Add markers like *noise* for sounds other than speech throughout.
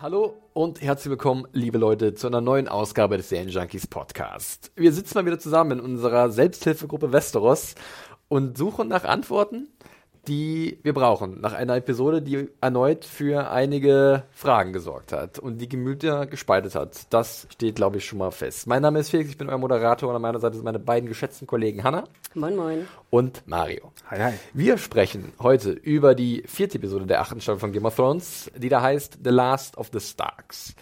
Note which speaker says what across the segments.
Speaker 1: Hallo und herzlich willkommen, liebe Leute, zu einer neuen Ausgabe des Serien Junkies Podcast. Wir sitzen mal wieder zusammen in unserer Selbsthilfegruppe Westeros und suchen nach Antworten die wir brauchen. Nach einer Episode, die erneut für einige Fragen gesorgt hat und die Gemüter gespaltet hat. Das steht, glaube ich, schon mal fest. Mein Name ist Felix, ich bin euer Moderator und an meiner Seite sind meine beiden geschätzten Kollegen Hanna.
Speaker 2: Moin, moin.
Speaker 1: Und Mario.
Speaker 3: Hi, hi.
Speaker 1: Wir sprechen heute über die vierte Episode der achten Staffel von Game of Thrones, die da heißt The Last of the Starks.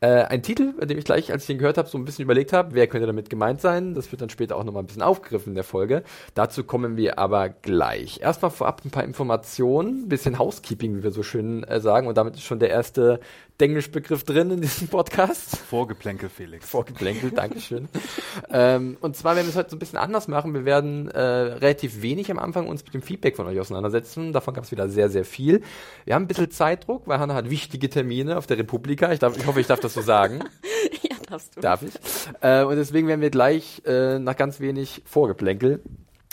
Speaker 1: Äh, ein Titel, bei dem ich gleich, als ich ihn gehört habe, so ein bisschen überlegt habe, wer könnte damit gemeint sein. Das wird dann später auch nochmal ein bisschen aufgegriffen in der Folge. Dazu kommen wir aber gleich. Erstmal vorab ein paar Informationen, bisschen Housekeeping, wie wir so schön äh, sagen. Und damit ist schon der erste Denglisch-Begriff drin in diesem Podcast.
Speaker 3: Vorgeplänkel, Felix.
Speaker 1: Vorgeplänkel, Dankeschön. *laughs* ähm, und zwar werden wir es heute so ein bisschen anders machen. Wir werden äh, relativ wenig am Anfang uns mit dem Feedback von euch auseinandersetzen. Davon gab es wieder sehr, sehr viel. Wir haben ein bisschen Zeitdruck, weil Hannah hat wichtige Termine auf der Republika. Ich, darf, ich hoffe, ich darf das so sagen. *laughs*
Speaker 2: ja, darfst du.
Speaker 1: Darf ich. Äh, und deswegen werden wir gleich äh, nach ganz wenig Vorgeplänkel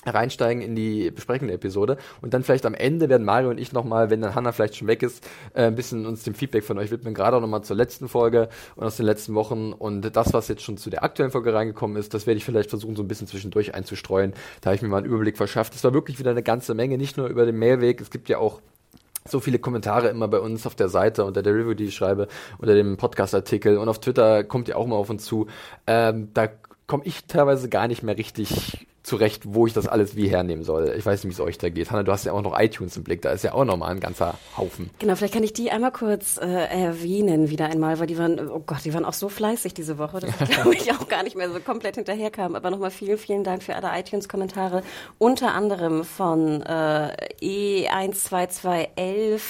Speaker 1: reinsteigen in die Besprechung der Episode und dann vielleicht am Ende werden Mario und ich nochmal, wenn dann Hanna vielleicht schon weg ist, äh, ein bisschen uns dem Feedback von euch widmen, gerade auch nochmal zur letzten Folge und aus den letzten Wochen und das, was jetzt schon zu der aktuellen Folge reingekommen ist, das werde ich vielleicht versuchen, so ein bisschen zwischendurch einzustreuen. Da habe ich mir mal einen Überblick verschafft. Es war wirklich wieder eine ganze Menge, nicht nur über den Mailweg, es gibt ja auch so viele Kommentare immer bei uns auf der Seite unter der Review, die ich schreibe, unter dem Podcast-Artikel und auf Twitter kommt ihr auch mal auf uns zu. Ähm, da komme ich teilweise gar nicht mehr richtig zurecht, wo ich das alles wie hernehmen soll. Ich weiß nicht, wie es euch da geht. Hanna, du hast ja auch noch iTunes im Blick, da ist ja auch nochmal ein ganzer Haufen.
Speaker 2: Genau, vielleicht kann ich die einmal kurz äh, erwähnen wieder einmal, weil die waren, oh Gott, die waren auch so fleißig diese Woche, dass ich glaube ich auch gar nicht mehr so komplett hinterherkam. Aber nochmal vielen, vielen Dank für alle iTunes-Kommentare, unter anderem von äh, E12211.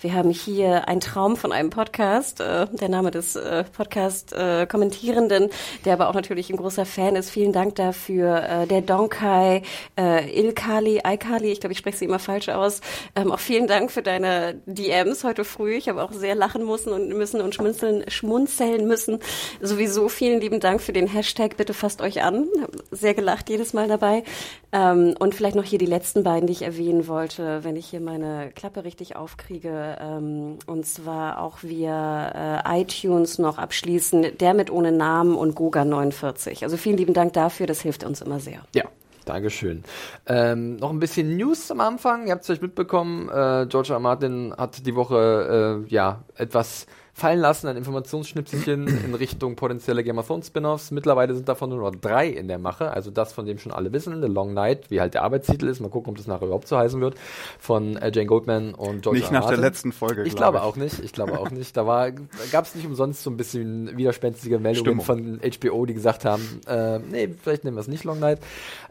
Speaker 2: Wir haben hier ein Traum von einem Podcast, äh, der Name des äh, Podcast-Kommentierenden, der aber auch natürlich ein großer Fan ist. Vielen Dank dafür. Äh, der Donkai, äh, Ilkali, Aikali, ich glaube, ich spreche sie immer falsch aus. Ähm, auch vielen Dank für deine DMs heute früh. Ich habe auch sehr lachen müssen und müssen und schmunzeln, schmunzeln müssen. Sowieso vielen lieben Dank für den Hashtag. Bitte fasst euch an. Sehr gelacht jedes Mal dabei. Ähm, und vielleicht noch hier die letzten beiden, die ich erwähnen wollte, wenn ich hier meine Klappe richtig aufkriege. Ähm, und zwar auch via äh, iTunes noch abschließen. Der mit ohne Namen und Goga 49. Also vielen lieben Dank dafür. Das hilft uns immer sehr.
Speaker 1: Ja. Dankeschön. Ähm, noch ein bisschen News am Anfang. Ihr habt es vielleicht mitbekommen, äh, George R. Martin hat die Woche äh, ja etwas fallen lassen an Informationsschnipselchen *clears throat* in Richtung potenzielle Game of Thrones Spin-offs. Mittlerweile sind davon nur noch drei in der Mache, also das, von dem schon alle wissen, The Long Night, wie halt der Arbeitstitel ist. Mal gucken, ob das nachher überhaupt so heißen wird, von äh, Jane Goldman und George
Speaker 3: Nicht
Speaker 1: R.
Speaker 3: nach
Speaker 1: Martin.
Speaker 3: der letzten Folge,
Speaker 1: Ich
Speaker 3: glaub
Speaker 1: glaube
Speaker 3: ich.
Speaker 1: auch nicht. Ich glaube auch nicht. Da war, gab es nicht umsonst so ein bisschen widerspenstige Meldungen
Speaker 3: Stimmung.
Speaker 1: von HBO, die gesagt haben, äh, nee, vielleicht nehmen wir es nicht Long Night.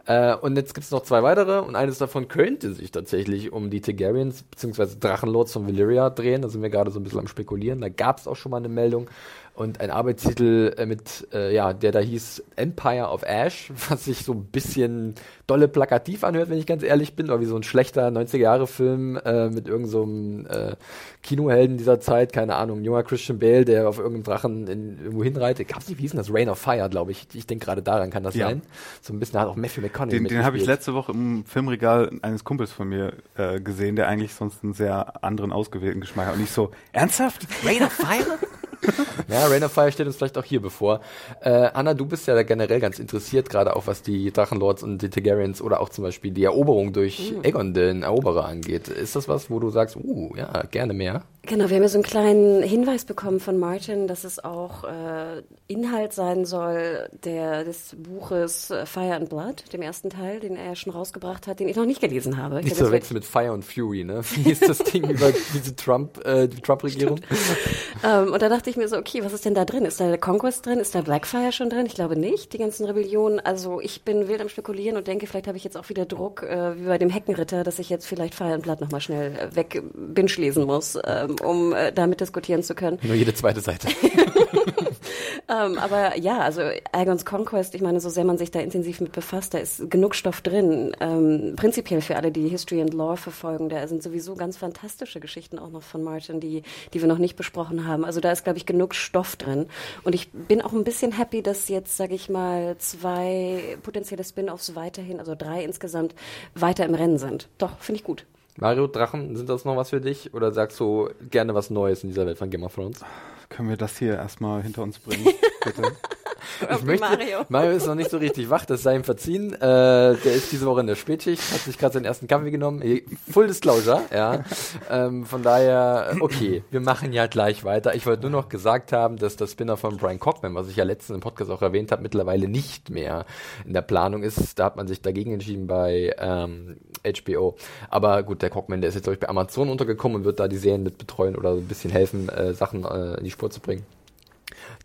Speaker 1: Äh, und jetzt gibt es noch zwei weitere und eines davon könnte sich tatsächlich um die Targaryens bzw. Drachenlords von Valyria drehen. Da sind wir gerade so ein bisschen am spekulieren. Da gab es auch schon mal eine Meldung und ein Arbeitstitel äh, mit, äh, ja, der da hieß Empire of Ash, *laughs* was sich so ein bisschen dolle plakativ anhört, wenn ich ganz ehrlich bin, oder wie so ein schlechter 90er-Jahre-Film äh, mit irgendeinem so äh, Kinohelden dieser Zeit, keine Ahnung, junger Christian Bale, der auf irgendeinem Drachen in, irgendwo hinreitet. Gab's nicht, wie hieß denn das? Rain of Fire, glaube ich. Ich denke gerade daran kann das
Speaker 3: Ja.
Speaker 1: sein. So ein bisschen hat auch Matthew McConaughey
Speaker 3: Den, den habe ich letzte Woche im Filmregal eines Kumpels von mir äh, gesehen, der eigentlich sonst einen sehr anderen ausgewählten Geschmack hat. Und ich so, ernsthaft?
Speaker 1: Rain of Fire? *laughs* *laughs* ja, Rain of Fire steht uns vielleicht auch hier bevor. Äh, Anna, du bist ja da generell ganz interessiert, gerade auch was die Drachenlords und die Targaryens oder auch zum Beispiel die Eroberung durch Aegon, den Eroberer, angeht. Ist das was, wo du sagst, uh, ja, gerne mehr?
Speaker 2: Genau, wir haben ja so einen kleinen Hinweis bekommen von Martin, dass es auch äh, Inhalt sein soll der, des Buches äh, Fire and Blood, dem ersten Teil, den er schon rausgebracht hat, den ich noch nicht gelesen habe. Ich
Speaker 1: Nicht zu verwechseln mit Fire und Fury, ne? Wie ist das Ding über *laughs* diese Trump, äh, die Trump-Regierung?
Speaker 2: Ähm, und da dachte ich, mir so, okay, was ist denn da drin? Ist da Conquest drin? Ist da Blackfire schon drin? Ich glaube nicht, die ganzen Rebellionen. Also ich bin wild am Spekulieren und denke, vielleicht habe ich jetzt auch wieder Druck, äh, wie bei dem Heckenritter, dass ich jetzt vielleicht Fire and Blood nochmal schnell äh, weg binge lesen muss, ähm, um äh, damit diskutieren zu können.
Speaker 1: Nur jede zweite Seite. *laughs*
Speaker 2: ähm, aber ja, also Aegons Conquest, ich meine, so sehr man sich da intensiv mit befasst, da ist genug Stoff drin. Ähm, prinzipiell für alle, die History and Lore verfolgen, da sind sowieso ganz fantastische Geschichten auch noch von Martin, die, die wir noch nicht besprochen haben. Also da ist, glaube ich, genug Stoff drin. Und ich bin auch ein bisschen happy, dass jetzt, sage ich mal, zwei potenzielle Spin-offs weiterhin, also drei insgesamt, weiter im Rennen sind. Doch, finde ich gut.
Speaker 1: Mario, Drachen, sind das noch was für dich? Oder sagst du gerne was Neues in dieser Welt von Game of Thrones?
Speaker 3: Können wir das hier erstmal hinter uns bringen, *laughs* bitte? *laughs*
Speaker 1: Ich möchte, Mario. Mario ist noch nicht so richtig wach, das sei ihm verziehen. Äh, der ist diese Woche in der Spätschicht, hat sich gerade seinen ersten Kaffee genommen. Full Disclosure, ja. *laughs* Ähm, von daher, okay, wir machen ja gleich weiter. Ich wollte nur noch gesagt haben, dass das Spinner von Brian Cockman, was ich ja letztens im Podcast auch erwähnt habe, mittlerweile nicht mehr in der Planung ist. Da hat man sich dagegen entschieden bei ähm, HBO. Aber gut, der Cockman, der ist jetzt, glaube ich, bei Amazon untergekommen und wird da die Serien mit betreuen oder ein bisschen helfen, äh, Sachen äh, in die Spur zu bringen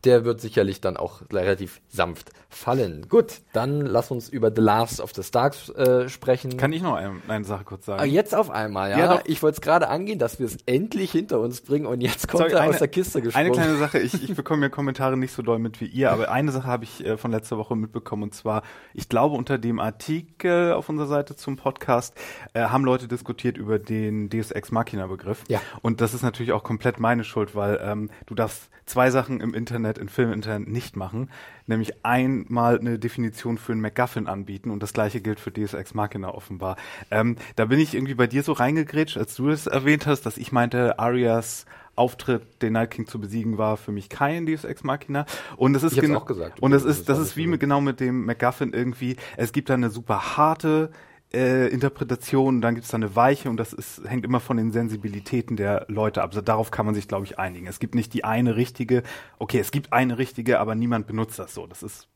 Speaker 1: der wird sicherlich dann auch relativ sanft fallen. Gut, dann lass uns über The Last of the Starks äh, sprechen.
Speaker 3: Kann ich noch eine, eine Sache kurz sagen?
Speaker 1: Ah, jetzt auf einmal, ja. ja ich wollte es gerade angehen, dass wir es endlich hinter uns bringen und jetzt kommt
Speaker 3: Sorry,
Speaker 1: er
Speaker 3: eine,
Speaker 1: aus der Kiste gesprungen.
Speaker 3: Eine kleine Sache, ich, ich bekomme ja Kommentare nicht so doll mit wie ihr, aber eine Sache habe ich äh, von letzter Woche mitbekommen und zwar, ich glaube unter dem Artikel auf unserer Seite zum Podcast äh, haben Leute diskutiert über den Deus Ex Machina Begriff.
Speaker 1: Ja.
Speaker 3: Und das ist natürlich auch komplett meine Schuld, weil ähm, du darfst zwei Sachen im Internet, in Filminternet nicht machen, nämlich einmal eine Definition für einen MacGuffin anbieten und das gleiche gilt für Deus Ex Machina offenbar. Ähm, da bin ich irgendwie bei dir so reingegrätscht, als du es erwähnt hast, dass ich meinte, Arias Auftritt, den Night King zu besiegen, war für mich kein Deus Ex Machina. Und es ist
Speaker 1: genau,
Speaker 3: und es ist, das ist wie mit, genau mit dem MacGuffin irgendwie. Es gibt da eine super harte äh, Interpretation, dann gibt es da eine weiche und das ist, hängt immer von den Sensibilitäten der Leute ab. Also darauf kann man sich, glaube ich, einigen. Es gibt nicht die eine richtige, okay, es gibt eine richtige, aber niemand benutzt das so. Das ist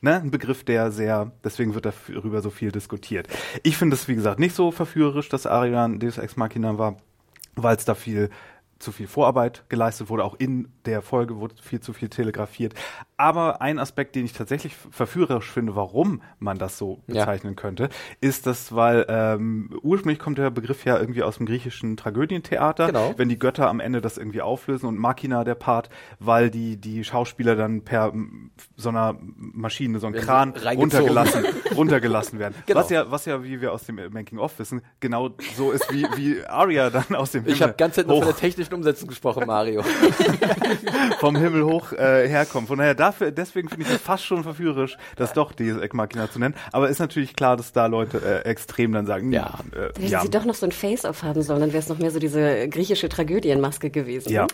Speaker 3: ne, ein Begriff, der sehr, deswegen wird darüber so viel diskutiert. Ich finde es, wie gesagt, nicht so verführerisch, dass Arian Deus Ex Machina war, weil es da viel zu viel Vorarbeit geleistet wurde, auch in der Folge wurde viel zu viel telegrafiert. Aber ein Aspekt, den ich tatsächlich verführerisch finde, warum man das so bezeichnen ja. könnte, ist das, weil ähm, ursprünglich kommt der Begriff ja irgendwie aus dem griechischen Tragödientheater,
Speaker 1: genau.
Speaker 3: wenn die Götter am Ende das irgendwie auflösen und Machina der Part, weil die die Schauspieler dann per so einer Maschine, so einem Kran runtergelassen, *laughs* runtergelassen werden. Genau. Was ja, was ja, wie wir aus dem Making of wissen, genau so ist wie wie Arya dann aus dem
Speaker 1: Ich habe ganz Zeit nur von der technischen Umsetzung gesprochen, Mario. *laughs*
Speaker 3: vom Himmel hoch äh, herkommt. Von daher dafür, deswegen finde ich es fast schon verführerisch, das doch diese Eckmachina zu nennen. Aber ist natürlich klar, dass da Leute äh, extrem dann sagen,
Speaker 1: ja,
Speaker 2: äh, wenn ja. sie doch noch so ein Face-Off haben sollen, dann wäre es noch mehr so diese griechische Tragödienmaske gewesen.
Speaker 3: Ja.
Speaker 2: Ne?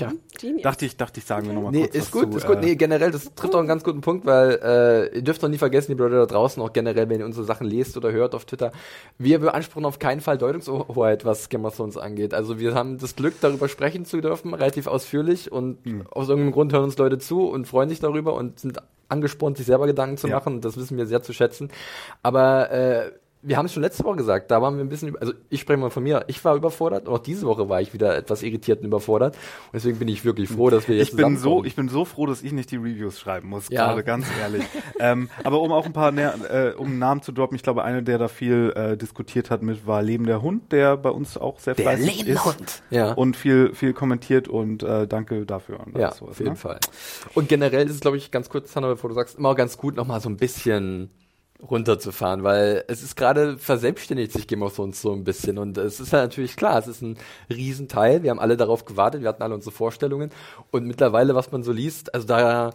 Speaker 3: Tja, Genius. dachte ich, dachte ich, sagen wir nochmal
Speaker 1: nee,
Speaker 3: kurz
Speaker 1: ist gut,
Speaker 3: zu,
Speaker 1: ist gut. Äh, nee, generell, das trifft auch einen ganz guten Punkt, weil äh, ihr dürft doch nie vergessen, die Leute da draußen, auch generell, wenn ihr unsere Sachen lest oder hört auf Twitter, wir beanspruchen auf keinen Fall Deutungshoheit, was Game of Thrones angeht. Also wir haben das Glück, darüber sprechen zu dürfen, relativ ausführlich und mhm. aus irgendeinem Grund hören uns Leute zu und freuen sich darüber und sind angespornt, sich selber Gedanken zu ja. machen. Das wissen wir sehr zu schätzen. Aber äh, wir haben es schon letzte Woche gesagt, da waren wir ein bisschen, also ich spreche mal von mir, ich war überfordert und auch diese Woche war ich wieder etwas irritiert und überfordert und deswegen bin ich wirklich froh, dass wir jetzt
Speaker 3: Ich bin so, ich bin so froh, dass ich nicht die Reviews schreiben muss, ja. gerade ganz ehrlich. *laughs* ähm, aber um auch ein paar, äh, um Namen zu droppen, ich glaube, einer, der da viel äh, diskutiert hat mit, war Leben der Hund, der bei uns auch sehr
Speaker 1: der
Speaker 3: fleißig ist
Speaker 1: Hund.
Speaker 3: Ja. und viel, viel kommentiert und äh, danke dafür.
Speaker 1: Und ja, sowas, auf jeden ne? Fall. Und generell ist es, glaube ich, ganz kurz, Hanna, bevor du sagst, immer ganz gut, nochmal so ein bisschen runterzufahren, weil es ist gerade verselbstständigt sich Game of Thrones so ein bisschen. Und es ist ja natürlich klar, es ist ein Riesenteil, wir haben alle darauf gewartet, wir hatten alle unsere Vorstellungen. Und mittlerweile, was man so liest, also da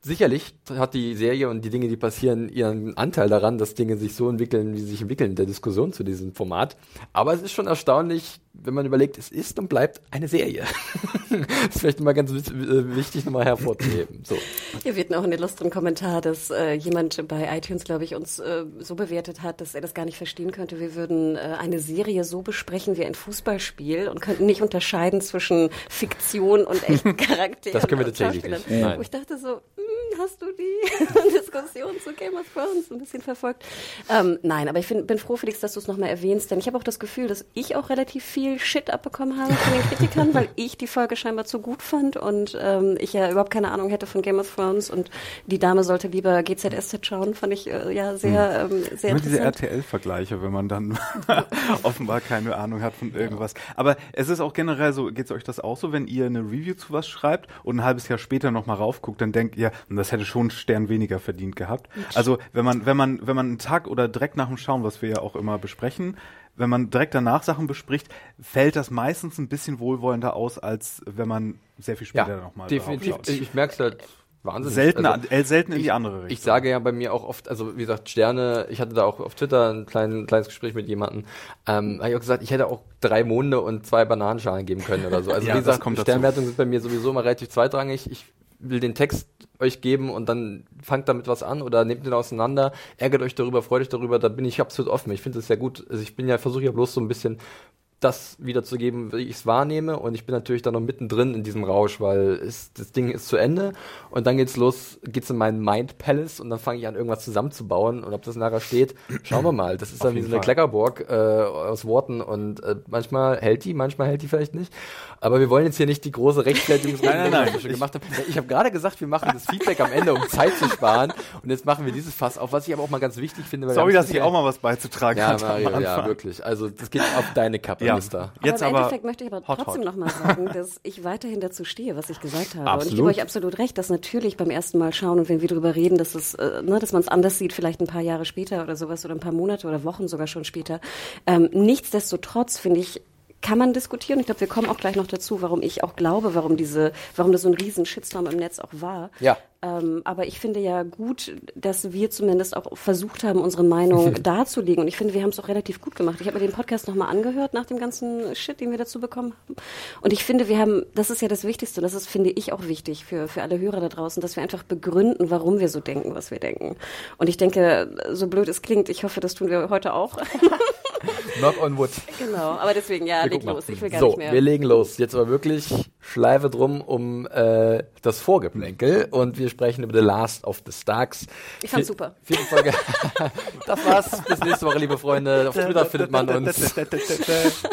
Speaker 1: sicherlich hat die Serie und die Dinge, die passieren, ihren Anteil daran, dass Dinge sich so entwickeln, wie sie sich entwickeln der Diskussion zu diesem Format. Aber es ist schon erstaunlich, wenn man überlegt, es ist und bleibt eine Serie. *laughs* das ist vielleicht immer ganz äh, wichtig, nochmal hervorzuheben. So.
Speaker 2: Ja, wir hatten auch einen illustren Kommentar, dass äh, jemand bei iTunes, glaube ich, uns äh, so bewertet hat, dass er das gar nicht verstehen könnte. Wir würden äh, eine Serie so besprechen wie ein Fußballspiel und könnten nicht unterscheiden zwischen Fiktion und echten *laughs* Charakteren.
Speaker 1: Das können wir tatsächlich nicht.
Speaker 2: Nein. Wo ich dachte so, hm, hast du die *laughs* Diskussion zu Game of Thrones ein bisschen verfolgt. Ähm, nein, aber ich find, bin froh, Felix, dass du es nochmal erwähnst, denn ich habe auch das Gefühl, dass ich auch relativ viel Shit abbekommen habe von den Kritikern, weil ich die Folge scheinbar zu gut fand und ähm, ich ja überhaupt keine Ahnung hätte von Game of Thrones und die Dame sollte lieber GZSZ schauen, fand ich äh, ja sehr, ähm, sehr
Speaker 3: Nur diese. RTL-Vergleiche, wenn man dann *laughs* offenbar keine Ahnung hat von irgendwas. Aber es ist auch generell so, geht es euch das auch so, wenn ihr eine Review zu was schreibt und ein halbes Jahr später nochmal raufguckt, dann denkt ihr, hm, das hätte schon einen Stern weniger verdient gehabt. Also wenn man, wenn man, wenn man einen Tag oder direkt nach dem Schauen, was wir ja auch immer besprechen, wenn man direkt danach Sachen bespricht, fällt das meistens ein bisschen wohlwollender aus, als wenn man sehr viel später
Speaker 1: Ja,
Speaker 3: nochmal
Speaker 1: definitiv. Ich, ich merke es halt wahnsinnig.
Speaker 3: Selten,
Speaker 1: Also,
Speaker 3: äh, selten in die
Speaker 1: ich-
Speaker 3: andere Richtung.
Speaker 1: Ich sage ja bei mir auch oft, also wie gesagt, Sterne, ich hatte da auch auf Twitter ein klein, kleines Gespräch mit jemandem, ähm, habe ich auch gesagt, ich hätte auch drei Monde und zwei Bananenschalen geben können oder so. Also *laughs*
Speaker 3: Ja,
Speaker 1: wie gesagt. Sternwertungen sind bei mir sowieso immer relativ zweitrangig. Ich will den Text euch geben und dann fangt damit was an oder nehmt den auseinander, ärgert euch darüber, freut euch darüber, da bin ich absolut offen. Ich finde es sehr gut. Also ich bin ja, versuche ja bloß so ein bisschen das wiederzugeben, wie ich es wahrnehme. Und ich bin natürlich dann noch mittendrin in diesem Rausch, weil es, das Ding ist zu Ende und dann geht's los, geht's in meinen Mind Palace und dann fange ich an, irgendwas zusammenzubauen. Und ob das nachher steht, schauen wir mal. Das ist dann wie so eine
Speaker 3: Fall.
Speaker 1: Kleckerburg äh, aus Worten und äh, manchmal hält die, manchmal hält die vielleicht nicht. Aber wir wollen jetzt hier nicht die große Rechtfertigungsrunde,
Speaker 3: Nein, nein, nein.
Speaker 1: gemacht haben. Ich habe gerade gesagt, wir machen das Feedback am Ende, um Zeit zu sparen. Und jetzt machen wir dieses Fass auf, was ich aber auch mal ganz wichtig finde.
Speaker 3: Sorry, dass ich auch mal was beizutragen
Speaker 1: ja,
Speaker 3: hatte
Speaker 1: Mario, ja, wirklich. Also das geht auf deine Kappe,
Speaker 3: Ja.
Speaker 1: Mister.
Speaker 3: Jetzt
Speaker 2: aber im
Speaker 3: aber
Speaker 2: Endeffekt möchte ich aber
Speaker 3: hot,
Speaker 2: trotzdem nochmal sagen, dass ich weiterhin dazu stehe, was ich gesagt habe. Und ich
Speaker 1: Absolut.
Speaker 2: gebe euch absolut recht, dass natürlich beim ersten Mal schauen und wenn wir darüber reden, dass es, äh, ne, dass man es anders sieht, vielleicht ein paar Jahre später oder sowas oder ein paar Monate oder Wochen sogar schon später. Ähm, nichtsdestotrotz finde ich, kann man diskutieren. Ich glaube, wir kommen auch gleich noch dazu, warum ich auch glaube, warum diese, warum das so ein riesen Shitstorm im Netz auch war.
Speaker 1: Ja.
Speaker 2: Ähm, aber ich finde ja gut, dass wir zumindest auch versucht haben, unsere Meinung *laughs* darzulegen. Und ich finde, wir haben es auch relativ gut gemacht. Ich habe mir den Podcast nochmal angehört nach dem ganzen Shit, den wir dazu bekommen haben. Und ich finde, wir haben, das ist ja das Wichtigste, und das ist, finde ich, auch wichtig für, für alle Hörer da draußen, dass wir einfach begründen, warum wir so denken, was wir denken. Und ich denke, so blöd es klingt, ich hoffe, das tun wir heute auch. *laughs* *laughs*
Speaker 1: Knock on wood.
Speaker 2: genau. Aber deswegen, ja,
Speaker 1: Wir
Speaker 2: leg
Speaker 1: mal.
Speaker 2: los. Ich will gar
Speaker 1: so,
Speaker 2: nicht mehr.
Speaker 1: wir legen los. Jetzt aber wirklich Schleife drum um äh, das Vorgeplänkel und wir sprechen über The Last of the Starks.
Speaker 2: Ich fand's super.
Speaker 1: Vierte Folge. *laughs* das war's. Bis nächste Woche, liebe Freunde. Auf Twitter findet man uns. *laughs*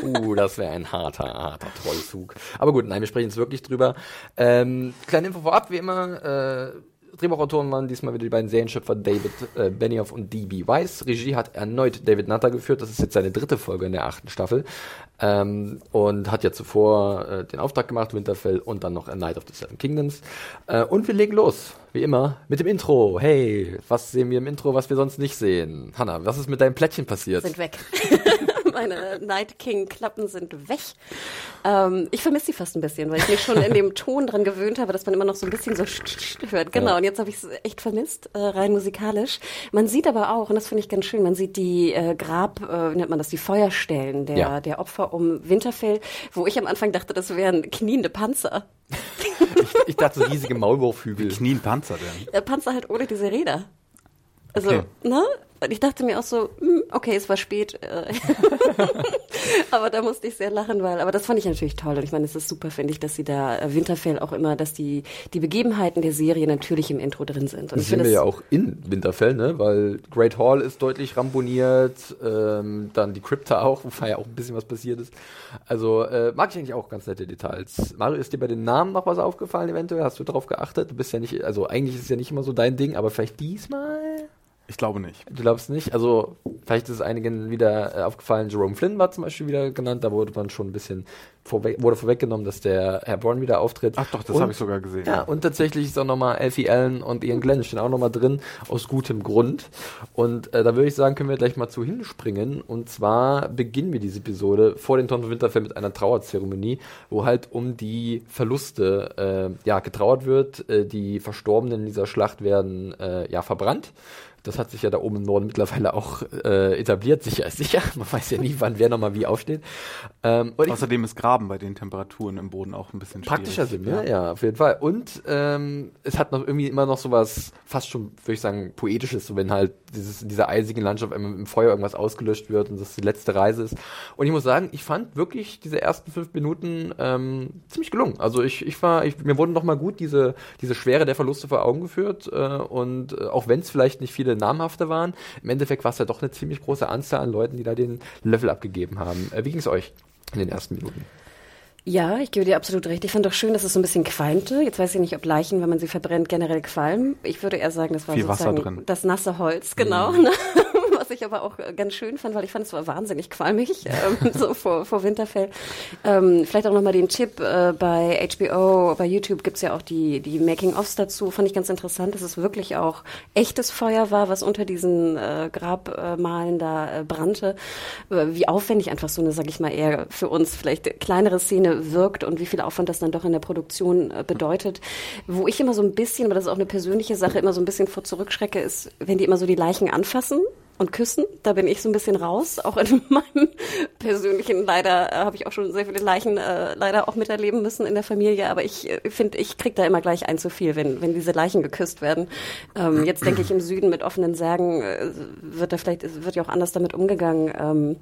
Speaker 1: Uh, das wäre ein harter, harter Trollzug. Aber gut, nein, wir sprechen jetzt wirklich drüber. Ähm, kleine Info vorab, wie immer. Äh, Drehbuchautoren waren diesmal wieder die beiden Serienschöpfer David äh, Benioff und D.B. Weiss. Regie hat erneut David Nutter geführt. Das ist jetzt seine dritte Folge in der achten Staffel. Ähm, und hat ja zuvor äh, den Auftrag gemacht, Winterfell und dann noch A Night of the Seven Kingdoms. Äh, und wir legen los, wie immer, mit dem Intro. Hey, was sehen wir im Intro, was wir sonst nicht sehen? Hanna, was ist mit deinem Plättchen passiert?
Speaker 2: sind weg. *laughs* Meine Night King Klappen sind weg. Ähm, ich vermisse sie fast ein bisschen, weil ich mich schon in dem Ton dran gewöhnt habe, dass man immer noch so ein bisschen so hört. Genau,
Speaker 1: Ja.
Speaker 2: und jetzt habe ich es echt vermisst, äh, rein musikalisch. Man sieht aber auch, und das finde ich ganz schön, man sieht die äh, Grab, äh, wie nennt man das, die Feuerstellen der,
Speaker 1: Ja.
Speaker 2: der Opfer um Winterfell, wo ich am Anfang dachte, das wären kniende Panzer.
Speaker 1: Ich dachte, so riesige Maulwurfhügel.
Speaker 3: Knien Panzer denn?
Speaker 2: Äh, Panzer halt ohne diese Räder. Also,
Speaker 3: Okay.
Speaker 2: ne? Und ich dachte mir auch so, hm, okay, es war spät. äh, *laughs* aber da musste ich sehr lachen, weil, aber das fand ich natürlich toll. Und ich meine, es ist super, finde ich, dass sie da äh, Winterfell auch immer, dass die, die Begebenheiten der Serie natürlich im Intro drin sind. Und
Speaker 1: Das sehen wir ja auch in Winterfell, ne? Weil Great Hall ist deutlich ramponiert, ähm, dann die Krypta auch, wobei ja auch ein bisschen was passiert ist. Also äh, mag ich eigentlich auch ganz nette Details. Mario, ist dir bei den Namen noch was aufgefallen eventuell? Hast du darauf geachtet? Du bist ja nicht, also eigentlich ist es ja nicht immer so dein Ding, aber vielleicht diesmal?
Speaker 3: Ich glaube nicht.
Speaker 1: Du glaubst nicht? Also vielleicht ist es einigen wieder äh, aufgefallen, Jerome Flynn war zum Beispiel wieder genannt, da wurde man schon ein bisschen vorweg, wurde vorweggenommen, dass der Herr Braun wieder auftritt.
Speaker 3: Ach doch, das habe ich sogar gesehen.
Speaker 1: ja, und tatsächlich ist auch nochmal Elfie Allen und Ian Glenn stehen auch nochmal drin, aus gutem Grund. Und äh, da würde ich sagen, können wir gleich mal zu hinspringen. Und zwar beginnen wir diese Episode vor den Tonnen Winterfell mit einer Trauerzeremonie, wo halt um die Verluste äh, ja, getrauert wird. Äh, die Verstorbenen in dieser Schlacht werden äh, ja verbrannt. Das hat sich ja da oben im Norden mittlerweile auch äh, etabliert. Sicher ist sicher. Man weiß ja nie, wann wer nochmal wie aufsteht. Ähm,
Speaker 3: Außerdem ist Grab Farben bei den Temperaturen im Boden auch ein bisschen
Speaker 1: Praktischer Sinn, ne? Ja. auf jeden Fall. Und ähm, es hat noch irgendwie immer noch sowas, fast schon, würde ich sagen, poetisches, so wenn halt dieses, in dieser eisigen Landschaft im Feuer irgendwas ausgelöscht wird und das die letzte Reise ist. Und ich muss sagen, ich fand wirklich diese ersten fünf Minuten ähm, ziemlich gelungen. Also ich, ich war, ich, mir wurden noch mal gut diese, diese Schwere der Verluste vor Augen geführt. Äh, und äh, auch wenn es vielleicht nicht viele namhafte waren, im Endeffekt war es ja doch eine ziemlich große Anzahl an Leuten, die da den Level abgegeben haben. Äh, wie ging es euch in den ersten Minuten?
Speaker 2: Ja, ich gebe dir absolut recht. Ich fand doch schön, dass es so ein bisschen qualmte. Jetzt weiß ich nicht, ob Leichen, wenn man sie verbrennt, generell qualmen. Ich würde eher sagen, das war
Speaker 3: Viel
Speaker 2: sozusagen das nasse Holz, genau. Mhm. *laughs* was ich aber auch ganz schön fand, weil ich fand, es war wahnsinnig qualmig, *laughs* ähm, so vor, vor Winterfell. Ähm, vielleicht auch nochmal den Tipp, äh, bei HBO, bei YouTube gibt's ja auch die, die Making-ofs dazu, fand ich ganz interessant, dass es wirklich auch echtes Feuer war, was unter diesen äh, Grabmalen da äh, brannte. Äh, wie aufwendig einfach so eine, sag ich mal, eher für uns vielleicht kleinere Szene wirkt und wie viel Aufwand das dann doch in der Produktion äh, bedeutet. Wo ich immer so ein bisschen, aber das ist auch eine persönliche Sache, immer so ein bisschen vor zurückschrecke, ist, wenn die immer so die Leichen anfassen und Küssen. Da bin ich so ein bisschen raus. Auch in *laughs* meinem persönlichen, leider äh, habe ich auch schon sehr viele Leichen äh, leider auch miterleben müssen in der Familie. Aber ich äh, finde, ich krieg da immer gleich ein zu viel, wenn, wenn diese Leichen geküsst werden. Ähm, jetzt denke ich, im Süden mit offenen Särgen äh, wird da vielleicht, wird ja auch anders damit umgegangen. Ähm,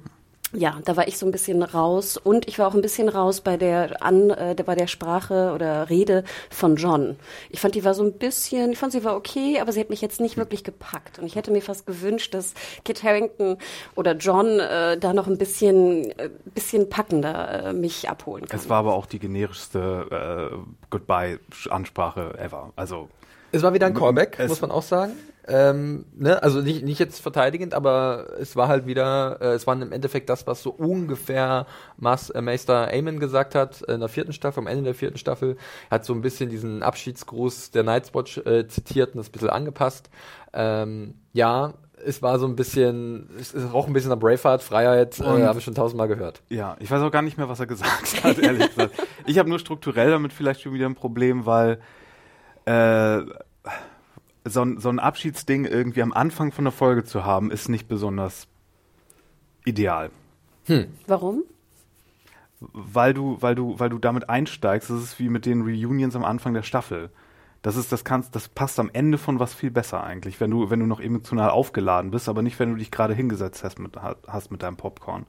Speaker 2: ja, da war ich so ein bisschen raus und ich war auch ein bisschen raus bei der an äh, bei der Sprache oder Rede von John. Ich fand die war so ein bisschen, ich fand sie war okay, aber sie hat mich jetzt nicht wirklich gepackt und ich hätte mir fast gewünscht, dass Kit Harrington oder John äh, da noch ein bisschen äh, bisschen packender äh, mich abholen kann.
Speaker 3: Es war aber auch die generischste äh, Goodbye Ansprache ever. Also
Speaker 1: es war wieder ein Callback, muss man auch sagen. Ähm, ne? Also nicht, nicht jetzt verteidigend, aber es war halt wieder, äh, es war im Endeffekt das, was so ungefähr Mas, äh, Meister Eamon gesagt hat in der vierten Staffel, am Ende der vierten Staffel. Er hat so ein bisschen diesen Abschiedsgruß der Night's Watch äh, zitiert und das ein bisschen angepasst. Ähm, ja, es war so ein bisschen, es ist auch ein bisschen nach Braveheart, Freiheit, äh, habe ich schon tausendmal gehört.
Speaker 3: Ja, ich weiß auch gar nicht mehr, was er gesagt *laughs* hat, ehrlich gesagt. Ich habe nur strukturell damit vielleicht schon wieder ein Problem, weil äh, so ein, so ein Abschiedsding irgendwie am Anfang von der Folge zu haben, ist nicht besonders ideal.
Speaker 2: Hm. Warum?
Speaker 3: Weil du, weil du, weil du damit einsteigst, das ist wie mit den Reunions am Anfang der Staffel. Das ist, das kannst, das passt am Ende von was viel besser eigentlich, wenn du, wenn du noch emotional aufgeladen bist, aber nicht, wenn du dich gerade hingesetzt hast mit, hast mit deinem Popcorn.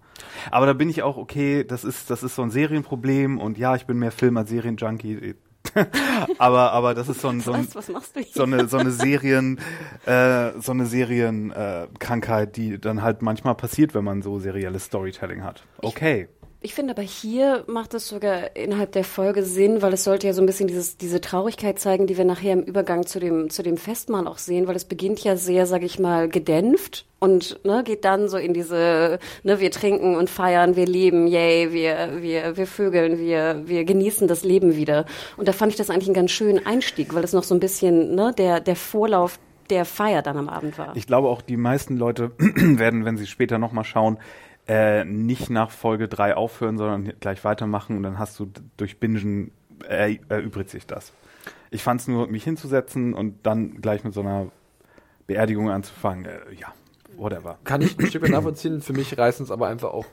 Speaker 3: Aber da bin ich auch, okay, das ist, das ist so ein Serienproblem und ja, ich bin mehr Film als Serienjunkie, *laughs* aber, aber das ist so, ein, so, ein, so eine, so eine Serien, *laughs* äh, so eine Serienkrankheit, äh, die dann halt manchmal passiert, wenn man so serielles Storytelling hat. Okay.
Speaker 2: Ich finde aber hier macht es sogar innerhalb der Folge Sinn, weil es sollte ja so ein bisschen dieses, diese Traurigkeit zeigen, die wir nachher im Übergang zu dem, zu dem Festmahl auch sehen, weil es beginnt ja sehr, sag ich mal, gedämpft und ne, geht dann so in diese, ne, wir trinken und feiern, wir leben, yay, wir, wir, wir vögeln, wir, wir genießen das Leben wieder. Und da fand ich das eigentlich einen ganz schönen Einstieg, weil es noch so ein bisschen, ne, der, der Vorlauf der Feier dann am Abend war.
Speaker 3: Ich glaube auch, die meisten Leute *clears throat* werden, wenn sie später nochmal schauen, äh, nicht nach Folge 3 aufhören, sondern gleich weitermachen und dann hast du durch Bingen äh, erübrigt sich das. Ich fand es nur, mich hinzusetzen und dann gleich mit so einer Beerdigung anzufangen, äh, ja, whatever.
Speaker 1: Kann ich ein Stück weit nachvollziehen. Für mich reißen es aber einfach auch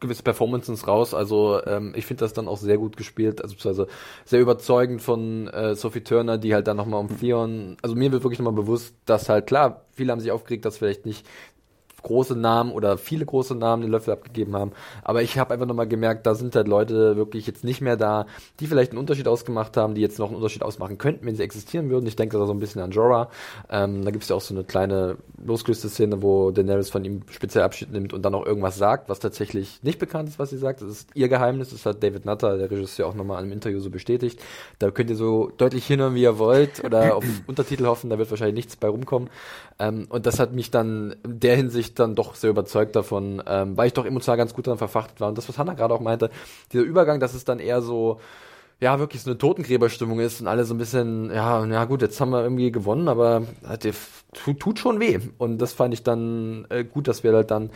Speaker 1: gewisse Performances raus. Also ähm, ich finde das dann auch sehr gut gespielt, also beziehungsweise sehr überzeugend von äh, Sophie Turner, die halt dann nochmal um Theon, also mir wird wirklich nochmal bewusst, dass halt klar, viele haben sich aufgeregt, dass vielleicht nicht große Namen oder viele große Namen den Löffel abgegeben haben. Aber ich habe einfach nochmal gemerkt, da sind halt Leute wirklich jetzt nicht mehr da, die vielleicht einen Unterschied ausgemacht haben, die jetzt noch einen Unterschied ausmachen könnten, wenn sie existieren würden. Ich denke da so ein bisschen an Jorah. Ähm, da gibt es ja auch so eine kleine losgelöste Szene, wo Daenerys von ihm speziell Abschied nimmt und dann auch irgendwas sagt, was tatsächlich nicht bekannt ist, was sie sagt. Das ist ihr Geheimnis. Das hat David Nutter, der Regisseur, auch nochmal einem Interview so bestätigt. Da könnt ihr so deutlich hinhören, wie ihr wollt oder auf *clears throat* Untertitel hoffen. Da wird wahrscheinlich nichts bei rumkommen. Ähm, und das hat mich dann in der Hinsicht dann doch sehr überzeugt davon, ähm, weil ich doch emotional ganz gut daran verfacht war. Und das, was Hannah gerade auch meinte, dieser Übergang, dass es dann eher so, ja, wirklich so eine Totengräberstimmung ist und alle so ein bisschen, ja, ja gut, jetzt haben wir irgendwie gewonnen, aber tut, tut schon weh. Und das fand ich dann äh, gut, dass wir halt dann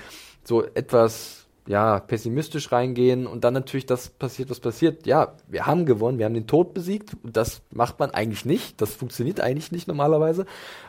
Speaker 1: so etwas ja, pessimistisch reingehen und dann natürlich das passiert, was passiert. Ja, wir haben gewonnen, wir haben den Tod besiegt. Das macht man eigentlich nicht. Das funktioniert eigentlich nicht normalerweise.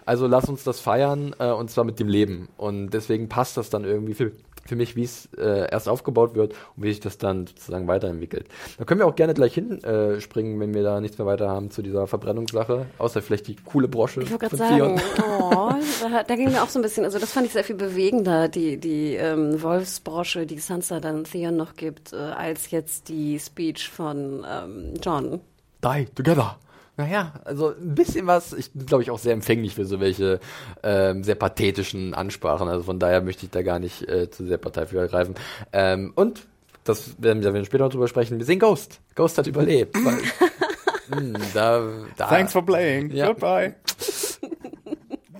Speaker 1: Also lass uns das feiern äh, und zwar mit dem Leben. Und deswegen passt das dann irgendwie für, für mich, wie es äh, erst aufgebaut wird und wie sich das dann sozusagen weiterentwickelt. Da können wir auch gerne gleich hinspringen, äh, springen, wenn wir da nichts mehr weiter haben zu dieser Verbrennungssache, außer vielleicht die coole Brosche.
Speaker 2: Ich wollte
Speaker 1: von
Speaker 2: gerade sagen, oh, da, da ging mir auch so ein bisschen, also das fand ich sehr viel bewegender, die, die ähm, Wolfsbrosche, die Sansa dann Theon noch gibt, äh, als jetzt die Speech von ähm, John.
Speaker 1: Die together. Naja, also ein bisschen was, ich bin glaube ich auch sehr empfänglich für so welche ähm, sehr pathetischen Ansprachen, also von daher möchte ich da gar nicht äh, zu sehr Partei für ergreifen. Ähm, und, das werden wir, später noch drüber sprechen, wir sehen Ghost. Ghost hat überlebt. Weil, mh, *laughs* da, da,
Speaker 3: Thanks for playing.
Speaker 1: Ja.
Speaker 3: Goodbye.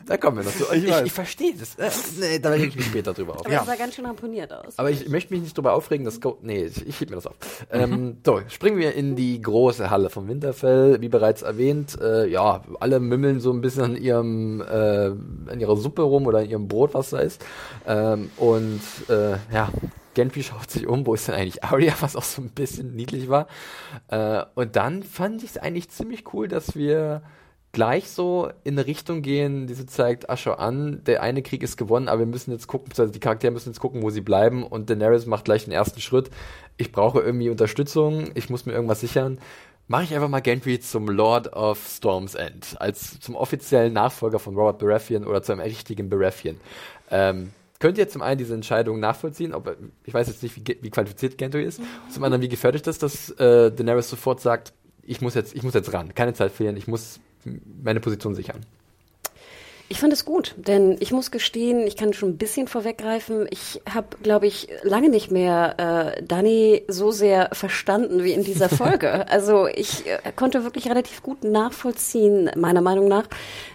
Speaker 1: Da kommen wir noch zu.
Speaker 3: Ich
Speaker 1: Ich, ich, verstehe das. Äh, nee, da rege ich mich später drüber auf.
Speaker 2: Aber das sah ganz schön ramponiert aus.
Speaker 1: Aber ich möchte mich nicht drüber aufregen, dass Go Nee, ich, ich heb mir das auf.
Speaker 2: Mhm.
Speaker 1: Ähm, so, springen wir in die große Halle von Winterfell. Wie bereits erwähnt, äh, ja, alle mümmeln so ein bisschen an ihrem, äh, an ihrer Suppe rum oder an ihrem Brot, was da ist. Ähm, und äh, ja, Genfi schaut sich um, wo ist denn eigentlich Arya, was auch so ein bisschen niedlich war. Äh, und dann fand ich es eigentlich ziemlich cool, dass wir gleich so in eine Richtung gehen, die so zeigt, ach schau an, der eine Krieg ist gewonnen, aber wir müssen jetzt gucken, also die Charaktere müssen jetzt gucken, wo sie bleiben und Daenerys macht gleich den ersten Schritt. Ich brauche irgendwie Unterstützung, ich muss mir irgendwas sichern. Mache ich einfach mal Gendry zum Lord of Storm's End, als zum offiziellen Nachfolger von Robert Baratheon oder zu einem richtigen Baratheon. Ähm, könnt ihr zum einen diese Entscheidung nachvollziehen, ob ich weiß jetzt nicht, wie, wie qualifiziert Gendry ist, zum anderen, wie gefährdet das, dass äh, Daenerys sofort sagt, ich muss jetzt, ich muss jetzt ran, keine Zeit verlieren, ich muss meine Position sichern.
Speaker 2: Ich fand es gut, denn ich muss gestehen, ich kann schon ein bisschen vorweggreifen. Ich habe, glaube ich, lange nicht mehr äh, Dani so sehr verstanden wie in dieser *laughs* Folge. also ich äh, konnte wirklich relativ gut nachvollziehen, meiner Meinung nach,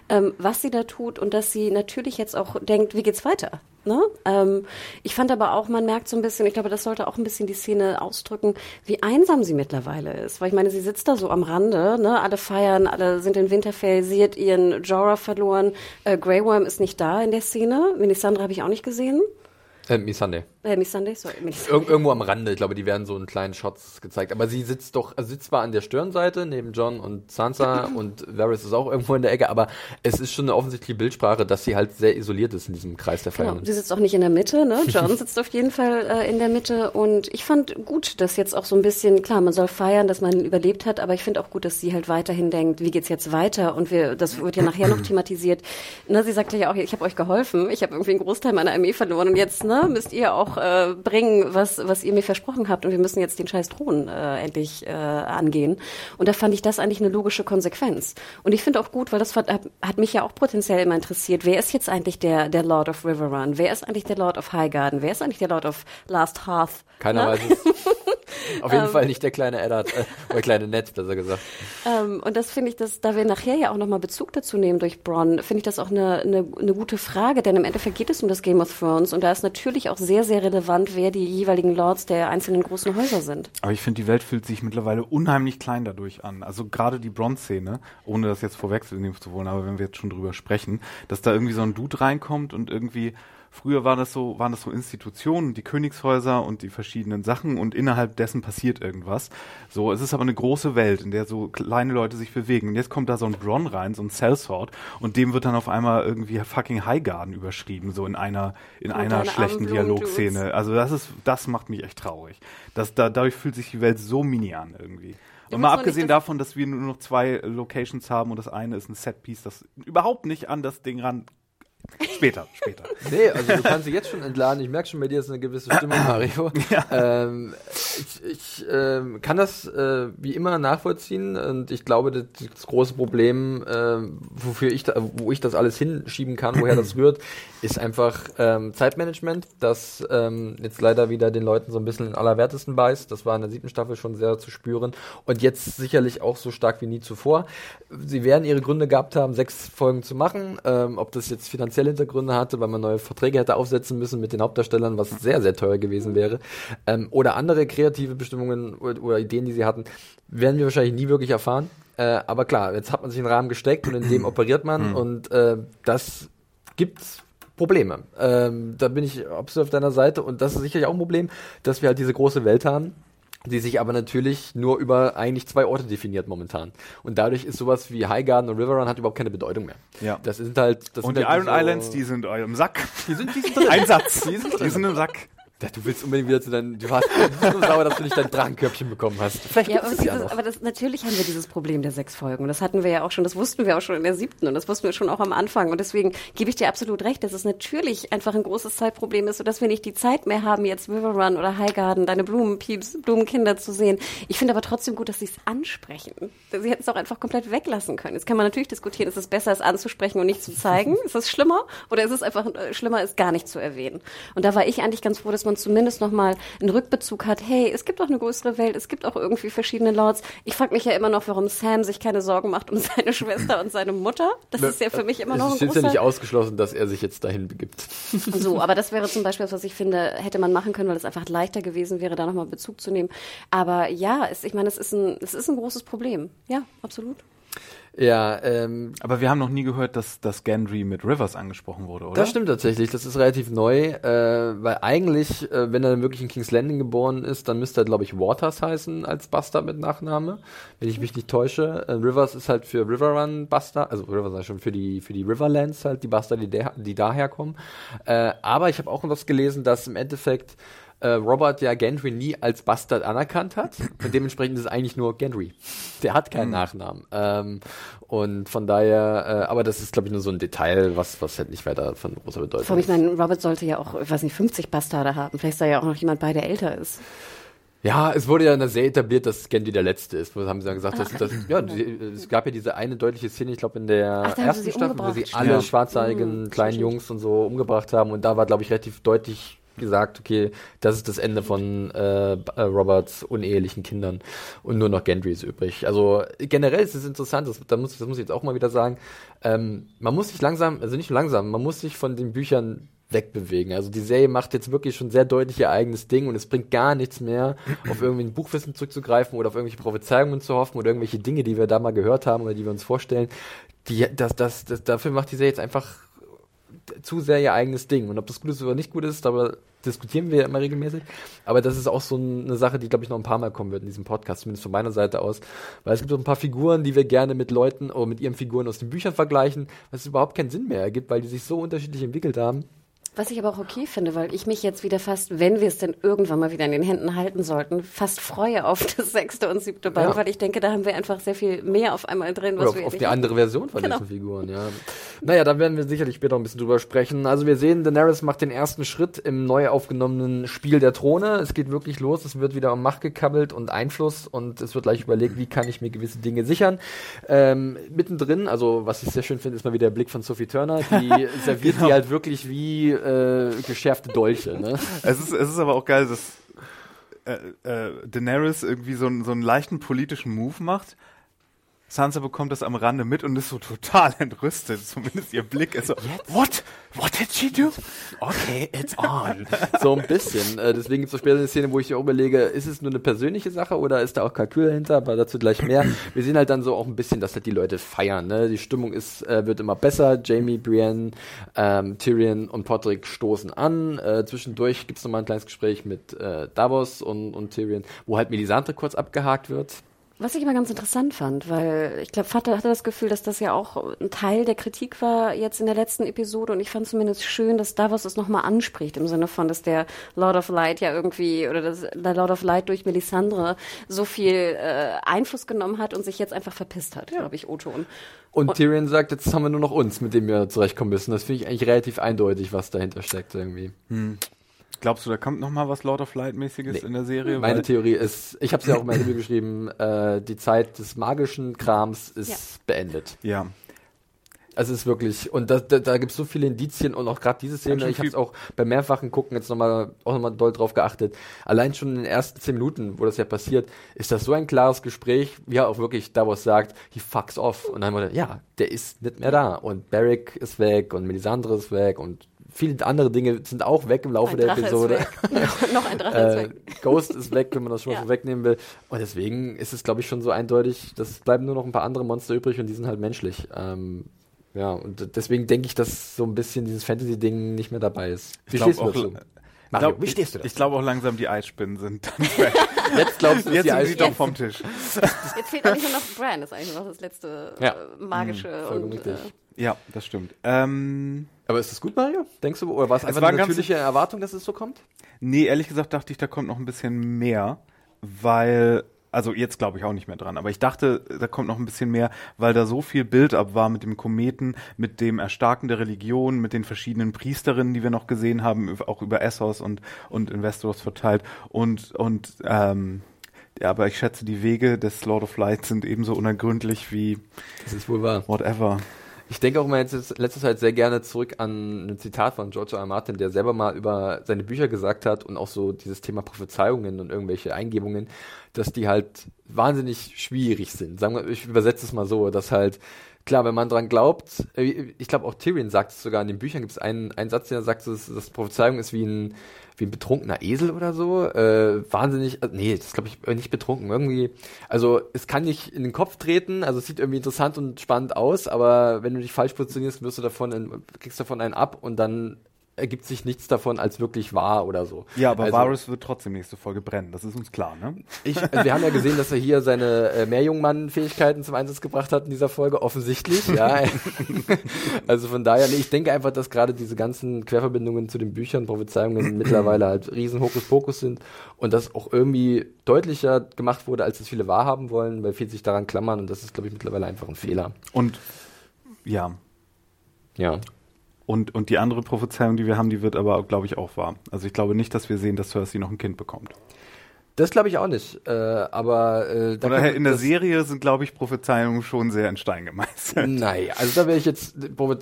Speaker 2: ähm, was sie da tut und dass sie natürlich jetzt auch denkt, wie geht's weiter? Ne? Ähm, ich fand aber auch, man merkt so ein bisschen, ich glaube, das sollte auch ein bisschen die Szene ausdrücken, wie einsam sie mittlerweile ist. Weil ich meine, sie sitzt da so am Rande, ne? alle feiern, alle sind in Winterfell, sie hat ihren Jorah verloren, äh, Grey Worm ist nicht da in der Szene, Melisandre habe ich auch nicht gesehen.
Speaker 1: Äh, Missandei.
Speaker 2: Äh, Missandei, sorry, Melisandre.
Speaker 1: Ir irgendwo am Rande, ich glaube, die werden so in kleinen Shots gezeigt. Aber sie sitzt doch, also sitzt zwar an der Stirnseite neben John und Sansa *clears throat* und Varys ist auch irgendwo in der Ecke, aber es ist schon eine offensichtliche Bildsprache, dass sie halt sehr isoliert ist in diesem Kreis der
Speaker 2: Genau,
Speaker 1: Feiernden.
Speaker 2: sie sitzt auch nicht in der Mitte, ne? *laughs* John sitzt auf jeden Fall äh, in der Mitte und ich fand gut, dass jetzt auch so ein bisschen, klar, man soll feiern, dass man überlebt hat, aber ich finde auch gut, dass sie halt weiterhin denkt, wie geht's jetzt weiter und wir, das wird ja nachher noch *clears throat* thematisiert. Ne, sie sagte ja auch, ich habe euch geholfen, ich habe irgendwie einen Großteil meiner Armee verloren und jetzt ne, müsst ihr auch äh, bringen, was, was ihr mir versprochen habt und wir müssen jetzt den scheiß Thron äh, endlich äh, angehen. Und da fand ich das eigentlich eine logische Konsequenz. Und ich finde auch gut, weil das hat, hat mich ja auch potenziell immer interessiert, wer ist jetzt eigentlich der, der Lord of Riverrun? Wer ist eigentlich der Lord of Highgarden? Wer ist eigentlich der Lord of Last Hearth?
Speaker 1: Keiner
Speaker 2: Ne?
Speaker 1: weiß es. *laughs* Auf jeden Fall nicht der kleine Eddard, äh, oder kleine Ned, besser gesagt.
Speaker 2: Ähm, und das finde ich, dass, da wir nachher ja auch nochmal Bezug dazu nehmen durch Bronn, finde ich das auch eine, eine, eine gute Frage, denn im Endeffekt geht es um das Game of Thrones und da ist natürlich auch sehr, sehr relevant, wer die jeweiligen Lords der einzelnen großen Häuser sind.
Speaker 3: Aber ich finde, die Welt fühlt sich mittlerweile unheimlich klein dadurch an. Also gerade die Bronze-Szene, ohne das jetzt vorwegnehmen zu wollen, aber wenn wir jetzt schon drüber sprechen, dass da irgendwie so ein Dude reinkommt und irgendwie Früher war das so, waren das so Institutionen, die Königshäuser und die verschiedenen Sachen und innerhalb dessen passiert irgendwas. So, es ist aber eine große Welt, in der so kleine Leute sich bewegen. Und jetzt kommt da so ein Bronn rein, so ein Sellsword, und dem wird dann auf einmal irgendwie fucking Highgarden überschrieben, so in einer, in
Speaker 2: Und
Speaker 3: einer schlechten Dialogszene. Also das ist, das macht mich echt traurig. Das, da, dadurch fühlt sich die Welt so mini an irgendwie. Und mal abgesehen davon, dass wir nur noch zwei Locations haben und das eine ist ein Setpiece, das überhaupt nicht an das Ding ran. Später, später.
Speaker 1: Nee, also du kannst sie jetzt schon entladen. Ich merke schon, bei dir ist eine gewisse Stimmung, *coughs* Mario. Ähm, ich ich ähm, kann das äh, wie immer nachvollziehen und ich glaube, das, das große Problem, ähm, wofür ich da, wo ich das alles hinschieben kann, woher das *clears throat* rührt, ist einfach ähm, Zeitmanagement, das ähm, jetzt leider wieder den Leuten so ein bisschen in allerwertesten beißt. Das war in der siebten Staffel schon sehr zu spüren und jetzt sicherlich auch so stark wie nie zuvor. Sie werden ihre Gründe gehabt haben, sechs Folgen zu machen. Ähm, ob das jetzt finanzielle Hintergründe hatte, weil man neue Verträge hätte aufsetzen müssen mit den Hauptdarstellern, was sehr, sehr teuer gewesen wäre. Ähm, oder andere kreative Bestimmungen oder, oder Ideen, die sie hatten, werden wir wahrscheinlich nie wirklich erfahren. Äh, aber klar, jetzt hat man sich einen Rahmen gesteckt und in dem *clears throat* operiert man und äh, das gibt's Probleme. Ähm, da bin ich absolut auf deiner Seite und das ist sicherlich auch ein Problem, dass wir halt diese große Welt haben, die sich aber natürlich nur über eigentlich zwei Orte definiert momentan. Und dadurch ist sowas wie Highgarden und Riverrun hat überhaupt keine Bedeutung mehr.
Speaker 3: Ja.
Speaker 1: Das sind halt. Das
Speaker 3: Und
Speaker 1: sind
Speaker 3: die
Speaker 1: halt
Speaker 3: Iron
Speaker 1: so-
Speaker 3: Islands, die sind im Sack.
Speaker 1: die sind, die sind *laughs* drin.
Speaker 3: Ein Satz.
Speaker 1: Die sind
Speaker 3: Die sind im Sack.
Speaker 1: Ja, du willst unbedingt wieder zu deinem, du warst so sauer, dass du nicht dein Drachenkörbchen bekommen hast. Vielleicht
Speaker 2: Ja, aber,
Speaker 1: es ja
Speaker 2: dieses,
Speaker 1: noch.
Speaker 2: aber das, natürlich haben wir dieses Problem der sechs Folgen. Und das hatten wir ja auch schon, das wussten wir auch schon in der siebten und das wussten wir schon auch am Anfang. Und deswegen gebe ich dir absolut recht, dass es natürlich einfach ein großes Zeitproblem ist, sodass wir nicht die Zeit mehr haben, jetzt River Run oder Highgarden, deine Blumenpieps, Blumenkinder zu sehen. Ich finde aber trotzdem gut, dass sie es ansprechen. Sie hätten es auch einfach komplett weglassen können. Jetzt kann man natürlich diskutieren, ist es besser, es anzusprechen und nicht zu zeigen? ist es schlimmer? Oder ist es einfach äh, schlimmer, es gar nicht zu erwähnen? Und da war ich eigentlich ganz froh, dass man zumindest nochmal einen Rückbezug hat. Hey, es gibt auch eine größere Welt, es gibt auch irgendwie verschiedene Lords. Ich frage mich ja immer noch, warum Sam sich keine Sorgen macht um *laughs* seine Schwester und seine Mutter. Das ist ja für mich immer noch
Speaker 1: es
Speaker 2: ein
Speaker 1: ist ja nicht
Speaker 2: großer...
Speaker 1: ausgeschlossen, dass er sich jetzt dahin begibt. *laughs*
Speaker 2: So, aber das wäre zum Beispiel was, was ich finde, hätte man machen können, weil es einfach leichter gewesen wäre, da nochmal Bezug zu nehmen. Aber ja, es, ich meine, es ist, ein, es ist ein großes Problem. Ja, absolut.
Speaker 1: Ja, ähm,
Speaker 3: Aber wir haben noch nie gehört, dass, dass Gendry mit Rivers angesprochen wurde, oder?
Speaker 1: Das stimmt tatsächlich, das ist relativ neu, äh, weil eigentlich, äh, wenn er dann wirklich in King's Landing geboren ist, dann müsste er, glaube ich, Waters heißen als Bastard mit Nachname, wenn ich mich nicht täusche. Äh, Rivers ist halt für River Run Bastard, also Rivers ist schon für die, für die Riverlands halt, die Bastard, die, der, die daher kommen. Äh, aber ich habe auch was gelesen, dass im Endeffekt äh, Robert ja Gendry nie als Bastard anerkannt hat und dementsprechend ist es eigentlich nur Gendry. Der hat keinen Nachnamen. Ähm, und von daher, äh, aber das ist glaube ich nur so ein Detail, was, was halt nicht weiter von großer Bedeutung
Speaker 2: Vor allem, ich
Speaker 1: ist.
Speaker 2: meine, Robert sollte ja auch, ich weiß nicht, 50 Bastarde haben. Vielleicht ist da ja auch noch jemand bei, der älter ist.
Speaker 1: Ja, es wurde ja in der Serie etabliert, dass Gendry der Letzte ist. Wo haben sie dann gesagt, das, das, ja, die, es gab ja diese eine deutliche Szene, ich glaube in der
Speaker 2: Ach,
Speaker 1: ersten
Speaker 2: sie
Speaker 1: Staffel, wo sie alle
Speaker 3: stimmt.
Speaker 1: schwarzhaarigen
Speaker 2: Mhm,
Speaker 1: kleinen. Jungs und so umgebracht haben und da war, glaube ich, relativ deutlich gesagt, okay, das ist das Ende von äh, äh, Roberts unehelichen Kindern und nur noch Gendry ist übrig. Also generell ist es interessant, das, da muss, das muss ich jetzt auch mal wieder sagen, ähm, man muss sich langsam, also nicht nur langsam, man muss sich von den Büchern wegbewegen. Also die Serie macht jetzt wirklich schon sehr deutlich ihr eigenes Ding und es bringt gar nichts mehr, auf irgendwie ein Buchwissen zurückzugreifen oder auf irgendwelche Prophezeiungen zu hoffen oder irgendwelche Dinge, die wir da mal gehört haben oder die wir uns vorstellen. Die, das, das, das, dafür macht die Serie jetzt einfach zu sehr ihr eigenes Ding. Und ob das gut ist oder nicht gut ist, darüber diskutieren wir ja immer regelmäßig. Aber das ist auch so eine Sache, die, glaube ich, noch ein paar Mal kommen wird in diesem Podcast, zumindest von meiner Seite aus. Weil es gibt so ein paar Figuren, die wir gerne mit Leuten oder mit ihren Figuren aus den Büchern vergleichen, was überhaupt keinen Sinn mehr ergibt, weil die sich so unterschiedlich entwickelt haben.
Speaker 2: Was ich aber auch okay finde, weil ich mich jetzt wieder fast, wenn wir es denn irgendwann mal wieder in den Händen halten sollten, fast freue auf das sechste und siebte Band,
Speaker 1: Ja.
Speaker 2: weil ich denke, da haben wir einfach sehr viel mehr auf einmal drin, was
Speaker 1: Oder auf,
Speaker 2: wir
Speaker 1: auf die andere Version von
Speaker 2: Genau.
Speaker 1: diesen Figuren, ja. Naja, da werden wir sicherlich später noch ein bisschen drüber sprechen. Also wir sehen, Daenerys macht den ersten Schritt im neu aufgenommenen Spiel der Throne. Es geht wirklich los, es wird wieder um Macht gekabbelt und Einfluss und es wird gleich überlegt, wie kann ich mir gewisse Dinge sichern. Ähm, mittendrin, also was ich sehr schön finde, ist mal wieder der Blick von Sophie Turner, die *laughs* serviert die halt wirklich wie äh, geschärfte Dolche, ne?
Speaker 3: Es ist, es ist aber auch geil, dass äh, äh, Daenerys irgendwie so, so einen leichten politischen Move macht. Sansa bekommt das am Rande mit und ist so total *laughs* entrüstet. Zumindest ihr Blick ist so, what? What did she do?
Speaker 1: Okay, it's on. So ein bisschen. Äh, deswegen gibt es so später eine Szene, wo ich auch überlege, ist es nur eine persönliche Sache oder ist da auch Kalkül dahinter? Aber dazu gleich mehr. Wir sehen halt dann so auch ein bisschen, dass halt die Leute feiern. Ne? Die Stimmung ist, äh, wird immer besser. Jamie, Brienne, ähm, Tyrion und Podrick stoßen an. Äh, zwischendurch gibt es nochmal ein kleines Gespräch mit äh, Davos und, und Tyrion, wo halt Melisandre kurz abgehakt wird.
Speaker 2: Was ich immer ganz interessant fand, weil ich glaube, Vater hatte das Gefühl, dass das ja auch ein Teil der Kritik war jetzt in der letzten Episode und ich fand zumindest schön, dass Davos es nochmal anspricht, im Sinne von, dass der Lord of Light ja irgendwie, oder dass der Lord of Light durch Melisandre so viel äh, Einfluss genommen hat und sich jetzt einfach verpisst hat, glaube ich, Oton.
Speaker 1: Und Tyrion sagt, jetzt haben wir nur noch uns, mit dem wir zurechtkommen müssen. Das finde ich eigentlich relativ eindeutig, was dahinter steckt irgendwie.
Speaker 3: Glaubst du, da kommt noch mal was Lord of Light-mäßiges
Speaker 1: Nee.
Speaker 3: in der Serie?
Speaker 1: Meine
Speaker 3: Weil-
Speaker 1: Theorie ist, ich habe es ja auch in meinem Review geschrieben, äh, die Zeit des magischen Krams ist
Speaker 2: Ja.
Speaker 1: beendet.
Speaker 3: Ja.
Speaker 1: Es ist wirklich, und da, da, da gibt es so viele Indizien und auch gerade diese Szene, ich habe es auch beim mehrfachen Gucken jetzt nochmal auch nochmal doll drauf geachtet. Allein schon in den ersten zehn Minuten, wo das ja passiert, ist das so ein klares Gespräch, wie er auch wirklich Davos sagt, he fucks off. Und dann haben wir, ja, der ist nicht mehr da. Und Barrick ist weg und Melisandre ist weg und viele andere Dinge sind auch weg im Laufe
Speaker 2: Ein
Speaker 1: der
Speaker 2: Drache
Speaker 1: Episode.
Speaker 2: ist weg. *laughs* Noch ein Drache ist
Speaker 1: Äh,
Speaker 2: weg.
Speaker 1: Ghost ist weg, wenn man das schon
Speaker 2: Ja.
Speaker 1: so wegnehmen will. Und deswegen ist es, glaube ich, schon so eindeutig, dass bleiben nur noch ein paar andere Monster übrig und die sind halt menschlich. Ähm, ja, und deswegen denke ich, dass so ein bisschen dieses Fantasy-Ding nicht mehr dabei ist. Wie
Speaker 3: glaub
Speaker 1: stehst du
Speaker 3: auch-
Speaker 1: dazu?
Speaker 3: Ich
Speaker 1: Mario,
Speaker 3: glaub,
Speaker 1: wie stehst du
Speaker 3: Ich,
Speaker 1: dazu?
Speaker 3: ich glaube auch langsam, die Eisspinnen sind dann *laughs* weg.
Speaker 1: Jetzt glaubst du,
Speaker 3: Jetzt
Speaker 1: die
Speaker 3: sind sie
Speaker 1: Eis
Speaker 3: doch vom Tisch.
Speaker 2: Jetzt fehlt eigentlich nur noch Bran, ist eigentlich noch das letzte
Speaker 1: Ja.
Speaker 2: äh, magische
Speaker 1: vollkommen
Speaker 2: und äh,
Speaker 3: Ja, das stimmt. Ähm,
Speaker 1: Aber ist das gut, Mario? Denkst du, oder war es einfach
Speaker 3: war
Speaker 1: eine
Speaker 3: ganz-
Speaker 1: natürliche Erwartung, dass es so kommt?
Speaker 3: Nee, ehrlich gesagt dachte ich, da kommt noch ein bisschen mehr, weil, also jetzt glaube ich auch nicht mehr dran, aber ich dachte, da kommt noch ein bisschen mehr, weil da so viel Build-up war mit dem Kometen, mit dem Erstarken der Religion, mit den verschiedenen Priesterinnen, die wir noch gesehen haben, auch über Essos und, und in Westeros verteilt und, und, ähm, ja, aber ich schätze, die Wege des Lord of Light sind ebenso unergründlich wie
Speaker 1: Das ist wohl wahr.
Speaker 3: whatever.
Speaker 1: Ich denke auch mal jetzt in letzter Zeit sehr gerne zurück an ein Zitat von George R. R. Martin, der selber mal über seine Bücher gesagt hat und auch so dieses Thema Prophezeiungen und irgendwelche Eingebungen, dass die halt wahnsinnig schwierig sind. Sagen wir, ich übersetze es mal so, dass halt Klar, wenn man dran glaubt, äh, ich glaube auch Tyrion sagt es sogar in den Büchern, gibt es einen, einen Satz, der sagt, dass, dass Prophezeiung ist wie ein, wie ein betrunkener Esel oder so. Äh, wahnsinnig, äh, nee, das glaube ich äh, nicht betrunken. Irgendwie, also es kann nicht in den Kopf treten, also es sieht irgendwie interessant und spannend aus, aber wenn du dich falsch positionierst, wirst du davon, in, kriegst davon einen ab und dann ergibt sich nichts davon als wirklich wahr oder so.
Speaker 3: Ja, aber
Speaker 1: also,
Speaker 3: Varys wird trotzdem nächste Folge brennen, das ist uns klar, ne?
Speaker 1: ich, also wir haben ja gesehen, dass er hier seine äh, Meerjungmann-Fähigkeiten zum Einsatz gebracht hat in dieser Folge, offensichtlich, ja. *laughs* also von daher, nee, ich denke einfach, dass gerade diese ganzen Querverbindungen zu den Büchern, Prophezeiungen *clears throat* mittlerweile halt riesen Hokuspokus sind und das auch irgendwie deutlicher gemacht wurde, als es viele wahrhaben wollen, weil viele sich daran klammern und das ist, glaube ich, mittlerweile einfach ein Fehler.
Speaker 3: Und ja,
Speaker 1: Ja.
Speaker 3: Und, und die andere Prophezeiung, die wir haben, die wird aber, glaube ich, auch wahr. Also ich glaube nicht, dass wir sehen, dass Cersei noch ein Kind bekommt.
Speaker 1: Das glaube ich auch nicht, äh, aber äh, da
Speaker 3: Oder in der Serie sind, glaube ich, Prophezeiungen schon sehr in Stein gemeißelt.
Speaker 1: Nein, also da wäre ich jetzt,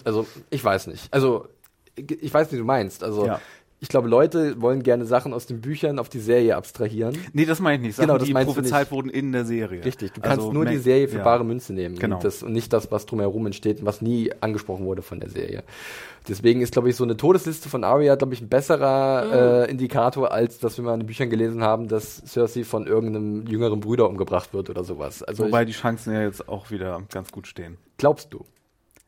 Speaker 1: also ich weiß nicht. Also ich weiß, wie du meinst. Also
Speaker 3: Ja.
Speaker 1: Ich glaube, Leute wollen gerne Sachen aus den Büchern auf die Serie abstrahieren.
Speaker 3: Nee, das meine ich nicht. Sachen,
Speaker 1: Genau, das
Speaker 3: die prophezeit wurden in der Serie.
Speaker 1: Richtig, du kannst
Speaker 3: Also,
Speaker 1: nur die Serie für
Speaker 3: ja.
Speaker 1: bare Münze nehmen
Speaker 3: Genau.
Speaker 1: und, das, und nicht das, was drumherum entsteht und was nie angesprochen wurde von der Serie. Deswegen ist, glaube ich, so eine Todesliste von Arya, glaube ich, ein besserer äh, Indikator, als dass wir mal in den Büchern gelesen haben, dass Cersei von irgendeinem jüngeren Bruder umgebracht wird oder sowas. Also
Speaker 3: Wobei
Speaker 1: ich,
Speaker 3: die Chancen ja jetzt auch wieder ganz gut stehen.
Speaker 1: glaubst du?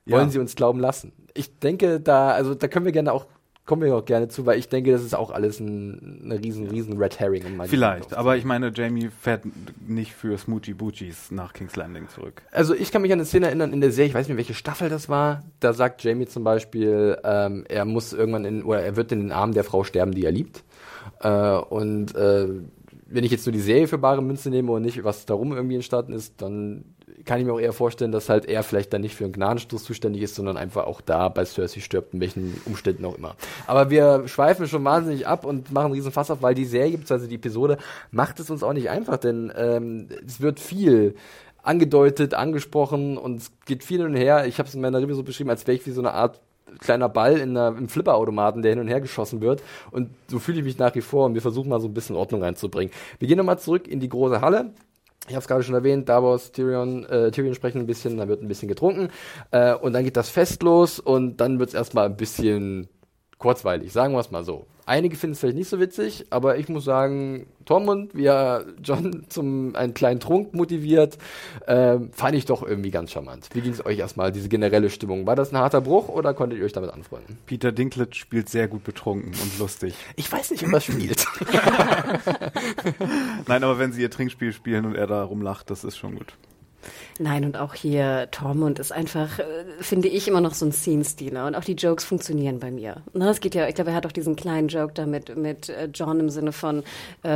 Speaker 3: Ja.
Speaker 1: Wollen sie uns glauben lassen? Ich denke, da, also da können wir gerne auch, kommen wir auch gerne zu, weil ich denke, das ist auch alles ein, eine riesen, riesen Red Herring. Um
Speaker 3: Vielleicht, aber ich meine, Jamie fährt nicht für Smoochie Boochies nach King's Landing zurück.
Speaker 1: Also ich kann mich an eine Szene erinnern in der Serie, ich weiß nicht, welche Staffel das war. Da sagt Jamie zum Beispiel, ähm, er muss irgendwann in, oder er wird in den Armen der Frau sterben, die er liebt. Äh, und äh, wenn ich jetzt nur die Serie für bare Münze nehme und nicht, was darum irgendwie entstanden ist, dann kann ich mir auch eher vorstellen, dass halt er vielleicht dann nicht für einen Gnadenstoß zuständig ist, sondern einfach auch da bei Cersei stirbt, in welchen Umständen auch immer. Aber wir schweifen schon wahnsinnig ab und machen einen riesen Fass auf, weil die Serie, beziehungsweise die Episode, macht es uns auch nicht einfach, denn ähm, es wird viel angedeutet, angesprochen und es geht viel hin und her. Ich habe es in meiner Review so beschrieben, als wäre ich wie so eine Art kleiner Ball in einer, im Flipperautomaten, der hin und her geschossen wird. Und so fühle ich mich nach wie vor und wir versuchen mal so ein bisschen Ordnung reinzubringen. Wir gehen nochmal zurück in die große Halle. Ich habe es gerade schon erwähnt, Davos, Tyrion, äh, Tyrion sprechen ein bisschen, dann wird ein bisschen getrunken äh, und dann geht das Fest los und dann wird es erstmal ein bisschen kurzweilig, sagen wir es mal so. Einige finden es vielleicht nicht so witzig, aber ich muss sagen, Tormund, wie er John *laughs* zum einen kleinen Trunk motiviert, ähm, fand ich doch irgendwie ganz charmant. Wie ging es euch erstmal, diese generelle Stimmung? War das ein harter Bruch oder konntet ihr euch damit anfreunden?
Speaker 3: Peter Dinklage spielt sehr gut betrunken und lustig.
Speaker 1: Ich weiß nicht, ob er spielt. *laughs*
Speaker 3: Nein, aber wenn sie ihr Trinkspiel spielen und er da rumlacht, das ist schon gut.
Speaker 2: Nein, und auch hier Tormund ist einfach, äh, finde ich, immer noch so ein Scene-Stealer. Und auch die Jokes funktionieren bei mir. Na, es geht ja, ich glaube, er hat auch diesen kleinen Joke da mit, mit äh, John im Sinne von äh,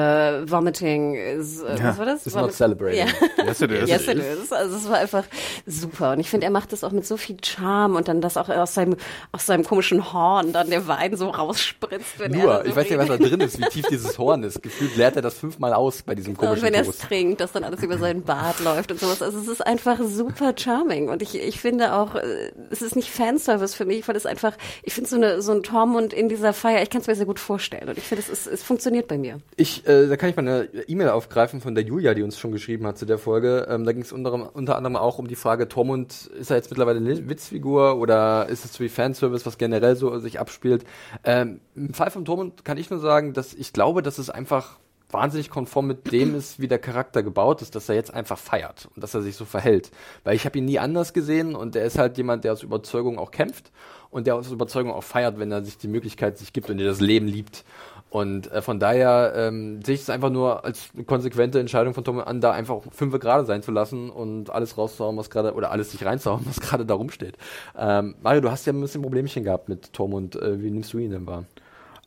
Speaker 2: Vomiting is, äh,
Speaker 3: Ja,
Speaker 2: was war das?
Speaker 1: not
Speaker 2: Vomit-
Speaker 1: celebrating.
Speaker 2: Ja.
Speaker 3: Yes, it is.
Speaker 2: Yes, it is. Also es war einfach super. Und ich finde, er macht das auch mit so viel Charme und dann das auch aus seinem, aus seinem komischen Horn dann der Wein so rausspritzt, wenn er
Speaker 1: Nur,
Speaker 2: da so
Speaker 1: ich weiß nicht, was da drin ist, wie tief dieses Horn ist. Gefühlt leert er das fünfmal aus bei diesem
Speaker 2: Und
Speaker 1: komischen
Speaker 2: wenn er es trinkt, dass dann alles über seinen Bart läuft und sowas. Also es ist einfach super charming. Und ich, ich finde auch, äh, es ist nicht Fanservice für mich, weil es einfach, ich finde so, so ein Tormund in dieser Feier, ich kann es mir sehr gut vorstellen. Und ich finde, es, es funktioniert bei mir.
Speaker 1: Ich, äh, da kann ich mal eine E-Mail aufgreifen von der Julia, die uns schon geschrieben hat zu der Folge. Ähm, da ging es unter, unter anderem auch um die Frage, Tormund, ist er jetzt mittlerweile eine Witzfigur oder ist es so wie Fanservice, was generell so sich abspielt? Ähm, Im Fall von Tormund kann ich nur sagen, dass ich glaube, dass es einfach wahnsinnig konform mit dem ist, wie der Charakter gebaut ist, dass er jetzt einfach feiert und dass er sich so verhält. Weil ich habe ihn nie anders gesehen und er ist halt jemand, der aus Überzeugung auch kämpft und der aus Überzeugung auch feiert, wenn er sich die Möglichkeit sich gibt und der das Leben liebt. Und äh, von daher ähm, sehe ich es einfach nur als konsequente Entscheidung von Tom an, da einfach fünf gerade sein zu lassen und alles rauszuhauen, was gerade, oder alles sich reinzuhauen, was gerade da rumsteht. Ähm, Mario, du hast ja ein bisschen Problemchen gehabt mit Tom und äh, wie nimmst du ihn denn wahr?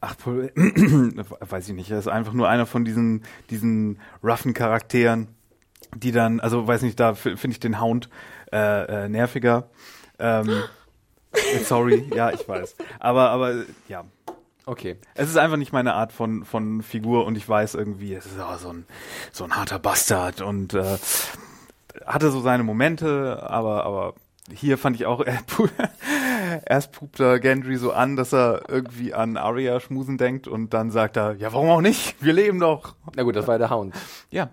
Speaker 3: Ach, *clears throat* weiß ich nicht. Er ist einfach nur einer von diesen, diesen roughen Charakteren, die dann, also weiß nicht, da finde ich den Hound äh, äh, nerviger. Ähm, *gasps* sorry, ja, ich weiß. Aber, aber ja,
Speaker 1: Okay.
Speaker 3: Es ist einfach nicht meine Art von, von Figur und ich weiß irgendwie, es ist auch so ein, so ein harter Bastard und äh, hatte so seine Momente, aber, aber hier fand ich auch, äh, *laughs* erst pupt er Gendry so an, dass er irgendwie an Arya schmusen denkt und dann sagt er, ja, warum auch nicht? Wir leben doch.
Speaker 1: Na gut, das war der Hound.
Speaker 3: Ja.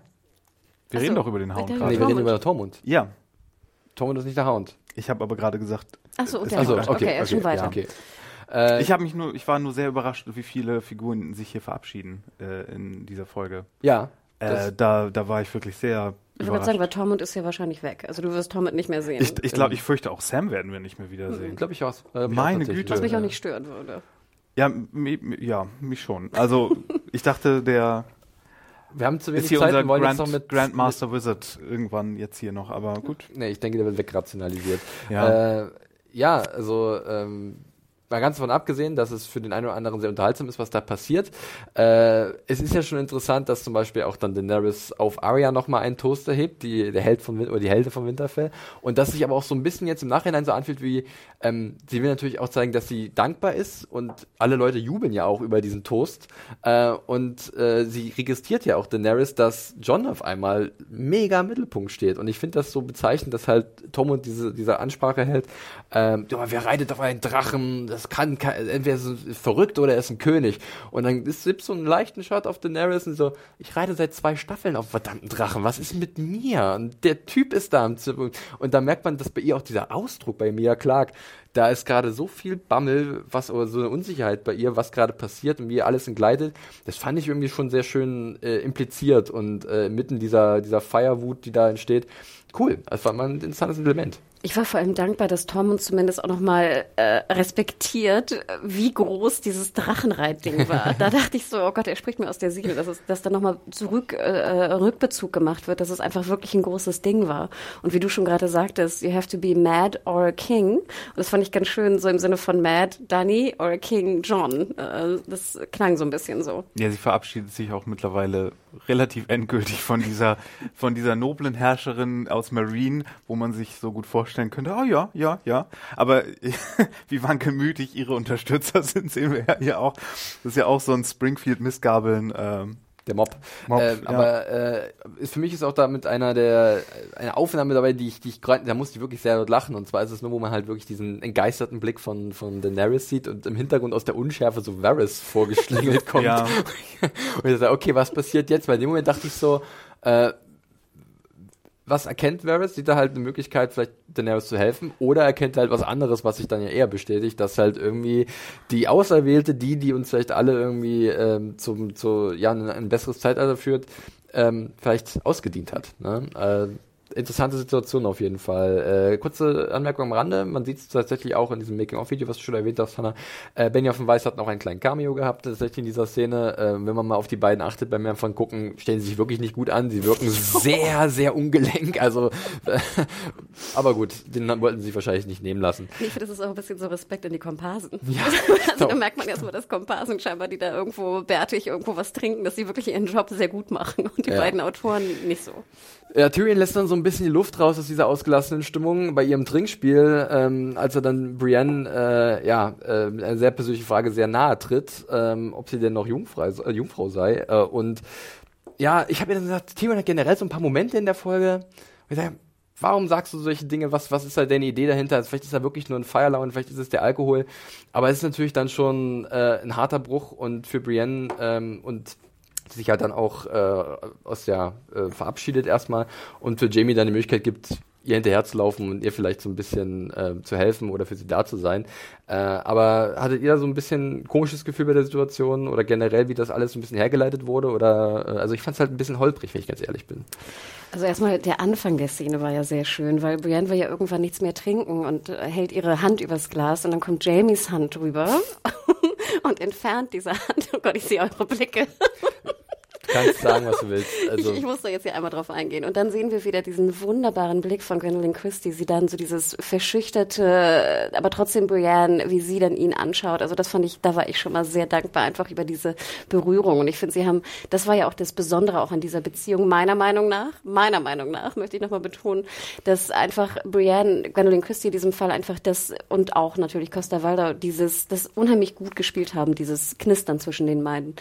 Speaker 3: Wir
Speaker 2: Ach
Speaker 3: reden
Speaker 2: so.
Speaker 3: doch über den Hound gerade.
Speaker 1: Nee, wir reden über den Tormund.
Speaker 3: Ja.
Speaker 1: Tormund ist nicht der Hound.
Speaker 3: Ich habe aber gerade gesagt,
Speaker 2: Ach so,
Speaker 3: Ist
Speaker 2: der
Speaker 1: Also,
Speaker 2: Hound.
Speaker 1: okay,
Speaker 2: okay, er ist schon weiter.
Speaker 1: Ja, okay. Äh,
Speaker 3: ich habe mich nur, ich war nur sehr überrascht, wie viele Figuren sich hier verabschieden äh, in dieser Folge.
Speaker 1: ja.
Speaker 3: Äh, da, da war ich wirklich sehr
Speaker 2: Ich würde sagen, weil Tormund ist ja wahrscheinlich weg. Also du wirst Tormund nicht mehr sehen.
Speaker 3: Ich, ich glaube, ich fürchte auch Sam werden wir nicht mehr wiedersehen.
Speaker 1: Glaube ich auch. Äh,
Speaker 3: Meine
Speaker 1: tatsächlich.
Speaker 3: Güte.
Speaker 2: was mich auch nicht stören würde.
Speaker 3: Ja, mi, mi- ja, mich schon. Also *laughs* ich dachte, der
Speaker 1: Wir haben zu
Speaker 3: ist
Speaker 1: wenig
Speaker 3: hier
Speaker 1: Zeit
Speaker 3: unser
Speaker 1: wollen
Speaker 3: Grand,
Speaker 1: jetzt noch mit
Speaker 3: Grandmaster Wizard irgendwann jetzt hier noch, aber gut.
Speaker 1: Mit, nee, ich denke, der wird wegrationalisiert.
Speaker 3: Ja.
Speaker 1: Äh, ja, also ähm, mal ganz davon abgesehen, dass es für den einen oder anderen sehr unterhaltsam ist, was da passiert. Äh, es ist ja schon interessant, dass zum Beispiel auch dann Daenerys auf Arya nochmal einen Toast erhebt, die der Held von oder die Heldin von Winterfell. Und dass sich aber auch so ein bisschen jetzt im Nachhinein so anfühlt, wie ähm, sie will natürlich auch zeigen, dass sie dankbar ist und alle Leute jubeln ja auch über diesen Toast. Äh, und äh, sie registriert ja auch Daenerys, dass John auf einmal mega im Mittelpunkt steht. Und ich finde das so bezeichnend, dass halt Tom und diese, diese Ansprache hält. Ähm, "Ja, wer reitet auf einen Drachen? Das kann, kann entweder ist er verrückt oder er ist ein König. Und dann ist gibt so einen leichten Shot auf Daenerys und so, ich reite seit zwei Staffeln auf verdammten Drachen. Was ist mit mir? Und der Typ ist da am Zipfel. Und da merkt man, dass bei ihr auch dieser Ausdruck bei Mia Clark, da ist gerade so viel Bammel, was oder so eine Unsicherheit bei ihr, was gerade passiert und wie alles entgleitet. Das fand ich irgendwie schon sehr schön äh, impliziert und äh, mitten dieser dieser Feierwut, die da entsteht. Cool, das war mal ein interessantes Element.
Speaker 2: Ich war vor allem dankbar, dass Tom uns zumindest auch nochmal äh, respektiert, wie groß dieses Drachenreitding war. *laughs* da dachte ich so, oh Gott, er spricht mir aus der Seele, dass, es, dass da nochmal zurück, äh, Rückbezug gemacht wird, dass es einfach wirklich ein großes Ding war. Und wie du schon gerade sagtest, you have to be mad or a king. Und das fand ich ganz schön, so im Sinne von mad Danny or king John. Äh, das klang so ein bisschen so.
Speaker 3: Ja, sie verabschiedet sich auch mittlerweile relativ endgültig von dieser, von dieser noblen Herrscherin aus Marine, wo man sich so gut vorstellen könnte, oh ja, ja, ja. Aber *laughs* wie wankelmütig ihre Unterstützer *laughs* sind, sehen wir ja hier auch. Das ist ja auch so ein Springfield-Missgabeln. Ähm,
Speaker 1: Der Mob.
Speaker 3: Mob,
Speaker 1: ähm,
Speaker 3: ja.
Speaker 1: Aber äh, ist, für mich ist auch damit einer der eine Aufnahme dabei, die ich, die ich da musste ich wirklich sehr laut lachen. Und zwar ist es nur, wo man halt wirklich diesen entgeisterten Blick von von Daenerys sieht und im Hintergrund aus der Unschärfe so Varys vorgeschlängelt *laughs* kommt.
Speaker 3: Ja. *laughs*
Speaker 1: und ich dachte, okay, was passiert jetzt? Weil in dem Moment dachte ich so, äh, was erkennt Varys? Sieht er halt eine Möglichkeit, vielleicht Daenerys zu helfen? Oder erkennt er halt was anderes, was sich dann ja eher bestätigt, dass halt irgendwie die Auserwählte, die, die uns vielleicht alle irgendwie ähm, zum, zu, ja, ein, ein besseres Zeitalter führt, ähm, vielleicht ausgedient hat. Ne? Äh, interessante Situation auf jeden Fall. Äh, kurze Anmerkung am Rande, man sieht es tatsächlich auch in diesem Making-of-Video, was du schon erwähnt hast, Hannah. Äh, Benjamin Weiss hat noch einen kleinen Cameo gehabt, tatsächlich in dieser Szene. Äh, wenn man mal auf die beiden achtet beim Anfang gucken, stellen sie sich wirklich nicht gut an. Sie wirken *laughs* sehr, sehr ungelenk. Also, äh, aber gut, den wollten sie sich wahrscheinlich nicht nehmen lassen.
Speaker 2: Ich finde, das ist auch ein bisschen so Respekt in die Komparsen. *laughs*
Speaker 1: Ja,
Speaker 2: also
Speaker 1: genau.
Speaker 2: da merkt man erstmal, dass Komparsen scheinbar, die da irgendwo bärtig irgendwo was trinken, dass sie wirklich ihren Job sehr gut machen und die
Speaker 1: Ja.
Speaker 2: beiden Autoren nicht so.
Speaker 1: Ja, Tyrion lässt dann so ein bisschen die Luft raus aus dieser ausgelassenen Stimmung bei ihrem Trinkspiel, ähm, als er dann Brienne, äh, ja, äh, mit einer sehr persönlichen Frage sehr nahe tritt, ähm, ob sie denn noch Jungfrei, äh, Jungfrau sei. Äh, und ja, ich habe mir dann gesagt, Tyrion hat generell so ein paar Momente in der Folge, wo ich sage, warum sagst du solche Dinge? Was, was ist halt deine Idee dahinter? Also vielleicht ist er wirklich nur ein Feierlaune, vielleicht ist es der Alkohol. Aber es ist natürlich dann schon äh, ein harter Bruch und für Brienne ähm, und sich halt dann auch äh, aus der äh, verabschiedet erstmal und für Jamie dann die Möglichkeit gibt, ihr hinterherzulaufen und ihr vielleicht so ein bisschen äh, zu helfen oder für sie da zu sein. Äh, aber hattet ihr da so ein bisschen komisches Gefühl bei der Situation oder generell, wie das alles so ein bisschen hergeleitet wurde? Oder äh, also ich fand es halt ein bisschen holprig, wenn ich ganz ehrlich bin.
Speaker 2: Also erstmal der Anfang der Szene war ja sehr schön, weil Brienne will ja irgendwann nichts mehr trinken und äh, hält ihre Hand übers Glas und dann kommt Jamies Hand drüber und entfernt diese Hand. *laughs* Oh Gott, ich sehe eure Blicke. *laughs*
Speaker 1: Kannst sagen, was du willst. Also
Speaker 2: ich, ich muss da jetzt hier einmal drauf eingehen. Und dann sehen wir wieder diesen wunderbaren Blick von Gwendolyn Christie, sie dann so dieses verschüchterte, aber trotzdem Brienne, wie sie dann ihn anschaut. Also das fand ich, da war ich schon mal sehr dankbar einfach über diese Berührung. Und ich finde, sie haben, das war ja auch das Besondere auch an dieser Beziehung, meiner Meinung nach, meiner Meinung nach, möchte ich nochmal betonen, dass einfach Brienne, Gwendolyn Christie in diesem Fall einfach das und auch natürlich Costa Waldau dieses, das unheimlich gut gespielt haben, dieses Knistern zwischen den beiden.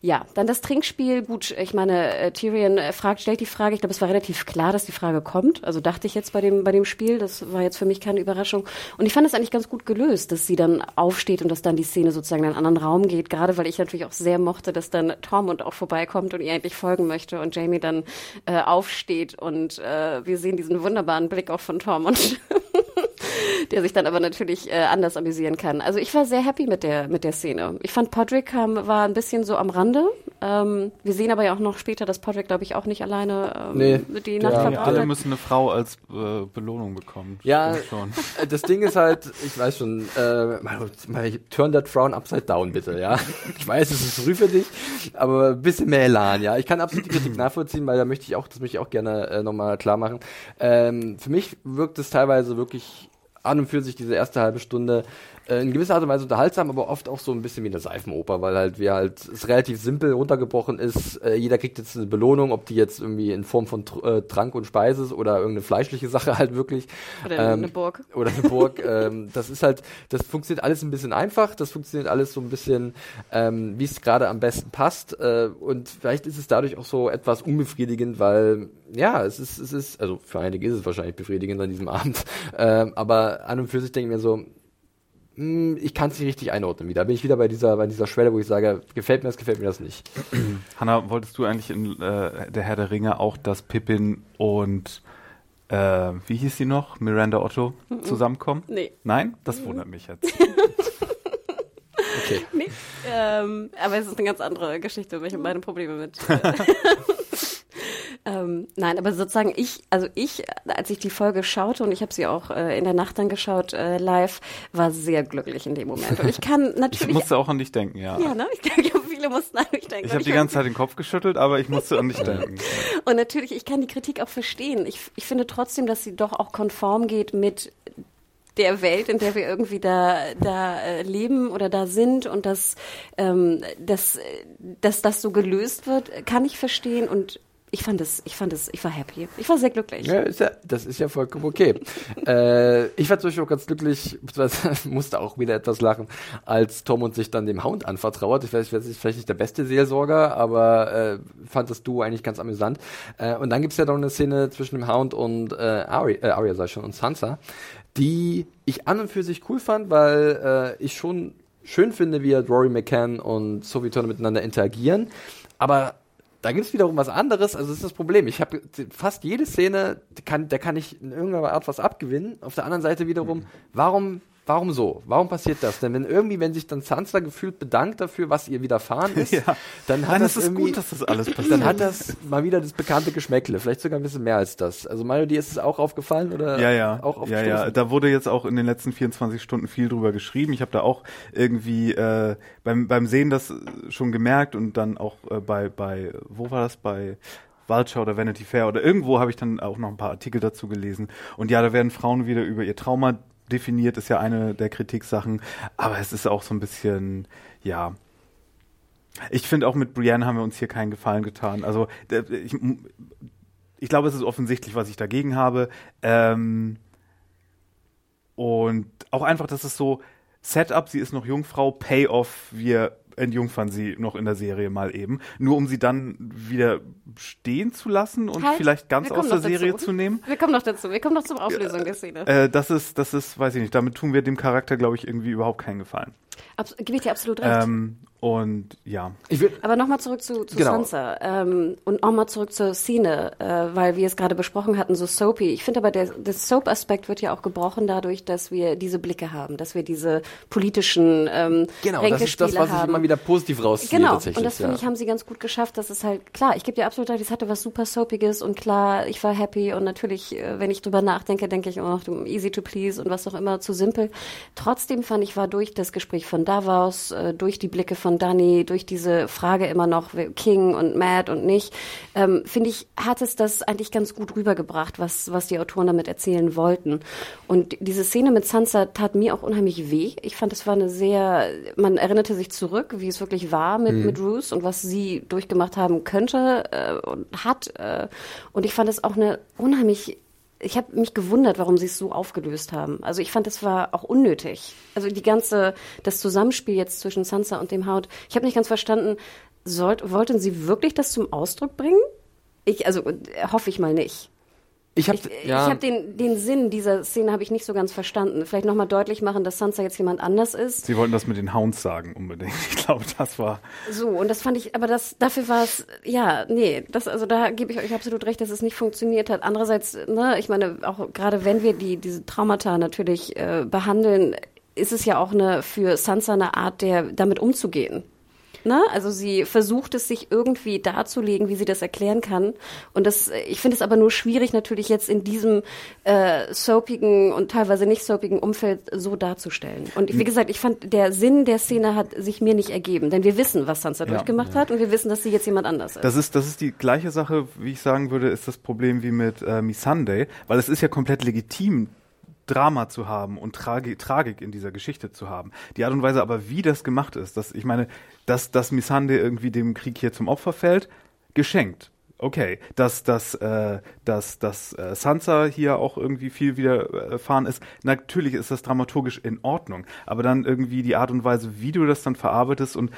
Speaker 2: Ja, dann das Trinkspiel, gut, ich meine, äh, Tyrion äh, fragt, stellt die Frage, ich glaube, es war relativ klar, dass die Frage kommt. Also dachte ich jetzt bei dem, bei dem Spiel, das war jetzt für mich keine Überraschung. Und ich fand es eigentlich ganz gut gelöst, dass sie dann aufsteht und dass dann die Szene sozusagen in einen anderen Raum geht, gerade weil ich natürlich auch sehr mochte, dass dann Tormund auch vorbeikommt und ihr eigentlich folgen möchte und Jamie dann äh, aufsteht und äh, wir sehen diesen wunderbaren Blick auch von Tormund. *laughs* der sich dann aber natürlich äh, anders amüsieren kann. Also ich war sehr happy mit der mit der Szene. Ich fand Podrick kam, war ein bisschen so am Rande. Ähm, wir sehen aber ja auch noch später, dass Podrick, glaube ich, auch nicht alleine ähm,
Speaker 1: Nee.
Speaker 2: die Nacht
Speaker 1: ja,
Speaker 2: verbracht
Speaker 3: Alle müssen eine Frau als äh, Belohnung bekommen.
Speaker 1: Ja, äh, das Ding ist halt, ich weiß schon, äh, mal, mal, turn that frown upside down bitte, ja. Ich weiß, es ist früh für dich, aber ein bisschen mehr Elan, ja. Ich kann absolut die Kritik nachvollziehen, weil da möchte ich auch, das möchte ich auch gerne äh, nochmal klar machen. Ähm, für mich wirkt es teilweise wirklich an und für sich diese erste halbe Stunde in gewisser Art und Weise unterhaltsam, aber oft auch so ein bisschen wie eine Seifenoper, weil halt wir halt es relativ simpel runtergebrochen ist. Äh, jeder kriegt jetzt eine Belohnung, ob die jetzt irgendwie in Form von äh, Trank und Speise ist oder irgendeine fleischliche Sache halt wirklich.
Speaker 2: Oder
Speaker 1: Ähm,
Speaker 2: eine Burg.
Speaker 1: oder eine Burg. *laughs* ähm, das ist halt, das funktioniert alles ein bisschen einfach, das funktioniert alles so ein bisschen, ähm, wie es gerade am besten passt. Äh, und vielleicht ist es dadurch auch so etwas unbefriedigend, weil ja, es ist, es ist, also für einige ist es wahrscheinlich befriedigend an diesem *laughs* Abend. Ähm, aber an und für sich denke ich mir so, ich kann es nicht richtig einordnen wieder. Da bin ich wieder bei dieser, bei dieser Schwelle, wo ich sage, gefällt mir das, gefällt mir das nicht. *clears throat*
Speaker 3: Hanna, wolltest du eigentlich in äh, der Herr der Ringe auch, dass Pippin und äh, wie hieß sie noch? Miranda Otto zusammenkommen?
Speaker 2: Nee.
Speaker 3: Nein? Das wundert mich jetzt. *laughs*
Speaker 1: Okay. *laughs*
Speaker 2: Nee. Ähm, aber es ist eine ganz andere Geschichte. Ich habe meine Probleme mit. *laughs* äh, *laughs* ähm, nein, aber sozusagen ich, also ich, als ich die Folge schaute und ich habe sie auch äh, in der Nacht dann geschaut äh, live, war sehr glücklich in dem Moment. Und ich kann
Speaker 3: Ich
Speaker 2: natürlich.
Speaker 3: musste auch an dich denken, ja.
Speaker 2: ja, ne? Ich glaube, viele mussten an mich denken.
Speaker 3: Ich
Speaker 2: Und
Speaker 3: habe die ganze Zeit den Kopf geschüttelt, aber ich musste an dich denken.
Speaker 2: Und natürlich, ich kann die Kritik auch verstehen. Ich, ich finde trotzdem, dass sie doch auch konform geht mit der Welt, in der wir irgendwie da, da äh, leben oder da sind und dass, ähm, dass, dass das so gelöst wird, kann ich verstehen und ich fand es, ich fand es, ich war happy. Ich war sehr glücklich.
Speaker 1: Ja, ist ja, das ist ja vollkommen okay. *laughs* äh, ich war zum Beispiel auch ganz glücklich, *laughs* musste auch wieder etwas lachen, als Tormund sich dann dem Hound anvertraut. Ich weiß, das ist vielleicht nicht der beste Seelsorger, aber äh, fand das Duo eigentlich ganz amüsant. Äh, und dann gibt's ja noch eine Szene zwischen dem Hound und äh, Arya, äh, Arya ich schon, und Sansa, die ich an und für sich cool fand, weil äh, ich schon schön finde, wie halt Rory McCann und Sophie Turner miteinander interagieren. Aber da gibt's wiederum was anderes. Also das ist das Problem. Ich habe fast jede Szene, kann, da kann ich in irgendeiner Art was abgewinnen. Auf der anderen Seite wiederum, warum, warum so? Warum passiert das? Denn wenn irgendwie, wenn sich dann Sansa gefühlt bedankt dafür, was ihr widerfahren *laughs* ist,
Speaker 3: Ja.
Speaker 1: dann hat
Speaker 3: Nein,
Speaker 1: das irgendwie,
Speaker 3: gut, dass das alles passiert.
Speaker 1: dann hat das mal wieder das bekannte Geschmäckle. Vielleicht sogar ein bisschen mehr als das. Also Mario, dir ist es auch aufgefallen oder?
Speaker 3: Ja, ja.
Speaker 1: Auch
Speaker 3: ja, ja. Da wurde jetzt auch in den letzten 24 Stunden viel drüber geschrieben. Ich habe da auch irgendwie äh, beim, beim Sehen das schon gemerkt und dann auch äh, bei, bei, wo war das? Bei Vulture oder Vanity Fair oder irgendwo habe ich dann auch noch ein paar Artikel dazu gelesen. Und ja, da werden Frauen wieder über ihr Trauma definiert, ist ja eine der Kritiksachen. Aber es ist auch so ein bisschen, ja, ich finde auch mit Brienne haben wir uns hier keinen Gefallen getan. Also ich, ich glaube, es ist offensichtlich, was ich dagegen habe. Ähm, und auch einfach, dass es so Setup, sie ist noch Jungfrau, Payoff, wir entjungfern sie noch in der Serie mal eben, nur um sie dann wieder stehen zu lassen und
Speaker 2: Halt,
Speaker 3: vielleicht ganz aus der Serie
Speaker 2: dazu.
Speaker 3: zu nehmen.
Speaker 2: Wir kommen noch dazu. Wir kommen noch zur Auflösung der Szene.
Speaker 3: Äh, das ist, das ist, weiß ich nicht, damit tun wir dem Charakter, glaube ich, irgendwie überhaupt keinen Gefallen.
Speaker 2: Abs gebe ich dir absolut recht.
Speaker 3: Ähm, Und ja.
Speaker 1: Ich will,
Speaker 2: Aber nochmal zurück zu, zu
Speaker 1: Genau.
Speaker 2: Sansa ähm, und nochmal zurück zur Szene, äh, weil wir es gerade besprochen hatten, so soapy. Ich finde aber, der, der Soap-Aspekt wird ja auch gebrochen dadurch, dass wir diese Blicke haben, dass wir diese politischen ähm,
Speaker 1: genau, das ist das, was ich
Speaker 2: haben.
Speaker 1: immer wieder positiv rausziehe
Speaker 2: Genau,
Speaker 1: tatsächlich.
Speaker 2: und das finde
Speaker 1: ja.
Speaker 2: ich, haben sie ganz gut geschafft. Das ist halt, klar, ich gebe dir absolut recht, es hatte was super Soapiges und klar, ich war happy und natürlich, äh, wenn ich drüber nachdenke, denke ich auch noch easy to please und was auch immer, zu simpel. Trotzdem fand ich, war durch das Gespräch von Davos, äh, durch die Blicke von Danny, durch diese Frage immer noch King und Matt und nicht, ähm, finde ich, hat es das eigentlich ganz gut rübergebracht, was, was die Autoren damit erzählen wollten. Und diese Szene mit Sansa tat mir auch unheimlich weh. Ich fand, es war eine sehr, man erinnerte sich zurück, wie es wirklich war mit, mit Bruce und was sie durchgemacht haben könnte äh, und hat. Äh, und ich fand es auch eine unheimlich ich habe mich gewundert, warum sie es so aufgelöst haben. Also ich fand, es war auch unnötig. Also die ganze, das Zusammenspiel jetzt zwischen Sansa und dem Haut. Ich habe nicht ganz verstanden, sollt, wollten sie wirklich das zum Ausdruck bringen? Ich, also äh, hoffe ich mal nicht.
Speaker 1: Ich habe ja,
Speaker 2: habe den, den Sinn dieser Szene habe ich nicht so ganz verstanden. Vielleicht nochmal deutlich machen, dass Sansa jetzt jemand anders ist.
Speaker 3: Sie wollten das mit den Hounds sagen unbedingt. Ich glaube, das war.
Speaker 2: So, und das fand ich, aber das, dafür war es, ja, nee, das, also da gebe ich euch absolut recht, dass es nicht funktioniert hat. Andererseits, ne, ich meine, auch gerade wenn wir die, diese Traumata natürlich äh, behandeln, ist es ja auch eine, für Sansa eine Art, der, damit umzugehen. Ne? Also sie versucht es sich irgendwie darzulegen, wie sie das erklären kann. Und das, äh, ich finde es aber nur schwierig, natürlich jetzt in diesem äh, soapigen und teilweise nicht soapigen Umfeld so darzustellen. Und wie gesagt, ich fand, der Sinn der Szene hat sich mir nicht ergeben, denn wir wissen, was Sansa
Speaker 3: Ja.
Speaker 2: durchgemacht hat und wir wissen, dass sie jetzt jemand anders ist.
Speaker 3: Das ist, das ist die gleiche Sache, wie ich sagen würde, ist das Problem wie mit äh, Missandei, weil es ist ja komplett legitim, Drama zu haben und Tragi Tragik in dieser Geschichte zu haben. Die Art und Weise aber, wie das gemacht ist, dass, ich meine, dass, dass Missandei irgendwie dem Krieg hier zum Opfer fällt, geschenkt. Okay, dass, dass, äh, dass, dass äh, Sansa hier auch irgendwie viel widerfahren ist, natürlich ist das dramaturgisch in Ordnung, aber dann irgendwie die Art und Weise, wie du das dann verarbeitest und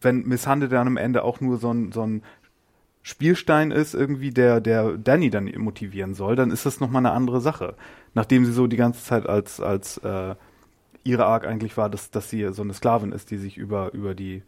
Speaker 3: wenn Missandei dann am Ende auch nur so ein, so ein Spielstein ist, irgendwie, der, der Danny dann motivieren soll, dann ist das nochmal eine andere Sache. Nachdem sie so die ganze Zeit als, als äh, ihre Arc eigentlich war, dass, dass sie so eine Sklavin ist, die sich über, über die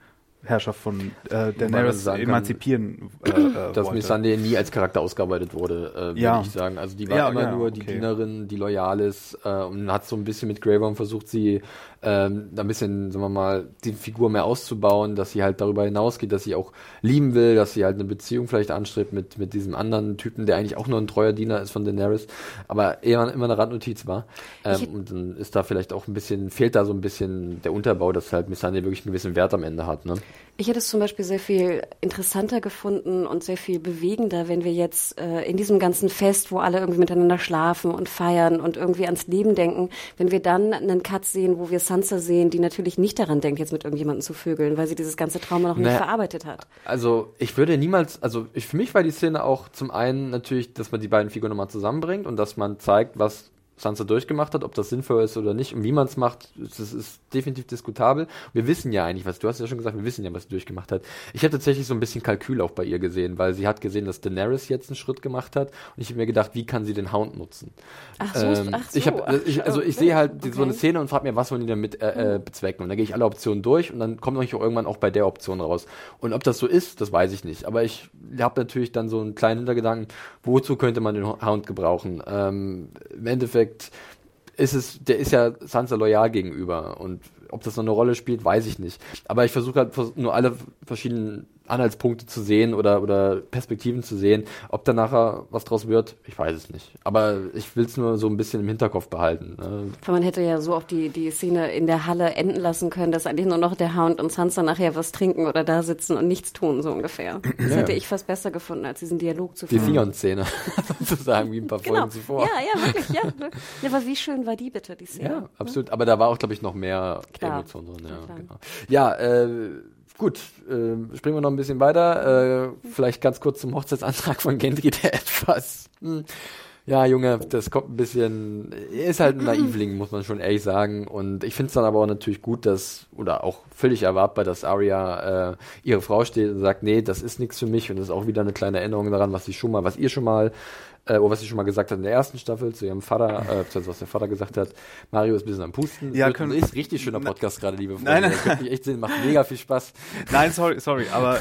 Speaker 3: Herrschaft von äh, Daenerys
Speaker 1: kann,
Speaker 3: emanzipieren äh, äh, *clears throat*
Speaker 1: dass. Missandei nie als Charakter ausgearbeitet wurde, äh, würde
Speaker 3: Ja.
Speaker 1: ich sagen. Also die war
Speaker 3: Ja,
Speaker 1: immer
Speaker 3: ja,
Speaker 1: nur die
Speaker 3: okay.
Speaker 1: Dienerin, die loyal ist äh, und hat so ein bisschen mit Grey Worm versucht, sie ähm, da ein bisschen, sagen wir mal, die Figur mehr auszubauen, dass sie halt darüber hinausgeht, dass sie auch lieben will, dass sie halt eine Beziehung vielleicht anstrebt mit, mit diesem anderen Typen, der eigentlich auch nur ein treuer Diener ist von Daenerys, aber eher immer eine Randnotiz war. Ähm, und dann ist da vielleicht auch ein bisschen, fehlt da so ein bisschen der Unterbau, dass halt Missandei wirklich einen gewissen Wert am Ende hat, ne?
Speaker 2: Ich hätte es zum Beispiel sehr viel interessanter gefunden und sehr viel bewegender, wenn wir jetzt äh, in diesem ganzen Fest, wo alle irgendwie miteinander schlafen und feiern und irgendwie ans Leben denken, wenn wir dann einen Cut sehen, wo wir Sansa sehen, die natürlich nicht daran denkt, jetzt mit irgendjemandem zu vögeln, weil sie dieses ganze Trauma noch nicht
Speaker 1: Naja.
Speaker 2: verarbeitet hat.
Speaker 1: Also ich würde niemals, also ich, für mich war die Szene auch zum einen natürlich, dass man die beiden Figuren nochmal zusammenbringt und dass man zeigt, was Sansa durchgemacht hat, ob das sinnvoll ist oder nicht und wie man es macht, das ist definitiv diskutabel. Wir wissen ja eigentlich, was du hast ja schon gesagt, wir wissen ja, was sie durchgemacht hat. Ich habe tatsächlich so ein bisschen Kalkül auch bei ihr gesehen, weil sie hat gesehen, dass Daenerys jetzt einen Schritt gemacht hat und ich habe mir gedacht, wie kann sie den Hound nutzen?
Speaker 2: Ach so,
Speaker 1: Ähm,
Speaker 2: ach so.
Speaker 1: ich hab, ich, also ich
Speaker 2: okay.
Speaker 1: sehe halt die, so eine
Speaker 2: Okay.
Speaker 1: Szene und frage mir, was wollen die damit äh, äh, bezwecken? Und dann gehe ich alle Optionen durch und dann kommt natürlich auch irgendwann auch bei der Option raus. Und ob das so ist, das weiß ich nicht. Aber ich habe natürlich dann so einen kleinen Hintergedanken, wozu könnte man den Hound gebrauchen? Ähm, Im Endeffekt ist es, der ist ja Sansa loyal gegenüber und ob das noch eine Rolle spielt, weiß ich nicht. Aber ich versuche halt nur alle verschiedenen Anhaltspunkte zu sehen oder, oder Perspektiven zu sehen. Ob da nachher was draus wird, ich weiß es nicht. Aber ich will es nur so ein bisschen im Hinterkopf behalten. ne?
Speaker 2: Man hätte ja so auch die, die Szene in der Halle enden lassen können, dass eigentlich nur noch der Hound und Sansa nachher was trinken oder da sitzen und nichts tun, so ungefähr. Das
Speaker 1: Ja.
Speaker 2: hätte ich fast besser gefunden, als diesen Dialog zu
Speaker 1: Die
Speaker 2: führen.
Speaker 1: Theon-Szene, *laughs* sozusagen, wie ein paar
Speaker 2: Genau.
Speaker 1: Folgen zuvor.
Speaker 2: Ja, ja, wirklich, ja. ja. Aber wie schön war die bitte, die Szene?
Speaker 1: Ja, absolut. Aber da war auch, glaube ich, noch mehr
Speaker 2: Klar.
Speaker 1: Emotionen drin.
Speaker 2: Ja,
Speaker 1: genau. ja äh, gut. Äh, springen wir noch ein bisschen weiter. Äh, vielleicht ganz kurz zum Hochzeitsantrag von Gendry, der *laughs* etwas. Hm, ja, Junge, das kommt ein bisschen. Er ist halt ein Naivling, muss man schon ehrlich sagen. Und ich finde es dann aber auch natürlich gut, dass, oder auch völlig erwartbar, dass Arya äh, ihre Frau steht und sagt, nee, das ist nichts für mich. Und das ist auch wieder eine kleine Erinnerung daran, was sie schon mal, was ihr schon mal äh, oder was sie schon mal gesagt hat in der ersten Staffel zu ihrem Vater, äh, beziehungsweise was der Vater gesagt hat. Mario ist ein bisschen am Pusten.
Speaker 3: Ja, können-
Speaker 1: ist richtig schöner Podcast gerade, liebe Freunde.
Speaker 3: Nein, nein.
Speaker 1: Mich echt sehen, macht mega viel Spaß.
Speaker 3: Nein, sorry, sorry, aber äh,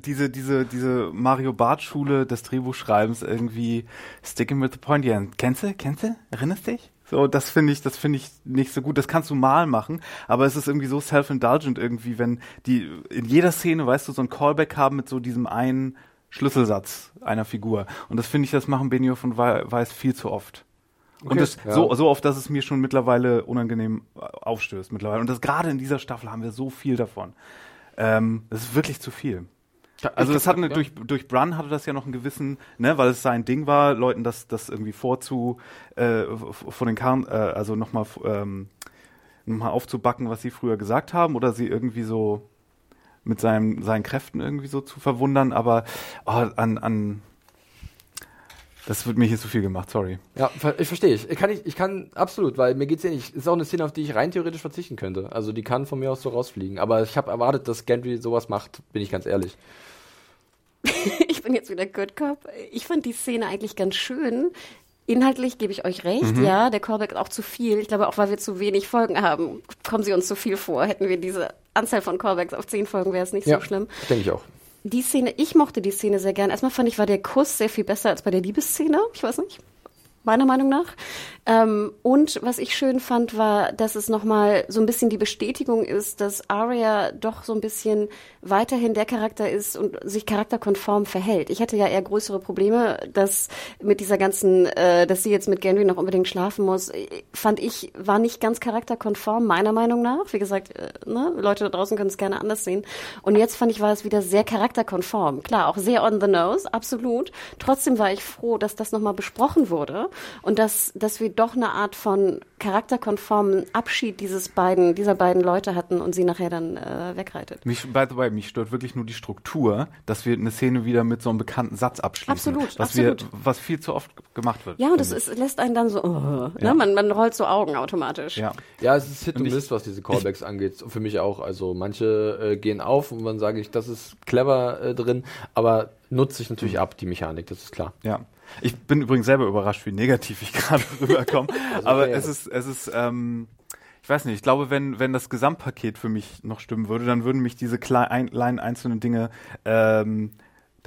Speaker 3: diese, diese, diese Mario Barth Schule des Drehbuchschreibens irgendwie sticking with the point, ja, kennst du, kennst du, erinnerst dich? So, das finde ich, das finde ich nicht so gut. Das kannst du mal machen, aber es ist irgendwie so self-indulgent irgendwie, wenn die in jeder Szene, weißt du, so ein Callback haben mit so diesem einen Schlüsselsatz einer Figur. Und das finde ich, das machen Benioff und Wei- Weiß viel zu oft. und
Speaker 1: Okay,
Speaker 3: das
Speaker 1: ja.
Speaker 3: so, so oft, dass es mir schon mittlerweile unangenehm äh, aufstößt mittlerweile. Und das gerade in dieser Staffel haben wir so viel davon. Ähm, das ist wirklich zu viel. Also das hat eine,
Speaker 1: ja.
Speaker 3: durch, durch Brun hatte das ja noch einen gewissen, ne, weil es sein Ding war, Leuten das, das irgendwie vorzu, äh, vor den Karren, äh, also nochmal ähm, noch mal aufzubacken, was sie früher gesagt haben, oder sie irgendwie so mit seinem, seinen Kräften irgendwie so zu verwundern, aber oh, an, an das wird mir hier zu viel gemacht, sorry.
Speaker 1: Ja, ich verstehe. Ich kann, ich, ich kann absolut, weil mir geht's ähnlich. Ist auch eine Szene, auf die ich rein theoretisch verzichten könnte. Also die kann von mir aus so rausfliegen. Aber ich habe erwartet, dass Gendry sowas macht, bin ich ganz ehrlich. *laughs*
Speaker 2: ich bin jetzt wieder Good Cop. Ich fand die Szene eigentlich ganz schön. Inhaltlich gebe ich euch recht,
Speaker 1: Mhm.
Speaker 2: ja, der Callback ist auch zu viel. Ich glaube, auch weil wir zu wenig Folgen haben, kommen sie uns zu viel vor. Hätten wir diese Anzahl von Callbacks auf zehn Folgen, wäre es nicht so schlimm.
Speaker 1: Denke ich auch.
Speaker 2: Die Szene, ich mochte die Szene sehr gern. Erstmal fand ich, war der Kuss sehr viel besser als bei der Liebesszene. Ich weiß nicht. Meiner Meinung nach. Ähm, und was ich schön fand, war, dass es nochmal so ein bisschen die Bestätigung ist, dass Arya doch so ein bisschen weiterhin der Charakter ist und sich charakterkonform verhält. Ich hatte ja eher größere Probleme, dass mit dieser ganzen, äh, dass sie jetzt mit Gendry noch unbedingt schlafen muss, fand ich, war nicht ganz charakterkonform, meiner Meinung nach. Wie gesagt, äh, ne, Leute da draußen können es gerne anders sehen. Und jetzt fand ich, war es wieder sehr charakterkonform. Klar, auch sehr on the nose, absolut. Trotzdem war ich froh, dass das nochmal besprochen wurde und dass, dass wir doch eine Art von charakterkonformen Abschied dieses beiden, dieser beiden Leute hatten und sie nachher dann äh, wegreitet.
Speaker 3: Mich, by the way, mich stört wirklich nur die Struktur, dass wir eine Szene wieder mit so einem bekannten Satz abschließen.
Speaker 2: Absolut,
Speaker 3: was
Speaker 2: absolut.
Speaker 3: Wir, was viel zu oft gemacht wird.
Speaker 2: Ja, und das ist, lässt einen dann so, oh,
Speaker 3: Ja.
Speaker 2: ne? man, man rollt so Augen automatisch.
Speaker 3: Ja.
Speaker 1: Ja, es ist Hit und
Speaker 3: ich-
Speaker 1: Miss, was diese Callbacks angeht. Für mich auch. Also manche äh, gehen auf und dann sage ich, das ist clever äh, drin, aber nutze ich natürlich ab, die Mechanik, das ist klar.
Speaker 3: Ja. Ich bin übrigens selber überrascht, wie negativ ich *laughs* gerade rüberkomme. Aber
Speaker 1: okay.
Speaker 3: es ist, es ist, ähm, ich weiß nicht, ich glaube, wenn, wenn das Gesamtpaket für mich noch stimmen würde, dann würden mich diese kleinen, kleinen einzelnen Dinge, ähm,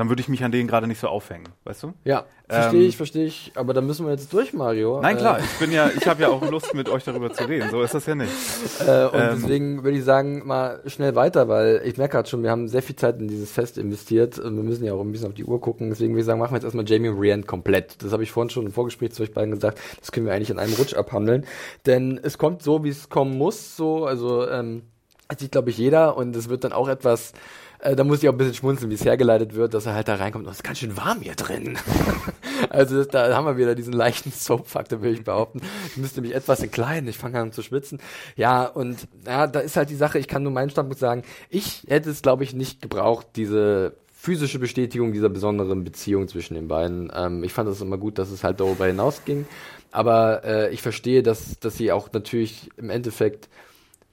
Speaker 3: dann würde ich mich an denen gerade nicht so aufhängen, weißt du?
Speaker 1: Ja, verstehe
Speaker 3: Ähm,
Speaker 1: ich, verstehe ich. Aber da müssen wir jetzt durch, Mario.
Speaker 3: Nein, klar,
Speaker 1: Äh,
Speaker 3: ich bin ja, ich habe ja auch Lust, mit euch darüber zu reden. So ist das ja nicht. *laughs*
Speaker 1: Äh, und
Speaker 3: Ähm,
Speaker 1: deswegen würde ich sagen, mal schnell weiter, weil ich merke gerade schon, wir haben sehr viel Zeit in dieses Fest investiert und wir müssen ja auch ein bisschen auf die Uhr gucken. Deswegen würde ich sagen, machen wir jetzt erstmal Jamie und Brienne komplett. Das habe ich vorhin schon im Vorgespräch zu euch beiden gesagt. Das können wir eigentlich in einem Rutsch abhandeln. Denn es kommt so, wie es kommen muss. So, also ähm, das sieht, glaube ich, jeder und es wird dann auch etwas. Äh, da muss ich auch ein bisschen schmunzeln, wie es hergeleitet wird, dass er halt da reinkommt. Und es ist ganz schön warm hier drin. *laughs* also das, da haben wir wieder diesen leichten Soap-Faktor, würde ich behaupten. Ich müsste mich etwas entkleiden, ich fange an zu schwitzen. Ja, und ja, da ist halt die Sache, ich kann nur meinen Standpunkt sagen, ich hätte es, glaube ich, nicht gebraucht, diese physische Bestätigung dieser besonderen Beziehung zwischen den beiden. Ähm, ich fand es immer gut, dass es halt darüber hinausging. Aber äh, ich verstehe, dass, dass sie auch natürlich im Endeffekt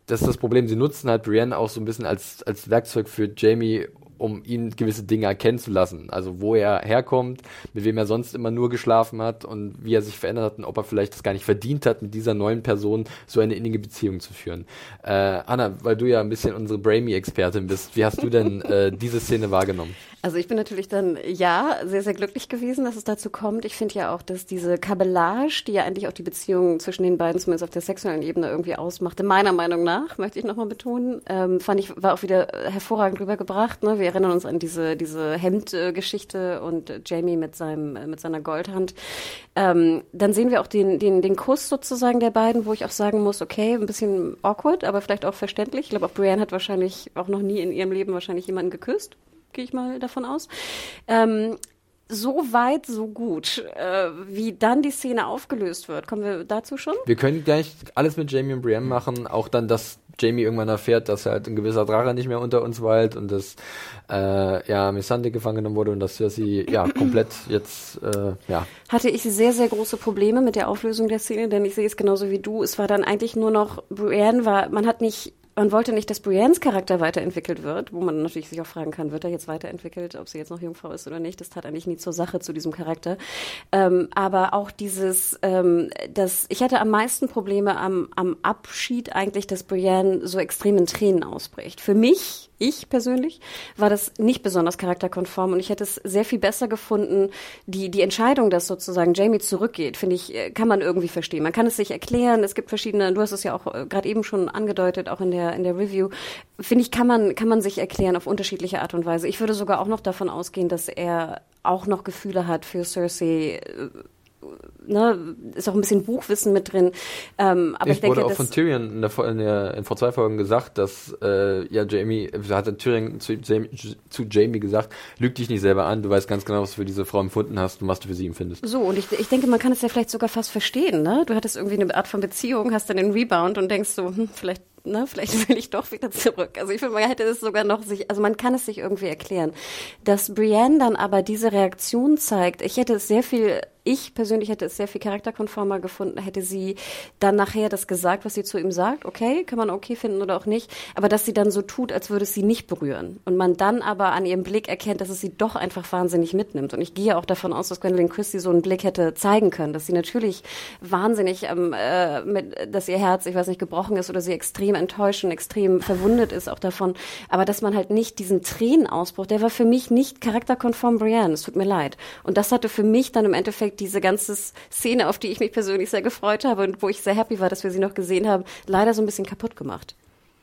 Speaker 1: das ist das Problem, sie nutzen halt Brienne auch so ein bisschen als, als Werkzeug für Jamie, um ihn gewisse Dinge erkennen zu lassen. Also wo er herkommt, mit wem er sonst immer nur geschlafen hat und wie er sich verändert hat und ob er vielleicht das gar nicht verdient hat, mit dieser neuen Person so eine innige Beziehung zu führen. Äh, Anna, weil du ja ein bisschen unsere Brainy-Expertin bist, wie hast du denn äh, diese Szene wahrgenommen?
Speaker 2: Also ich bin natürlich dann, ja, sehr, sehr glücklich gewesen, dass es dazu kommt. Ich finde ja auch, dass diese Kabellage, die ja eigentlich auch die Beziehung zwischen den beiden, zumindest auf der sexuellen Ebene irgendwie ausmachte, meiner Meinung nach, möchte ich nochmal betonen, ähm, fand ich, war auch wieder hervorragend rübergebracht. Ne? Wir erinnern uns an diese, diese Hemd-Geschichte und Jamie mit seinem, mit seiner Goldhand. Ähm, dann sehen wir auch den, den, den Kuss sozusagen der beiden, wo ich auch sagen muss, okay, ein bisschen awkward, aber vielleicht auch verständlich. Ich glaube, auch Brienne hat wahrscheinlich auch noch nie in ihrem Leben wahrscheinlich jemanden geküsst gehe ich mal davon aus. Ähm, so weit, so gut. Äh, wie dann die Szene aufgelöst wird, kommen wir dazu schon?
Speaker 1: Wir können gleich alles mit Jamie und Brienne machen, auch dann, dass Jamie irgendwann erfährt, dass halt ein gewisser Drache nicht mehr unter uns weilt und dass äh, ja Missandei gefangen genommen wurde und dass Cersei ja *clears throat* komplett jetzt äh, ja
Speaker 2: Hatte ich sehr, sehr große Probleme mit der Auflösung der Szene, denn ich sehe es genauso wie du. Es war dann eigentlich nur noch, Brienne war, man hat nicht man wollte nicht, dass Briennes Charakter weiterentwickelt wird, wo man natürlich sich auch fragen kann, wird er jetzt weiterentwickelt, ob sie jetzt noch Jungfrau ist oder nicht. Das tat eigentlich nie zur Sache zu diesem Charakter. Ähm, aber auch dieses, ähm, das, ich hatte am meisten Probleme am, am Abschied eigentlich, dass Brienne so extrem in Tränen ausbricht. Für mich ich persönlich war das nicht besonders charakterkonform und ich hätte es sehr viel besser gefunden, die, die Entscheidung, dass sozusagen Jamie zurückgeht, finde ich, äh, kann man irgendwie verstehen. Man kann es sich erklären, es gibt verschiedene, du hast es ja auch äh, gerade eben schon angedeutet, auch in der, in der Review, finde ich, kann man, kann man sich erklären auf unterschiedliche Art und Weise. Ich würde sogar auch noch davon ausgehen, dass er auch noch Gefühle hat für Cersei, äh, ne, ist auch ein bisschen Buchwissen mit drin. Ähm, aber ich, ich
Speaker 1: wurde
Speaker 2: denke,
Speaker 1: auch von Tyrion in, der, in, der, in vor zwei Folgen gesagt, dass äh, ja Jamie, hat Tyrion zu Jamie, zu Jamie gesagt, lüg dich nicht selber an, du weißt ganz genau, was du für diese Frau empfunden hast und was du für sie empfindest.
Speaker 2: So, und ich, ich denke, man kann es ja vielleicht sogar fast verstehen, ne? Du hattest irgendwie eine Art von Beziehung, hast dann den Rebound und denkst so, hm, vielleicht ne, vielleicht *laughs* will ich doch wieder zurück. Also ich finde, man hätte es sogar noch sich, also man kann es sich irgendwie erklären. Dass Brienne dann aber diese Reaktion zeigt, ich hätte es sehr viel ich persönlich hätte es sehr viel charakterkonformer gefunden, hätte sie dann nachher das gesagt, was sie zu ihm sagt. Okay, kann man okay finden oder auch nicht. Aber dass sie dann so tut, als würde es sie nicht berühren. Und man dann aber an ihrem Blick erkennt, dass es sie doch einfach wahnsinnig mitnimmt. Und ich gehe auch davon aus, dass Gwendolyn Christie so einen Blick hätte zeigen können, dass sie natürlich wahnsinnig, ähm, äh, mit, dass ihr Herz, ich weiß nicht, gebrochen ist oder sie extrem enttäuscht und extrem verwundet ist auch davon. Aber dass man halt nicht diesen Tränenausbruch, der war für mich nicht charakterkonform Brienne. Es tut mir leid. Und das hatte für mich dann im Endeffekt diese ganze Szene, auf die ich mich persönlich sehr gefreut habe und wo ich sehr happy war, dass wir sie noch gesehen haben, leider so ein bisschen kaputt gemacht.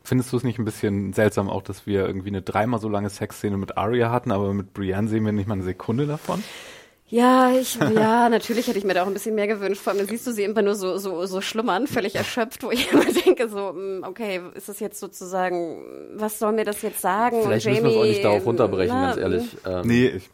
Speaker 3: Findest du es nicht ein bisschen seltsam auch, dass wir irgendwie eine dreimal so lange Sexszene mit Arya hatten, aber mit Brienne sehen wir nicht mal eine Sekunde davon?
Speaker 2: Ja, ich, ja, natürlich hätte ich mir da auch ein bisschen mehr gewünscht. Vor allem siehst du sie immer nur so, so, so schlummern, völlig erschöpft, wo ich *laughs* immer denke, so, hm, okay, ist das jetzt sozusagen, was soll mir das jetzt sagen?
Speaker 1: Vielleicht Jamie, müssen wir es auch nicht darauf runterbrechen, na, ganz ehrlich.
Speaker 3: Ähm, nee, ich,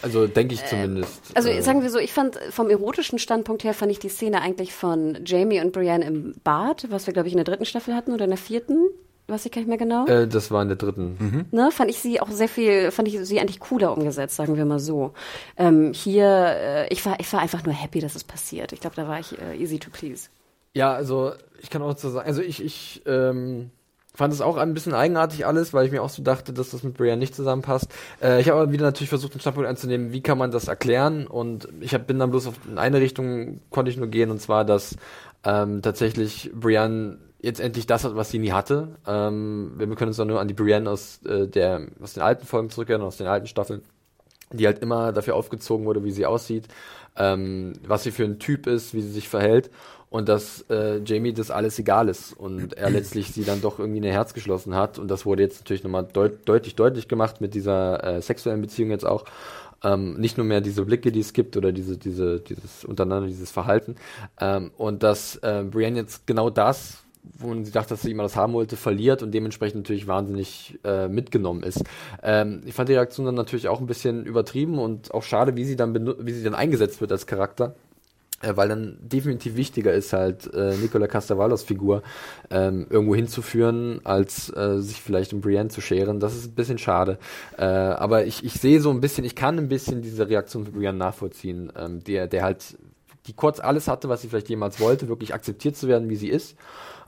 Speaker 1: also denke ich zumindest.
Speaker 2: Also äh, sagen wir so, ich fand vom erotischen Standpunkt her fand ich die Szene eigentlich von Jamie und Brienne im Bad, was wir glaube ich in der dritten Staffel hatten oder in der vierten. Weiß ich gar nicht mehr genau.
Speaker 1: Äh, das war in der dritten.
Speaker 2: Mhm. Ne, fand ich sie auch sehr viel, fand ich sie eigentlich cooler umgesetzt, sagen wir mal so. Ähm, hier, äh, ich war, ich war einfach nur happy, dass es passiert. Ich glaube, da war ich äh, easy to please.
Speaker 1: Ja, also ich kann auch so sagen, also ich, ich ähm, fand es auch ein bisschen eigenartig alles, weil ich mir auch so dachte, dass das mit Brian nicht zusammenpasst. Äh, ich habe aber wieder natürlich versucht, einen Standpunkt einzunehmen, wie kann man das erklären und ich hab, bin dann bloß auf in eine Richtung konnte ich nur gehen und zwar, dass ähm, tatsächlich Brian jetzt endlich das hat, was sie nie hatte. Ähm, wir können uns dann nur an die Brienne aus äh, der aus den alten Folgen zurückerinnern, aus den alten Staffeln, die halt immer dafür aufgezogen wurde, wie sie aussieht, ähm, was sie für ein Typ ist, wie sie sich verhält und dass äh, Jamie das alles egal ist und er *clears throat* letztlich sie dann doch irgendwie ein Herz geschlossen hat. Und das wurde jetzt natürlich nochmal deut deutlich deutlich gemacht mit dieser äh, sexuellen Beziehung jetzt auch. Ähm, nicht nur mehr diese Blicke, die es gibt oder diese diese dieses untereinander dieses Verhalten. Ähm, und dass äh, Brienne jetzt genau das wo sie dachte, dass sie immer das haben wollte, verliert und dementsprechend natürlich wahnsinnig äh, mitgenommen ist. Ähm, ich fand die Reaktion dann natürlich auch ein bisschen übertrieben und auch schade, wie sie dann wie sie dann eingesetzt wird als Charakter äh, weil dann definitiv wichtiger ist halt äh, Nicola Castavallos Figur ähm, irgendwo hinzuführen, als äh, sich vielleicht um Brienne zu scheren. Das ist ein bisschen schade. Äh, aber ich, ich sehe so ein bisschen, ich kann ein bisschen diese Reaktion von Brienne nachvollziehen, ähm, der, der halt, die kurz alles hatte, was sie vielleicht jemals wollte, wirklich akzeptiert zu werden, wie sie ist.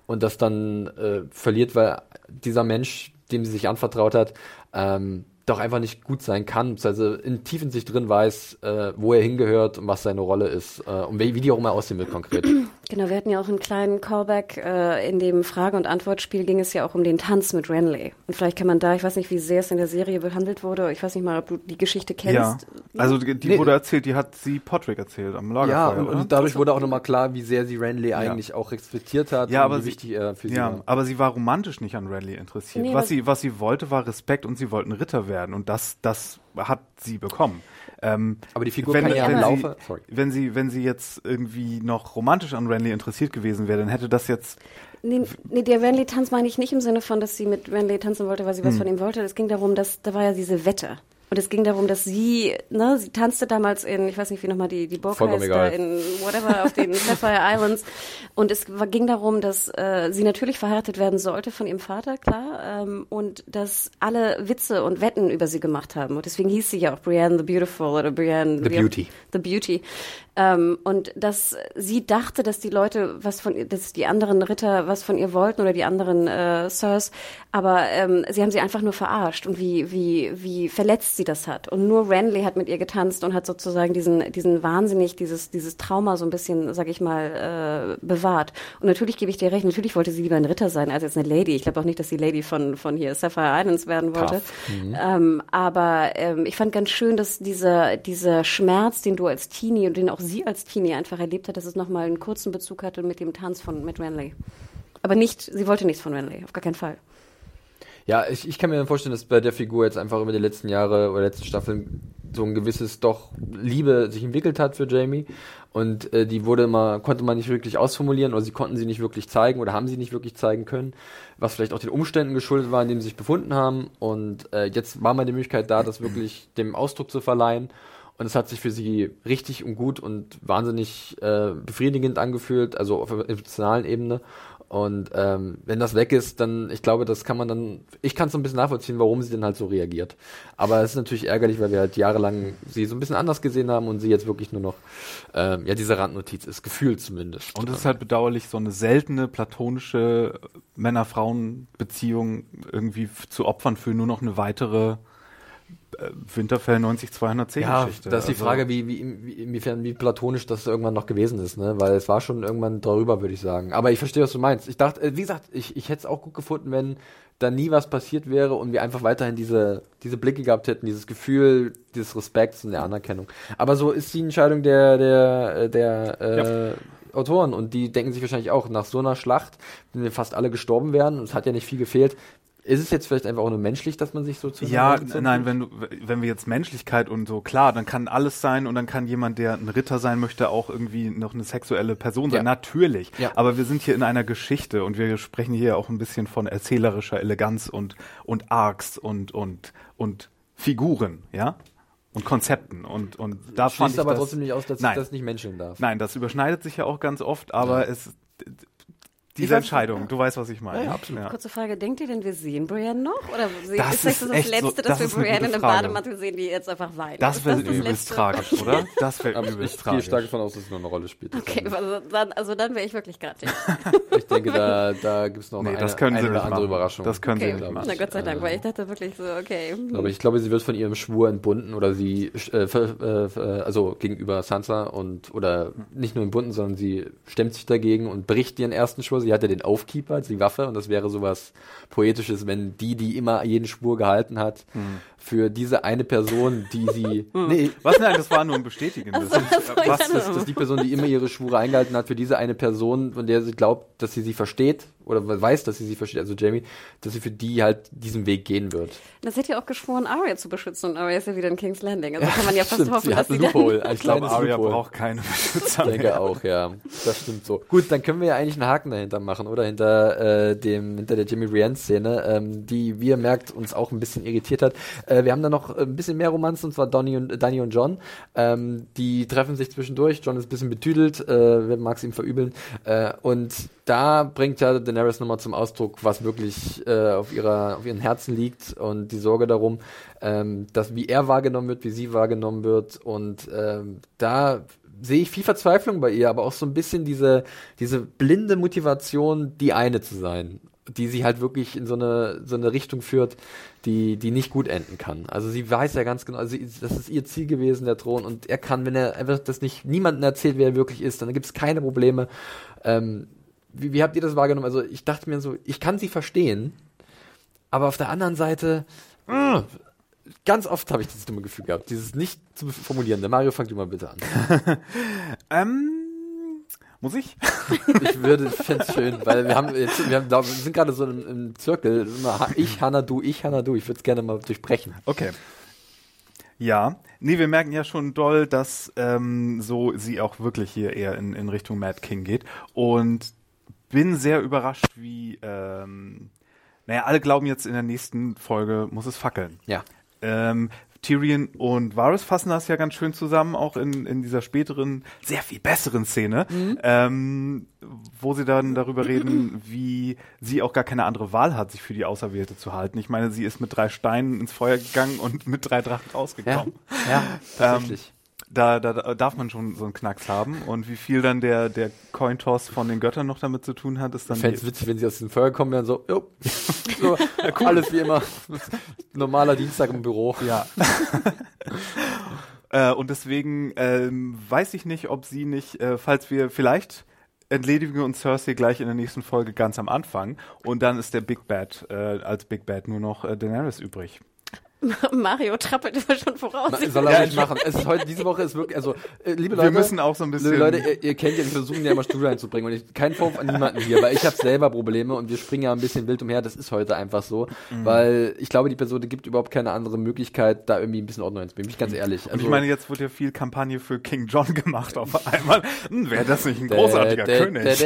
Speaker 1: Und das dann äh, verliert, weil dieser Mensch, dem sie sich anvertraut hat, ähm, doch einfach nicht gut sein kann, also in tief in sich drin weiß, äh, wo er hingehört und was seine Rolle ist äh, und wie, wie die auch immer aussehen wird konkret.
Speaker 2: Genau, wir hatten ja auch einen kleinen Callback. Äh, in dem Frage- und Antwortspiel ging es ja auch um den Tanz mit Renly. Und vielleicht kann man da, ich weiß nicht, wie sehr es in der Serie behandelt wurde, ich weiß nicht mal, ob du die Geschichte kennst. Ja,
Speaker 3: also die, die nee. wurde erzählt, die hat sie Podrick erzählt am Lagerfeuer, Ja,
Speaker 1: und, und dadurch wurde auch nochmal klar, wie sehr sie Renly ja. eigentlich auch respektiert hat
Speaker 3: ja, aber
Speaker 1: wie wichtig er für
Speaker 3: sie ja, war. aber sie war romantisch nicht an Renly interessiert. Nee, was, sie, was sie wollte, war Respekt und sie wollten Ritter werden. Und das, das hat sie bekommen.
Speaker 1: Ähm, aber die Figur wenn, kann ja
Speaker 3: wenn,
Speaker 1: Laufe.
Speaker 3: Sie, wenn sie, wenn sie jetzt irgendwie noch romantisch an Renly interessiert gewesen wäre, dann hätte das jetzt.
Speaker 2: Nee, nee der Renly-Tanz meine ich nicht im Sinne von, dass sie mit Renly tanzen wollte, weil sie was hm. von ihm wollte. Es ging darum, dass da war ja diese Wette. Und es ging darum, dass sie, ne, sie tanzte damals in, ich weiß nicht, wie nochmal die, die Burg
Speaker 1: Vollkommen
Speaker 2: heißt,
Speaker 1: egal.
Speaker 2: in whatever, auf den *laughs* Sapphire Islands. Und es ging darum, dass äh, sie natürlich verheiratet werden sollte von ihrem Vater, klar, ähm, und dass alle Witze und Wetten über sie gemacht haben. Und deswegen hieß sie ja auch Brienne the Beautiful oder Brienne
Speaker 1: The
Speaker 2: auch-
Speaker 1: Beauty.
Speaker 2: The Beauty. Ähm, und dass sie dachte, dass die Leute was von ihr, dass die anderen Ritter was von ihr wollten oder die anderen äh, Sirs, aber ähm, sie haben sie einfach nur verarscht und wie, wie, wie verletzt sie das hat. Und nur Renly hat mit ihr getanzt und hat sozusagen diesen, diesen wahnsinnig, dieses, dieses Trauma so ein bisschen, sag ich mal, äh, bewahrt. Und natürlich gebe ich dir recht, natürlich wollte sie lieber ein Ritter sein als jetzt eine Lady. Ich glaube auch nicht, dass sie Lady von, von hier Sapphire Islands werden wollte. Ähm, aber ähm, ich fand ganz schön, dass dieser, dieser Schmerz, den du als Teenie und den auch sie als Teenie einfach erlebt hat, dass es nochmal einen kurzen Bezug hatte mit dem Tanz von mit Renly. Aber nicht, sie wollte nichts von Renly, auf gar keinen Fall.
Speaker 1: Ja, ich, ich kann mir vorstellen, dass bei der Figur jetzt einfach über die letzten Jahre oder letzten Staffeln so ein gewisses doch Liebe sich entwickelt hat für Jamie und äh, die wurde immer konnte man nicht wirklich ausformulieren oder sie konnten sie nicht wirklich zeigen oder haben sie nicht wirklich zeigen können, was vielleicht auch den Umständen geschuldet war, in denen sie sich befunden haben und äh, jetzt war mal die Möglichkeit da, das wirklich dem Ausdruck zu verleihen und es hat sich für sie richtig und gut und wahnsinnig äh, befriedigend angefühlt, also auf der emotionalen Ebene. Und ähm, wenn das weg ist, dann, ich glaube, das kann man dann, ich kann es so ein bisschen nachvollziehen, warum sie denn halt so reagiert. Aber es ist natürlich ärgerlich, weil wir halt jahrelang sie so ein bisschen anders gesehen haben und sie jetzt wirklich nur noch, ähm, ja, diese Randnotiz ist, gefühlt zumindest.
Speaker 3: Und es ist halt bedauerlich, so eine seltene platonische Männer-Frauen-Beziehung irgendwie zu opfern für nur noch eine weitere Winterfell 90210
Speaker 1: ja,
Speaker 3: Geschichte.
Speaker 1: das ist die
Speaker 3: Also-
Speaker 1: Frage, wie, wie, wie, inwiefern, wie platonisch das irgendwann noch gewesen ist, ne? Weil es war schon irgendwann darüber, würde ich sagen. Aber ich verstehe, was du meinst. Ich dachte, äh, wie gesagt, ich, ich hätte es auch gut gefunden, wenn da nie was passiert wäre und wir einfach weiterhin diese, diese Blicke gehabt hätten, dieses Gefühl des Respekts und der Anerkennung. Aber so ist die Entscheidung der, der, äh, der äh, Autoren und die denken sich wahrscheinlich auch, nach so einer Schlacht, wenn wir fast alle gestorben wären, und es hat ja nicht viel gefehlt, ist es jetzt vielleicht einfach auch nur menschlich, dass man sich so zu
Speaker 3: Ja, nein, wenn du, wenn wir jetzt Menschlichkeit und so, klar, dann kann alles sein und dann kann jemand, der ein Ritter sein möchte, auch irgendwie noch eine sexuelle Person sein.
Speaker 1: Ja.
Speaker 3: Natürlich.
Speaker 1: Ja.
Speaker 3: Aber wir sind hier in einer Geschichte und wir sprechen hier auch ein bisschen von erzählerischer Eleganz und, und Arcs und, und, und Figuren, ja? Und Konzepten und, und da fand
Speaker 1: Schließt
Speaker 3: ich
Speaker 1: aber
Speaker 3: das,
Speaker 1: trotzdem nicht aus, dass
Speaker 3: Nein.
Speaker 1: ich das nicht menscheln darf.
Speaker 3: Nein, das überschneidet sich ja auch ganz oft, aber es, diese
Speaker 1: weiß-
Speaker 3: Entscheidung, du weißt, was ich meine.
Speaker 1: Ja, ja, absolut.
Speaker 2: Kurze Frage, denkt ihr denn, wir sehen Brienne noch? Oder se-
Speaker 3: Das
Speaker 2: ist das
Speaker 3: ist
Speaker 2: das
Speaker 3: echt
Speaker 2: Letzte,
Speaker 3: so-
Speaker 2: dass
Speaker 3: das
Speaker 2: wir
Speaker 3: eine
Speaker 2: Brienne in einem. Bademantel sehen, die jetzt einfach weint?
Speaker 3: Das wäre
Speaker 2: das
Speaker 3: übelst tragisch, oder? *laughs* Das wäre übelst
Speaker 1: ich gehe
Speaker 3: tragisch.
Speaker 1: stark davon aus, dass es nur eine Rolle spielt.
Speaker 2: Okay, also dann, also dann wäre ich wirklich grattig. *laughs*
Speaker 1: Ich denke, da, da gibt es noch
Speaker 3: Nee,
Speaker 1: eine,
Speaker 3: das können
Speaker 1: eine
Speaker 3: sie
Speaker 1: oder andere
Speaker 3: machen.
Speaker 1: Überraschung.
Speaker 3: Das können sie
Speaker 2: Okay,
Speaker 3: nicht machen.
Speaker 2: na Gott sei Dank,
Speaker 1: Äh,
Speaker 2: weil ich dachte wirklich so, okay.
Speaker 1: Aber ich glaube, sie wird von ihrem Schwur entbunden oder sie, äh, äh, also gegenüber Sansa und, oder nicht nur entbunden, sondern sie stemmt sich dagegen und bricht ihren ersten Schwur. Sie hat ja den Aufkeeper, die Waffe, und das wäre sowas Poetisches, wenn die, die immer jeden Schwur gehalten hat, für diese eine Person, die sie, *laughs* nee,
Speaker 3: Was? Nein, das war nur ein bestätigendes.
Speaker 2: Also,
Speaker 3: was,
Speaker 1: das, das ist die Person, die immer ihre Schwure eingehalten hat, für diese eine Person, von der sie glaubt, dass sie sie versteht, oder weiß, dass sie sie versteht, also Jamie, dass sie für die halt diesen Weg gehen wird.
Speaker 2: Das hätte ja auch geschworen, Arya zu beschützen und Arya ist ja wieder in King's Landing. Also kann man ja fast
Speaker 1: Stimmt,
Speaker 2: hoffen,
Speaker 1: sie
Speaker 2: dass
Speaker 1: hat
Speaker 2: sie
Speaker 1: ein
Speaker 2: dann
Speaker 1: Loophole,
Speaker 3: ich glaube, Arya
Speaker 1: Loophole.
Speaker 3: braucht keine Beschützer
Speaker 1: Ich denke
Speaker 3: mehr.
Speaker 1: auch, ja. Das stimmt so. Gut, dann können wir ja eigentlich einen Haken dahinter machen, oder? Hinter äh, dem, hinter der Jimmy Brienne-Szene, ähm, die, wie ihr merkt, uns auch ein bisschen irritiert hat. Äh, wir haben da noch ein bisschen mehr Romanzen, und zwar Donny und, Danny und John. Ähm, die treffen sich zwischendurch. John ist ein bisschen betüdelt, äh, mag es ihm verübeln. Äh, und da bringt ja Daenerys nochmal zum Ausdruck, was wirklich äh, auf ihrer, auf ihren Herzen liegt und die Sorge darum, ähm, dass wie er wahrgenommen wird, wie sie wahrgenommen wird. Und ähm, da sehe ich viel Verzweiflung bei ihr, aber auch so ein bisschen diese, diese blinde Motivation, die eine zu sein, die sie halt wirklich in so eine, so eine Richtung führt, die, die nicht gut enden kann. Also sie weiß ja ganz genau, also das ist ihr Ziel gewesen, der Thron, und er kann, wenn er einfach das nicht niemandem erzählt, wer er wirklich ist, dann gibt es keine Probleme. Ähm, wie, wie habt ihr das wahrgenommen? Also ich dachte mir so, ich kann sie verstehen, aber auf der anderen Seite, mh, ganz oft habe ich dieses dumme Gefühl gehabt, dieses nicht zu formulieren. Der Mario, fang du mal bitte an. *laughs*
Speaker 3: Ähm, muss ich? *laughs*
Speaker 1: Ich würde, fände es schön, weil wir haben jetzt, wir, haben, wir sind gerade so im, im Zirkel, immer ich, Hanna, du, ich, Hanna, du. Ich würde es gerne mal durchbrechen.
Speaker 3: Okay. Ja, nee, wir merken ja schon doll, dass ähm, so sie auch wirklich hier eher in, in Richtung Mad King geht und bin sehr überrascht, wie ähm, naja, alle glauben jetzt in der nächsten Folge muss es fackeln.
Speaker 1: Ja.
Speaker 3: Ähm, Tyrion und Varys fassen das ja ganz schön zusammen, auch in, in dieser späteren, sehr viel besseren Szene,
Speaker 2: Mhm.
Speaker 3: ähm, wo sie dann darüber *clears throat* reden, wie sie auch gar keine andere Wahl hat, sich für die Auserwählte zu halten. Ich meine, sie ist mit drei Steinen ins Feuer gegangen und mit drei Drachen
Speaker 1: Ja,
Speaker 3: rausgekommen.
Speaker 1: ja tatsächlich.
Speaker 3: Da, da, da darf man schon so einen Knacks haben. Und wie viel dann der, der Cointoss von den Göttern noch damit zu tun hat, ist dann.
Speaker 1: Fände es witzig, wenn sie aus dem Feuer kommen wären, so, jo, *laughs* so alles wie immer. Normaler Dienstag im Büro.
Speaker 3: Ja. *laughs* äh, und deswegen ähm, weiß ich nicht, ob sie nicht, äh, falls wir vielleicht entledigen wir uns Cersei gleich in der nächsten Folge ganz am Anfang und dann ist der Big Bad äh, als Big Bad nur noch äh, Daenerys übrig. *laughs*
Speaker 2: Mario trappelt immer schon voraus.
Speaker 1: Na, soll er ruhig machen. *laughs* Es ist heute, diese Woche ist wirklich, also, äh, liebe Leute.
Speaker 3: wir müssen auch so ein bisschen.
Speaker 1: Liebe Leute, ihr, ihr kennt ja, wir versuchen ja immer Studio einzubringen und ich, kein Vorwurf an niemanden hier, weil ich habe selber Probleme und wir springen ja ein bisschen wild umher, das ist heute einfach so,
Speaker 3: Mhm.
Speaker 1: weil ich glaube, die Person gibt überhaupt keine andere Möglichkeit, da irgendwie ein bisschen Ordnung reinzubringen, bin ich ganz ehrlich.
Speaker 3: und
Speaker 1: Also,
Speaker 3: ich meine, jetzt wird ja viel Kampagne für King John gemacht auf einmal. Hm, Wäre das nicht ein großartiger König?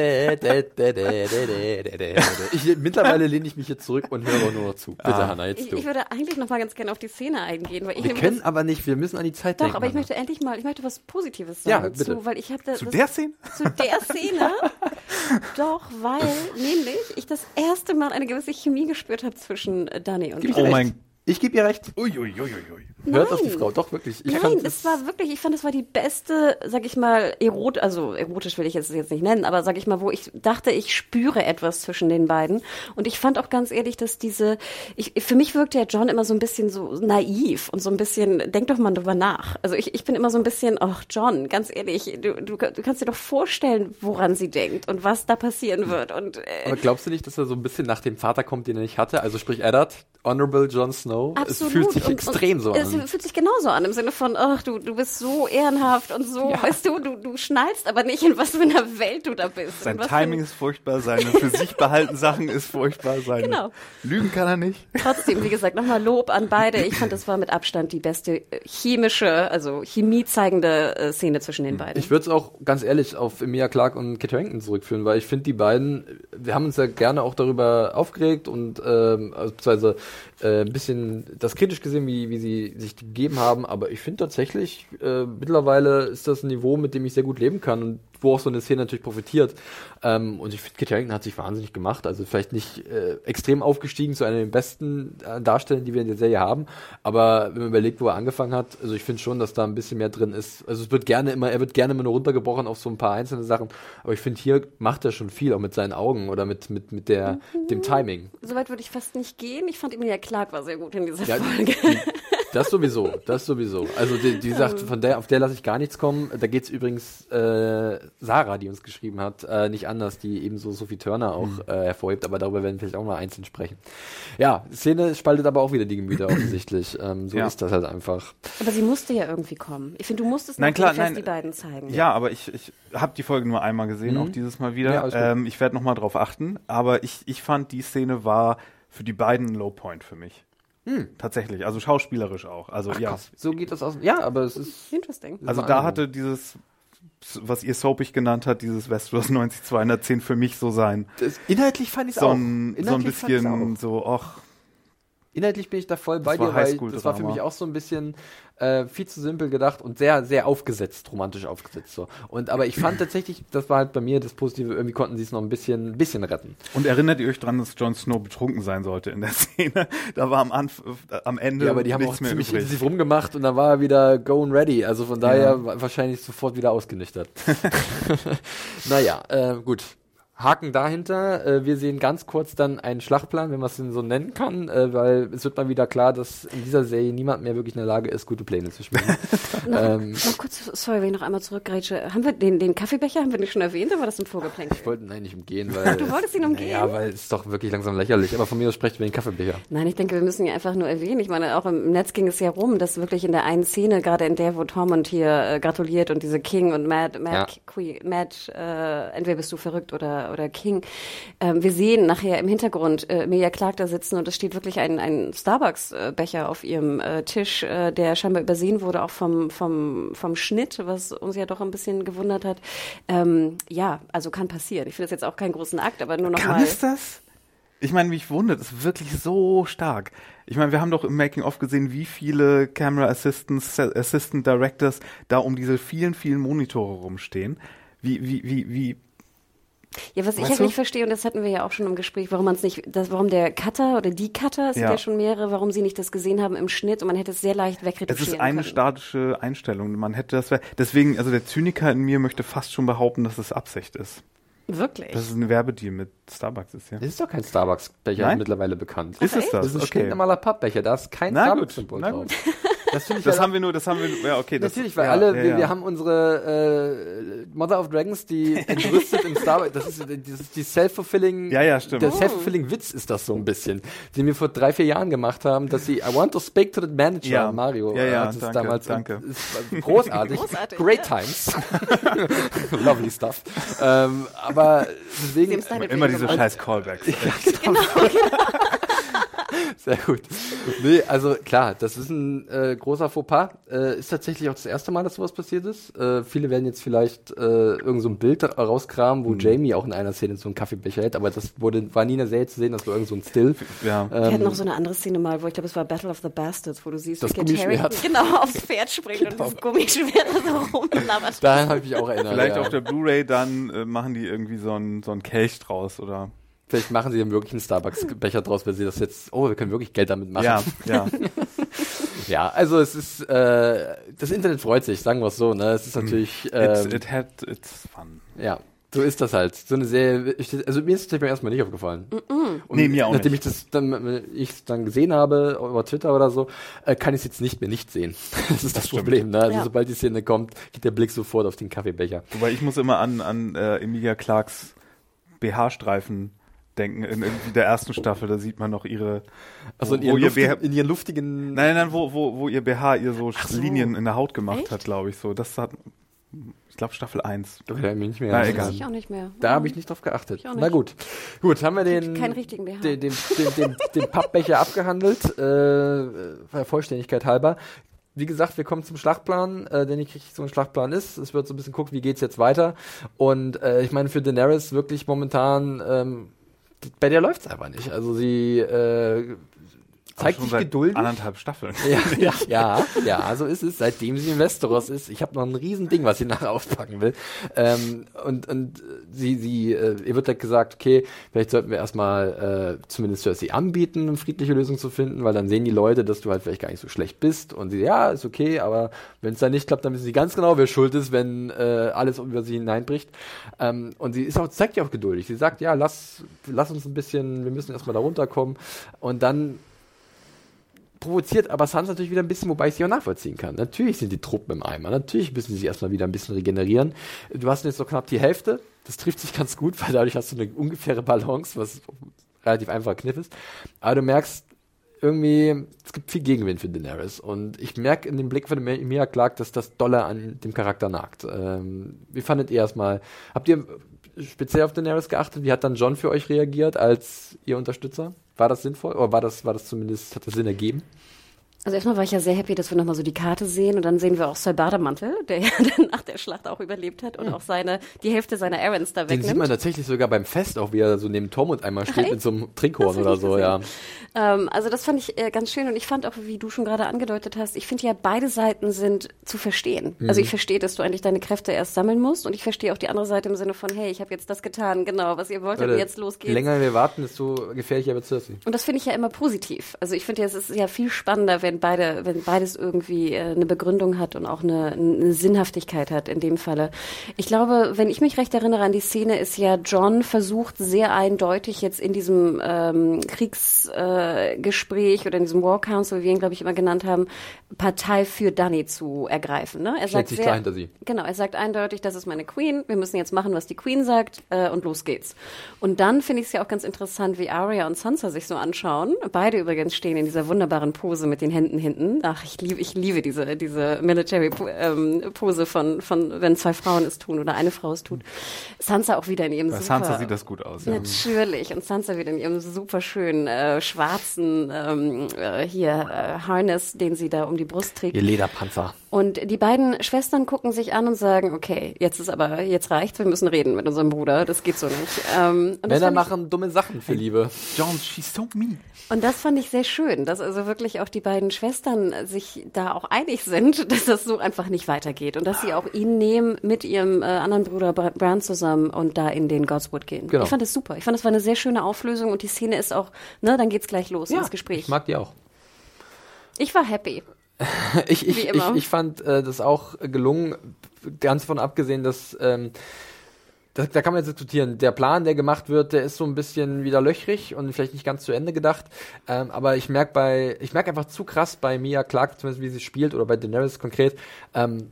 Speaker 1: Ich, mittlerweile lehne ich mich jetzt zurück und höre nur noch zu. Bitte,
Speaker 3: Ah.
Speaker 1: Hanna, jetzt
Speaker 2: Ich,
Speaker 1: du.
Speaker 2: ich würde eigentlich noch mal ganz gerne auf die Szene eingehen, weil ich
Speaker 1: Wir können
Speaker 2: das,
Speaker 1: aber nicht, wir müssen an die Zeit
Speaker 2: doch,
Speaker 1: denken.
Speaker 2: aber ich möchte endlich mal, ich möchte was Positives
Speaker 1: Ja,
Speaker 2: sagen
Speaker 1: bitte.
Speaker 2: zu, weil ich habe da,
Speaker 3: Zu
Speaker 2: das-
Speaker 3: der Szene?
Speaker 2: zu der Szene, *laughs* doch, weil nämlich ich das erste Mal eine gewisse Chemie gespürt habe zwischen äh, Dani und
Speaker 1: Gib ich
Speaker 3: Oh mein-.
Speaker 1: Ich gebe ihr recht.
Speaker 3: Uiuiuiui.
Speaker 1: Hört auf die. Frau, doch wirklich. Ich
Speaker 2: Nein, es war wirklich, ich fand, es war die beste, sag ich mal, erot, also erotisch will ich es jetzt nicht nennen, aber sag ich mal, wo ich dachte, ich spüre etwas zwischen den beiden. Und ich fand auch ganz ehrlich, dass diese, ich, für mich wirkte der John immer so ein bisschen so naiv und so ein bisschen, denk doch mal drüber nach. Also ich, ich bin immer so ein bisschen, ach John, ganz ehrlich, du, du, du kannst dir doch vorstellen, woran sie denkt und was da passieren wird. Und äh,
Speaker 1: Aber glaubst du nicht, dass er so ein bisschen nach dem Vater kommt, den er nicht hatte? Also sprich Eddard, Honorable Jon Snow.
Speaker 2: Absolut.
Speaker 1: Es fühlt sich
Speaker 2: Und-
Speaker 1: extrem
Speaker 2: und
Speaker 1: so an.
Speaker 2: Fühlt sich genauso an, im Sinne von, ach, du, du bist so ehrenhaft und so, weißt du, du, du schnallst aber nicht, in was für einer Welt du da bist.
Speaker 3: Sein Timing ist furchtbar, seine für sich behalten Sachen ist furchtbar, seine
Speaker 2: Genau.
Speaker 3: Lügen kann er nicht.
Speaker 2: Trotzdem, wie gesagt, nochmal Lob an beide. Ich fand, das war mit Abstand die beste äh, chemische, also Chemie zeigende äh, Szene zwischen den beiden.
Speaker 1: Ich würde es auch ganz ehrlich auf Emilia Clark und Kit Harington zurückführen, weil ich finde die beiden, wir haben uns ja gerne auch darüber aufgeregt und ähm, also beziehungsweise äh, ein bisschen das kritisch gesehen, wie, wie sie sich gegeben haben, aber ich finde tatsächlich, äh, mittlerweile ist das ein Niveau, mit dem ich sehr gut leben kann. Und wo auch so eine Szene natürlich profitiert. Ähm, und ich finde, Kit Harington hat sich wahnsinnig gemacht, also vielleicht nicht äh, extrem aufgestiegen zu einer der besten äh, Darsteller, die wir in der Serie haben, aber wenn man überlegt, wo er angefangen hat, also ich finde schon, dass da ein bisschen mehr drin ist. Also es wird gerne immer, er wird gerne immer nur runtergebrochen auf so ein paar einzelne Sachen, aber ich finde, hier macht er schon viel, auch mit seinen Augen oder mit, mit, mit der, dem Timing.
Speaker 2: Soweit würde ich fast nicht gehen. Ich fand Emilia Clark war sehr gut in dieser
Speaker 1: Ja,
Speaker 2: Folge.
Speaker 1: die, das sowieso, das sowieso. Also die, die sagt, von der, auf der lasse ich gar nichts kommen. Da geht's übrigens äh, Sarah, die uns geschrieben hat, äh, nicht anders, die ebenso Sophie Turner auch
Speaker 3: Mhm.
Speaker 1: äh, hervorhebt, aber darüber werden wir vielleicht auch mal einzeln sprechen. Ja, Szene spaltet aber auch wieder die Gemüter *clears throat* offensichtlich. Ähm, so
Speaker 3: Ja.
Speaker 1: ist das halt einfach.
Speaker 2: Aber sie musste ja irgendwie kommen. Ich finde, du musstest
Speaker 3: Nein, klar, nein.
Speaker 2: die beiden zeigen.
Speaker 3: Ja, aber ich, ich habe die Folge nur einmal gesehen,
Speaker 1: Mhm.
Speaker 3: auch dieses Mal wieder.
Speaker 1: Ja,
Speaker 3: ähm, ich werde nochmal drauf achten. Aber ich, ich fand, die Szene war für die beiden ein Lowpoint für mich. Tatsächlich, also schauspielerisch auch. Also ja.
Speaker 1: Krass, so geht das aus. Ja, aber es ist.
Speaker 2: Interesting.
Speaker 3: Also da hatte dieses, was ihr soapig genannt hat, dieses Westeros 90210 für mich so sein.
Speaker 1: Das, inhaltlich fand ich es
Speaker 3: So
Speaker 1: auch.
Speaker 3: ein, so ein
Speaker 1: Inhaltlich
Speaker 3: bisschen so, ach,
Speaker 1: Inhaltlich bin ich da voll bei dir, weil das war für mich auch so ein bisschen äh, viel zu simpel gedacht und sehr, sehr aufgesetzt, romantisch aufgesetzt. So. Und aber ich fand tatsächlich, das war halt bei mir das Positive, irgendwie konnten sie es noch ein bisschen, ein bisschen retten.
Speaker 3: Und erinnert ihr euch dran, dass Jon Snow betrunken sein sollte in der *laughs* Szene? Da war am, Anf am Ende
Speaker 1: Ja, aber die haben auch ziemlich
Speaker 3: übrig.
Speaker 1: intensiv rumgemacht und dann war er wieder go and ready. Also von daher wa- wahrscheinlich sofort wieder ausgenüchtert. *laughs* naja, äh, gut. Haken dahinter. Äh, wir sehen ganz kurz dann einen Schlachtplan, wenn man es denn so nennen kann, äh, weil es wird mal wieder klar, dass in dieser Serie niemand mehr wirklich in der Lage ist, gute Pläne zu schmieden. *laughs* ähm,
Speaker 2: Noch kurz, sorry, wenn ich noch einmal zurückgrätsche. Haben wir den, den Kaffeebecher, haben wir nicht schon erwähnt, oder war das im Vorgeplänkel?
Speaker 1: ich wollte ihn eigentlich umgehen, *laughs* weil.
Speaker 2: Du wolltest ihn umgehen?
Speaker 1: Ja, weil es ist doch wirklich langsam lächerlich. Aber von mir aus sprecht über den Kaffeebecher.
Speaker 2: Nein, ich denke, wir müssen ja einfach nur erwähnen. Ich meine, auch im Netz ging es ja rum, dass wirklich in der einen Szene, gerade in der, wo Tormund hier äh, gratuliert und diese King und Mad, Mad,
Speaker 1: Ja.
Speaker 2: Queen, Mad, äh, entweder bist du verrückt oder, oder King. Ähm, wir sehen nachher im Hintergrund äh, Emilia Clark da sitzen und es steht wirklich ein, ein Starbucks-Becher auf ihrem äh, Tisch, äh, der scheinbar übersehen wurde, auch vom, vom, vom Schnitt, was uns ja doch ein bisschen gewundert hat. Ähm, ja, also kann passieren. Ich finde das jetzt auch keinen großen Akt, aber nur noch
Speaker 3: Kann
Speaker 2: mal.
Speaker 3: es das? Ich meine, mich wundert, es ist wirklich so stark. Ich meine, wir haben doch im Making-of gesehen, wie viele Camera Assistants, Assistant Directors da um diese vielen, vielen Monitore rumstehen. Wie, wie, wie, wie
Speaker 2: Ja, was ich halt nicht verstehe, und das hatten wir ja auch schon im Gespräch, warum man es nicht, das, warum der Cutter oder die Cutter, es sind
Speaker 3: Ja.
Speaker 2: ja schon mehrere, warum sie nicht das gesehen haben im Schnitt und man hätte es sehr leicht
Speaker 3: Es
Speaker 2: wegretuschieren
Speaker 3: ist eine
Speaker 2: können.
Speaker 3: statische Einstellung. Man hätte das, deswegen, also der Zyniker in mir möchte fast schon behaupten, dass es Absicht ist.
Speaker 2: Wirklich?
Speaker 3: Dass es ein Werbedeal mit Starbucks ist, ja.
Speaker 1: Das ist doch kein Starbucks-Becher, mittlerweile bekannt.
Speaker 3: Ist es das?
Speaker 1: Das ist ein
Speaker 3: okay.
Speaker 1: stinknormaler Pappbecher, da ist kein Starbucks-Symbol drauf.
Speaker 3: gut. *laughs*
Speaker 1: Das finde ich
Speaker 3: Das haben wir nur, das haben wir, ja, okay. Das,
Speaker 1: Natürlich, weil
Speaker 3: ja,
Speaker 1: alle,
Speaker 3: ja,
Speaker 1: wir,
Speaker 3: ja.
Speaker 1: wir haben unsere äh, Mother of Dragons, die *laughs* entrüstet im Starbucks, das ist, das ist die self-fulfilling,
Speaker 3: Ja, ja, stimmt.
Speaker 1: der self-fulfilling Witz ist das so ein bisschen, den wir vor drei, vier Jahren gemacht haben, dass sie, I want to speak to the manager,
Speaker 3: Ja.
Speaker 1: Mario,
Speaker 3: Ja, ja,
Speaker 1: hat es
Speaker 3: danke,
Speaker 1: damals,
Speaker 3: danke.
Speaker 1: großartig,
Speaker 2: Großartig,
Speaker 1: great
Speaker 2: ja.
Speaker 1: times, *laughs* lovely stuff, ähm, aber deswegen,
Speaker 3: Immer diese scheiß Callbacks. *laughs* *laughs*
Speaker 1: Sehr gut. Nee, also klar, das ist ein äh, großer Fauxpas. Äh, ist tatsächlich auch das erste Mal, dass sowas passiert ist. Äh, viele werden jetzt vielleicht äh, irgend so ein Bild rauskramen,
Speaker 3: Mhm.
Speaker 1: wo Jamie auch in einer Szene so einen Kaffeebecher hält, aber das wurde, war nie in der Serie zu sehen, das war irgend so ein Still.
Speaker 3: Ja.
Speaker 2: Wir hatten noch so eine andere Szene mal, wo ich glaube, es war Battle of the Bastards, wo du siehst,
Speaker 1: Das Gummischwert.
Speaker 2: Harington *laughs* genau aufs *laughs* Pferd springt und das Gummischwert so rumlabbert.
Speaker 1: Daran habe ich mich auch erinnert.
Speaker 3: Vielleicht
Speaker 1: ja.
Speaker 3: auf der Blu-ray dann äh, machen die irgendwie so einen so einen Kelch draus oder.
Speaker 1: Vielleicht machen sie dann wirklich einen Starbucks-Becher draus, weil sie das jetzt, oh, wir können wirklich Geld damit machen.
Speaker 3: Ja, ja. *laughs*
Speaker 1: Ja, also es ist, äh, das Internet freut sich, sagen wir es so, ne? Es ist natürlich,
Speaker 3: It's,
Speaker 1: ähm,
Speaker 3: it had its fun.
Speaker 1: Ja, so ist das halt. So eine Serie, ich, also mir ist das beim ersten Mal nicht aufgefallen. Und
Speaker 3: Nee, mir auch
Speaker 1: nachdem
Speaker 3: nicht.
Speaker 1: ich das dann, ich es dann gesehen habe über Twitter oder so, äh, kann ich es jetzt nicht mehr nicht sehen. *laughs* Das ist das,
Speaker 3: stimmt.
Speaker 1: Problem. Ne? Also
Speaker 2: Ja.
Speaker 1: sobald die Szene kommt, geht der Blick sofort auf den Kaffeebecher.
Speaker 3: Wobei ich muss immer an, an äh, Emilia Clarks BH-Streifen denken, in irgendwie der ersten Staffel, da sieht man noch ihre,
Speaker 1: Also in ihren,
Speaker 3: ihr
Speaker 1: luftigen,
Speaker 3: BH
Speaker 1: in ihren luftigen.
Speaker 3: Nein, nein, wo, wo, wo ihr BH ihr so,
Speaker 2: so.
Speaker 3: Linien in der Haut gemacht
Speaker 2: Echt?
Speaker 3: hat, glaube ich, so. Das hat, ich glaube, Staffel 1.
Speaker 1: Doch, da, nicht mehr
Speaker 3: Na, egal.
Speaker 2: Weiß ich auch nicht mehr.
Speaker 1: da habe ich nicht drauf geachtet.
Speaker 2: Ich auch
Speaker 1: Na
Speaker 2: nicht.
Speaker 1: gut. Gut, haben wir den,
Speaker 2: Keinen richtigen BH.
Speaker 1: den, den, den, den, den Pappbecher *laughs* abgehandelt, äh, der Vollständigkeit halber. Wie gesagt, wir kommen zum Schlachtplan, äh, der nicht richtig so ein Schlachtplan ist. Es wird so ein bisschen guckt, wie geht's jetzt weiter. Und äh, ich meine, für Daenerys wirklich momentan, ähm, bei der läuft's einfach nicht. Also sie äh, zeigt sich geduldig.
Speaker 3: anderthalb Staffeln. *laughs*
Speaker 1: Ja, ja, ja, so ist es, seitdem sie in Westeros ist. Ich habe noch ein riesen Ding, was sie nachher auspacken will. Ähm, und und sie, sie, äh, ihr wird halt gesagt, okay, vielleicht sollten wir erstmal äh, zumindest Cersei anbieten, eine friedliche Lösung zu finden, weil dann sehen die Leute, dass du halt vielleicht gar nicht so schlecht bist. Und sie, ja, ist okay, aber wenn es dann nicht klappt, dann wissen sie ganz genau, wer schuld ist, wenn äh, alles über sie hineinbricht. Ähm, und sie ist auch, zeigt ja auch geduldig. Sie sagt, ja, lass, lass uns ein bisschen, wir müssen erstmal da runterkommen. Und dann provoziert aber Sans natürlich wieder ein bisschen, wobei ich sie auch nachvollziehen kann. Natürlich sind die Truppen im Eimer, natürlich müssen sie sich erstmal wieder ein bisschen regenerieren. Du hast jetzt so knapp die Hälfte, das trifft sich *laughs* ganz gut, weil dadurch hast du eine ungefähre Balance, was relativ einfacher Kniff ist. Aber du merkst irgendwie, es gibt viel Gegenwind für Daenerys und ich merke in dem Blick von Emilia Clark, dass das Dolle an dem Charakter nagt. Ähm, wie fandet ihr erstmal, habt ihr speziell auf Daenerys geachtet? Wie hat dann John für euch reagiert als ihr Unterstützer? War das sinnvoll? Oder war das, war das zumindest, hat das Sinn ergeben?
Speaker 2: Also erstmal war ich ja sehr happy, dass wir nochmal so die Karte sehen und dann sehen wir auch Sir Bademantel, der ja *laughs* dann nach der Schlacht auch überlebt hat und auch seine, die Hälfte seiner Errands da
Speaker 1: Den sieht
Speaker 2: wegnimmt.
Speaker 1: man tatsächlich sogar beim Fest auch, wie er so neben Tormund einmal steht
Speaker 2: Echt?
Speaker 1: mit so einem Trinkhorn oder so,
Speaker 2: gesehen.
Speaker 1: ja.
Speaker 2: Ähm, also das fand ich äh, ganz schön und ich fand auch, wie du schon gerade angedeutet hast, ich finde ja, beide Seiten sind zu verstehen.
Speaker 1: Mhm.
Speaker 2: Also ich verstehe, dass du eigentlich deine Kräfte erst sammeln musst und ich verstehe auch die andere Seite im Sinne von, hey, ich habe jetzt das getan, genau, was ihr wolltet,
Speaker 1: Leute,
Speaker 2: jetzt los
Speaker 1: Je länger wir warten, desto gefährlicher wird Cersei.
Speaker 2: Und das finde ich ja immer positiv. Also ich finde ja, es ist ja viel spannender, wenn beide, wenn beides irgendwie äh, eine Begründung hat und auch eine, eine Sinnhaftigkeit hat in dem Falle. Ich glaube, wenn ich mich recht erinnere an die Szene, ist ja John versucht sehr eindeutig jetzt in diesem ähm, Kriegsgespräch äh, oder in diesem War Council, wie wir ihn glaube ich immer genannt haben, Partei für Dani zu ergreifen. Ne? Er
Speaker 1: Stellt
Speaker 2: sagt
Speaker 1: sich
Speaker 2: sehr,
Speaker 1: hinter sie.
Speaker 2: Genau, er sagt eindeutig, das ist meine Queen, wir müssen jetzt machen, was die Queen sagt äh, und los geht's. Und dann finde ich es ja auch ganz interessant, wie Arya und Sansa sich so anschauen. Beide übrigens stehen in dieser wunderbaren Pose mit den Händen hinten. Ach, ich liebe, ich liebe diese, diese Military-Pose von, von, wenn zwei Frauen es tun oder eine Frau es tut. Sansa auch wieder in ihrem
Speaker 3: Bei
Speaker 2: super...
Speaker 3: Sansa sieht das gut aus. Ja.
Speaker 2: Natürlich. Und Sansa wieder in ihrem super schönen äh, schwarzen ähm, äh, hier äh, Harness, den sie da um die Brust trägt.
Speaker 1: Ihr Lederpanzer.
Speaker 2: Und die beiden Schwestern gucken sich an und sagen, okay, jetzt ist aber, jetzt reicht's, wir müssen reden mit unserem Bruder, das geht so nicht. Ähm,
Speaker 1: Männer
Speaker 2: ich-
Speaker 1: machen dumme Sachen für Liebe.
Speaker 3: John, she's so mean.
Speaker 2: Und das fand ich sehr schön, dass also wirklich auch die beiden Schwestern sich da auch einig sind, *laughs* dass das so einfach nicht weitergeht und dass sie auch ihn nehmen mit ihrem äh, anderen Bruder Bra- Bran zusammen und da in den Godswood gehen.
Speaker 1: Genau.
Speaker 2: Ich fand das super. Ich fand, das war eine sehr schöne Auflösung und die Szene ist auch, ne, dann geht's gleich los ins Gespräch.
Speaker 1: Ich mag die auch.
Speaker 2: Ich war happy. *laughs*
Speaker 1: Ich, ich, ich, ich fand äh, das auch gelungen, ganz von abgesehen, dass ähm, da, da kann man jetzt diskutieren. Der Plan, der gemacht wird, der ist so ein bisschen wieder löchrig und vielleicht nicht ganz zu Ende gedacht. Ähm, aber ich merke bei, ich merke einfach zu krass bei Mia Clark, zumindest wie sie spielt, oder bei Daenerys konkret, ähm,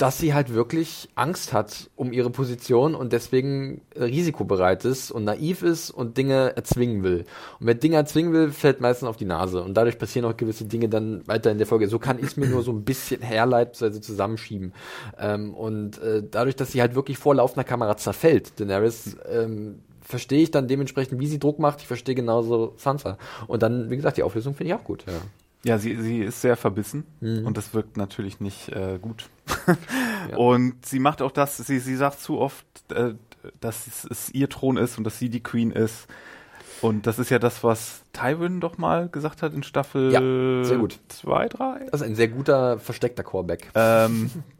Speaker 1: dass sie halt wirklich Angst hat um ihre Position und deswegen äh, risikobereit ist und naiv ist und Dinge erzwingen will. Und wer Dinge erzwingen will, fällt meistens auf die Nase. Und dadurch passieren auch gewisse Dinge dann weiter in der Folge. So kann ich es mir nur so ein bisschen herleiten, also zusammenschieben. Ähm, und äh, dadurch, dass sie halt wirklich vor laufender Kamera zerfällt, Daenerys, ähm, verstehe ich dann dementsprechend, wie sie Druck macht. Ich verstehe genauso Sansa. Und dann, wie gesagt, die Auflösung finde ich auch gut. Ja.
Speaker 3: Ja, sie, sie ist sehr verbissen
Speaker 1: Mhm.
Speaker 3: und das wirkt natürlich nicht äh, gut. *laughs* Und sie macht auch das, sie, sie sagt zu oft, äh, dass es, es ihr Thron ist und dass sie die Queen ist. Und das ist ja das, was Tywin doch mal gesagt hat in Staffel
Speaker 1: Ja, sehr gut.
Speaker 3: 2, 3.
Speaker 1: Das ist ein sehr guter, versteckter Callback.
Speaker 3: Ähm, *laughs*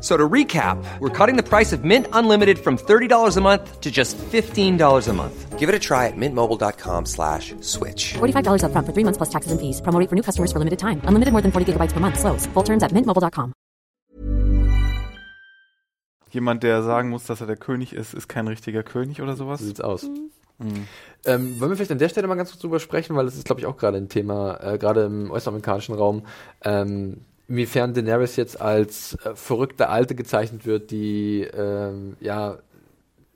Speaker 4: So to recap, we're cutting the price of Mint Unlimited from $30 a month to just $15 a month. Give it a try at mintmobile.com slash switch.
Speaker 5: $45 upfront for three months plus taxes and fees. Promo rate for new customers for limited time. Unlimited more than 40 gigabytes per month. Slows. Full terms at mintmobile.com.
Speaker 3: jemand, der sagen muss, dass er der König ist, ist kein richtiger König oder sowas.
Speaker 1: So sieht's aus. Ähm, wollen wir vielleicht an der Stelle mal ganz kurz drüber sprechen, weil das ist, glaube ich, auch gerade ein Thema, äh, gerade im US-amerikanischen Raum, ähm, inwiefern Daenerys jetzt als äh, verrückte Alte gezeichnet wird, die, ähm, ja,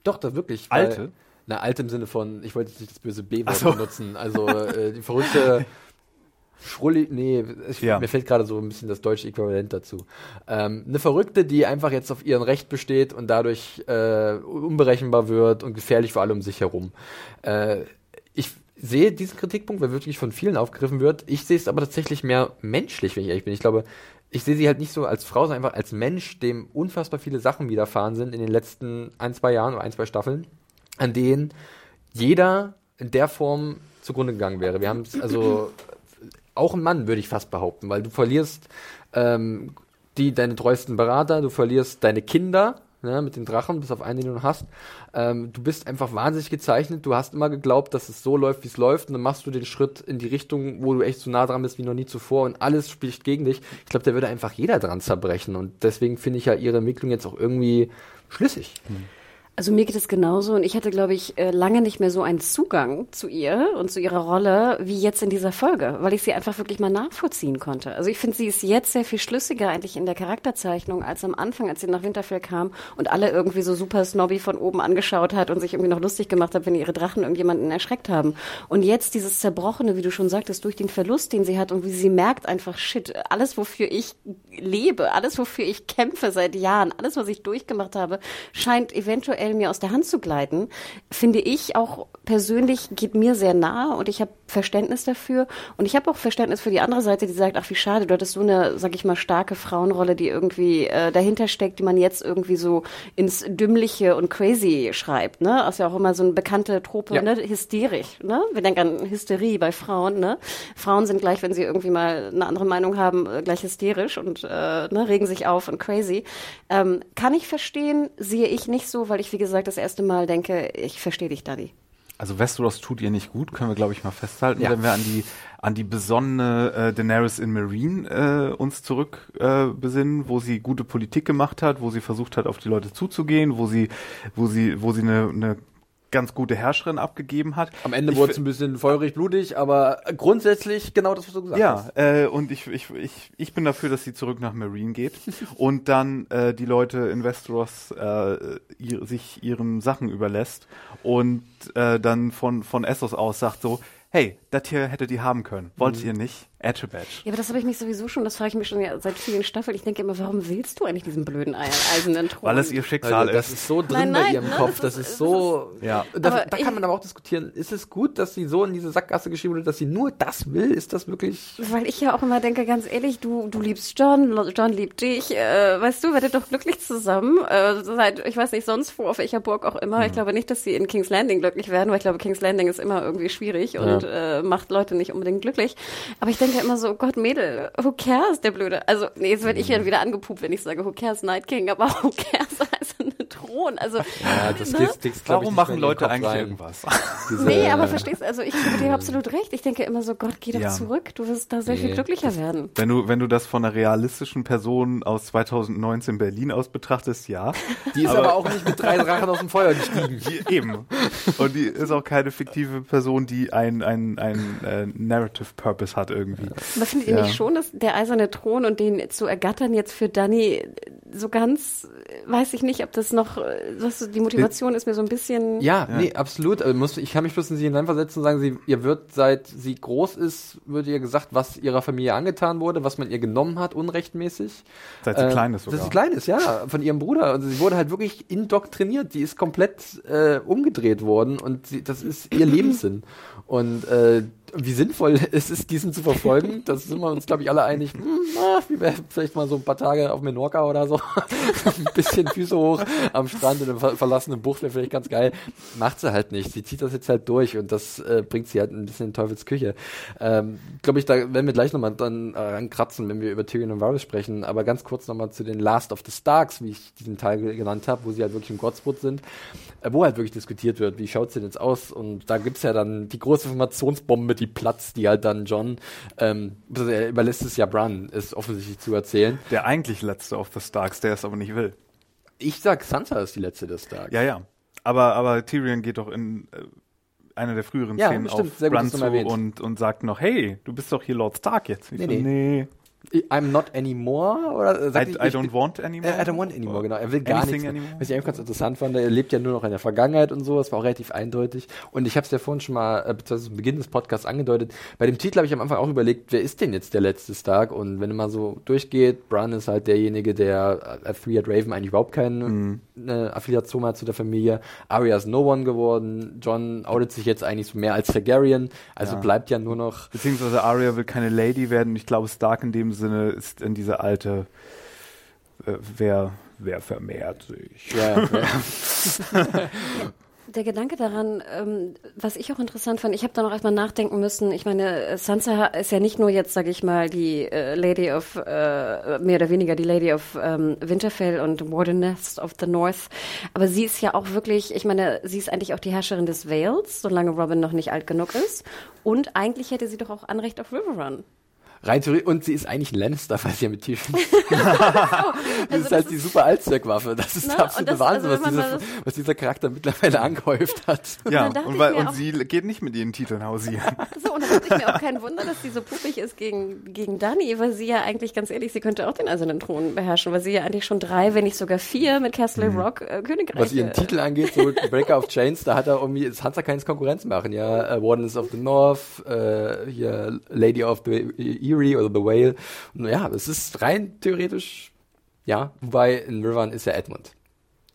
Speaker 1: doch, da wirklich. weil-
Speaker 3: Alte?
Speaker 1: Na, alt im Sinne von, ich wollte jetzt nicht das böse B-Wort
Speaker 3: so.
Speaker 1: benutzen, also äh, die verrückte *laughs* Schrulli, nee, ich,
Speaker 3: Ja.
Speaker 1: mir fällt gerade so ein bisschen das deutsche Äquivalent dazu. Ähm, eine Verrückte, die einfach jetzt auf ihren Recht besteht und dadurch äh, unberechenbar wird und gefährlich für alle um sich herum. Äh, ich sehe diesen Kritikpunkt, weil wirklich von vielen aufgegriffen wird. Ich sehe es aber tatsächlich mehr menschlich, wenn ich ehrlich bin. Ich glaube, ich sehe sie halt nicht so als Frau, sondern einfach als Mensch, dem unfassbar viele Sachen widerfahren sind in den letzten ein, zwei Jahren oder ein, zwei Staffeln, an denen jeder in der Form zugrunde gegangen wäre. Wir haben es also auch ein Mann, würde ich fast behaupten, weil du verlierst ähm, die, deine treuesten Berater, du verlierst deine Kinder, ne, mit den Drachen, bis auf einen, den du hast. Ähm, du bist einfach wahnsinnig gezeichnet, du hast immer geglaubt, dass es so läuft, wie es läuft, und dann machst du den Schritt in die Richtung, wo du echt so nah dran bist wie noch nie zuvor und alles spricht gegen dich. Ich glaube, da würde einfach jeder dran zerbrechen und deswegen finde ich ja ihre Entwicklung jetzt auch irgendwie schlüssig.
Speaker 2: Also mir geht es genauso und ich hatte, glaube ich, äh, lange nicht mehr so einen Zugang zu ihr und zu ihrer Rolle wie jetzt in dieser Folge, weil ich sie einfach wirklich mal nachvollziehen konnte. Also ich finde, sie ist jetzt sehr viel schlüssiger eigentlich in der Charakterzeichnung als am Anfang, als sie nach Winterfell kam und alle irgendwie so super snobby von oben angeschaut hat und sich irgendwie noch lustig gemacht hat, wenn ihre Drachen irgendjemanden erschreckt haben. Und jetzt dieses Zerbrochene, wie du schon sagtest, durch den Verlust, den sie hat und wie sie merkt einfach, shit, alles, wofür ich lebe, alles, wofür ich kämpfe seit Jahren, alles, was ich durchgemacht habe, scheint eventuell mir aus der Hand zu gleiten, finde ich auch persönlich geht mir sehr nahe und ich habe Verständnis dafür und ich habe auch Verständnis für die andere Seite, die sagt, ach wie schade, du hattest so eine, sag ich mal, starke Frauenrolle, die irgendwie äh, dahinter steckt, die man jetzt irgendwie so ins Dümmliche und Crazy schreibt, ne? Das ist ja auch immer so eine bekannte Trope,
Speaker 1: Ja.
Speaker 2: ne? Hysterisch, ne? Wir denken an Hysterie bei Frauen, ne? Frauen sind gleich, wenn sie irgendwie mal eine andere Meinung haben, äh, gleich hysterisch und äh, ne, regen sich auf und crazy. Ähm, kann ich verstehen, sehe ich nicht so, weil ich, wie gesagt, das erste Mal denke, ich verstehe dich, Daddy.
Speaker 3: Also Westeros tut ihr nicht gut, können wir glaube ich mal festhalten,
Speaker 1: Ja.
Speaker 3: wenn wir an die an die besonnene äh, Daenerys in Marine äh, uns zurück äh, besinnen, wo sie gute Politik gemacht hat, wo sie versucht hat, auf die Leute zuzugehen, wo sie wo sie wo sie eine, eine ganz gute Herrscherin abgegeben hat.
Speaker 1: Am Ende wurde es ein bisschen feurig, blutig, aber grundsätzlich genau das, was du gesagt
Speaker 3: Ja,
Speaker 1: hast.
Speaker 3: äh, und ich, ich, ich, ich bin dafür, dass sie zurück nach Marine geht *laughs* und dann äh, die Leute in Westeros äh, ihr, sich ihren Sachen überlässt und äh, dann von, von Essos aus sagt so, hey, das hier hättet ihr haben können. Wollt
Speaker 1: Mhm.
Speaker 3: ihr nicht? Badge.
Speaker 2: Ja, aber das habe ich mich sowieso schon, das frage ich mich schon ja seit vielen Staffeln. Ich denke immer, warum willst du eigentlich diesen blöden Ei- eisernen Thron?
Speaker 3: Weil es ihr Schicksal
Speaker 1: Also, das
Speaker 3: ist.
Speaker 1: ist so drin
Speaker 2: Nein,
Speaker 1: bei
Speaker 2: nein,
Speaker 1: ihrem
Speaker 2: ne,
Speaker 1: Kopf,
Speaker 2: das
Speaker 1: das
Speaker 2: ist-
Speaker 1: ist so.
Speaker 3: Ja.
Speaker 1: Da, da kann man aber auch diskutieren, ist es gut, dass sie so in diese Sackgasse geschrieben wurde, dass sie nur das will? Ist das wirklich.
Speaker 2: Weil ich ja auch immer denke, ganz ehrlich, du, du liebst John, John liebt dich, äh, weißt du, werdet doch glücklich zusammen, äh, seit, ich weiß nicht, sonst wo, auf welcher Burg auch immer.
Speaker 1: Mhm.
Speaker 2: Ich glaube nicht, dass sie in King's Landing glücklich werden, weil ich glaube, King's Landing ist immer irgendwie schwierig und äh, macht Leute nicht unbedingt glücklich. Aber ich denke immer so, oh Gott, Mädel, who cares, der Blöde. Also, nee, jetzt werde ich
Speaker 1: Mhm.
Speaker 2: ja wieder angepupt, wenn ich sage, who cares Night King, aber who cares Thron. Also,
Speaker 1: Ja, das
Speaker 2: ne?
Speaker 1: kriegst,
Speaker 3: Warum machen Leute eigentlich
Speaker 1: rein.
Speaker 3: irgendwas?
Speaker 1: Diese,
Speaker 2: Nee, aber verstehst du, also ich gebe dir absolut recht. Ich denke immer so, Gott, geh doch
Speaker 3: Ja.
Speaker 2: zurück. Du wirst da sehr viel
Speaker 1: Nee,
Speaker 2: glücklicher werden.
Speaker 3: Wenn du, wenn du das von einer realistischen Person aus 2019 Berlin aus betrachtest, ja.
Speaker 1: Die ist aber, auch nicht mit drei Drachen aus dem Feuer gestiegen.
Speaker 3: Die, eben. Und die ist auch keine fiktive Person, die ein, ein, ein äh, Narrative Purpose hat irgendwie.
Speaker 2: Aber findet ihr
Speaker 3: Ja.
Speaker 2: nicht schon, dass der eiserne Thron und den zu ergattern jetzt für Danny so ganz, weiß ich nicht, ob das noch, was, die Motivation ist mir so ein bisschen.
Speaker 1: Ja, nee, absolut. Also muss, ich kann mich bloß in sie hineinversetzen und sagen, sie, ihr wird, seit sie groß ist, wird ihr gesagt, was ihrer Familie angetan wurde, was man ihr genommen hat, unrechtmäßig.
Speaker 3: Seit sie
Speaker 1: Äh,
Speaker 3: klein ist sogar.
Speaker 1: Seit sie klein ist, ja, von ihrem Bruder. Und sie wurde halt wirklich indoktriniert. Die ist komplett äh, umgedreht worden und sie, das ist ihr Lebenssinn. Und äh, wie sinnvoll *laughs* es ist, diesen zu verfolgen, das sind wir uns, glaube ich, alle einig. Hm, na, wie wäre vielleicht mal so ein paar Tage auf Menorca oder so. *laughs* ein bisschen Füße hoch am Strand in einer ver verlassenen Bucht wäre vielleicht ganz geil. Macht sie halt nicht. Sie zieht das jetzt halt durch und das äh, bringt sie halt ein bisschen in Teufels Küche. Ähm, glaube ich, da werden wir gleich nochmal dann äh, rankratzen, wenn wir über Tyrion und Varys sprechen. Aber ganz kurz nochmal zu den Last of the Starks, wie ich diesen Teil ge- genannt habe, wo sie halt wirklich im Godswood sind, äh, wo halt wirklich diskutiert wird, wie schaut's denn jetzt aus? Und da gibt's ja dann die große Informationsbombe, die platzt, die halt dann John, ähm, also er überlässt es ja Bran, es offensichtlich zu erzählen.
Speaker 3: Der eigentlich letzte of the Starks, der es aber nicht will.
Speaker 1: Ich sag, Sansa ist die letzte der Starks.
Speaker 3: Ja, ja. Aber, aber Tyrion geht doch in äh, einer der früheren
Speaker 1: Ja,
Speaker 3: Szenen
Speaker 1: stimmt.
Speaker 3: auf Bran zu und, und sagt noch, hey, du bist doch hier Lord Stark jetzt. Ich
Speaker 1: Nee,
Speaker 3: so,
Speaker 1: nee.
Speaker 3: nee.
Speaker 1: I'm not anymore? Oder
Speaker 3: I,
Speaker 1: sagt
Speaker 3: I
Speaker 1: ich-
Speaker 3: don't want anymore.
Speaker 1: I don't want anymore, genau. Er will gar nichts.
Speaker 3: anymore?
Speaker 1: Was ich einfach ganz interessant fand, er lebt ja nur noch in der Vergangenheit und so, das war auch relativ eindeutig. Und ich habe es ja vorhin schon mal, äh, beziehungsweise zu Beginn des Podcasts angedeutet, bei dem Titel habe ich am Anfang auch überlegt, wer ist denn jetzt der letzte Stark? Und wenn mal so durchgeht, Bran ist halt derjenige, der äh, Three-Eyed Raven eigentlich überhaupt keine
Speaker 3: Mhm.
Speaker 1: äh, Affiliation hat zu der Familie. Arya ist No One geworden. John outet sich jetzt eigentlich so mehr als Targaryen. Also
Speaker 3: Ja.
Speaker 1: bleibt ja nur noch
Speaker 3: Beziehungsweise Arya will keine Lady werden. Ich glaube, Stark in dem Sinne ist in diese alte, äh, wer, wer vermehrt sich.
Speaker 1: ja, ja. *laughs*
Speaker 2: Der Gedanke daran, ähm, was ich auch interessant fand, ich habe da noch erstmal nachdenken müssen. Ich meine, äh, Sansa ist ja nicht nur jetzt, sage ich mal, die äh, Lady of, äh, mehr oder weniger die Lady of ähm, Winterfell und Wardeness of the North, aber sie ist ja auch wirklich, ich meine, sie ist eigentlich auch die Herrscherin des Vales, solange Robin noch nicht alt genug ist. Und eigentlich hätte sie doch auch Anrecht auf Riverrun.
Speaker 1: Rein theoretisch, und sie ist eigentlich ein Lannister, *laughs* sie ja mit Tyrion. *laughs* *laughs* das
Speaker 2: Also
Speaker 1: ist
Speaker 2: das
Speaker 1: halt die super Allzweckwaffe. Das ist
Speaker 2: Ne,
Speaker 1: der absolute
Speaker 2: und das-
Speaker 1: Wahnsinn,
Speaker 2: also
Speaker 1: was, diese, was dieser Charakter mittlerweile angehäuft hat.
Speaker 3: Ja, und,
Speaker 2: ich
Speaker 3: weil, und sie geht nicht mit ihren Titeln hausieren.
Speaker 2: So, und da dachte ich mir auch kein Wunder, dass sie so puppig ist gegen, gegen Dani, weil sie ja eigentlich, ganz ehrlich, sie könnte auch den eisernen Thron beherrschen, weil sie ja eigentlich schon drei, wenn nicht sogar vier mit Castle Rock äh, Königreich.
Speaker 1: Was ihren Titel angeht, so Breaker of Chains, da hat er irgendwie, es Hansa keins Konkurrenz machen, ja. Äh, Wardens of the North, äh, hier Lady of the Erie oder The Whale. Und ja, es ist rein theoretisch, ja. Wobei in Rivern ist ja Edmund.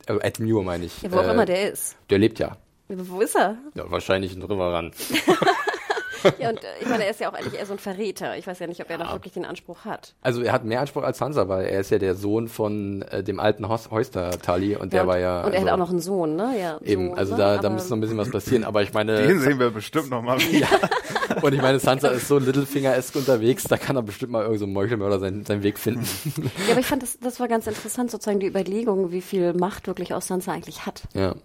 Speaker 1: Äh, Ed Muir meine ich.
Speaker 2: Ja, wo auch
Speaker 1: äh,
Speaker 2: immer der ist.
Speaker 1: Der lebt ja.
Speaker 2: Wo ist er?
Speaker 1: Ja, wahrscheinlich in Riverrun. *laughs*
Speaker 2: Ja, und äh, ich meine, er ist ja auch eigentlich eher so ein Verräter. Ich weiß ja nicht, ob er noch wirklich den Anspruch hat.
Speaker 1: Also er hat mehr Anspruch als Hansa, weil er ist ja der Sohn von äh, dem alten Hos Heuster Tali und der
Speaker 2: und,
Speaker 1: war ja.
Speaker 2: Und er
Speaker 1: also,
Speaker 2: hat auch noch einen Sohn, ne? Ja,
Speaker 1: Eben,
Speaker 2: so,
Speaker 1: also
Speaker 2: ne?
Speaker 1: da, da
Speaker 2: Aber-
Speaker 1: muss noch ein bisschen was passieren, aber ich meine.
Speaker 3: Den sehen wir bestimmt noch mal *laughs* wieder.
Speaker 1: Und ich meine, Sansa ist so Littlefinger-esk unterwegs, da kann er bestimmt mal irgend so ein Meuchelmörder seinen, seinen Weg finden.
Speaker 2: Ja, aber ich fand, das, das war ganz interessant, sozusagen die Überlegung, wie viel Macht wirklich auch Sansa eigentlich hat.
Speaker 1: ja.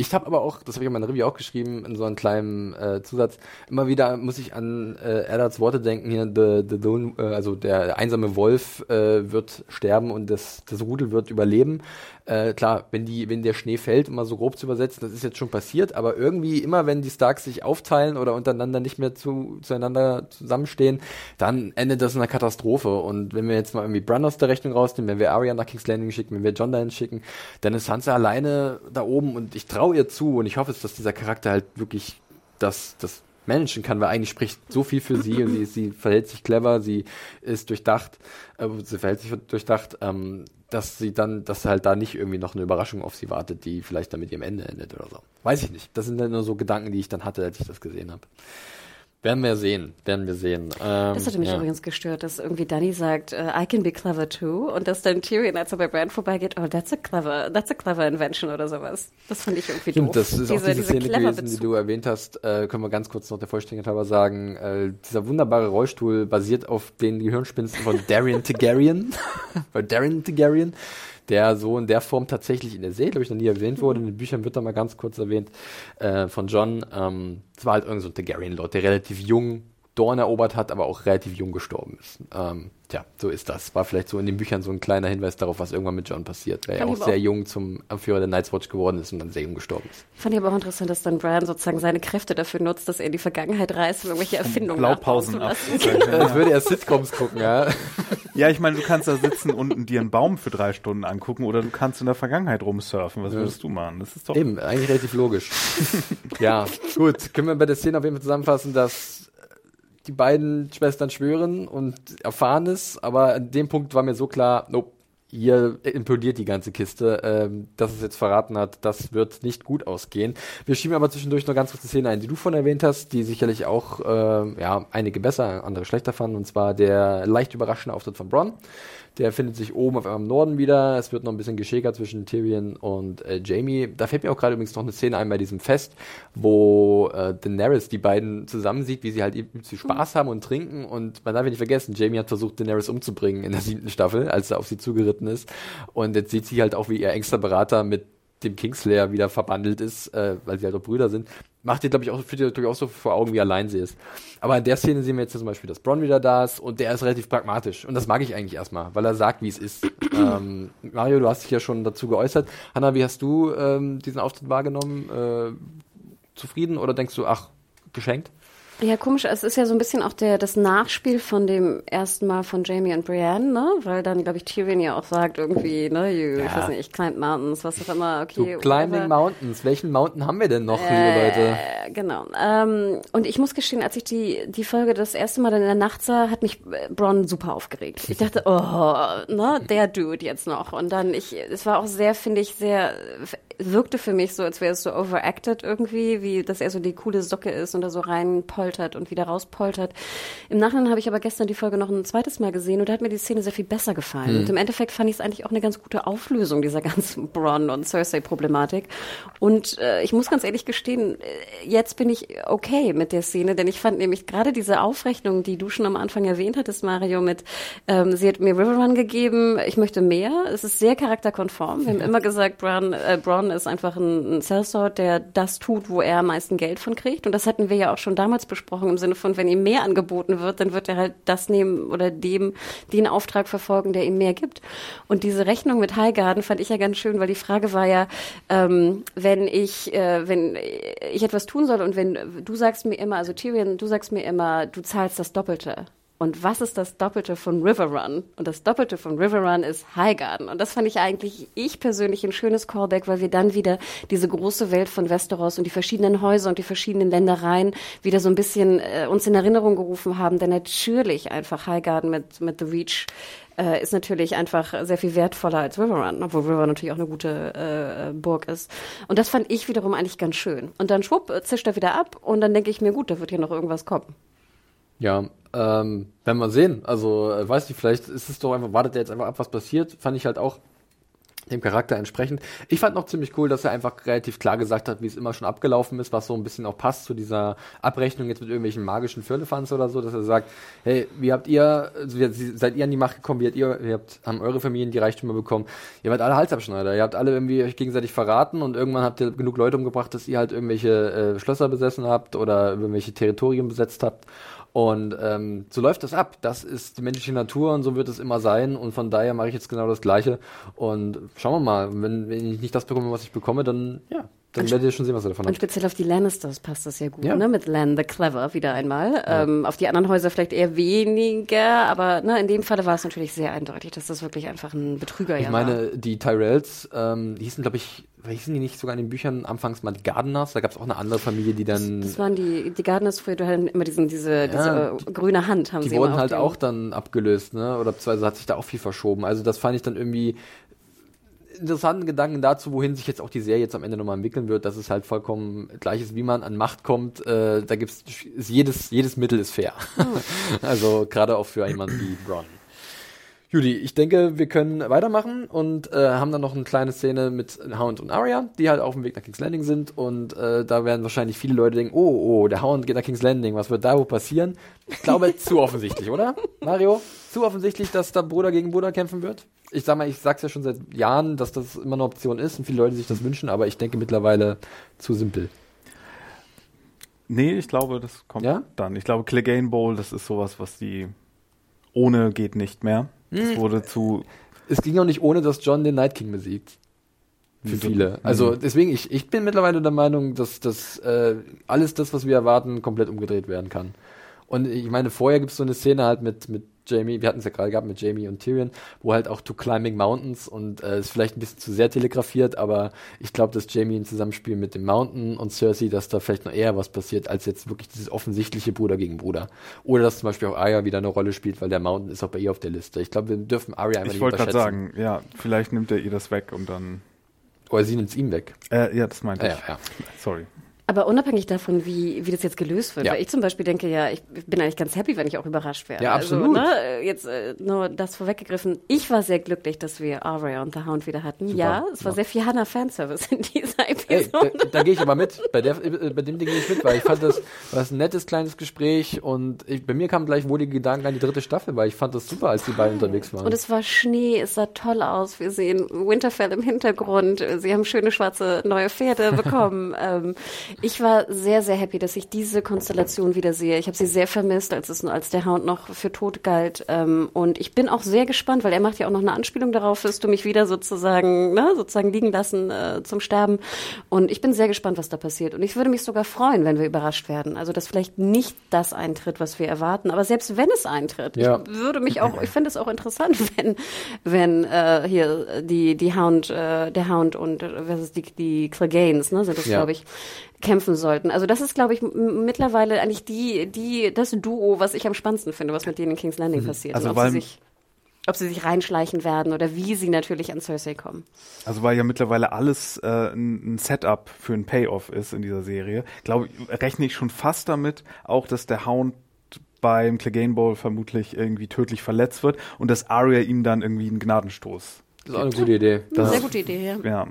Speaker 1: Ich habe aber auch, das habe ich in meiner Review auch geschrieben, in so einem kleinen äh, Zusatz, immer wieder muss ich an äh, Eddards Worte denken hier, the, the lone, äh, also der einsame Wolf äh, wird sterben und das, das Rudel wird überleben. Äh, klar, wenn die, wenn der Schnee fällt, mal so grob zu übersetzen, das ist jetzt schon passiert, aber irgendwie immer, wenn die Starks sich aufteilen oder untereinander nicht mehr zu, zueinander zusammenstehen, dann endet das in einer Katastrophe. Und wenn wir jetzt mal irgendwie Bran aus der Rechnung rausnehmen, wenn wir Arya nach King's Landing schicken, wenn wir John dahin schicken, dann ist Sansa alleine da oben und ich traue ihr zu und ich hoffe, dass dieser Charakter halt wirklich das, das managen kann, weil eigentlich spricht so viel für sie und sie, sie verhält sich clever, sie ist durchdacht, äh, sie verhält sich durchdacht, ähm, dass sie dann, dass halt da nicht irgendwie noch eine Überraschung auf sie wartet, die vielleicht dann mit ihrem Ende endet oder so. Weiß ich nicht. Das sind dann nur so Gedanken, die ich dann hatte, als ich das gesehen habe. Werden wir sehen, werden wir sehen. Ähm,
Speaker 2: Das hatte mich
Speaker 1: ja.
Speaker 2: übrigens gestört, dass irgendwie Danny sagt, äh, I can be clever too, und dass dann Tyrion, als er bei Bran vorbeigeht, oh, that's a clever, that's a clever invention oder sowas. Das fand ich irgendwie doof.
Speaker 1: Stimmt, das ist auch diese Szene gewesen, die du erwähnt hast. Äh, können wir ganz kurz noch der Vollständigkeit halber sagen. Äh, dieser wunderbare Rollstuhl basiert auf den Gehirnspinsten von Darian Targaryen. *laughs* Bei Darian Targaryen, der so in der Form tatsächlich in der Serie, glaube ich, noch nie erwähnt wurde. In den Büchern wird er mal ganz kurz erwähnt äh, von John. Ähm, es war halt irgend so ein Targaryen-Lord, der relativ jung Dorn erobert hat, aber auch relativ jung gestorben ist. Ähm, tja, so ist das. War vielleicht so in den Büchern so ein kleiner Hinweis darauf, was irgendwann mit John passiert, weil er auch sehr
Speaker 2: auch-
Speaker 1: jung zum Anführer der Night's Watch geworden ist und dann sehr jung gestorben ist.
Speaker 2: Fand ich aber auch interessant, dass dann Bran sozusagen seine Kräfte dafür nutzt, dass er in die Vergangenheit reist, um irgendwelche Erfindungen
Speaker 3: Blaupausen ab. *laughs*
Speaker 1: Als würde er Sitcoms gucken, ja.
Speaker 3: Ja, ich meine, du kannst da sitzen und dir einen Baum für drei Stunden angucken oder du kannst in der Vergangenheit rumsurfen. Was würdest du machen? Das ist doch.
Speaker 1: Eben, eigentlich relativ logisch. *laughs* ja, gut. Können wir bei der Szene auf jeden Fall zusammenfassen, dass die beiden Schwestern schwören und erfahren es, aber an dem Punkt war mir so klar, nope, hier implodiert die ganze Kiste, ähm, dass es jetzt verraten hat, das wird nicht gut ausgehen. Wir schieben aber zwischendurch noch ganz kurz die Szene ein, die du von erwähnt hast, die sicherlich auch ähm, ja, einige besser, andere schlechter fanden, und zwar der leicht überraschende Auftritt von Bronn. Der findet sich oben auf einmal im Norden wieder. Es wird noch ein bisschen geschäkert zwischen Tyrion und äh, Jamie. Da fällt mir auch gerade übrigens noch eine Szene ein bei diesem Fest, wo äh, Daenerys die beiden zusammen sieht, wie sie halt viel Spaß haben und trinken. Und man darf ja nicht vergessen, Jamie hat versucht, Daenerys umzubringen in der siebten Staffel, als er auf sie zugeritten ist. Und jetzt sieht sie halt auch, wie ihr engster Berater mit dem Kingslayer wieder verbandelt ist, äh, weil sie halt auch Brüder sind, macht ihr, glaube ich, auch, führt ihr natürlich auch so vor Augen, wie allein sie ist. Aber in der Szene sehen wir jetzt zum Beispiel, dass Bronn wieder da ist und der ist relativ pragmatisch. Und das mag ich eigentlich erstmal, weil er sagt, wie es ist. *clears throat* ähm, Mario, du hast dich ja schon dazu geäußert. Hanna, wie hast du ähm, diesen Auftritt wahrgenommen? Äh, zufrieden oder denkst du, ach, geschenkt?
Speaker 2: Ja, komisch. Es ist ja so ein bisschen auch der, das Nachspiel von dem ersten Mal von Jamie und Brienne, ne? Weil dann, glaube ich, Tyrion ja auch sagt irgendwie, ne, you, ich
Speaker 1: Ja.
Speaker 2: weiß nicht, climbed mountains, was auch immer,
Speaker 1: Du
Speaker 2: okay.
Speaker 1: Climbing
Speaker 2: whatever.
Speaker 1: Mountains. Welchen Mountain haben wir denn noch, liebe Leute?
Speaker 2: Äh, genau. Ähm, und ich muss gestehen, als ich die, die Folge das erste Mal dann in der Nacht sah, hat mich äh, Bronn super aufgeregt. Ich dachte, oh, ne, der Dude jetzt noch. Und dann, ich, es war auch sehr, finde ich, sehr, wirkte für mich so, als wäre es so overacted irgendwie, wie, dass er so die coole Socke ist und da so reinpoltert und wieder rauspoltert. Im Nachhinein habe ich aber gestern die Folge noch ein zweites Mal gesehen und da hat mir die Szene sehr viel besser gefallen. Und im Endeffekt fand ich es eigentlich auch eine ganz gute Auflösung dieser ganzen *laughs* Bronn und Cersei-Problematik. Und äh, ich muss ganz ehrlich gestehen, äh, jetzt bin ich okay mit der Szene, denn ich fand nämlich gerade diese Aufrechnung, die du schon am Anfang erwähnt hattest, Mario, mit ähm, sie hat mir Riverrun gegeben, ich möchte mehr. Es ist sehr charakterkonform. Wir haben *laughs* immer gesagt, Bronn, äh, Bronn ist einfach ein, ein Sellsword, der das tut, wo er am meisten Geld von kriegt. Und das hatten wir ja auch schon damals besprochen, im Sinne von, wenn ihm mehr angeboten wird, dann wird er halt das nehmen oder dem den Auftrag verfolgen, der ihm mehr gibt. Und diese Rechnung mit Highgarden fand ich ja ganz schön, weil die Frage war ja, ähm, wenn ich, äh, wenn ich etwas tun soll und wenn du sagst mir immer, also Tyrion, du sagst mir immer, du zahlst das Doppelte. Und was ist das Doppelte von Riverrun? Und das Doppelte von Riverrun ist Highgarden. Und das fand ich eigentlich, ich persönlich, ein schönes Callback, weil wir dann wieder diese große Welt von Westeros und die verschiedenen Häuser und die verschiedenen Ländereien wieder so ein bisschen äh, uns in Erinnerung gerufen haben. Denn natürlich einfach Highgarden mit, mit The Reach äh, ist natürlich einfach sehr viel wertvoller als Riverrun, obwohl Riverrun natürlich auch eine gute äh, Burg ist. Und das fand ich wiederum eigentlich ganz schön. Und dann schwupp, zischt er wieder ab und dann denke ich mir, gut, da wird hier noch irgendwas kommen.
Speaker 1: Ja, ähm, werden wir sehen. Also, äh, weiß nicht, vielleicht ist es doch einfach, wartet er jetzt einfach ab, was passiert. Fand ich halt auch dem Charakter entsprechend. Ich fand noch ziemlich cool, dass er einfach relativ klar gesagt hat, wie es immer schon abgelaufen ist, was so ein bisschen auch passt zu dieser Abrechnung jetzt mit irgendwelchen magischen Firlefanz oder so, dass er sagt, hey, wie habt ihr, also seid ihr an die Macht gekommen, wie habt ihr, wie habt, haben eure Familien die Reichtümer bekommen? Ihr wart alle Halsabschneider, ihr habt alle irgendwie euch gegenseitig verraten und irgendwann habt ihr genug Leute umgebracht, dass ihr halt irgendwelche äh, Schlösser besessen habt oder irgendwelche Territorien besetzt habt. Und ähm, so läuft das ab. Das ist die menschliche Natur und so wird es immer sein. Und von daher mache ich jetzt genau das Gleiche. Und schauen wir mal, wenn, wenn ich nicht das bekomme, was ich bekomme, dann ja, dann werdet ihr schon sehen, was ihr davon
Speaker 2: Und
Speaker 1: habt.
Speaker 2: speziell auf die Lannisters passt das ja gut,
Speaker 1: Ja.
Speaker 2: ne? Mit Lan the Clever wieder einmal. Ähm, auf die anderen Häuser vielleicht eher weniger, aber ne, in dem Falle war es natürlich sehr eindeutig, dass das wirklich einfach ein Betrüger
Speaker 1: Ich
Speaker 2: ja war.
Speaker 1: meine, die Tyrells, ähm, die hießen, glaube ich, hießen die nicht sogar in den Büchern anfangs mal die Gardeners? Da gab es auch eine andere Familie, die dann.
Speaker 2: Das waren die, die Gardeners früher, die hatten immer diesen, diese,
Speaker 1: Ja,
Speaker 2: diese äh, grüne Hand haben
Speaker 1: die
Speaker 2: sie
Speaker 1: wurden
Speaker 2: immer auf
Speaker 1: halt auch dann abgelöst, ne? Oder beziehungsweise hat sich da auch viel verschoben. Also das fand ich dann irgendwie interessanten Gedanken dazu, wohin sich jetzt auch die Serie jetzt am Ende nochmal entwickeln wird, dass es halt vollkommen gleich ist, wie man an Macht kommt. Äh, da gibt's ist jedes jedes Mittel ist fair. *laughs* also gerade auch für jemanden wie Bronn. Judy, ich denke, wir können weitermachen und äh, haben dann noch eine kleine Szene mit Hound und Arya, die halt auf dem Weg nach King's Landing sind und äh, da werden wahrscheinlich viele Leute denken, oh, oh, der Hound geht nach King's Landing, was wird da wohl passieren? Ich glaube, zu *laughs* offensichtlich, oder? Mario? Zu offensichtlich, dass da Bruder gegen Bruder kämpfen wird? Ich sag mal, ich sag's ja schon seit Jahren, dass das immer eine Option ist und viele Leute sich das wünschen, aber ich denke mittlerweile zu simpel.
Speaker 3: Nee, ich glaube, das kommt
Speaker 1: Ja?
Speaker 3: dann. Ich glaube, Clegane Bowl, das ist sowas, was die ohne geht nicht mehr.
Speaker 1: Hm.
Speaker 3: Das wurde zu
Speaker 1: Es ging auch nicht ohne, dass John den Night King besiegt. Für
Speaker 3: Wieso?
Speaker 1: viele. Also deswegen, ich, ich bin mittlerweile der Meinung, dass das äh, alles das, was wir erwarten, komplett umgedreht werden kann. Und ich meine, vorher gibt es so eine Szene halt mit, mit Jamie, wir hatten es ja gerade gehabt mit Jamie und Tyrion, wo halt auch To Climbing Mountains und äh, ist vielleicht ein bisschen zu sehr telegrafiert, aber ich glaube, dass Jamie im Zusammenspiel mit dem Mountain und Cersei, dass da vielleicht noch eher was passiert, als jetzt wirklich dieses offensichtliche Bruder gegen Bruder. Oder dass zum Beispiel auch Arya wieder eine Rolle spielt, weil der Mountain ist auch bei ihr auf der Liste. Ich glaube, wir dürfen Arya einfach
Speaker 3: Ich
Speaker 1: nicht
Speaker 3: wollte gerade
Speaker 1: unterschätzen.
Speaker 3: sagen, ja, vielleicht nimmt er ihr das weg und dann.
Speaker 1: Oder sie nimmt es ihm weg.
Speaker 3: Äh, ja, das meinte
Speaker 1: Ja,
Speaker 3: ich.
Speaker 1: ja, ja.
Speaker 3: Sorry.
Speaker 2: Aber unabhängig davon, wie, wie das jetzt gelöst wird,
Speaker 1: Ja.
Speaker 2: weil ich zum Beispiel denke, ja, ich bin eigentlich ganz happy, wenn ich auch überrascht werde.
Speaker 1: Ja, absolut.
Speaker 2: Also, ne, jetzt äh, nur das vorweggegriffen. Ich war sehr glücklich, dass wir Arya und The Hound wieder hatten. Ja, es war
Speaker 1: Ja.
Speaker 2: sehr viel Hannah-Fanservice in dieser
Speaker 1: Ey,
Speaker 2: Episode.
Speaker 1: da, da gehe ich aber mit. Bei, der, äh, bei dem Ding gehe ich mit, weil ich fand das, war ein nettes kleines Gespräch und ich, bei mir kamen gleich wohlige Gedanken an die dritte Staffel, weil ich fand das super, als die beiden unterwegs waren.
Speaker 2: Und es war Schnee, es sah toll aus. Wir sehen Winterfell im Hintergrund. Sie haben schöne schwarze neue Pferde bekommen. *laughs* ähm, ich war sehr, sehr happy, dass ich diese Konstellation wieder sehe. Ich habe sie sehr vermisst, als es als der Hound noch für tot galt. Ähm, und ich bin auch sehr gespannt, weil er macht ja auch noch eine Anspielung darauf, wirst du mich wieder sozusagen, ne, sozusagen liegen lassen äh, zum Sterben. Und ich bin sehr gespannt, was da passiert. Und ich würde mich sogar freuen, wenn wir überrascht werden. Also, dass vielleicht nicht das eintritt, was wir erwarten. Aber selbst wenn es eintritt,
Speaker 1: Ja.
Speaker 2: ich würde mich auch, ich fände es auch interessant, *laughs* wenn, wenn äh, hier die, die Hound, äh, der Hound und äh, was ist die, die Cleganes, ne, sind das,
Speaker 1: Ja.
Speaker 2: glaube ich, kämpfen sollten. Also das ist, glaube ich, mittlerweile eigentlich die, die, das Duo, was ich am spannendsten finde, was mit denen in King's Landing passiert.
Speaker 3: Also weil-
Speaker 2: sie sich ob sie sich reinschleichen werden oder wie sie natürlich an Cersei kommen.
Speaker 3: Also weil ja mittlerweile alles äh, ein, ein Setup für ein Payoff ist in dieser Serie, glaube ich, rechne ich schon fast damit, auch dass der Hound beim Clegane Bowl vermutlich irgendwie tödlich verletzt wird und dass Arya ihm dann irgendwie einen Gnadenstoß.
Speaker 1: das ist auch eine gute Idee.
Speaker 3: Das-
Speaker 2: Sehr gute Idee, ja.
Speaker 3: Ja,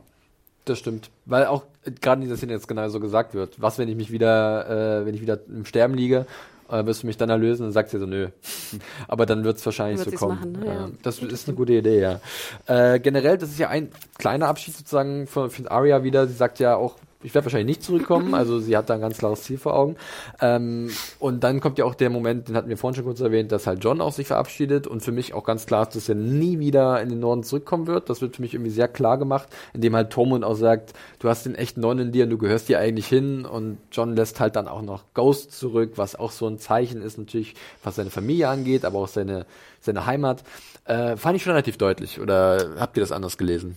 Speaker 1: Das stimmt. Weil auch äh, gerade in dieser Szene jetzt genau so gesagt wird. Was, wenn ich mich wieder, äh, wenn ich wieder im Sterben liege, äh, wirst du mich dann erlösen? Dann sagt sie so, nö. *laughs* Aber dann wird es wahrscheinlich so kommen.
Speaker 2: machen, ne?
Speaker 1: Äh, das ist eine gute Idee, ja. Äh, generell, das ist ja ein kleiner Abschied sozusagen von, von Arya wieder. Sie sagt ja auch, ich werde wahrscheinlich nicht zurückkommen, also sie hat da ein ganz klares Ziel vor Augen. Ähm, und dann kommt ja auch der Moment, den hatten wir vorhin schon kurz erwähnt, dass halt John auch sich verabschiedet und für mich auch ganz klar ist, dass er nie wieder in den Norden zurückkommen wird. Das wird für mich irgendwie sehr klar gemacht, indem halt Tormund auch sagt, du hast den echten Norden in dir und du gehörst dir eigentlich hin und John lässt halt dann auch noch Ghost zurück, was auch so ein Zeichen ist natürlich, was seine Familie angeht, aber auch seine, seine Heimat. Äh, fand ich schon relativ deutlich oder habt ihr das anders gelesen?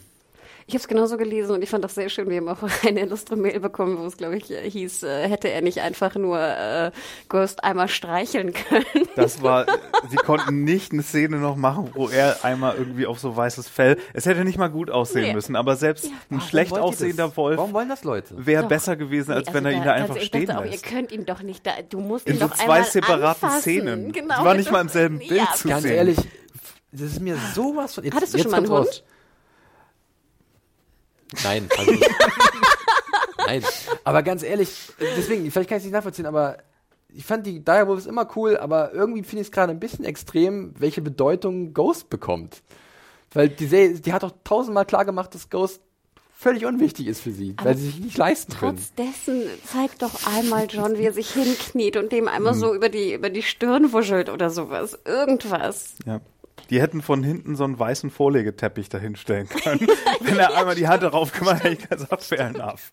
Speaker 2: Ich habe es genauso gelesen und ich fand das sehr schön. Wir haben auch *laughs* eine illustre Mail bekommen, wo es, glaube ich, äh, hieß, äh, hätte er nicht einfach nur äh, Ghost einmal streicheln *laughs* können.
Speaker 3: das war, sie konnten nicht eine Szene noch machen, wo er einmal irgendwie auf so weißes Fell, es hätte nicht mal gut aussehen
Speaker 2: Nee.
Speaker 3: müssen, aber selbst ein schlecht aussehender
Speaker 1: das?
Speaker 3: Wolf
Speaker 1: Warum wollen das Leute?
Speaker 3: wäre besser gewesen, als
Speaker 2: Nee,
Speaker 3: wenn
Speaker 2: also
Speaker 3: er ihn
Speaker 2: da-
Speaker 3: einfach
Speaker 2: also ich
Speaker 3: stehen
Speaker 2: dachte auch,
Speaker 3: lässt.
Speaker 2: ihr könnt ihn doch nicht da, du musst
Speaker 3: In
Speaker 2: ihn
Speaker 3: so
Speaker 2: doch
Speaker 3: zwei
Speaker 2: einmal
Speaker 3: separaten
Speaker 2: anfassen.
Speaker 3: Szenen.
Speaker 2: Genau.
Speaker 3: Die waren nicht mal im selben Bild
Speaker 2: Ja.
Speaker 3: zu
Speaker 1: Ganz
Speaker 3: sehen.
Speaker 1: ehrlich, das ist mir sowas von. Jetzt,
Speaker 2: Hattest du
Speaker 1: jetzt
Speaker 2: schon mal einen Hund?
Speaker 1: raus. Nein, also *laughs* Nein. Aber ganz ehrlich, deswegen, vielleicht kann ich es nicht nachvollziehen, aber ich fand die Direwolves immer cool, aber irgendwie finde ich es gerade ein bisschen extrem, welche Bedeutung Ghost bekommt. Weil die Serie, die hat doch tausendmal klar gemacht, dass Ghost völlig unwichtig ist für sie,
Speaker 2: Aber
Speaker 1: weil sie sich nicht leisten können.
Speaker 2: Trotz dessen zeigt doch einmal John, wie er sich hinkniet und dem
Speaker 1: Hm.
Speaker 2: einmal so über die, über die Stirn wuschelt oder sowas. Irgendwas.
Speaker 3: Ja. Die hätten von hinten so einen weißen Vorlegeteppich dahinstellen können. *laughs* Wenn er einmal die Hand darauf gemacht hätte, ich gesagt, fair enough.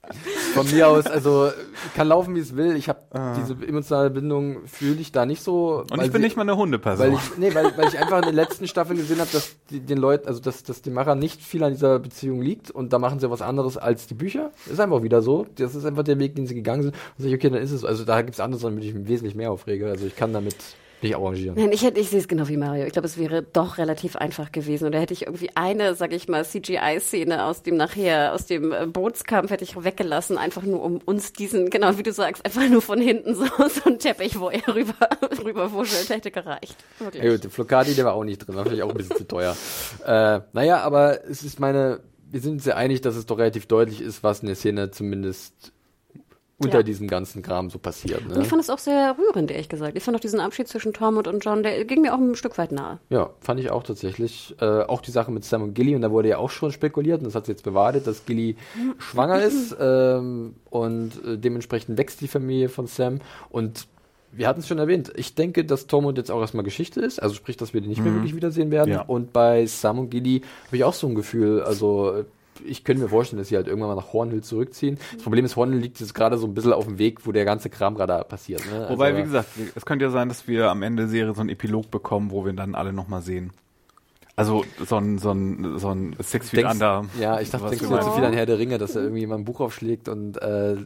Speaker 1: Von mir aus, also kann laufen, wie es will. Ich habe diese emotionale Bindung fühle ich da nicht so.
Speaker 3: Und ich bin
Speaker 1: sie-
Speaker 3: nicht mal eine Hundeperson.
Speaker 1: Weil ich, nee, weil, weil ich einfach in den letzten Staffeln gesehen habe, dass die, den Leuten, also dass, dass die Macher nicht viel an dieser Beziehung liegt und da machen sie was anderes als die Bücher. Ist einfach wieder so. Das ist einfach der Weg, den sie gegangen sind. Und sag ich, okay, dann ist es. so. Also da gibt es andere, damit ich mich wesentlich mehr aufrege. Also ich kann damit nicht arrangieren.
Speaker 2: Nein, ich, hätte, ich sehe es genau wie Mario. Ich glaube, es wäre doch relativ einfach gewesen. Da hätte ich irgendwie eine, sag ich mal, CGI-Szene aus dem nachher, aus dem äh, Bootskampf hätte ich weggelassen, einfach nur um uns diesen, genau wie du sagst, einfach nur von hinten *laughs* so, so ein Teppich, wo er rüber, *laughs* rüber wuschelt, hätte gereicht. Wirklich.
Speaker 1: Ja gut, der Flocati, der war auch nicht drin, war vielleicht auch ein bisschen zu teuer. Äh, naja, aber es ist meine, wir sind uns sehr einig, dass es doch relativ deutlich ist, was in der Szene zumindest unter
Speaker 2: Ja.
Speaker 1: diesem ganzen Kram so passiert.
Speaker 2: Und
Speaker 1: Ne?
Speaker 2: ich fand es auch sehr rührend, ehrlich gesagt. Ich fand auch diesen Abschied zwischen Tormund und John, der ging mir auch ein Stück weit nahe.
Speaker 1: Ja, fand ich auch tatsächlich. Äh, auch die Sache mit Sam und Gilly, und da wurde ja auch schon spekuliert, und das hat sie jetzt bewahrheitet, dass Gilly schwanger ist ähm, und äh, dementsprechend wächst die Familie von Sam. Und wir hatten es schon erwähnt, ich denke, dass Tormund jetzt auch erstmal Geschichte ist, also sprich, dass wir den nicht mehr wirklich wiedersehen werden.
Speaker 3: Ja.
Speaker 1: Und bei Sam und Gilly habe ich auch so ein Gefühl, also äh, ich könnte mir vorstellen, dass sie halt irgendwann mal nach Hornhill zurückziehen. Das Problem ist, Hornhill liegt jetzt gerade so ein bisschen auf dem Weg, wo der ganze Kram gerade passiert. Ne?
Speaker 3: Wobei,
Speaker 1: also,
Speaker 3: wie gesagt, es könnte ja sein, dass wir am Ende der Serie so einen Epilog bekommen, wo wir dann alle nochmal sehen. Also so ein, so ein, so ein Six Feet
Speaker 1: denkst,
Speaker 3: Under.
Speaker 1: Ja, ich dachte, denkst
Speaker 3: du
Speaker 1: jetzt so viel an Herr der Ringe, dass er irgendwie mal ein Buch aufschlägt und äh,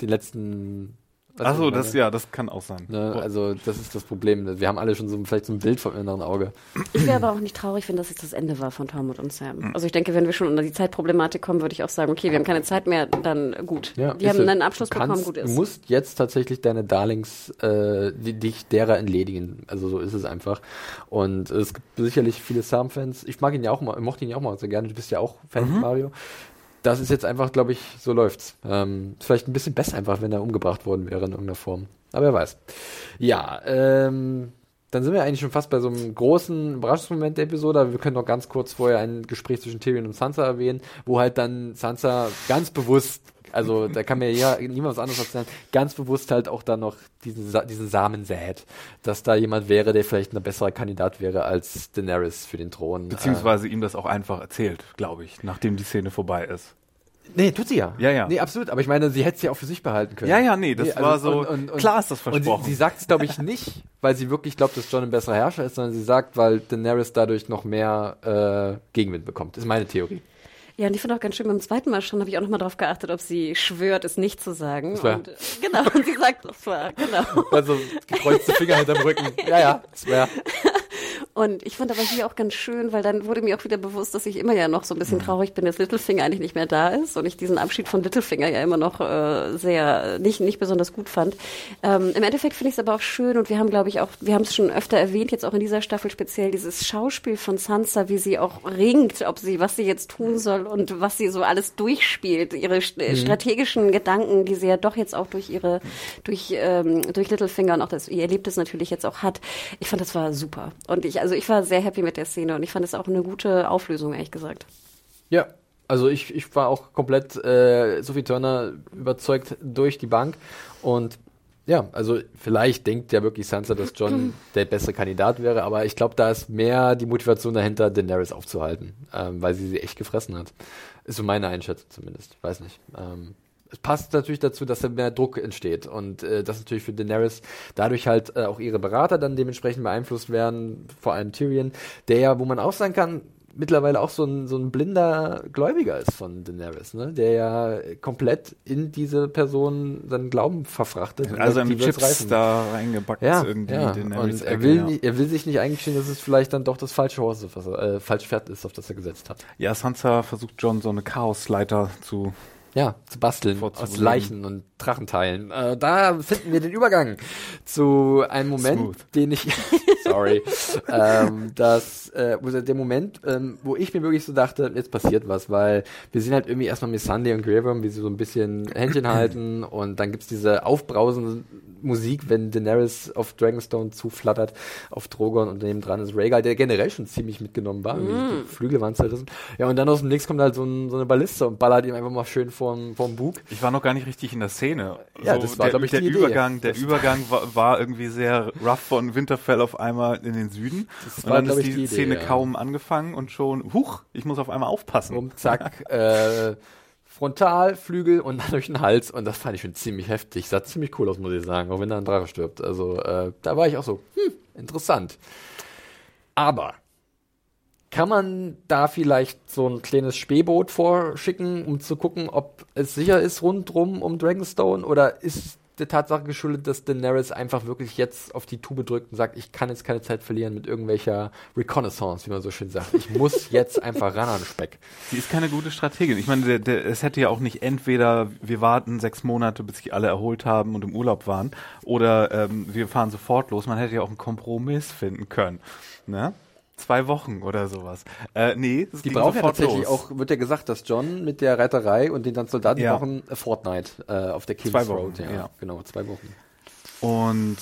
Speaker 1: den letzten. Du,
Speaker 3: Achso, das, ja, das kann auch sein.
Speaker 1: Ne, also das ist das Problem. Wir haben alle schon so vielleicht so ein Bild vom inneren Auge.
Speaker 2: Ich wäre aber auch nicht traurig, wenn das jetzt das Ende war von Tormund und Sam.
Speaker 1: Hm.
Speaker 2: Also ich denke, wenn wir schon unter die Zeitproblematik kommen, würde ich auch sagen, okay, wir haben keine Zeit mehr, dann gut. die
Speaker 1: ist
Speaker 2: haben
Speaker 1: so.
Speaker 2: einen Abschluss
Speaker 1: du kannst,
Speaker 2: bekommen, gut
Speaker 1: Du
Speaker 2: ist.
Speaker 1: musst jetzt tatsächlich deine Darlings, äh, die, dich derer entledigen. Also so ist es einfach. Und es gibt sicherlich viele Sam-Fans. Ich mag ihn ja auch mal, ich mochte ihn ja auch mal sehr gerne. Du bist ja auch Fan von Mario. Das ist jetzt einfach, glaube ich, so läuft's. Ähm, vielleicht ein bisschen besser einfach, wenn er umgebracht worden wäre in irgendeiner Form. Aber wer weiß. Ja, ähm, dann sind wir eigentlich schon fast bei so einem großen Überraschungsmoment der Episode. Aber wir können noch ganz kurz vorher ein Gespräch zwischen Tyrion und Sansa erwähnen, wo halt dann Sansa ganz bewusst, also da kann mir ja niemand was anderes erzählen, ganz bewusst halt auch dann noch diesen, diesen Samen sät, dass da jemand wäre, der vielleicht ein besserer Kandidat wäre als Daenerys für den Thron.
Speaker 3: Beziehungsweise ihm das auch einfach erzählt, glaube ich, nachdem die Szene vorbei ist.
Speaker 1: Nee, tut sie ja.
Speaker 3: Ja, ja.
Speaker 1: Nee, absolut. Aber ich meine, sie hätte sie auch für sich behalten können.
Speaker 3: Ja, ja, nee, das war so- klar ist das versprochen.
Speaker 1: Und sie, sie sagt es, glaube ich, nicht, weil sie wirklich glaubt, dass John ein besserer Herrscher ist, sondern sie sagt, weil Daenerys dadurch noch mehr äh, Gegenwind bekommt. Ist meine Theorie.
Speaker 2: Ja, und ich fand auch ganz schön, beim zweiten Mal schon habe ich auch nochmal drauf geachtet, ob sie schwört, es nicht zu sagen.
Speaker 1: Das war-
Speaker 2: Und, äh, genau, und sie sagt, das war, genau. *laughs*
Speaker 1: Also gekreuzte Finger hinterm Rücken. *laughs* Ja, ja, das wäre.
Speaker 2: Und ich fand aber hier auch ganz schön, weil dann wurde mir auch wieder bewusst, dass ich immer ja noch so ein bisschen traurig bin, dass Littlefinger eigentlich nicht mehr da ist und ich diesen Abschied von Littlefinger ja immer noch äh, sehr nicht nicht besonders gut fand. Ähm, Im Endeffekt finde ich es aber auch schön und wir haben, glaube ich, auch, wir haben es schon öfter erwähnt, jetzt auch in dieser Staffel speziell dieses Schauspiel von Sansa, wie sie auch ringt, ob sie was sie jetzt tun soll und was sie so alles durchspielt, ihre äh, strategischen Gedanken, die sie ja doch jetzt auch durch ihre durch ähm, durch Littlefinger und auch das ihr Erlebtes natürlich jetzt auch hat. Ich fand das war super und ich also ich war sehr happy mit der Szene und ich fand es auch eine gute Auflösung ehrlich gesagt.
Speaker 1: Ja, also ich, ich war auch komplett äh, Sophie Turner überzeugt durch die Bank und ja, also vielleicht denkt ja wirklich Sansa, dass John *clears throat* der bessere Kandidat wäre, aber ich glaube, da ist mehr die Motivation dahinter, Daenerys aufzuhalten, ähm, weil sie sie echt gefressen hat. Ist so meine Einschätzung zumindest. Weiß nicht. Ähm, es passt natürlich dazu, dass da mehr Druck entsteht und äh, dass natürlich für Daenerys dadurch halt äh, auch ihre Berater dann dementsprechend beeinflusst werden, vor allem Tyrion, der ja, wo man auch sagen kann, mittlerweile auch so ein, so ein blinder Gläubiger ist von Daenerys, ne? der ja komplett in diese Person seinen Glauben verfrachtet.
Speaker 3: Also im Chips da reingepackt
Speaker 1: ja,
Speaker 3: irgendwie.
Speaker 1: ja.
Speaker 3: den
Speaker 1: und er will,
Speaker 3: ja.
Speaker 1: nicht, er will sich nicht eingestehen, dass es vielleicht dann doch das falsche Horse, was er, äh, falsche Pferd ist, auf das er gesetzt hat.
Speaker 3: Ja, Sansa versucht John so eine Chaosleiter zu
Speaker 1: ja, zu basteln aus. Leichen und Drachenteilen. Äh, da finden wir den Übergang zu einem Moment,
Speaker 3: Smooth.
Speaker 1: den ich, *laughs* sorry, ähm, das, äh, wo der Moment, ähm, wo ich mir wirklich so dachte, jetzt passiert was, weil wir sehen halt irgendwie erstmal Miss Sunday und Graham, wie sie so ein bisschen Händchen halten und dann gibt's diese aufbrausende Musik, wenn Daenerys auf Dragonstone zuflattert, auf Drogon und neben dran ist Rhaegal, der generell schon ziemlich mitgenommen war. irgendwie Die Flügel waren zerrissen. Ja, und dann aus dem Nix kommt halt so, ein, so eine Balliste und ballert ihm einfach mal schön vorm, vorm Bug.
Speaker 3: Ich war noch gar nicht richtig in der Szene.
Speaker 1: Ja, das war,
Speaker 3: der,
Speaker 1: glaub ich,
Speaker 3: der
Speaker 1: die Idee.
Speaker 3: Übergang, der
Speaker 1: Das-
Speaker 3: Übergang war, war irgendwie sehr rough von Winterfell auf einmal in den Süden.
Speaker 1: Das
Speaker 3: und
Speaker 1: war,
Speaker 3: dann ist
Speaker 1: ich,
Speaker 3: die,
Speaker 1: die Idee,
Speaker 3: Szene
Speaker 1: ja.
Speaker 3: kaum angefangen und schon, huch, ich muss auf einmal aufpassen.
Speaker 1: Um, zack, äh, Frontal, Flügel und dann durch den Hals. Und das fand ich schon ziemlich heftig. Sah ziemlich cool aus, muss ich sagen, auch wenn da ein Drache stirbt. Also äh, da war ich auch so, hm, interessant. Aber kann man da vielleicht so ein kleines Spähboot vorschicken, um zu gucken, ob es sicher ist rundrum um Dragonstone? Oder ist der Tatsache geschuldet, dass Daenerys einfach wirklich jetzt auf die Tube drückt und sagt, ich kann jetzt keine Zeit verlieren mit irgendwelcher Reconnaissance, wie man so schön sagt. Ich muss jetzt einfach ran an Speck.
Speaker 3: Sie ist keine gute Strategin. Ich meine, der, der, es hätte ja auch nicht entweder wir warten sechs Monate, bis sich alle erholt haben und im Urlaub waren, oder ähm, wir fahren sofort los. Man hätte ja auch einen Kompromiss finden können. Ne? Zwei Wochen oder sowas. Äh, nee, es
Speaker 1: Die brauchen ja tatsächlich
Speaker 3: los.
Speaker 1: auch, wird ja gesagt, dass John mit der Reiterei und den dann Soldaten
Speaker 3: Ja.
Speaker 1: äh, Fortnite äh, auf der King's
Speaker 3: Zwei Wochen,
Speaker 1: Road. Ja,
Speaker 3: ja.
Speaker 1: genau, zwei Wochen.
Speaker 3: Und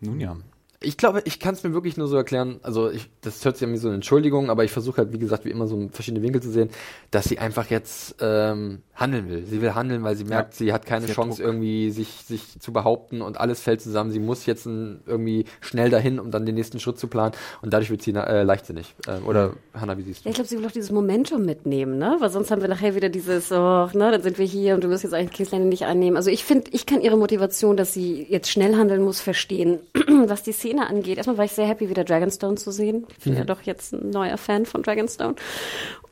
Speaker 3: nun ja.
Speaker 1: Ich glaube, ich kann es mir wirklich nur so erklären, also ich, das hört sich an wie so eine Entschuldigung, aber ich versuche halt, wie gesagt, wie immer so verschiedene Winkel zu sehen, dass sie einfach jetzt ähm, handeln will. Sie will handeln, weil sie merkt, sie hat keine
Speaker 3: Sie hat
Speaker 1: Chance,
Speaker 3: Druck.
Speaker 1: irgendwie sich, sich zu behaupten und alles fällt zusammen. Sie muss jetzt ein, irgendwie schnell dahin, um dann den nächsten Schritt zu planen und dadurch wird sie äh, leichtsinnig. Äh, oder Hannah, wie siehst du?
Speaker 2: Ja, ich glaube, sie will auch dieses Momentum mitnehmen, ne? Weil sonst haben wir nachher wieder dieses, oh, ne, dann sind wir hier und du wirst jetzt eigentlich King's Landing nicht einnehmen. Also ich finde, ich kann ihre Motivation, dass sie jetzt schnell handeln muss, verstehen. *clears throat* Was die Szene angeht. Erstmal war ich sehr happy, wieder Dragonstone zu sehen. Ich bin ja doch jetzt ein neuer Fan von Dragonstone.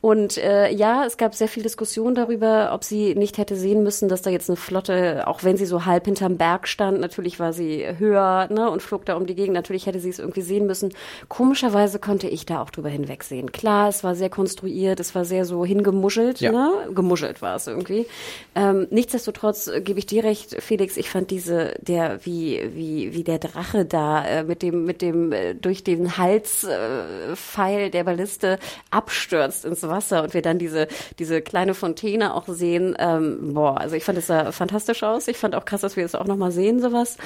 Speaker 2: Und äh, ja, es gab sehr viel Diskussion darüber, ob sie nicht hätte sehen müssen, dass da jetzt eine Flotte, auch wenn sie so halb hinterm Berg stand, natürlich war sie höher ne, und flog da um die Gegend, natürlich hätte sie es irgendwie sehen müssen. Komischerweise konnte ich da auch drüber hinwegsehen. Klar, es war sehr konstruiert, es war sehr so hingemuschelt,
Speaker 1: Ja.
Speaker 2: ne? gemuschelt war es irgendwie. Ähm, nichtsdestotrotz gebe ich dir recht, Felix, ich fand diese, der, wie, wie, wie der Drache da äh, mit dem, mit dem äh, durch den Halspfeil äh, der Balliste abstürzt ins Wasser und wir dann diese, diese kleine Fontäne auch sehen. Ähm, boah, also ich fand es sah fantastisch aus. Ich fand auch krass, dass wir es auch nochmal sehen, sowas.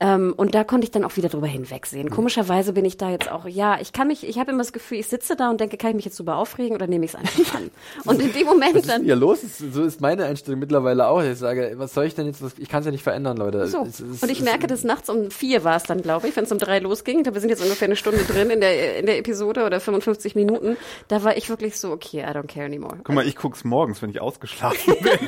Speaker 2: Ähm, und da konnte ich dann auch wieder drüber hinwegsehen. Komischerweise bin ich da jetzt auch, ja, ich kann mich, ich habe immer das Gefühl, ich sitze da und denke, kann ich mich jetzt drüber aufregen oder nehme ich es einfach an? *laughs* Und in dem Moment
Speaker 1: Was ist
Speaker 2: dann.
Speaker 1: hier los? So ist meine Einstellung mittlerweile auch. Ich sage, was soll ich denn jetzt? Ich kann es ja nicht verändern, Leute.
Speaker 2: So.
Speaker 1: Es ist-
Speaker 2: Und ich
Speaker 1: es-
Speaker 2: merke, dass nachts um vier war es dann, glaube ich, wenn es um drei losging. Da wir sind jetzt ungefähr eine Stunde drin in der, in der Episode oder 55 Minuten. Da war ich wirklich so, okay, I don't care anymore.
Speaker 3: Guck mal, ich guck's morgens, wenn ich ausgeschlafen *laughs* bin.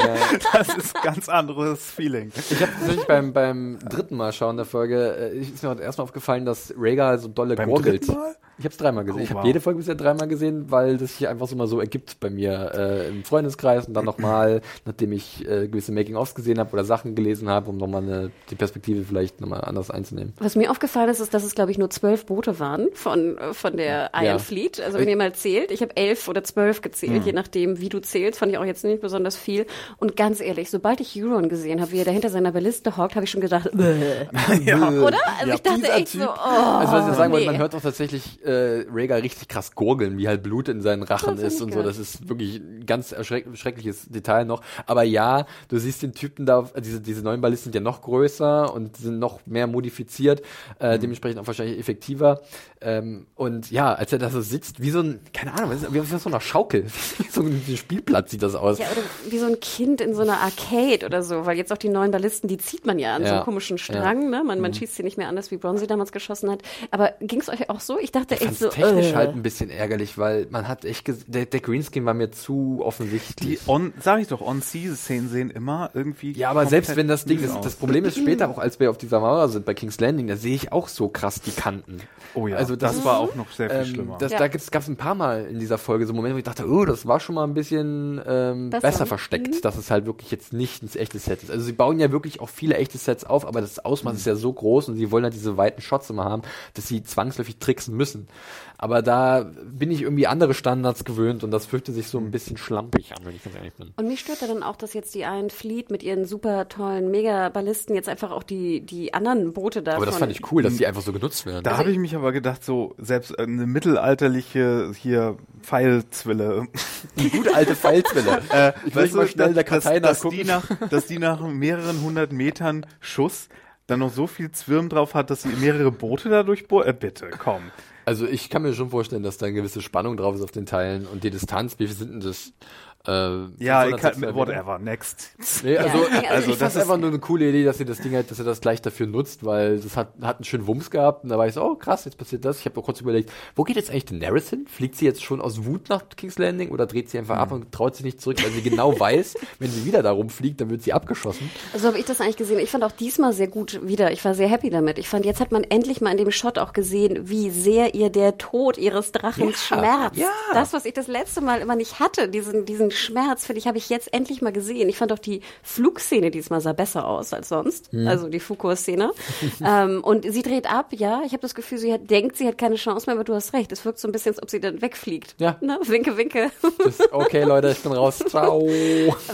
Speaker 3: Das ist ein ganz anderes Feeling.
Speaker 1: Ich habe tatsächlich beim, beim dritten Mal schauen der Folge, äh, ist mir erstmal aufgefallen, dass Rhaegar so dolle
Speaker 3: Beim
Speaker 1: gurgelt.
Speaker 3: dritten Mal?
Speaker 1: Ich habe es dreimal gesehen.
Speaker 3: Oh,
Speaker 1: ich habe
Speaker 3: wow.
Speaker 1: jede Folge bisher dreimal gesehen, weil das sich einfach so mal so ergibt bei mir äh, im Freundeskreis und dann nochmal, *clears throat* nachdem ich äh, gewisse Making-ofs gesehen habe oder Sachen gelesen habe, um nochmal eine, die Perspektive vielleicht nochmal anders einzunehmen.
Speaker 2: Was mir aufgefallen ist, ist, dass es, glaube ich, nur zwölf Boote waren von, äh, von der Iron
Speaker 1: Ja.
Speaker 2: Fleet. Also wenn ihr mal zählt, ich habe elf oder zwölf gezählt, je nachdem, wie du zählst, fand ich auch jetzt nicht besonders viel. Und ganz ehrlich, sobald ich Euron gesehen habe, wie er da hinter seiner Balliste hockt, habe ich schon gedacht, Bäh. *laughs* oder? Also ich dachte echt so,
Speaker 1: Typ.
Speaker 2: oh,
Speaker 1: Also was ich sagen wollte,
Speaker 2: nee.
Speaker 1: man hört auch tatsächlich äh, Rhaegar richtig krass gurgeln, wie halt Blut in seinen Rachen
Speaker 2: Das
Speaker 1: ist und so. Das ist wirklich ein ganz erschreck schreckliches Detail noch. Aber ja, du siehst den Typen da, diese, diese neuen Ballisten sind ja noch größer und sind noch mehr modifiziert, äh,
Speaker 2: Mhm.
Speaker 1: Dementsprechend auch wahrscheinlich effektiver. Ähm, und ja, als er da so sitzt, wie so ein, keine Ahnung, was ist- wie auf so einer Schaukel, wie *laughs* so ein Spielplatz sieht das aus.
Speaker 2: Ja, oder wie so ein Kind in so einer Arcade oder so, weil jetzt auch die neuen Ballisten, die zieht man ja an so
Speaker 1: Ja.
Speaker 2: einem komischen Strang, ne? Man,
Speaker 1: Mhm.
Speaker 2: man schießt sie nicht mehr anders, wie Bronzy damals geschossen hat. Aber ging es euch auch so? Ich dachte
Speaker 1: Ich
Speaker 2: echt so,
Speaker 1: technisch
Speaker 2: äh.
Speaker 1: halt ein bisschen ärgerlich, weil man hat echt, ges- der, der Greenscreen war mir zu offensichtlich.
Speaker 3: Die on, sag ich doch, On-Sea-Szenen sehen immer irgendwie.
Speaker 1: Ja, aber selbst wenn das Ding
Speaker 3: aus.
Speaker 1: das Problem ist später *clears throat* auch, als wir auf dieser Mauer sind bei King's Landing, da sehe ich auch so krass die Kanten.
Speaker 3: Oh ja,
Speaker 1: also das,
Speaker 3: das war auch noch sehr viel
Speaker 1: ähm,
Speaker 3: schlimmer.
Speaker 1: Das,
Speaker 2: Ja.
Speaker 1: Da gibt's, gab's ein paar Mal in dieser Folge so Momente, wo ich dachte, oh, das war schon mal ein bisschen ähm, besser.
Speaker 2: Besser.
Speaker 1: versteckt, dass es halt wirklich jetzt nicht ein echtes Set ist. Also sie bauen ja wirklich auch viele echte Sets auf, aber das Ausmaß ist ja so groß und sie wollen halt diese weiten Shots immer haben, dass sie zwangsläufig tricksen müssen. Aber da bin ich irgendwie andere Standards gewöhnt und das fühlte sich so ein bisschen schlampig an, wenn ich ganz ehrlich bin.
Speaker 2: Und mich stört da dann auch, dass jetzt die einen Fleet mit ihren super tollen Megaballisten jetzt einfach auch die, die anderen Boote da
Speaker 1: Aber das fand ich cool, dass die einfach so genutzt werden.
Speaker 3: Da habe ich mich aber gedacht, so selbst eine mittelalterliche hier Pfeilzwille,
Speaker 1: die gute alte Pfeilzwille. *laughs* äh, ich will
Speaker 3: weißt
Speaker 1: mal
Speaker 3: du,
Speaker 1: schnell der
Speaker 3: dass,
Speaker 1: Kartei
Speaker 3: dass,
Speaker 1: nachgucken.
Speaker 3: die nach, dass die nach mehreren hundert Metern Schuss dann noch so viel Zwirn drauf hat, dass sie mehrere Boote dadurch bohren. Äh, bitte, komm.
Speaker 1: Also ich kann mir schon vorstellen, dass da eine gewisse Spannung drauf ist auf den Teilen und die Distanz, wie viel sind denn das? Äh,
Speaker 3: Ja,
Speaker 1: 500,
Speaker 3: ich kann,
Speaker 1: 600 Meter?
Speaker 3: whatever, next.
Speaker 1: Nee, also,
Speaker 2: Ja,
Speaker 1: also,
Speaker 2: also
Speaker 1: ich
Speaker 3: das
Speaker 1: fand
Speaker 3: ist-
Speaker 1: einfach nur eine coole Idee, dass sie das Ding halt, dass er das gleich dafür nutzt, weil das hat, hat einen schönen Wumms gehabt und da war ich so, oh krass, jetzt passiert das. Ich habe auch kurz überlegt, wo geht jetzt eigentlich Daenerys hin? Fliegt sie jetzt schon aus Wut nach King's Landing oder dreht sie einfach ab und traut sich nicht zurück, weil sie genau *laughs* weiß, wenn sie wieder da rumfliegt, dann wird sie abgeschossen.
Speaker 2: So habe ich das eigentlich gesehen. Ich fand auch diesmal sehr gut wieder. Ich war sehr happy damit. Ich fand, jetzt hat man endlich mal in dem Shot auch gesehen, wie sehr ihr der Tod ihres Drachens schmerzt.
Speaker 1: ja.
Speaker 2: Das, was ich das letzte Mal immer nicht hatte, diesen, diesen Schmerz, finde ich, habe ich jetzt endlich mal gesehen. Ich fand auch die Flugszene diesmal sah besser aus als sonst. Also die Foucault-Szene. ähm, und sie dreht ab, ja. Ich habe das Gefühl, sie hat, denkt, sie hat keine Chance mehr, aber du hast recht. Es wirkt so ein bisschen, als ob sie dann wegfliegt.
Speaker 1: Ja.
Speaker 2: Ne? Winke, winke.
Speaker 1: Das, okay, Leute, ich bin raus. *laughs* Ciao.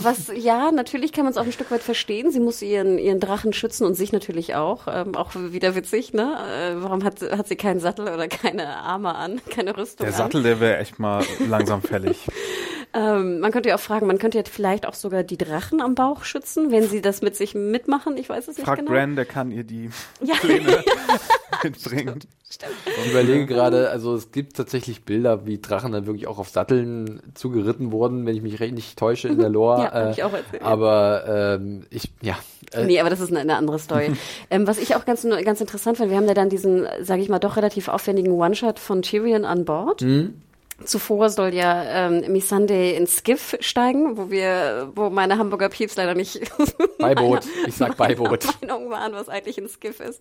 Speaker 2: Was, ja, natürlich kann man es auch ein Stück weit verstehen. Sie muss ihren, ihren Drachen schützen und sich natürlich auch. Ähm, auch wieder witzig, ne? Äh, warum hat, hat sie keinen Sattel oder keine Arme an, keine Rüstung
Speaker 3: Der
Speaker 2: an?
Speaker 3: Sattel, der wäre echt mal langsam fällig. *laughs*
Speaker 2: Ähm, man könnte ja auch fragen, man könnte ja vielleicht auch sogar die Drachen am Bauch schützen, wenn sie das mit sich mitmachen. Ich weiß es nicht
Speaker 3: Frag
Speaker 2: genau.
Speaker 3: Bran, der kann ihr die
Speaker 2: ja, *laughs* *laughs*
Speaker 3: mitbringen.
Speaker 1: Ich überlege gerade, also es gibt tatsächlich Bilder, wie Drachen dann wirklich auch auf Satteln zugeritten wurden, wenn ich mich recht nicht täusche in der Lore.
Speaker 2: Ja, hab ich auch erzählt.
Speaker 1: Aber ähm, ich, ja. Äh,
Speaker 2: Nee, aber das ist eine, eine andere Story. *laughs* ähm, was ich auch ganz, ganz interessant fand, wir haben ja dann diesen, sage ich mal, doch relativ aufwendigen One-Shot von Tyrion an Bord.
Speaker 1: Mhm.
Speaker 2: Zuvor soll ja ähm, Missandei ins Skiff steigen, wo wir, wo meine Hamburger Pieps leider nicht *laughs*
Speaker 1: Beiboot. Ich sag Beiboot. *laughs*
Speaker 2: Meinung waren, was eigentlich ein Skiff ist.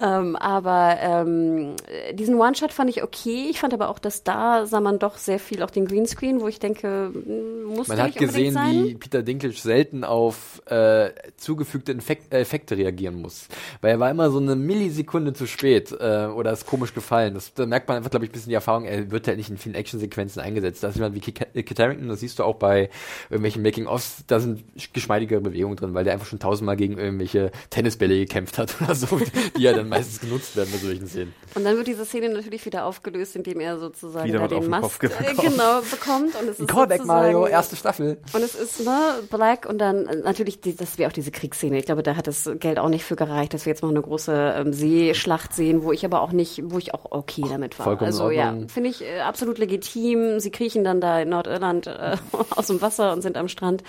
Speaker 2: Ähm, aber ähm, diesen One-Shot fand ich okay. Ich fand aber auch, dass da sah man doch sehr viel auch den Greenscreen, wo ich denke, mm, muss
Speaker 1: Man hat gesehen,
Speaker 2: sein.
Speaker 1: wie Peter Dinklage selten auf äh, zugefügte Infekt, äh, Effekte reagieren muss. Weil er war immer so eine Millisekunde zu spät äh, oder ist komisch gefallen. Das, da merkt man einfach, glaube ich, ein bisschen die Erfahrung, er wird halt nicht in vielen Actionsequenzen eingesetzt. Da ist jemand wie Kit Harington, das siehst du auch bei irgendwelchen Making-ofs, da sind geschmeidigere Bewegungen drin, weil der einfach schon tausendmal gegen irgendwelche Tennisbälle gekämpft hat oder so, *laughs* die ja dann meistens genutzt werden bei solchen Szenen.
Speaker 2: Und dann wird diese Szene natürlich wieder aufgelöst, indem er sozusagen
Speaker 3: Wieder
Speaker 2: den
Speaker 3: den
Speaker 2: Mast äh,
Speaker 3: bekommt.
Speaker 2: genau bekommt. Und es ist
Speaker 1: Callback Mario, erste Staffel.
Speaker 2: Und es ist ne Black und dann äh, natürlich die, das wäre auch diese Kriegsszene. Ich glaube, da hat das Geld auch nicht für gereicht, dass wir jetzt noch eine große ähm, Seeschlacht sehen, wo ich aber auch nicht, wo ich auch okay damit war.
Speaker 1: Vollkommen
Speaker 2: also ja, finde ich äh, absolut legitim. Sie kriechen dann da in Nordirland äh, *laughs* aus dem Wasser und sind am Strand.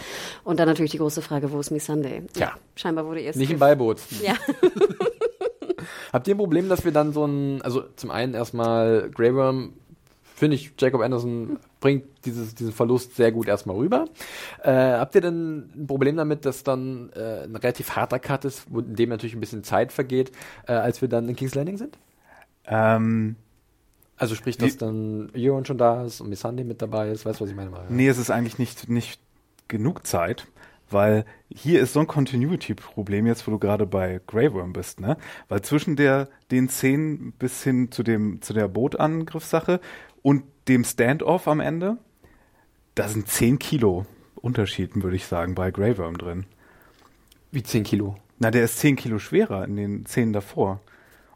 Speaker 2: Und dann natürlich die große Frage, wo ist Missandei?
Speaker 1: Tja.
Speaker 2: scheinbar wurde ihr
Speaker 1: Nicht im Beiboot. *laughs*
Speaker 2: Ja. *laughs*
Speaker 1: Habt ihr ein Problem, dass wir dann so ein, also zum einen erstmal Grey Worm, finde ich, Jacob Anderson bringt dieses, diesen Verlust sehr gut erstmal rüber. Äh, habt ihr denn ein Problem damit, dass dann äh, ein relativ harter Cut ist, wo, in dem natürlich ein bisschen Zeit vergeht, äh, als wir dann in King's Landing sind?
Speaker 3: Ähm,
Speaker 1: Also sprich, dass dann Euron schon da ist und Missandei mit dabei ist, weißt du, was ich meine?
Speaker 3: Nee, es ist eigentlich nicht, nicht genug Zeit, weil hier ist so ein Continuity-Problem jetzt, wo du gerade bei Grey Worm bist, ne? Weil zwischen der, den Szenen bis hin zu dem, zu der Bootangriffssache und dem Standoff am Ende, da sind 10 Kilo Unterschied, würde ich sagen, bei Grey Worm drin.
Speaker 1: Wie 10 Kilo.
Speaker 3: Na, der ist 10 Kilo schwerer in den Szenen davor.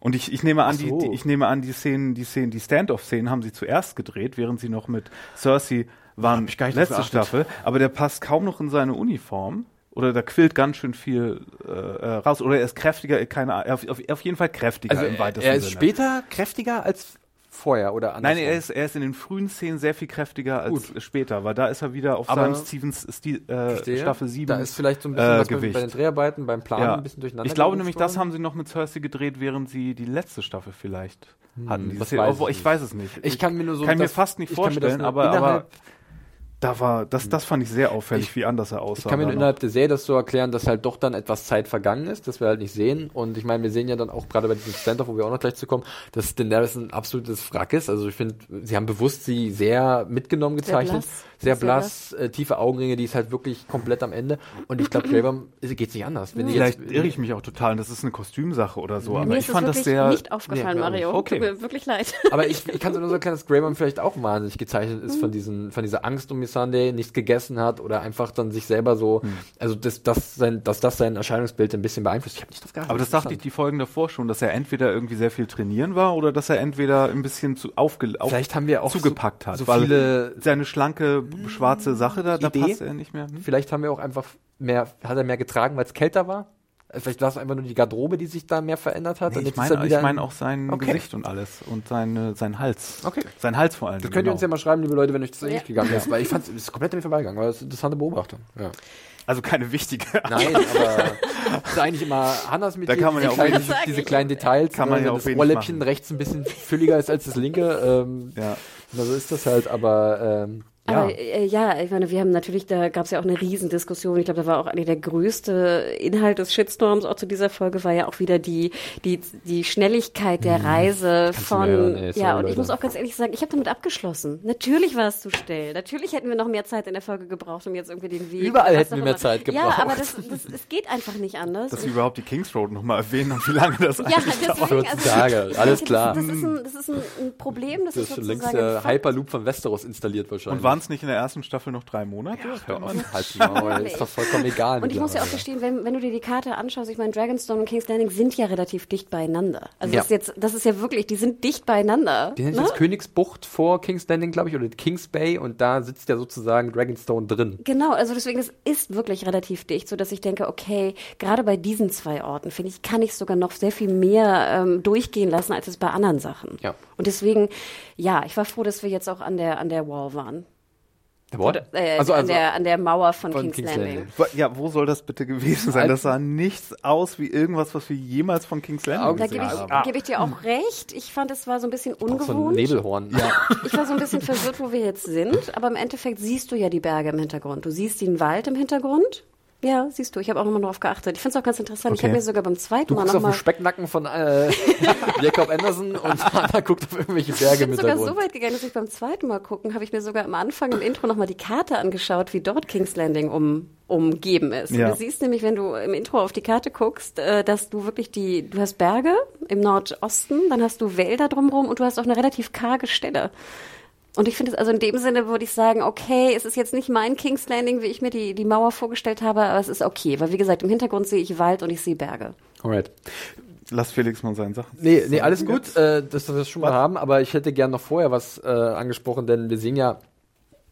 Speaker 3: Und ich, ich nehme an,
Speaker 1: so.
Speaker 3: die, die, ich nehme an, die Szenen, die Szenen, die Stand-off-Szenen haben sie zuerst gedreht, während sie noch mit Cersei waren
Speaker 1: ich gar nicht
Speaker 3: letzte. Staffel. Aber der passt kaum noch in seine Uniform. Oder da quillt ganz schön viel äh, äh, raus. Oder er ist kräftiger, keine Ahnung, auf, auf, jeden Fall kräftiger
Speaker 1: Also
Speaker 3: im weitesten
Speaker 1: er ist
Speaker 3: Sinne.
Speaker 1: später kräftiger als vorher oder anders.
Speaker 3: Nein, er ist, er ist in den frühen Szenen sehr viel kräftiger als später, weil da ist er wieder auf
Speaker 1: Aber-
Speaker 3: seinem Stevens Stil, äh. Staffel 7
Speaker 1: Da ist vielleicht so ein bisschen
Speaker 3: äh,
Speaker 1: was
Speaker 3: Gewicht.
Speaker 1: bei den Dreharbeiten, beim Plan
Speaker 3: Ja.
Speaker 1: ein bisschen durcheinander.
Speaker 3: Ich glaube nämlich, das haben sie noch mit Cersei gedreht, während sie die letzte Staffel vielleicht hatten. Diese
Speaker 1: das
Speaker 3: Szene.
Speaker 1: weiß ich
Speaker 3: ich
Speaker 1: nicht.
Speaker 3: weiß es nicht.
Speaker 1: Ich kann mir nur so
Speaker 3: kann mir fast nicht vorstellen, aber, aber Da war, das, das fand ich sehr auffällig, wie anders er aussah.
Speaker 1: Ich kann mir nur
Speaker 3: noch.
Speaker 1: innerhalb der Serie das so erklären, dass halt doch dann etwas Zeit vergangen ist, dass wir halt nicht sehen. Und ich meine, wir sehen ja dann auch gerade bei diesem Stand-off, wo wir auch noch gleich zu kommen, dass Daenerys ein absolutes Wrack ist. Also ich finde, sie haben bewusst sie sehr mitgenommen
Speaker 2: Sehr
Speaker 1: gezeichnet.
Speaker 2: blass.
Speaker 1: Sehr
Speaker 2: Sehr
Speaker 1: blass, äh, tiefe Augenringe, die ist halt wirklich komplett am Ende. Und ich glaube, Worm geht's nicht anders. Wenn
Speaker 3: Vielleicht
Speaker 1: jetzt,
Speaker 3: irre ich mich auch total und das ist eine Kostümsache oder so, aber
Speaker 2: Mir
Speaker 3: ich fand das sehr.
Speaker 2: nicht aufgefallen,
Speaker 1: Nee,
Speaker 2: Mario.
Speaker 1: okay.
Speaker 2: Tut mir wirklich leid.
Speaker 1: Aber ich, ich kann es nur so erklären, dass Greyman vielleicht auch wahnsinnig gezeichnet ist von
Speaker 2: Mhm.
Speaker 1: diesen, von dieser Angst um Missandei, nichts gegessen hat oder einfach dann sich selber so,
Speaker 3: Mhm.
Speaker 1: also das, das sein, dass das sein Erscheinungsbild ein bisschen beeinflusst. Ich habe nicht drauf geachtet.
Speaker 3: Aber das dachte ich die Folgen davor schon, dass er entweder irgendwie sehr viel trainieren war oder dass er entweder ein bisschen zu aufge auf,
Speaker 1: Vielleicht haben wir auch
Speaker 3: zugepackt
Speaker 1: so,
Speaker 3: hat.
Speaker 1: so
Speaker 3: weil
Speaker 1: viele,
Speaker 3: seine schlanke schwarze Sache da, da
Speaker 1: Idee?
Speaker 3: passt er nicht mehr. Hm?
Speaker 1: vielleicht haben wir auch einfach mehr, hat er mehr getragen, weil es kälter war? Vielleicht war es einfach nur die Garderobe, die sich da mehr verändert hat.
Speaker 3: Nee,
Speaker 1: und
Speaker 3: ich meine
Speaker 1: wieder
Speaker 3: ich mein
Speaker 1: ein-
Speaker 3: auch sein
Speaker 1: Okay.
Speaker 3: Gesicht und alles und seine, sein Hals.
Speaker 1: Okay.
Speaker 3: Sein Hals vor allem.
Speaker 1: Das könnt ihr uns ja mal schreiben, liebe Leute, wenn euch das
Speaker 2: Ja.
Speaker 1: nicht gegangen ist, weil ich fand es ist komplett an mir vorbeigegangen, weil das ist eine interessante Beobachtung. Ja.
Speaker 3: Also keine wichtige.
Speaker 1: Nein, aber das ist eigentlich immer Hannas mit
Speaker 3: Da kann man ja auch
Speaker 1: kleinen,
Speaker 2: wenig-
Speaker 1: diese, diese kleinen Details,
Speaker 3: Kann man
Speaker 1: ne,
Speaker 3: ja
Speaker 1: das Ohrläppchen rechts ein bisschen fülliger ist als das linke. Ähm,
Speaker 3: Ja.
Speaker 1: na, so ist das halt, aber ähm, ja.
Speaker 2: Aber äh, ja, ich meine, wir haben natürlich, da gab es ja auch eine Riesendiskussion. Ich glaube, da war auch eine der größte Inhalt des Shitstorms auch zu dieser Folge war ja auch wieder die die die Schnelligkeit der Reise
Speaker 1: du
Speaker 2: von
Speaker 1: hören, ey, sorry,
Speaker 2: ja und ich
Speaker 1: Leute.
Speaker 2: muss auch ganz ehrlich sagen, ich habe damit abgeschlossen. Natürlich war es zu schnell. Natürlich hätten wir noch mehr Zeit in der Folge gebraucht, um jetzt irgendwie den Weg.
Speaker 1: Überall hätten wir mehr Zeit
Speaker 2: Ja,
Speaker 1: gebraucht.
Speaker 2: aber das, das es geht einfach nicht anders.
Speaker 3: Dass wir überhaupt die Kings Road nochmal erwähnen und wie lange das
Speaker 2: ja,
Speaker 3: eigentlich
Speaker 2: deswegen,
Speaker 1: 14
Speaker 2: also,
Speaker 1: Tage,
Speaker 2: ich
Speaker 1: alles klar.
Speaker 2: Das, das ist, ein, das ist ein, ein Problem, das,
Speaker 1: das
Speaker 2: ist
Speaker 1: ist schon längst der. Hyperloop von Westeros installiert wahrscheinlich.
Speaker 3: Und waren es nicht in der ersten Staffel noch drei Monate?
Speaker 1: Hör auf, halt Maul, ist doch vollkommen egal.
Speaker 2: Und ich muss ja auch gestehen, wenn, wenn du dir die Karte anschaust, ich meine, Dragonstone und King's Landing sind ja relativ dicht beieinander. Also
Speaker 1: Ja.
Speaker 2: das, ist jetzt, das ist ja wirklich, die sind dicht beieinander.
Speaker 1: Die nennt
Speaker 2: ne?
Speaker 1: jetzt Königsbucht vor King's Landing, glaube ich, oder King's Bay und da sitzt ja sozusagen Dragonstone drin.
Speaker 2: Genau, also deswegen, das ist wirklich relativ dicht, so dass ich denke, okay, gerade bei diesen zwei Orten, finde ich, kann ich sogar noch sehr viel mehr ähm, durchgehen lassen, als es bei anderen Sachen.
Speaker 1: Ja.
Speaker 2: Und deswegen, ja, ich war froh, dass wir jetzt auch an der, an der Wall waren.
Speaker 1: What?
Speaker 2: Äh,
Speaker 1: also,
Speaker 2: an,
Speaker 1: also,
Speaker 2: der, an der Mauer von,
Speaker 1: von
Speaker 2: King's,
Speaker 1: King's
Speaker 2: Landing.
Speaker 1: Landing.
Speaker 3: Wo- Ja, wo soll das bitte gewesen sein? Das sah nichts aus wie irgendwas, was wir jemals von King's Landing
Speaker 2: Da
Speaker 3: gesehen
Speaker 2: gebe ich,
Speaker 3: haben.
Speaker 2: gebe ich dir auch recht. Ich fand, es war so ein bisschen
Speaker 1: auch so ein
Speaker 2: ungewohnt.
Speaker 1: Nebelhorn.
Speaker 2: Ich war so ein bisschen verwirrt, wo wir jetzt sind, aber im Endeffekt siehst du ja die Berge im Hintergrund. Du siehst den Wald im Hintergrund. Ja, siehst du. Ich habe auch nochmal drauf geachtet. Ich finde es auch ganz interessant. Ich
Speaker 3: Okay.
Speaker 2: habe mir sogar beim zweiten
Speaker 1: Du
Speaker 2: Mal
Speaker 1: guckst auf den
Speaker 2: nochmal.
Speaker 1: Specknacken von äh, *laughs* Jacob Anderson und Anna guckt auf irgendwelche Berge
Speaker 2: Ich
Speaker 1: im
Speaker 2: bin sogar so weit gegangen, dass ich beim zweiten Mal gucken, habe ich mir sogar am Anfang im Intro nochmal die Karte angeschaut, wie dort King's Landing um, umgeben ist.
Speaker 3: Ja.
Speaker 2: Du siehst nämlich, wenn du im Intro auf die Karte guckst, äh, dass du wirklich die, du hast Berge im Nordosten, dann hast du Wälder drumherum und du hast auch eine relativ karge Stelle. Und ich finde es also in dem Sinne würde ich sagen, okay, es ist jetzt nicht mein King's Landing, wie ich mir die, die Mauer vorgestellt habe, aber es ist okay, weil wie gesagt, im Hintergrund sehe ich Wald und ich sehe Berge.
Speaker 1: Alright.
Speaker 3: Lass Felix mal seine Sachen.
Speaker 1: Nee, nee, alles gut, äh, dass wir das schon mal haben, aber ich hätte gern noch vorher was äh, angesprochen, denn wir sehen ja,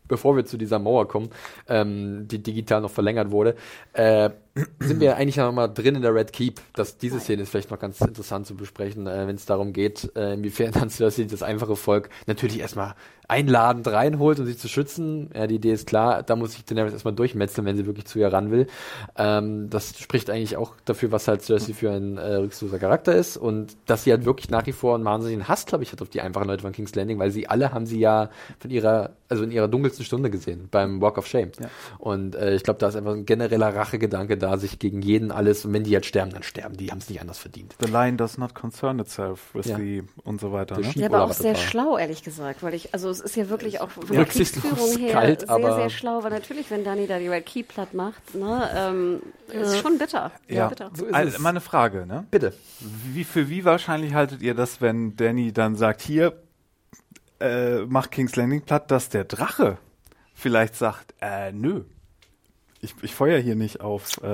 Speaker 1: bevor wir zu dieser Mauer kommen, ähm, die digital noch verlängert wurde, äh, sind wir eigentlich noch mal drin in der Red Keep. Das, diese Szene ist vielleicht noch ganz interessant zu besprechen, äh, wenn es darum geht, äh, inwiefern *laughs* dann Cersei das einfache Volk natürlich erstmal einladend reinholt, um sie zu schützen. Ja, die Idee ist klar, da muss sich Daenerys erstmal durchmetzeln, wenn sie wirklich zu ihr ran will. Ähm, das spricht eigentlich auch dafür, was halt Cersei für ein äh, rücksichtsloser Charakter ist und dass sie halt wirklich nach wie vor einen wahnsinnigen Hass, glaube ich, hat auf die einfachen Leute von King's Landing, weil sie alle haben sie ja von ihrer, also in ihrer dunkelsten Stunde gesehen, beim Walk of Shame. Und äh, ich glaube, da ist einfach ein genereller Rachegedanke da, sich gegen jeden alles, und wenn die jetzt sterben, dann sterben die, haben es nicht anders verdient.
Speaker 3: The lion does not concern itself with
Speaker 1: Ja.
Speaker 3: the und so weiter.
Speaker 1: Der
Speaker 3: Ne?
Speaker 2: Ja, aber auch sehr
Speaker 1: total.
Speaker 2: schlau, ehrlich gesagt, weil ich, also es ist ja wirklich auch von der Kriegsführung her
Speaker 1: kalt,
Speaker 2: sehr,
Speaker 1: aber-
Speaker 2: sehr schlau, weil natürlich, wenn Dani da die Red Key platt macht, ne, ähm, ist schon bitter.
Speaker 3: Ja,
Speaker 2: bitter.
Speaker 1: So ist
Speaker 3: Also,
Speaker 1: es.
Speaker 3: mal eine Frage, ne?
Speaker 1: Bitte.
Speaker 3: Wie, für wie wahrscheinlich haltet ihr das, wenn Danny dann sagt, hier, äh, mach King's Landing platt, dass der Drache vielleicht sagt, äh, nö, ich, ich feuer hier nicht auf äh,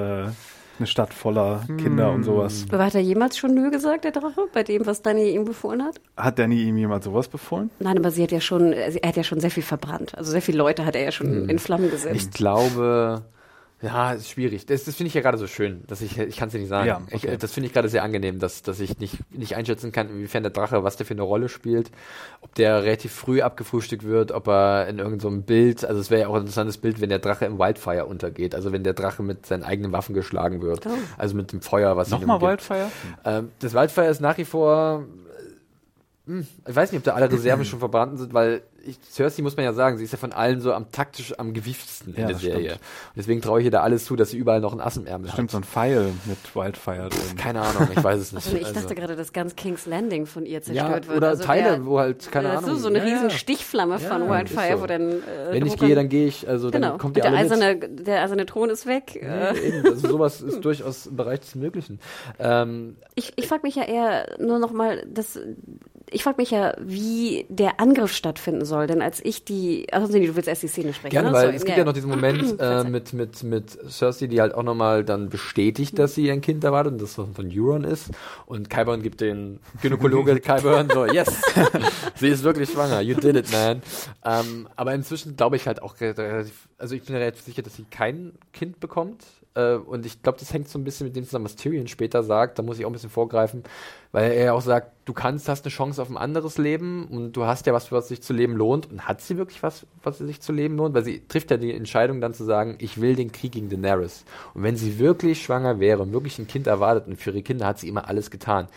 Speaker 3: eine Stadt voller Kinder und sowas.
Speaker 2: Aber hat er jemals schon Nö gesagt, der Drache, bei dem, was Dani ihm befohlen hat?
Speaker 3: Hat Danny ihm jemand sowas befohlen?
Speaker 2: Nein, aber sie hat ja schon, er hat ja schon sehr viel verbrannt. Also sehr viele Leute hat er ja schon in Flammen gesetzt.
Speaker 1: Ich glaube, ja, ist schwierig. Das, das finde ich ja gerade so schön, dass ich, ich kann es dir nicht sagen.
Speaker 3: Ja,
Speaker 1: ich,
Speaker 3: okay.
Speaker 1: äh, das finde ich gerade sehr angenehm, dass, dass ich nicht, nicht einschätzen kann, inwiefern der Drache, was der für eine Rolle spielt, ob der relativ früh abgefrühstückt wird, ob er in irgendeinem so Bild, also es wäre ja auch ein interessantes Bild, wenn der Drache im Wildfire untergeht, also wenn der Drache mit seinen eigenen Waffen geschlagen wird,
Speaker 2: Oh.
Speaker 1: also mit dem Feuer, was
Speaker 3: Nochmal. Wildfire?
Speaker 1: Ähm, das Wildfire ist nach wie vor. hm, Ich weiß nicht, ob da alle Reserven *clears throat* schon verbrannt sind, weil ich, Cersei muss man ja sagen, sie ist ja von allen so am taktisch am gewieftesten
Speaker 3: Ja,
Speaker 1: in der Serie.
Speaker 3: stimmt.
Speaker 1: Und deswegen traue ich ihr da alles zu, dass sie überall noch ein Ass im Ärmel
Speaker 3: Stimmt, so
Speaker 1: hat.
Speaker 3: ein Pfeil mit Wildfire drin.
Speaker 1: Keine Ahnung, ich weiß es nicht.
Speaker 2: Also ich
Speaker 1: Also-
Speaker 2: dachte gerade, dass ganz King's Landing von ihr
Speaker 1: ja,
Speaker 2: zerstört wird.
Speaker 1: oder
Speaker 2: also
Speaker 1: Teile,
Speaker 2: der-
Speaker 1: wo halt, keine
Speaker 2: Ja,
Speaker 1: Ahnung.
Speaker 2: So, so eine
Speaker 1: Ja,
Speaker 2: riesen
Speaker 1: ja.
Speaker 2: Stichflamme von
Speaker 1: Ja,
Speaker 2: Wildfire,
Speaker 1: so.
Speaker 2: wo dann. Äh,
Speaker 1: Wenn ich gehe, dann gehe ich, also dann
Speaker 2: Genau.
Speaker 1: kommt
Speaker 2: Und
Speaker 1: ihr
Speaker 2: der
Speaker 1: alle mit.
Speaker 2: eiserne, der eiserne Thron ist weg.
Speaker 1: Ja,
Speaker 2: Äh,
Speaker 1: eben, also sowas ist *laughs* durchaus im Bereich des Möglichen. Ähm,
Speaker 2: Ich, ich frage mich ja eher nur noch mal, das, ich frage mich ja, wie der Angriff stattfinden soll. Denn als ich die, also nee, du willst erst die Szene sprechen.
Speaker 1: Gerne,
Speaker 2: ne?
Speaker 1: weil
Speaker 2: So,
Speaker 1: es gibt ja noch diesen Moment *clears throat* äh, mit, mit, mit Cersei, die halt auch nochmal dann bestätigt, dass sie ein Kind erwartet und das von, von Euron ist. Und Kyburn gibt den Gynäkologe *laughs* Kyburn so, yes, *laughs* sie ist wirklich schwanger, you did it, man. Ähm, aber inzwischen glaube ich halt auch re- relativ, also ich bin relativ sicher, dass sie kein Kind bekommt. Äh, und ich glaube, das hängt so ein bisschen mit dem zusammen, was Tyrion später sagt. Da muss ich auch ein bisschen vorgreifen, weil er auch sagt, du kannst, hast eine Chance auf ein anderes Leben und du hast ja was, was sich zu leben lohnt. Und hat sie wirklich was, was sich zu leben lohnt? Weil sie trifft ja die Entscheidung dann zu sagen, ich will den Krieg gegen Daenerys. Und wenn sie wirklich schwanger wäre und wirklich ein Kind erwartet und für ihre Kinder hat sie immer alles getan,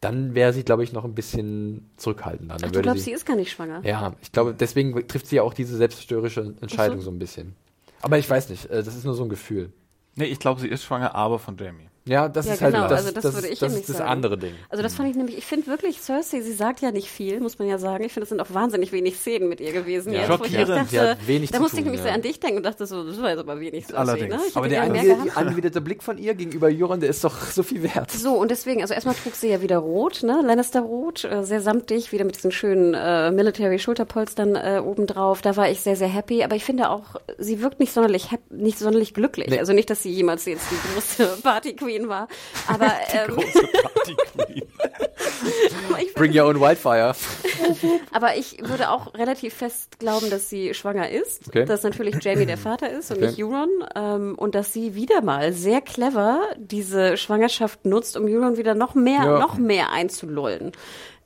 Speaker 1: dann wäre sie, glaube ich, noch ein bisschen zurückhaltender. Dann
Speaker 2: Ach, du glaubst, sie ist gar nicht schwanger?
Speaker 1: ja, ich glaube, deswegen trifft sie ja auch diese selbstzerstörerische Entscheidung
Speaker 2: Ach
Speaker 1: so ein bisschen. Aber ich weiß nicht, äh, das ist nur so ein Gefühl.
Speaker 3: Nee, ich glaube, sie ist schwanger, aber von Jamie.
Speaker 1: Ja, das
Speaker 2: Ja,
Speaker 1: ist halt
Speaker 2: genau,
Speaker 1: das,
Speaker 2: also das
Speaker 1: das,
Speaker 2: würde
Speaker 1: ist-
Speaker 2: ich
Speaker 1: das,
Speaker 2: nämlich
Speaker 1: ist das
Speaker 2: sagen.
Speaker 1: andere Ding.
Speaker 2: Also das fand ich nämlich, ich finde wirklich, Cersei, sie sagt ja nicht viel, muss man ja sagen. Ich finde, es sind auch wahnsinnig wenig Szenen mit ihr gewesen.
Speaker 1: Ja.
Speaker 2: jetzt, ich
Speaker 3: Schockierend,
Speaker 1: sie
Speaker 2: dachte,
Speaker 1: hat wenig
Speaker 2: da musste ich
Speaker 1: tun,
Speaker 2: nämlich so
Speaker 1: ja.
Speaker 2: an dich denken und dachte so, das war jetzt aber wenig Cersei.
Speaker 3: Allerdings.
Speaker 2: Ne? Ich
Speaker 3: Aber der
Speaker 1: angewiderte Blick von ihr gegenüber Euron, der ist doch so viel wert.
Speaker 2: So, und deswegen, also erstmal trug sie ja wieder rot, ne? Lannister-rot, äh, sehr samtig, wieder mit diesen schönen äh, Military-Schulterpolstern äh, obendrauf. Da war ich sehr, sehr happy. Aber ich finde auch, sie wirkt nicht sonderlich nicht sonderlich glücklich.
Speaker 1: Nee.
Speaker 2: Also nicht, dass sie jemals jetzt die große Party-Queen war. Aber, *laughs* ähm, *laughs*
Speaker 1: Bring your own Wildfire. *laughs*
Speaker 2: Aber ich würde auch relativ fest glauben, dass sie schwanger ist,
Speaker 1: Okay.
Speaker 2: dass natürlich Jamie der Vater ist und
Speaker 1: Okay.
Speaker 2: nicht Euron ähm, und dass sie wieder mal sehr clever diese Schwangerschaft nutzt, um Euron wieder noch mehr,
Speaker 1: Ja.
Speaker 2: noch mehr einzulullen.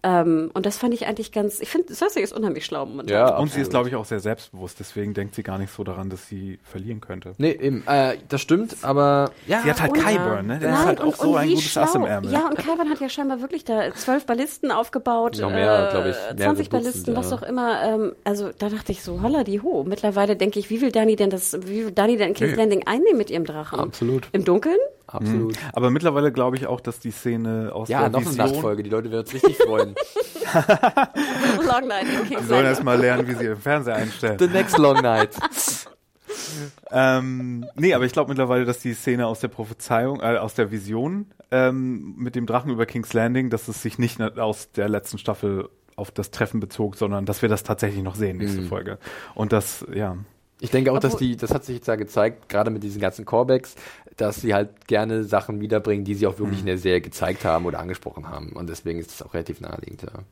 Speaker 2: Ähm, und das fand ich eigentlich ganz, ich finde, Cersei ist unheimlich schlau momentan.
Speaker 1: Ja,
Speaker 3: Und sie ist, glaube ich, auch sehr selbstbewusst, deswegen denkt sie gar nicht so daran, dass sie verlieren könnte.
Speaker 1: Nee, eben, äh, das stimmt, aber ja,
Speaker 3: Sie hat halt
Speaker 2: Und-
Speaker 3: Kyburn, ne? Der
Speaker 2: Nein,
Speaker 3: ist halt auch
Speaker 2: und,
Speaker 3: so
Speaker 2: und
Speaker 3: ein gutes
Speaker 2: schlau.
Speaker 3: Ass im Ärmel.
Speaker 2: Ja, und Kyburn hat ja scheinbar wirklich da zwölf Ballisten aufgebaut,
Speaker 1: Noch mehr,
Speaker 2: äh,
Speaker 1: glaub ich. Mehrere
Speaker 2: 20
Speaker 1: Dutzend,
Speaker 2: Ballisten, was
Speaker 1: ja.
Speaker 2: auch immer. Ähm, also da dachte ich so, holla die ho. Mittlerweile denke ich, wie will Dani denn das, wie will Dani denn King's. Landing einnehmen mit ihrem Drachen?
Speaker 1: Absolut.
Speaker 2: Im Dunkeln?
Speaker 1: Absolut.
Speaker 3: Aber mittlerweile glaube ich auch, dass die Szene aus
Speaker 1: Ja,
Speaker 3: der
Speaker 1: noch eine
Speaker 3: Vision...
Speaker 1: Nachtfolge, die Leute werden uns richtig freuen. *laughs* *laughs*
Speaker 2: Long Night in King's
Speaker 3: Die sollen
Speaker 2: Landing.
Speaker 3: erst mal lernen, wie sie den Fernseher einstellen.
Speaker 1: The next long night. *laughs*
Speaker 3: ähm, nee, aber ich glaube mittlerweile, dass die Szene aus der Prophezeiung, äh, aus der Vision ähm, mit dem Drachen über King's Landing, dass es sich nicht aus der letzten Staffel auf das Treffen bezog, sondern dass wir das tatsächlich noch sehen, nächste Folge. Und das, ja.
Speaker 1: Ich denke auch, dass die, das hat sich jetzt ja gezeigt, gerade mit diesen ganzen Callbacks, dass sie halt gerne Sachen wiederbringen, die sie auch wirklich in der Serie gezeigt haben oder angesprochen haben. Und deswegen ist es auch relativ naheliegend, ja.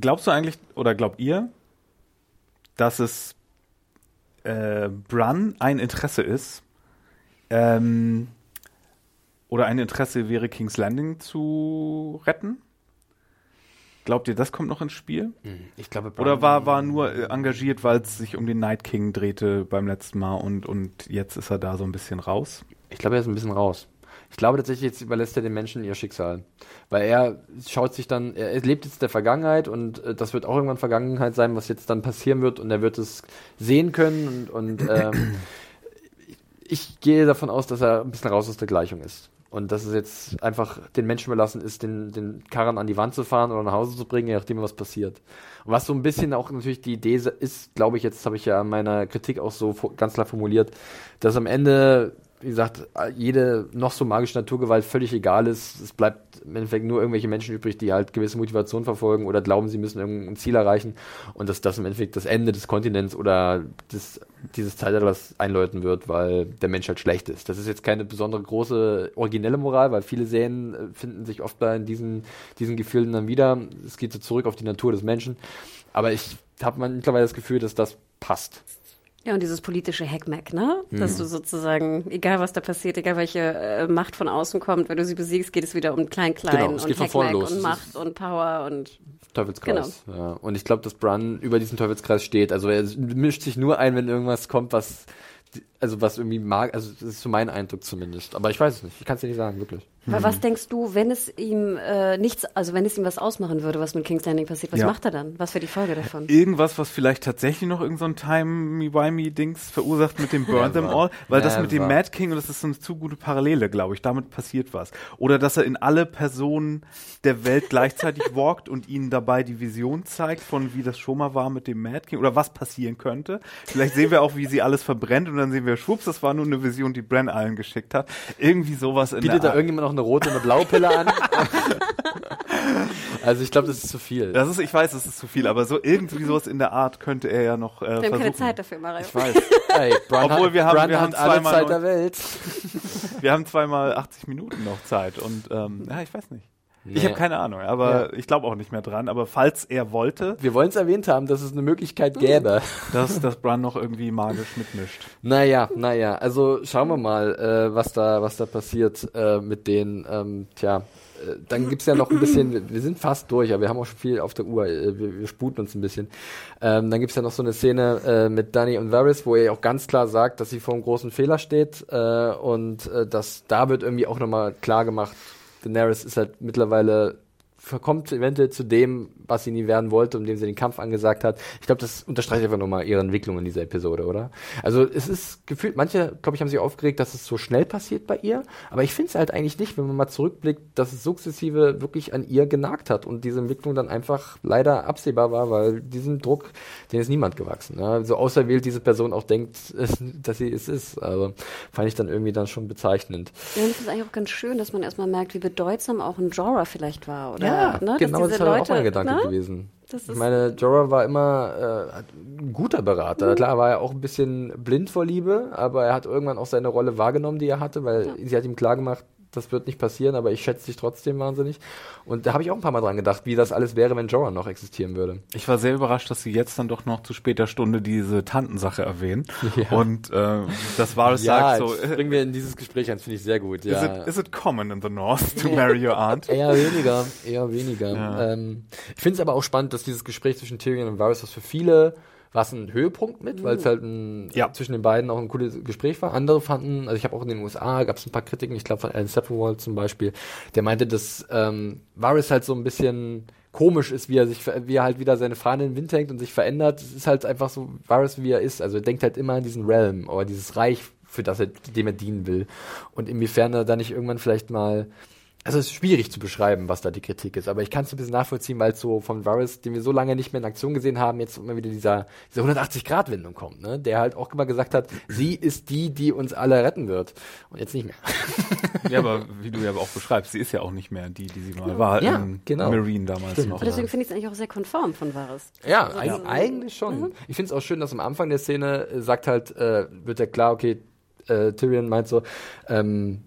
Speaker 3: Glaubst du eigentlich, oder glaubt ihr, dass es äh, Brun ein Interesse ist, ähm, oder ein Interesse wäre, King's Landing zu retten? Glaubt ihr, das kommt noch ins Spiel?
Speaker 1: Ich glaube,
Speaker 3: Oder war, war nur äh, engagiert, weil es sich um den Night King drehte beim letzten Mal und, und jetzt ist er da so ein bisschen raus?
Speaker 1: Ich glaube, er ist ein bisschen raus. Ich glaube tatsächlich, jetzt überlässt er den Menschen ihr Schicksal. Weil er schaut sich dann, er er lebt jetzt der Vergangenheit und äh, das wird auch irgendwann Vergangenheit sein, was jetzt dann passieren wird und er wird es sehen können und, und ähm, *clears throat* ich gehe davon aus, dass er ein bisschen raus aus der Gleichung ist. Und dass es jetzt einfach den Menschen überlassen ist, den, den Karren an die Wand zu fahren oder nach Hause zu bringen, je nachdem, was passiert. Und was so ein bisschen auch natürlich die Idee ist, glaube ich, jetzt habe ich ja in meiner Kritik auch so ganz klar formuliert, dass am Ende, wie gesagt, jede noch so magische Naturgewalt völlig egal ist. Es bleibt im Endeffekt nur irgendwelche Menschen übrig, die halt gewisse Motivation verfolgen oder glauben, sie müssen irgendein Ziel erreichen und dass das im Endeffekt das Ende des Kontinents oder des, dieses Zeitalters einläuten wird, weil der Mensch halt schlecht ist. Das ist jetzt keine besondere große originelle Moral, weil viele Serien äh, finden sich oft bei diesen, diesen Gefühlen dann wieder. Es geht so zurück auf die Natur des Menschen. Aber ich habe mittlerweile das Gefühl, dass das passt.
Speaker 2: Ja, und dieses politische Hackmack, ne? Dass
Speaker 1: Mhm.
Speaker 2: du sozusagen, egal was da passiert, egal welche äh, Macht von außen kommt, wenn du sie besiegst, geht es wieder um Klein-Klein
Speaker 1: Genau,
Speaker 2: und
Speaker 1: geht
Speaker 2: Hackmack und Macht und Power und
Speaker 1: Teufelskreis. Ja. Und ich glaube, dass Brun über diesen Teufelskreis steht. Also er mischt sich nur ein, wenn irgendwas kommt, was also was irgendwie mag, also das ist so mein Eindruck zumindest. Aber ich weiß es nicht. Ich kann es dir nicht sagen, wirklich.
Speaker 2: Aber was denkst du, wenn es ihm äh, nichts, also wenn es ihm was ausmachen würde, was mit King's Landing passiert, was
Speaker 3: Ja.
Speaker 2: macht er dann? Was wäre die Folge davon?
Speaker 3: Irgendwas, was vielleicht tatsächlich noch irgendein so ein Timey-Wimey-Dings verursacht mit dem Burn Them All, weil das mit dem. Mad King, und das ist so eine zu gute Parallele, glaube ich, damit passiert was. Oder dass er in alle Personen der Welt gleichzeitig *laughs* walkt und ihnen dabei die Vision zeigt von wie das schon mal war mit dem Mad King oder was passieren könnte. Vielleicht sehen wir auch, wie sie alles verbrennt und dann sehen wir, schwupps, das war nur eine Vision, die Bren allen geschickt hat. Irgendwie sowas in
Speaker 1: Bietet da
Speaker 3: der Art.
Speaker 1: irgendjemand noch eine rote und eine blaue Pille an? *laughs* also ich glaube, das ist zu viel.
Speaker 3: Das ist, ich weiß, das ist zu viel, aber so irgendwie sowas in der Art könnte er ja noch äh,
Speaker 2: Wir haben
Speaker 3: versuchen.
Speaker 2: keine Zeit dafür, Mario.
Speaker 1: ich weiß. Ey, Bran
Speaker 3: Obwohl wir haben- wir haben
Speaker 1: alle
Speaker 3: zweimal
Speaker 1: Zeit der Welt. *laughs*
Speaker 3: Wir haben zweimal 80 Minuten noch Zeit und ähm, ja, ich weiß nicht. Ich
Speaker 1: Nee.
Speaker 3: habe keine Ahnung, aber ich glaube auch nicht mehr dran. Aber falls er wollte,
Speaker 1: Wir wollen es erwähnt haben, dass es eine Möglichkeit gäbe. *laughs*
Speaker 3: dass, dass Bran noch irgendwie magisch mitmischt.
Speaker 1: Naja, naja, also schauen wir mal, äh, was da, was da passiert äh, mit denen. Ähm, tja, äh, dann gibt's ja noch ein bisschen, wir- sind fast durch, aber wir haben auch schon viel auf der Uhr, äh, wir, wir sputen uns ein bisschen. Ähm, dann gibt's ja noch so eine Szene äh, mit Dani und Varys, wo er auch ganz klar sagt, dass sie vor einem großen Fehler steht äh, und äh, dass da wird irgendwie auch nochmal klar gemacht, Daenerys ist halt mittlerweile verkommt eventuell zu dem, was sie nie werden wollte, um dem sie den Kampf angesagt hat. Ich glaube, das unterstreicht einfach nochmal ihre Entwicklung in dieser Episode, oder? Also es ist gefühlt, manche, glaube ich, haben sich aufgeregt, dass es so schnell passiert bei ihr, aber ich finde es halt eigentlich nicht, wenn man mal zurückblickt, dass es sukzessive wirklich an ihr genagt hat und diese Entwicklung dann einfach leider absehbar war, weil diesen Druck, den ist niemand gewachsen. Ja? So auserwählt diese Person auch denkt, dass sie es ist. Also fand ich dann irgendwie dann schon bezeichnend.
Speaker 2: Ja, und ich finde es eigentlich auch ganz schön, dass man erstmal merkt, wie bedeutsam auch ein Jorah vielleicht war, oder?
Speaker 1: Ja,
Speaker 2: ne?
Speaker 1: genau,
Speaker 2: Dass
Speaker 1: das
Speaker 2: diese
Speaker 1: war auch
Speaker 2: Leute,
Speaker 1: mein Gedanke
Speaker 2: ne?
Speaker 1: gewesen. Ich meine, Jorah war immer äh, ein guter Berater. Klar war er auch ein bisschen blind vor Liebe, aber er hat irgendwann auch seine Rolle wahrgenommen, die er hatte, weil sie hat ihm klargemacht, das wird nicht passieren, aber ich schätze dich trotzdem wahnsinnig. Und da habe ich auch ein paar Mal dran gedacht, wie das alles wäre, wenn Jorah noch existieren würde.
Speaker 3: Ich war sehr überrascht, dass sie jetzt dann doch noch zu später Stunde diese Tantensache erwähnen. *laughs*
Speaker 1: Ja.
Speaker 3: Und äh, das war es
Speaker 1: Ja,
Speaker 3: sagt so. äh,
Speaker 1: bringen wir in dieses Gespräch ein, finde ich sehr gut.
Speaker 3: Is,
Speaker 1: Ja.
Speaker 3: it, is it common in the North to *laughs* marry your aunt?
Speaker 1: Eher weniger, eher weniger.
Speaker 3: Ja.
Speaker 1: Ähm, ich finde es aber auch spannend, dass dieses Gespräch zwischen Tyrion und Varys, was für viele war es ein Höhepunkt mit, weil es halt ein,
Speaker 3: Ja.
Speaker 1: zwischen den beiden auch ein cooles Gespräch war. Andere fanden, also ich habe auch in den USA, gab es ein paar Kritiken, ich glaube von Alan Sepinwall zum Beispiel, der meinte, dass ähm, Varys halt so ein bisschen komisch ist, wie er sich, ver- wie er halt wieder seine Fahne in den Wind hängt und sich verändert. Es ist halt einfach so Varys, wie er ist. Also er denkt halt immer an diesen Realm oder dieses Reich, für das er, dem er dienen will. Und inwiefern er da nicht irgendwann vielleicht mal also es ist schwierig zu beschreiben, was da die Kritik ist, aber ich kann es ein bisschen nachvollziehen, weil es so von Varys, den wir so lange nicht mehr in Aktion gesehen haben, jetzt immer wieder dieser, diese 180-Grad-Wendung kommt, ne? Der halt auch immer gesagt hat, sie ist die, die uns alle retten wird. Und jetzt nicht mehr. *laughs*
Speaker 3: Ja, aber wie du ja auch beschreibst, sie ist ja auch nicht mehr die, die sie mal war
Speaker 1: Ja, genau.
Speaker 3: Marine damals
Speaker 1: Stimmt.
Speaker 3: noch.
Speaker 2: Und deswegen finde ich es eigentlich auch sehr konform von Varys.
Speaker 1: Ja,
Speaker 2: Also, also,
Speaker 1: eigentlich schon. Ich finde es auch schön, dass am Anfang der Szene äh, sagt halt, äh, wird ja klar, okay, äh, Tyrion meint so, ähm,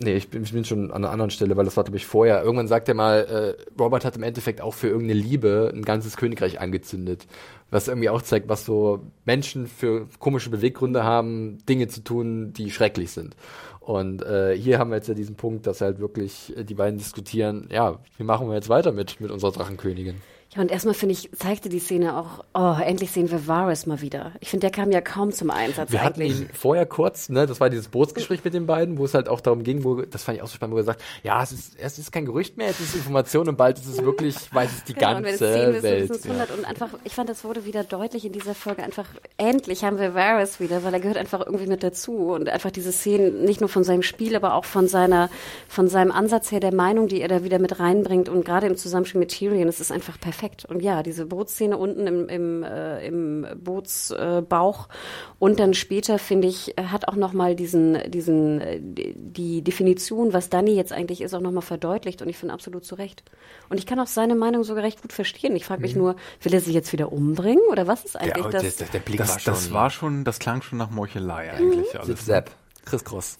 Speaker 1: nee, ich bin, ich bin schon an einer anderen Stelle, weil das war, glaube ich, vorher. Irgendwann sagt er mal, äh, Robert hat im Endeffekt auch für irgendeine Liebe ein ganzes Königreich angezündet. Was irgendwie auch zeigt, was so Menschen für komische Beweggründe haben, Dinge zu tun, die schrecklich sind. Und äh, hier haben wir jetzt ja diesen Punkt, dass halt wirklich äh, die beiden diskutieren, ja, wie machen wir jetzt weiter mit, mit unserer Drachenkönigin?
Speaker 2: Ja, und erstmal finde ich, zeigte die Szene auch, oh, endlich sehen wir Varys mal wieder. Ich finde, der kam ja kaum zum Einsatz
Speaker 1: Wir hatten
Speaker 2: eigentlich.
Speaker 1: ihn *laughs* vorher kurz, ne, das war dieses Bootsgespräch mit den beiden, wo es halt auch darum ging, wo, das fand ich auch so spannend, wo er sagt, ja, es ist, es ist kein Gerücht mehr, es ist Information und bald ist es wirklich, *laughs* weiß es die
Speaker 2: Genau, und wenn es
Speaker 1: ganze
Speaker 2: sehen wirst,
Speaker 1: Welt.
Speaker 2: es 100. Und einfach, ich fand, das wurde wieder deutlich in dieser Folge. Einfach, endlich haben wir Varys wieder, weil er gehört einfach irgendwie mit dazu. Und einfach diese Szenen, nicht nur von seinem Spiel, aber auch von seiner, von seinem Ansatz her, der Meinung, die er da wieder mit reinbringt. Und gerade im Zusammenspiel mit Tyrion, es ist einfach perfekt. Und ja, diese Bootsszene unten im, im, äh, im Bootsbauch äh, und dann später, finde ich, hat auch nochmal diesen, diesen, die Definition, was Danny jetzt eigentlich ist, auch nochmal verdeutlicht. Und ich finde absolut zu Recht. Und ich kann auch seine Meinung sogar recht gut verstehen. Ich frage mich nur, will er sie jetzt wieder umbringen? Oder was ist eigentlich
Speaker 1: der,
Speaker 2: das?
Speaker 1: der, der Blick
Speaker 3: Das,
Speaker 1: war schon,
Speaker 3: das war schon, das klang schon nach Meuchelei eigentlich alles.
Speaker 1: Zip, Zap. Chris Cross.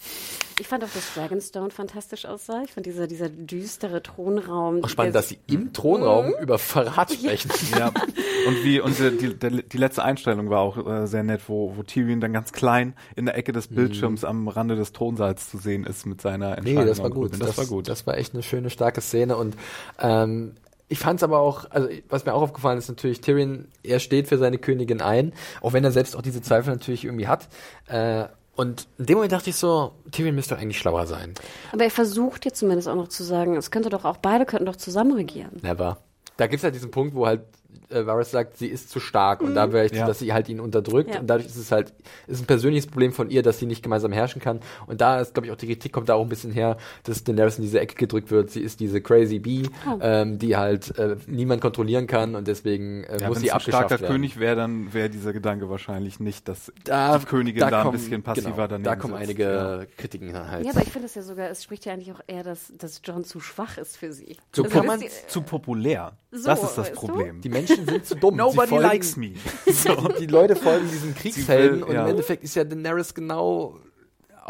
Speaker 2: Ich fand auch, dass Dragonstone fantastisch aussah. Ich fand dieser, dieser düstere Thronraum.
Speaker 1: Auch spannend, dass sie im Thronraum über Verrat sprechen. *laughs*
Speaker 3: Ja, und wie und die, die, die letzte Einstellung war auch äh, sehr nett, wo, wo Tyrion dann ganz klein in der Ecke des Bildschirms am Rande des Thronsaals zu sehen ist mit seiner
Speaker 1: Nee,
Speaker 3: Entscheidung.
Speaker 1: das war gut.
Speaker 3: Grübeln. Das, war gut.
Speaker 1: Das war echt eine schöne, starke Szene und ähm, ich fand es aber auch, also was mir auch aufgefallen ist natürlich, Tyrion, er steht für seine Königin ein, auch wenn er selbst auch diese Zweifel natürlich irgendwie hat. Äh, Und in dem Moment dachte ich so, Tyrion müsste eigentlich schlauer sein.
Speaker 2: Aber er versucht jetzt zumindest auch noch zu sagen, es könnte doch auch, beide könnten doch zusammen regieren.
Speaker 1: Never. Da gibt's halt diesen Punkt, wo halt äh, Varys sagt, sie ist zu stark und da möchte,
Speaker 3: Ja.
Speaker 1: dass sie halt ihn unterdrückt
Speaker 2: Ja.
Speaker 1: und dadurch ist es halt ist ein persönliches Problem von ihr, dass sie nicht gemeinsam herrschen kann und da ist glaube ich auch die Kritik kommt da auch ein bisschen her, dass Daenerys in diese Ecke gedrückt wird. Sie ist diese crazy Bee,
Speaker 2: Oh.
Speaker 1: ähm, die halt äh, niemand kontrollieren kann und deswegen äh,
Speaker 3: Ja,
Speaker 1: muss
Speaker 3: wenn
Speaker 1: sie
Speaker 3: es ein
Speaker 1: abgeschafft
Speaker 3: starker
Speaker 1: werden.
Speaker 3: König wäre, dann wäre dieser Gedanke wahrscheinlich nicht, dass
Speaker 1: da,
Speaker 3: die Königin da,
Speaker 1: kommen-
Speaker 3: ein bisschen passiver
Speaker 1: genau,
Speaker 3: daneben
Speaker 1: Da kommen
Speaker 3: sitzt.
Speaker 1: einige
Speaker 3: Ja.
Speaker 1: Kritiken halt.
Speaker 2: Ja, aber ich finde es ja sogar, es spricht ja eigentlich auch eher, dass, dass John zu schwach ist für sie.
Speaker 1: So
Speaker 2: Also
Speaker 1: kann man
Speaker 3: Zu populär.
Speaker 2: So,
Speaker 3: das ist das
Speaker 2: weißt du?
Speaker 3: Problem.
Speaker 1: die Menschen sind zu dumm.
Speaker 3: Nobody
Speaker 1: folgen-
Speaker 3: likes me. *laughs* So.
Speaker 1: die Leute folgen diesen Kriegshelden
Speaker 3: will-
Speaker 1: und
Speaker 3: ja.
Speaker 1: im Endeffekt ist ja Daenerys genau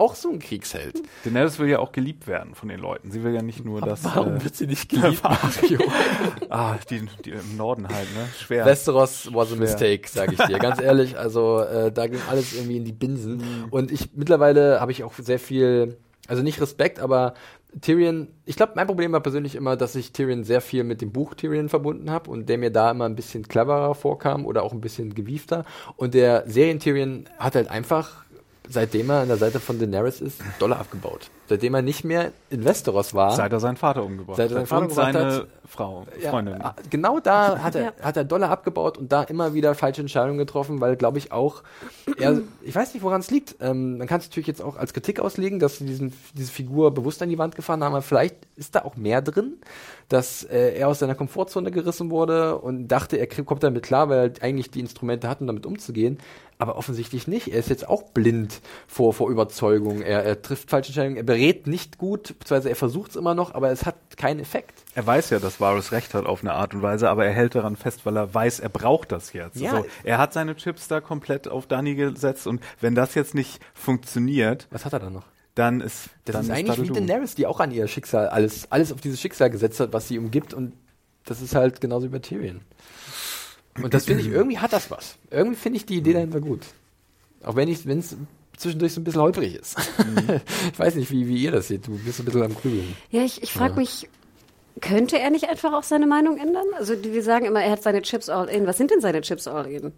Speaker 1: auch so ein Kriegsheld.
Speaker 3: Daenerys will ja auch geliebt werden von den Leuten. Sie will ja nicht nur das.
Speaker 1: Warum
Speaker 3: äh,
Speaker 1: wird sie nicht geliebt, *laughs* Mario?
Speaker 3: ah, die, die im Norden halt, ne? Schwer.
Speaker 1: Westeros was a
Speaker 3: Schwer.
Speaker 1: mistake, sage ich dir. Ganz *laughs* ehrlich, also äh, da ging alles irgendwie in die Binsen.
Speaker 3: Mhm.
Speaker 1: Und ich mittlerweile habe ich auch sehr viel, also nicht Respekt, aber Tyrion, ich glaube, mein Problem war persönlich immer, dass ich Tyrion sehr viel mit dem Buch Tyrion verbunden habe und der mir da immer ein bisschen cleverer vorkam oder auch ein bisschen gewiefter. Und der Serien-Tyrion hat halt einfach, seitdem er an der Seite von Daenerys ist, Dollar abgebaut. Seitdem er nicht mehr in Westeros war.
Speaker 3: Seit er seinen Vater umgebracht
Speaker 1: Seit er seinen
Speaker 3: hat.
Speaker 1: Vater umgebracht hat.
Speaker 3: Frau,
Speaker 1: Ja,
Speaker 3: Freundin.
Speaker 1: ah, genau da hat er,
Speaker 2: Ja.
Speaker 1: hat er Dollar abgebaut und da immer wieder falsche Entscheidungen getroffen, weil, glaube ich, auch, er, ich weiß nicht, woran es liegt. Ähm, man kann es natürlich jetzt auch als Kritik auslegen, dass sie diesen, diese Figur bewusst an die Wand gefahren haben, aber vielleicht ist da auch mehr drin, dass äh, er aus seiner Komfortzone gerissen wurde und dachte, er kommt damit klar, weil er eigentlich die Instrumente hat, um damit umzugehen. Aber offensichtlich nicht. Er ist jetzt auch blind vor, vor Überzeugung. Er, er trifft falsche Entscheidungen, er berät nicht gut, beziehungsweise er versucht es immer noch, aber es hat keinen Effekt.
Speaker 3: Er weiß ja, dass Varys recht hat auf eine Art und Weise, aber er hält daran fest, weil er weiß, er braucht das jetzt.
Speaker 1: Ja.
Speaker 3: Also, er hat seine Chips da komplett auf Dani gesetzt und wenn das jetzt nicht funktioniert,
Speaker 1: Was hat er dann noch?
Speaker 3: dann ist
Speaker 1: Das
Speaker 3: dann
Speaker 1: ist eigentlich wie
Speaker 3: Dadu.
Speaker 1: Daenerys, die auch an ihr Schicksal alles, alles auf dieses Schicksal gesetzt hat, was sie umgibt und das ist halt genauso wie bei Tyrion. Und das finde ich, irgendwie hat das was. Irgendwie finde ich die Idee dahinter gut. Auch wenn ich, wenn es zwischendurch so ein bisschen holprig ist. *laughs* ich weiß nicht, wie, wie ihr das seht. Du bist ein bisschen am Grübeln.
Speaker 2: Ja, ich, ich frage mich, könnte er nicht einfach auch seine Meinung ändern? Also die sagen immer, er hat seine Chips all in. Was sind denn seine Chips all in?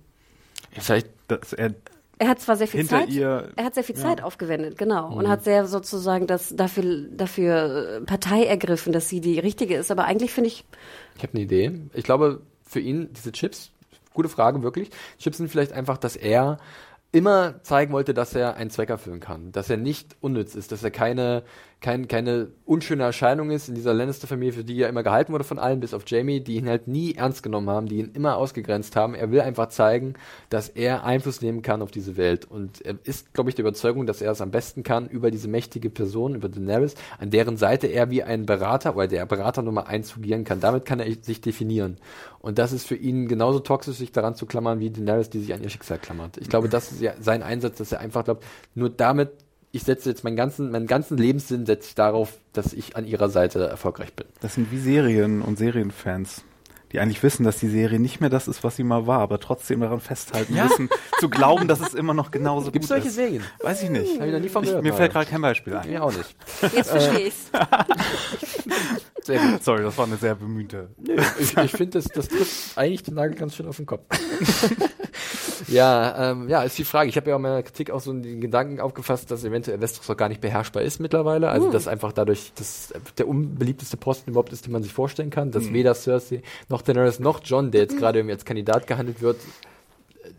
Speaker 1: Vielleicht,
Speaker 3: Dass er
Speaker 2: Er hat zwar sehr viel Zeit,
Speaker 3: ihr-
Speaker 2: er hat sehr viel Zeit aufgewendet, genau, und hat sehr sozusagen das dafür dafür äh, Partei ergriffen, dass sie die richtige ist. Aber eigentlich finde ich,
Speaker 1: ich habe eine Idee. Ich glaube, für ihn, diese Chips, gute Frage, wirklich. Chips sind vielleicht einfach, dass er immer zeigen wollte, dass er einen Zweck erfüllen kann, dass er nicht unnütz ist, dass er keine, kein, keine unschöne Erscheinung ist in dieser Lannister-Familie, für die er immer gehalten wurde von allen, bis auf Jamie, die ihn halt nie ernst genommen haben, die ihn immer ausgegrenzt haben. Er will einfach zeigen, dass er Einfluss nehmen kann auf diese Welt und er ist, glaube ich, der Überzeugung, dass er es am besten kann über diese mächtige Person, über Daenerys, an deren Seite er wie ein Berater oder der Berater Nummer eins fungieren kann. Damit kann er sich definieren. Und das ist für ihn genauso toxisch, sich daran zu klammern, wie Daenerys, die sich an ihr Schicksal klammert. Ich glaube, das ist ja sein Einsatz, dass er einfach glaubt, nur damit, ich setze jetzt meinen ganzen, meinen ganzen Lebenssinn setze ich darauf, dass ich an ihrer Seite erfolgreich bin.
Speaker 3: Das sind wie Serien und Serienfans, die eigentlich wissen, dass die Serie nicht mehr das ist, was sie mal war, aber trotzdem daran festhalten
Speaker 1: Ja.
Speaker 3: müssen, zu glauben, dass es immer noch genauso
Speaker 1: Gibt's
Speaker 3: gut
Speaker 1: solche
Speaker 3: ist.
Speaker 1: Serien?
Speaker 3: Weiß ich nicht.
Speaker 1: Hab ich noch nie von
Speaker 3: ich,
Speaker 1: gehört,
Speaker 3: mir fällt gerade kein Beispiel ein.
Speaker 1: Mir auch nicht.
Speaker 2: jetzt verstehe ich's. *laughs*
Speaker 1: Sehr gut.
Speaker 3: Sorry, das war eine sehr bemühte.
Speaker 1: Ich, ich finde, das, das trifft eigentlich den Nagel ganz schön auf den Kopf. *laughs* ja, ähm, ja, ist die Frage. Ich habe ja auch in meiner Kritik auch so den Gedanken aufgefasst, dass eventuell Westeros auch gar nicht beherrschbar ist mittlerweile. Also, dass einfach dadurch das der unbeliebteste Posten überhaupt ist, den man sich vorstellen kann. Dass weder Cersei noch Daenerys noch John, der jetzt gerade irgendwie als Kandidat gehandelt wird,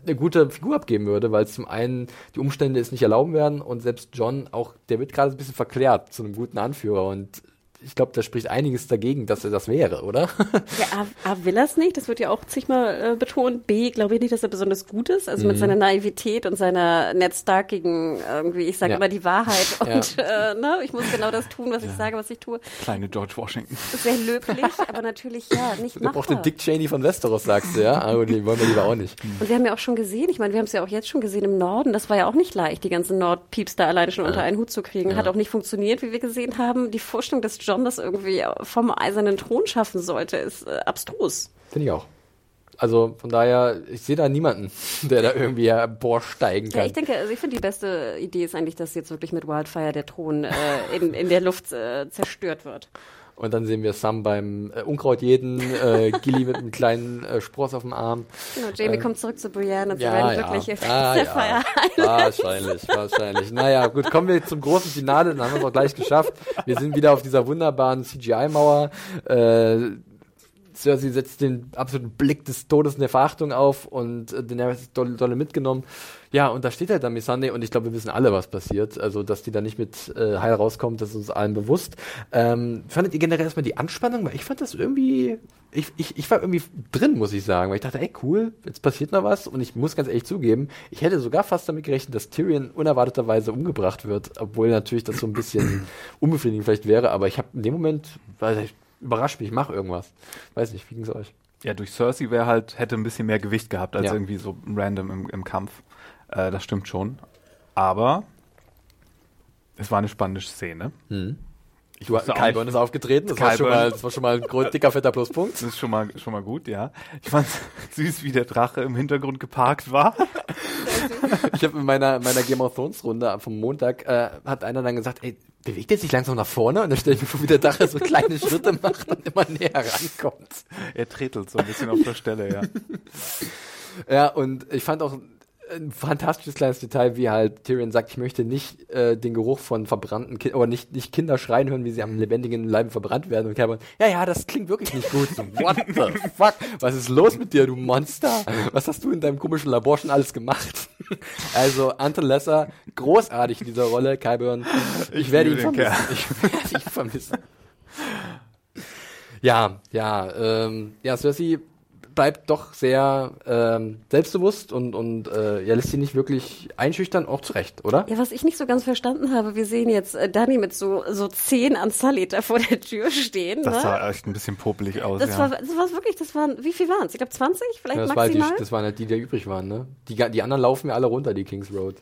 Speaker 1: eine gute Figur abgeben würde, weil zum einen die Umstände es nicht erlauben werden und selbst John auch, der wird gerade ein bisschen verklärt zu einem guten Anführer und ich glaube, da spricht einiges dagegen, dass er das wäre, oder? *laughs*
Speaker 2: Ja, A, A will er's nicht, das wird ja auch zigmal äh, betont. B, glaube ich nicht, dass er besonders gut ist. Also
Speaker 1: Mhm.
Speaker 2: mit seiner Naivität und seiner Ned Starkigen irgendwie, ich sage
Speaker 1: Ja.
Speaker 2: immer die Wahrheit *laughs* und äh, ne, ich muss genau das tun, was ich sage, was ich tue.
Speaker 3: Kleine George Washington.
Speaker 2: Sehr löblich, aber natürlich ja, *laughs* nicht
Speaker 1: Er braucht den
Speaker 2: machbar.
Speaker 1: Dick Cheney von Westeros, sagst du, ja? Aber den wollen wir lieber auch nicht.
Speaker 2: Und wir haben ja auch schon gesehen, ich meine, wir haben es ja auch jetzt schon gesehen im Norden, das war ja auch nicht leicht, die ganzen Nordpieps da alleine schon unter einen Hut zu kriegen. Hat auch nicht funktioniert, wie wir gesehen haben. Die Vorstellung, dass John das irgendwie vom eisernen Thron schaffen sollte, ist äh, abstrus.
Speaker 1: Finde ich auch. Also von daher, ich sehe da niemanden, *laughs* der da irgendwie emporsteigen kann.
Speaker 2: Ja, ich denke, also ich finde die beste Idee ist eigentlich, dass jetzt wirklich mit Wildfire der Thron äh, in, in der Luft äh, zerstört wird.
Speaker 1: Und dann sehen wir Sam beim äh, Unkraut jeden, äh, Gilly mit einem kleinen äh, Spross auf dem Arm.
Speaker 2: Genau, Jamie
Speaker 1: Äh,
Speaker 2: kommt zurück zu Brienne und sie
Speaker 1: Ja,
Speaker 2: werden
Speaker 1: ja.
Speaker 2: glücklich.
Speaker 1: Ah, *laughs* ja. Wahrscheinlich, wahrscheinlich. Naja, gut, kommen wir zum großen Finale, dann haben wir es auch gleich geschafft. Wir sind wieder auf dieser wunderbaren CGI-Mauer. Äh, Cersei setzt den absoluten Blick des Todes und der Verachtung auf und äh, Daenerys ist dolle, dolle mitgenommen. Ja, und da steht halt dann Missandei und ich glaube, wir wissen alle, was passiert. Also, dass die da nicht mit äh, heil rauskommt, das ist uns allen bewusst. Ähm, fandet ihr generell erstmal die Anspannung? Weil ich fand das irgendwie, ich, ich, ich war irgendwie drin, muss ich sagen, weil ich dachte, ey, cool, jetzt passiert noch was und ich muss ganz ehrlich zugeben, ich hätte sogar fast damit gerechnet, dass Tyrion unerwarteterweise umgebracht wird, obwohl natürlich das so ein bisschen *clears throat* unbefriedigend vielleicht wäre, aber ich habe in dem Moment, weil ich überrascht mich, ich mach irgendwas. Weiß nicht, wie ging's euch?
Speaker 3: Ja, durch Cersei wäre halt, hätte ein bisschen mehr Gewicht gehabt als
Speaker 1: Ja.
Speaker 3: irgendwie so random im, im Kampf. Äh, das stimmt schon. Aber es war eine spannende Szene. Ich
Speaker 1: Du, Kyburn ist aufgetreten, das war, schon mal, das war schon mal ein dicker, fetter Pluspunkt.
Speaker 3: Das ist schon mal, schon mal gut, ja. Ich fand *laughs* süß, wie der Drache im Hintergrund geparkt war.
Speaker 1: Ich habe in meiner, meiner Game of Thrones Runde vom Montag, äh, hat einer dann gesagt, ey, bewegt er sich langsam nach vorne? Und dann stelle ich mir vor, wie der Drache so kleine Schritte macht und immer näher rankommt.
Speaker 3: Er tretelt so ein bisschen auf der Stelle, ja.
Speaker 1: Ja, und ich fand auch ein fantastisches kleines Detail, wie halt Tyrion sagt, ich möchte nicht äh, den Geruch von verbrannten Kindern, oder nicht, nicht Kinder schreien hören, wie sie am lebendigen Leibe verbrannt werden. Und Cameron, ja, ja, das klingt wirklich nicht gut. So, What the *laughs* fuck? Was ist los mit dir, du Monster? Was hast du in deinem komischen Labor schon alles gemacht? *laughs* also, Anton Lesser, großartig in dieser Rolle, Kyburn. Ich,
Speaker 3: Ich
Speaker 1: werde ihn vermissen. Ich werde ihn vermissen. Ja, ja, ähm, ja, Cersei bleibt doch sehr ähm, selbstbewusst und, und äh, ja, lässt sie nicht wirklich einschüchtern, auch zurecht, oder?
Speaker 2: Ja, was ich nicht so ganz verstanden habe, wir sehen jetzt äh, Dani mit so, so zehn da vor der Tür stehen.
Speaker 3: Das
Speaker 2: ne?
Speaker 3: sah echt ein bisschen popelig aus,
Speaker 2: das,
Speaker 3: ja.
Speaker 2: war, das war wirklich, das waren, wie viel waren es? Ich glaube 20, vielleicht
Speaker 1: Ja, das, war halt die,
Speaker 2: maximal?
Speaker 1: das waren halt die, die übrig waren, ne? Die, die anderen laufen ja alle runter, die Kings Road.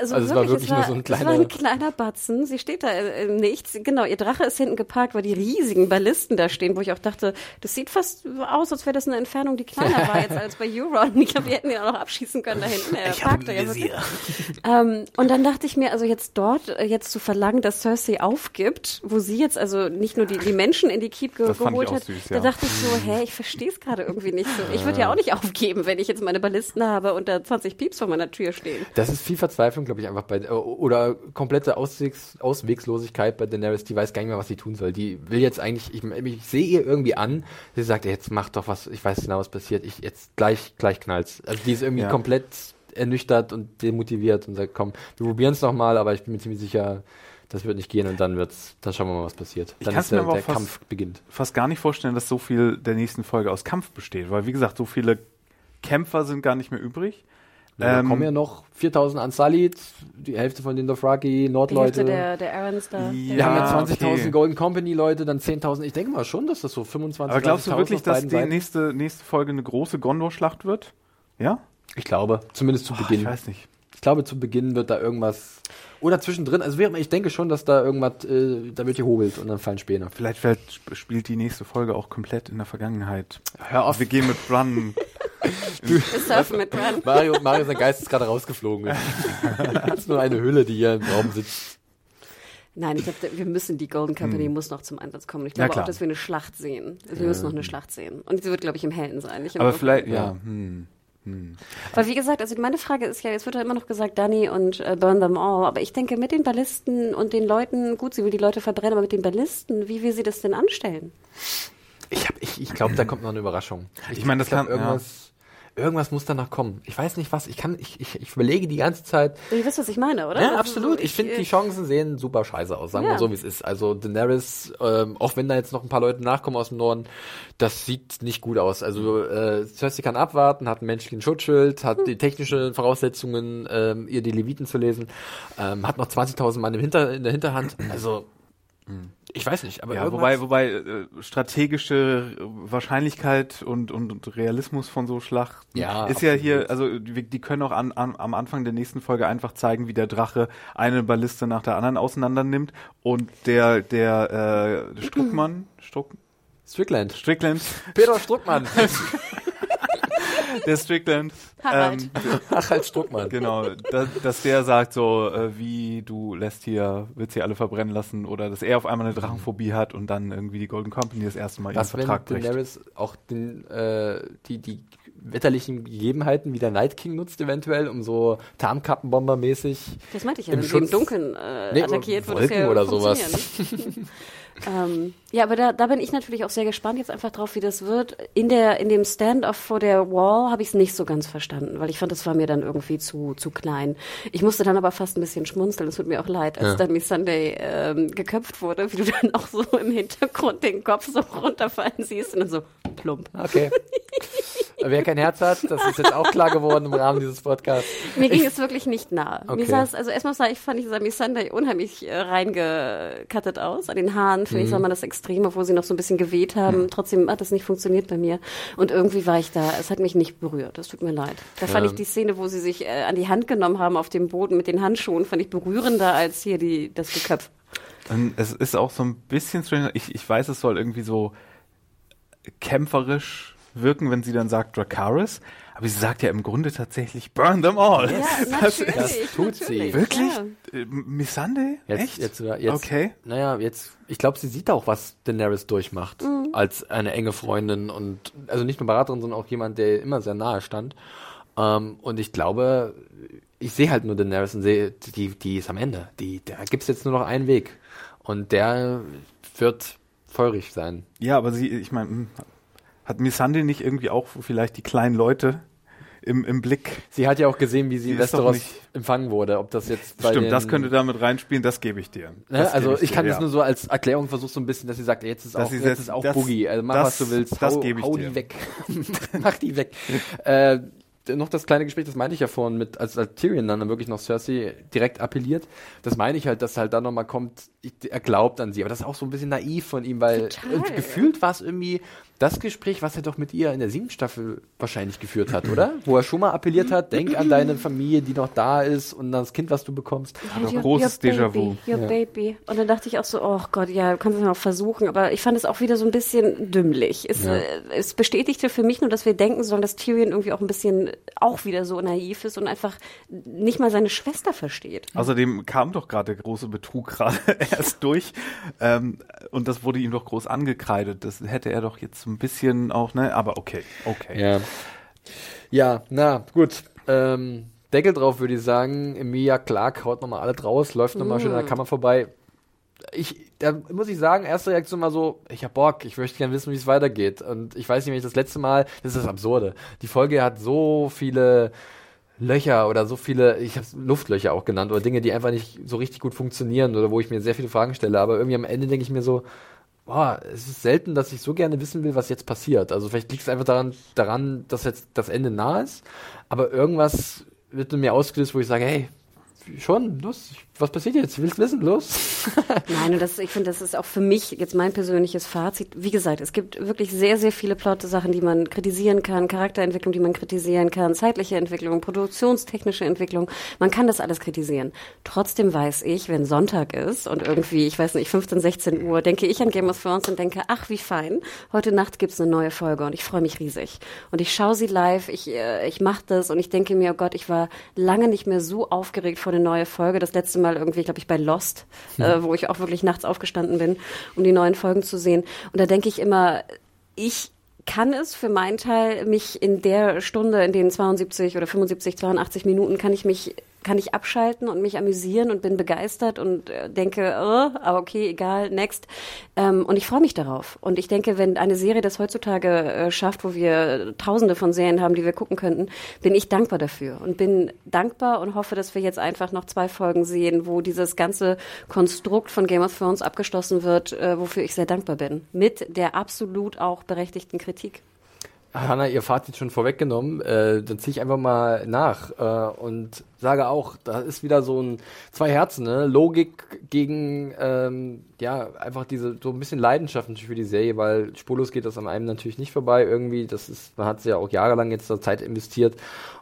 Speaker 2: also,
Speaker 1: also es war wirklich
Speaker 2: es
Speaker 1: nur so ein
Speaker 2: Es war
Speaker 1: kleiner-
Speaker 2: ein kleiner Batzen. Sie steht da äh, im Nichts. Genau, ihr Drache ist hinten geparkt, weil die riesigen Ballisten da stehen, wo ich auch dachte, das sieht fast aus, als wäre das eine Entfernung, die kleiner war jetzt als bei Euron. Ich glaube, wir hätten ihn auch noch abschießen können da hinten. Er parkt da ja wirklich. *laughs* Ähm, und dann dachte ich mir, also jetzt dort äh, jetzt zu verlangen, dass Cersei aufgibt, wo sie jetzt also nicht nur die, die Menschen in die Keep ge
Speaker 3: Das ich
Speaker 2: geholt hat,
Speaker 3: süß,
Speaker 2: da
Speaker 3: ja.
Speaker 2: dachte ich so, hä, ich verstehe es gerade irgendwie nicht so. Ich würde ja auch nicht aufgeben, wenn ich jetzt meine Ballisten habe und da 20 Pieps vor meiner Tür stehen.
Speaker 1: Das ist viel Verzweiflung, glaube ich, einfach bei, äh, oder komplette Auswegs, Auswegslosigkeit bei Daenerys, die weiß gar nicht mehr, was sie tun soll. Die will jetzt eigentlich, ich, ich sehe ihr irgendwie an, sie sagt, jetzt mach doch was, ich weiß genau, was passiert, ich, jetzt gleich, gleich knallt's. Also die ist irgendwie
Speaker 3: Ja.
Speaker 1: komplett ernüchtert und demotiviert und sagt, komm, wir probieren es nochmal, aber ich bin mir ziemlich sicher, das wird nicht gehen und dann wird's, dann schauen wir mal, was passiert.
Speaker 3: Ich
Speaker 1: Dann
Speaker 3: kann's
Speaker 1: ist
Speaker 3: mir
Speaker 1: der,
Speaker 3: aber auch
Speaker 1: der
Speaker 3: fast-
Speaker 1: Kampf beginnt.
Speaker 3: fast gar nicht vorstellen, dass so viel der nächsten Folge aus Kampf besteht, weil wie gesagt, so viele Kämpfer sind gar nicht mehr übrig.
Speaker 1: Da
Speaker 3: Ähm,
Speaker 1: kommen ja noch 4000 Unsullied, die Hälfte von den Dothraki,
Speaker 2: Die Hälfte
Speaker 1: Nordleute.
Speaker 2: der, der Aarons da.
Speaker 3: Ja.
Speaker 1: Wir haben ja
Speaker 3: Ah,
Speaker 1: 20.000
Speaker 3: okay.
Speaker 1: Golden Company Leute, dann 10.000. Ich denke mal schon, dass das so 25
Speaker 3: Aber glaubst du
Speaker 1: 30.000
Speaker 3: wirklich, dass die
Speaker 1: Seiten-
Speaker 3: nächste, nächste Folge eine große Gondor-Schlacht wird? Ja?
Speaker 1: Ich glaube, zumindest zu
Speaker 3: Boah,
Speaker 1: Beginn.
Speaker 3: ich weiß nicht.
Speaker 1: Ich glaube, zu Beginn wird da irgendwas. Oder zwischendrin. Also ich denke schon, dass da irgendwas, äh, da wird gehobelt und dann fallen Späne.
Speaker 3: Vielleicht sp- spielt die nächste Folge auch komplett in der Vergangenheit.
Speaker 1: Hör auf.
Speaker 3: Wir gehen mit Bran. *laughs*
Speaker 2: Wir surfen mit Bran.
Speaker 1: Mario, Mario, sein Geist ist gerade rausgeflogen. *laughs* das ist nur eine Hülle, die hier im Raum sitzt.
Speaker 2: Nein, ich glaube, wir müssen, die Golden Company muss noch zum Einsatz kommen. Ich
Speaker 3: Ja,
Speaker 2: glaube
Speaker 3: klar.
Speaker 2: auch, dass wir eine Schlacht sehen. Also wir müssen noch eine Schlacht sehen. Und sie wird, glaube ich, im Hellen sein. Nicht im
Speaker 3: Aber
Speaker 2: Dunkeln.
Speaker 3: vielleicht, ja.
Speaker 1: Ja.
Speaker 3: Hm.
Speaker 2: Aber wie gesagt, also meine Frage ist ja, jetzt wird ja immer noch gesagt, Danny und äh, burn them all. Aber ich denke, mit den Ballisten und den Leuten, gut, sie will die Leute verbrennen, aber mit den Ballisten, wie will sie das denn anstellen?
Speaker 1: Ich, hab- ich, ich glaube, da kommt noch eine Überraschung.
Speaker 3: Ich meine, das
Speaker 1: glaub,
Speaker 3: kann-
Speaker 1: irgendwas, irgendwas muss da noch kommen. Ich weiß nicht was. Ich kann, ich, ich, ich überlege die ganze Zeit.
Speaker 2: Ihr wisst, was ich meine, oder?
Speaker 1: Ja,
Speaker 2: Das
Speaker 1: absolut.
Speaker 2: so,
Speaker 1: Ich finde, die Chancen sehen super scheiße aus. Sagen wir
Speaker 2: Ja.
Speaker 1: so, wie es ist. Also Daenerys, ähm, auch wenn da jetzt noch ein paar Leute nachkommen aus dem Norden, das sieht nicht gut aus. Also äh, Cersei kann abwarten, hat einen menschlichen Schutzschild, hat die technischen Voraussetzungen, ähm, ihr die Leviten zu lesen, ähm, hat noch 20.000 Mann im Hinter in der Hinterhand. Also ich weiß nicht, aber
Speaker 3: Ja, wobei, wobei äh, strategische Wahrscheinlichkeit und, und, und Realismus von so Schlachten
Speaker 1: Ja,
Speaker 3: ist ja
Speaker 1: absolut.
Speaker 3: hier, also die, die können auch an, an, am Anfang der nächsten Folge einfach zeigen, wie der Drache eine Balliste nach der anderen auseinander nimmt und der der äh, Struckmann, Struck,
Speaker 1: Strickland.
Speaker 3: Strickland,
Speaker 1: Peter Struckmann. *laughs*
Speaker 3: der Strickland.
Speaker 2: Harald.
Speaker 3: Ähm,
Speaker 1: Harald Struckmann.
Speaker 3: genau, da, dass der sagt so, äh, wie du lässt hier, willst hier alle verbrennen lassen oder dass er auf einmal eine Drachenphobie hat und dann irgendwie die Golden Company das erste Mal ihren
Speaker 1: Was, wenn
Speaker 3: Vertrag bricht.
Speaker 1: Daenerys auch den, äh, die, die wetterlichen Gegebenheiten wie der Night King nutzt eventuell, um so Tarnkappenbomber-mäßig
Speaker 2: Das meinte ich ja,
Speaker 1: Im
Speaker 2: sie im
Speaker 1: Schutz-
Speaker 2: Dunkeln äh,
Speaker 1: Nee,
Speaker 2: attackiert, wird
Speaker 1: Wolken oder sowas. *laughs*
Speaker 2: ähm, ja, aber da, da bin ich natürlich auch sehr gespannt jetzt einfach drauf, wie das wird. In der in dem Standoff vor der Wall habe ich es nicht so ganz verstanden, weil ich fand, das war mir dann irgendwie zu zu klein. Ich musste dann aber fast ein bisschen schmunzeln. Es tut mir auch leid, als
Speaker 1: Ja.
Speaker 2: dann Miss Sunday ähm, geköpft wurde, wie du dann auch so im Hintergrund den Kopf so runterfallen siehst und dann so plump.
Speaker 1: Okay. *laughs* Wer kein Herz hat, das ist jetzt auch klar geworden im Rahmen dieses Podcasts.
Speaker 2: Mir ging es wirklich nicht nah.
Speaker 1: Okay.
Speaker 2: Mir sah es, also erstmal sah ich, fand ich sah Miss Sunday unheimlich äh, reingekattet aus. An den Haaren, finde
Speaker 1: Mhm.
Speaker 2: ich, sah man das extrem, obwohl sie noch so ein bisschen geweht haben. Trotzdem hat das nicht funktioniert bei mir. Und irgendwie war ich da, es hat mich nicht berührt. Das tut mir leid. Da fand ich die Szene, wo sie sich äh, an die Hand genommen haben auf dem Boden mit den Handschuhen, fand ich berührender als hier die, das Geköpf.
Speaker 3: Und es ist auch so ein bisschen strange. Ich, ich weiß, es soll irgendwie so kämpferisch wirken, wenn sie dann sagt Dracarys. Aber sie sagt ja im Grunde tatsächlich Burn them all.
Speaker 2: Ja, *laughs*
Speaker 3: Das-
Speaker 2: natürlich.
Speaker 1: das tut sie.
Speaker 2: natürlich.
Speaker 3: Wirklich?
Speaker 2: Ja.
Speaker 3: Äh, Missande?
Speaker 1: Jetzt,
Speaker 3: Echt?
Speaker 1: Jetzt, jetzt,
Speaker 3: Okay.
Speaker 1: Naja, jetzt, ich glaube, sie sieht auch, was Daenerys durchmacht,
Speaker 2: Mhm.
Speaker 1: als eine enge Freundin und, also nicht nur Beraterin, sondern auch jemand, der immer sehr nahe stand. Ähm, und ich glaube, ich sehe halt nur Daenerys und sehe, die, die ist am Ende. Die, da gibt's jetzt nur noch einen Weg. Und der wird feurig sein.
Speaker 3: Ja, aber sie, ich meine, hat Missande nicht irgendwie auch vielleicht die kleinen Leute im, im Blick?
Speaker 1: Sie hat ja auch gesehen, wie sie in
Speaker 3: Die doch
Speaker 1: Westeros empfangen wurde. Ob das jetzt bei
Speaker 3: Stimmt,
Speaker 1: den,
Speaker 3: das könnte damit reinspielen, das gebe ich dir.
Speaker 1: Ne?
Speaker 3: Das
Speaker 1: Also ich kann
Speaker 3: dir,
Speaker 1: das
Speaker 3: ja.
Speaker 1: nur so als Erklärung versuchen, so ein bisschen, dass sie sagt, jetzt ist
Speaker 3: Dass
Speaker 1: auch, jetzt
Speaker 3: jetzt-
Speaker 1: ist auch
Speaker 3: das-
Speaker 1: Boogie. Also mach
Speaker 3: das-
Speaker 1: was du willst.
Speaker 3: das
Speaker 1: hau,
Speaker 3: gebe ich
Speaker 1: hau
Speaker 3: dir.
Speaker 1: die weg. *laughs* mach die weg. äh, noch das kleine Gespräch, das meinte ich ja vorhin mit, als, als Tyrion dann wirklich noch Cersei direkt appelliert. Das meine ich halt, dass halt dann nochmal kommt, ich, er glaubt an sie. Aber das ist auch so ein bisschen naiv von ihm, weil
Speaker 2: Total.
Speaker 1: und gefühlt war es irgendwie das Gespräch, was er doch mit ihr in der siebten Staffel wahrscheinlich geführt hat, oder? Wo er schon mal appelliert hat, denk an deine Familie, die noch da ist und an das Kind, was du bekommst.
Speaker 3: Aber
Speaker 2: Your-
Speaker 3: großes Déjà-vu.
Speaker 2: Your
Speaker 1: Ja.
Speaker 2: baby. Und dann dachte ich auch so, oh Gott, ja, du kannst es noch versuchen. Aber ich fand es auch wieder so ein bisschen dümmlich. Es,
Speaker 1: Ja.
Speaker 2: äh, es bestätigte für mich nur, dass wir denken sollen, dass Tyrion irgendwie auch ein bisschen auch wieder so naiv ist und einfach nicht mal seine Schwester versteht.
Speaker 3: Außerdem kam doch gerade der große Betrug gerade *laughs* erst durch ähm, und das wurde ihm doch groß angekreidet. Das hätte er doch jetzt ein bisschen auch, ne? Aber okay, okay.
Speaker 1: Ja. Ja, na, gut. Ähm, Deckel drauf, würde ich sagen. Emilia Clark haut nochmal alle draus, läuft nochmal schön an der Kammer vorbei. Ich, da muss ich sagen, erste Reaktion mal so, ich hab Bock, ich möchte gerne wissen, wie es weitergeht. Und ich weiß nicht, wenn ich das letzte Mal, das ist das Absurde. Die Folge hat so viele Löcher oder so viele, ich habe Luftlöcher auch genannt, oder Dinge, die einfach nicht so richtig gut funktionieren oder wo ich mir sehr viele Fragen stelle. Aber irgendwie am Ende denke ich mir so, boah, es ist selten, dass ich so gerne wissen will, was jetzt passiert. Also vielleicht liegt es einfach daran, daran, dass jetzt das Ende nah ist, aber irgendwas wird in mir ausgelöst, wo ich sage, hey, schon, ich- was passiert jetzt? Willst du wissen? Los. *laughs*
Speaker 2: Nein, und das, ich finde, das ist auch für mich jetzt mein persönliches Fazit. Wie gesagt, es gibt wirklich sehr, sehr viele Plot-Sachen, die man kritisieren kann, Charakterentwicklung, die man kritisieren kann, zeitliche Entwicklung, produktionstechnische Entwicklung. Man kann das alles kritisieren. Trotzdem weiß ich, wenn Sonntag ist und irgendwie, ich weiß nicht, 15, 16 Uhr, denke ich an Game of Thrones und denke, ach, wie fein, heute Nacht gibt's eine neue Folge und ich freue mich riesig. Und ich schaue sie live, ich, äh, ich mache das und ich denke mir, oh Gott, ich war lange nicht mehr so aufgeregt vor eine neue Folge. Das letzte Mal irgendwie, glaube ich, bei Lost, äh, wo ich auch wirklich nachts aufgestanden bin, um die neuen Folgen zu sehen. Und da denke ich immer, ich kann es für meinen Teil mich in der Stunde, in den 72 oder 75, 82 Minuten, kann ich mich kann ich abschalten und mich amüsieren und bin begeistert und äh, denke, oh, aber okay, egal, next. Ähm, und ich freue mich darauf. Und ich denke, wenn eine Serie das heutzutage äh, schafft, wo wir tausende von Serien haben, die wir gucken könnten, bin ich dankbar dafür und bin dankbar und hoffe, dass wir jetzt einfach noch zwei Folgen sehen, wo dieses ganze Konstrukt von Game of Thrones abgeschlossen wird, äh, wofür ich sehr dankbar bin. Mit der absolut auch berechtigten Kritik.
Speaker 1: Hanna, ihr Fazit schon vorweggenommen, äh, dann ziehe ich einfach mal nach äh, und sage auch, da ist wieder so ein zwei Herzen, ne? Logik gegen ähm, ja einfach diese so ein bisschen Leidenschaft natürlich für die Serie, weil spurlos geht das an einem natürlich nicht vorbei. Irgendwie, das ist, man hat ja auch jahrelang jetzt da Zeit investiert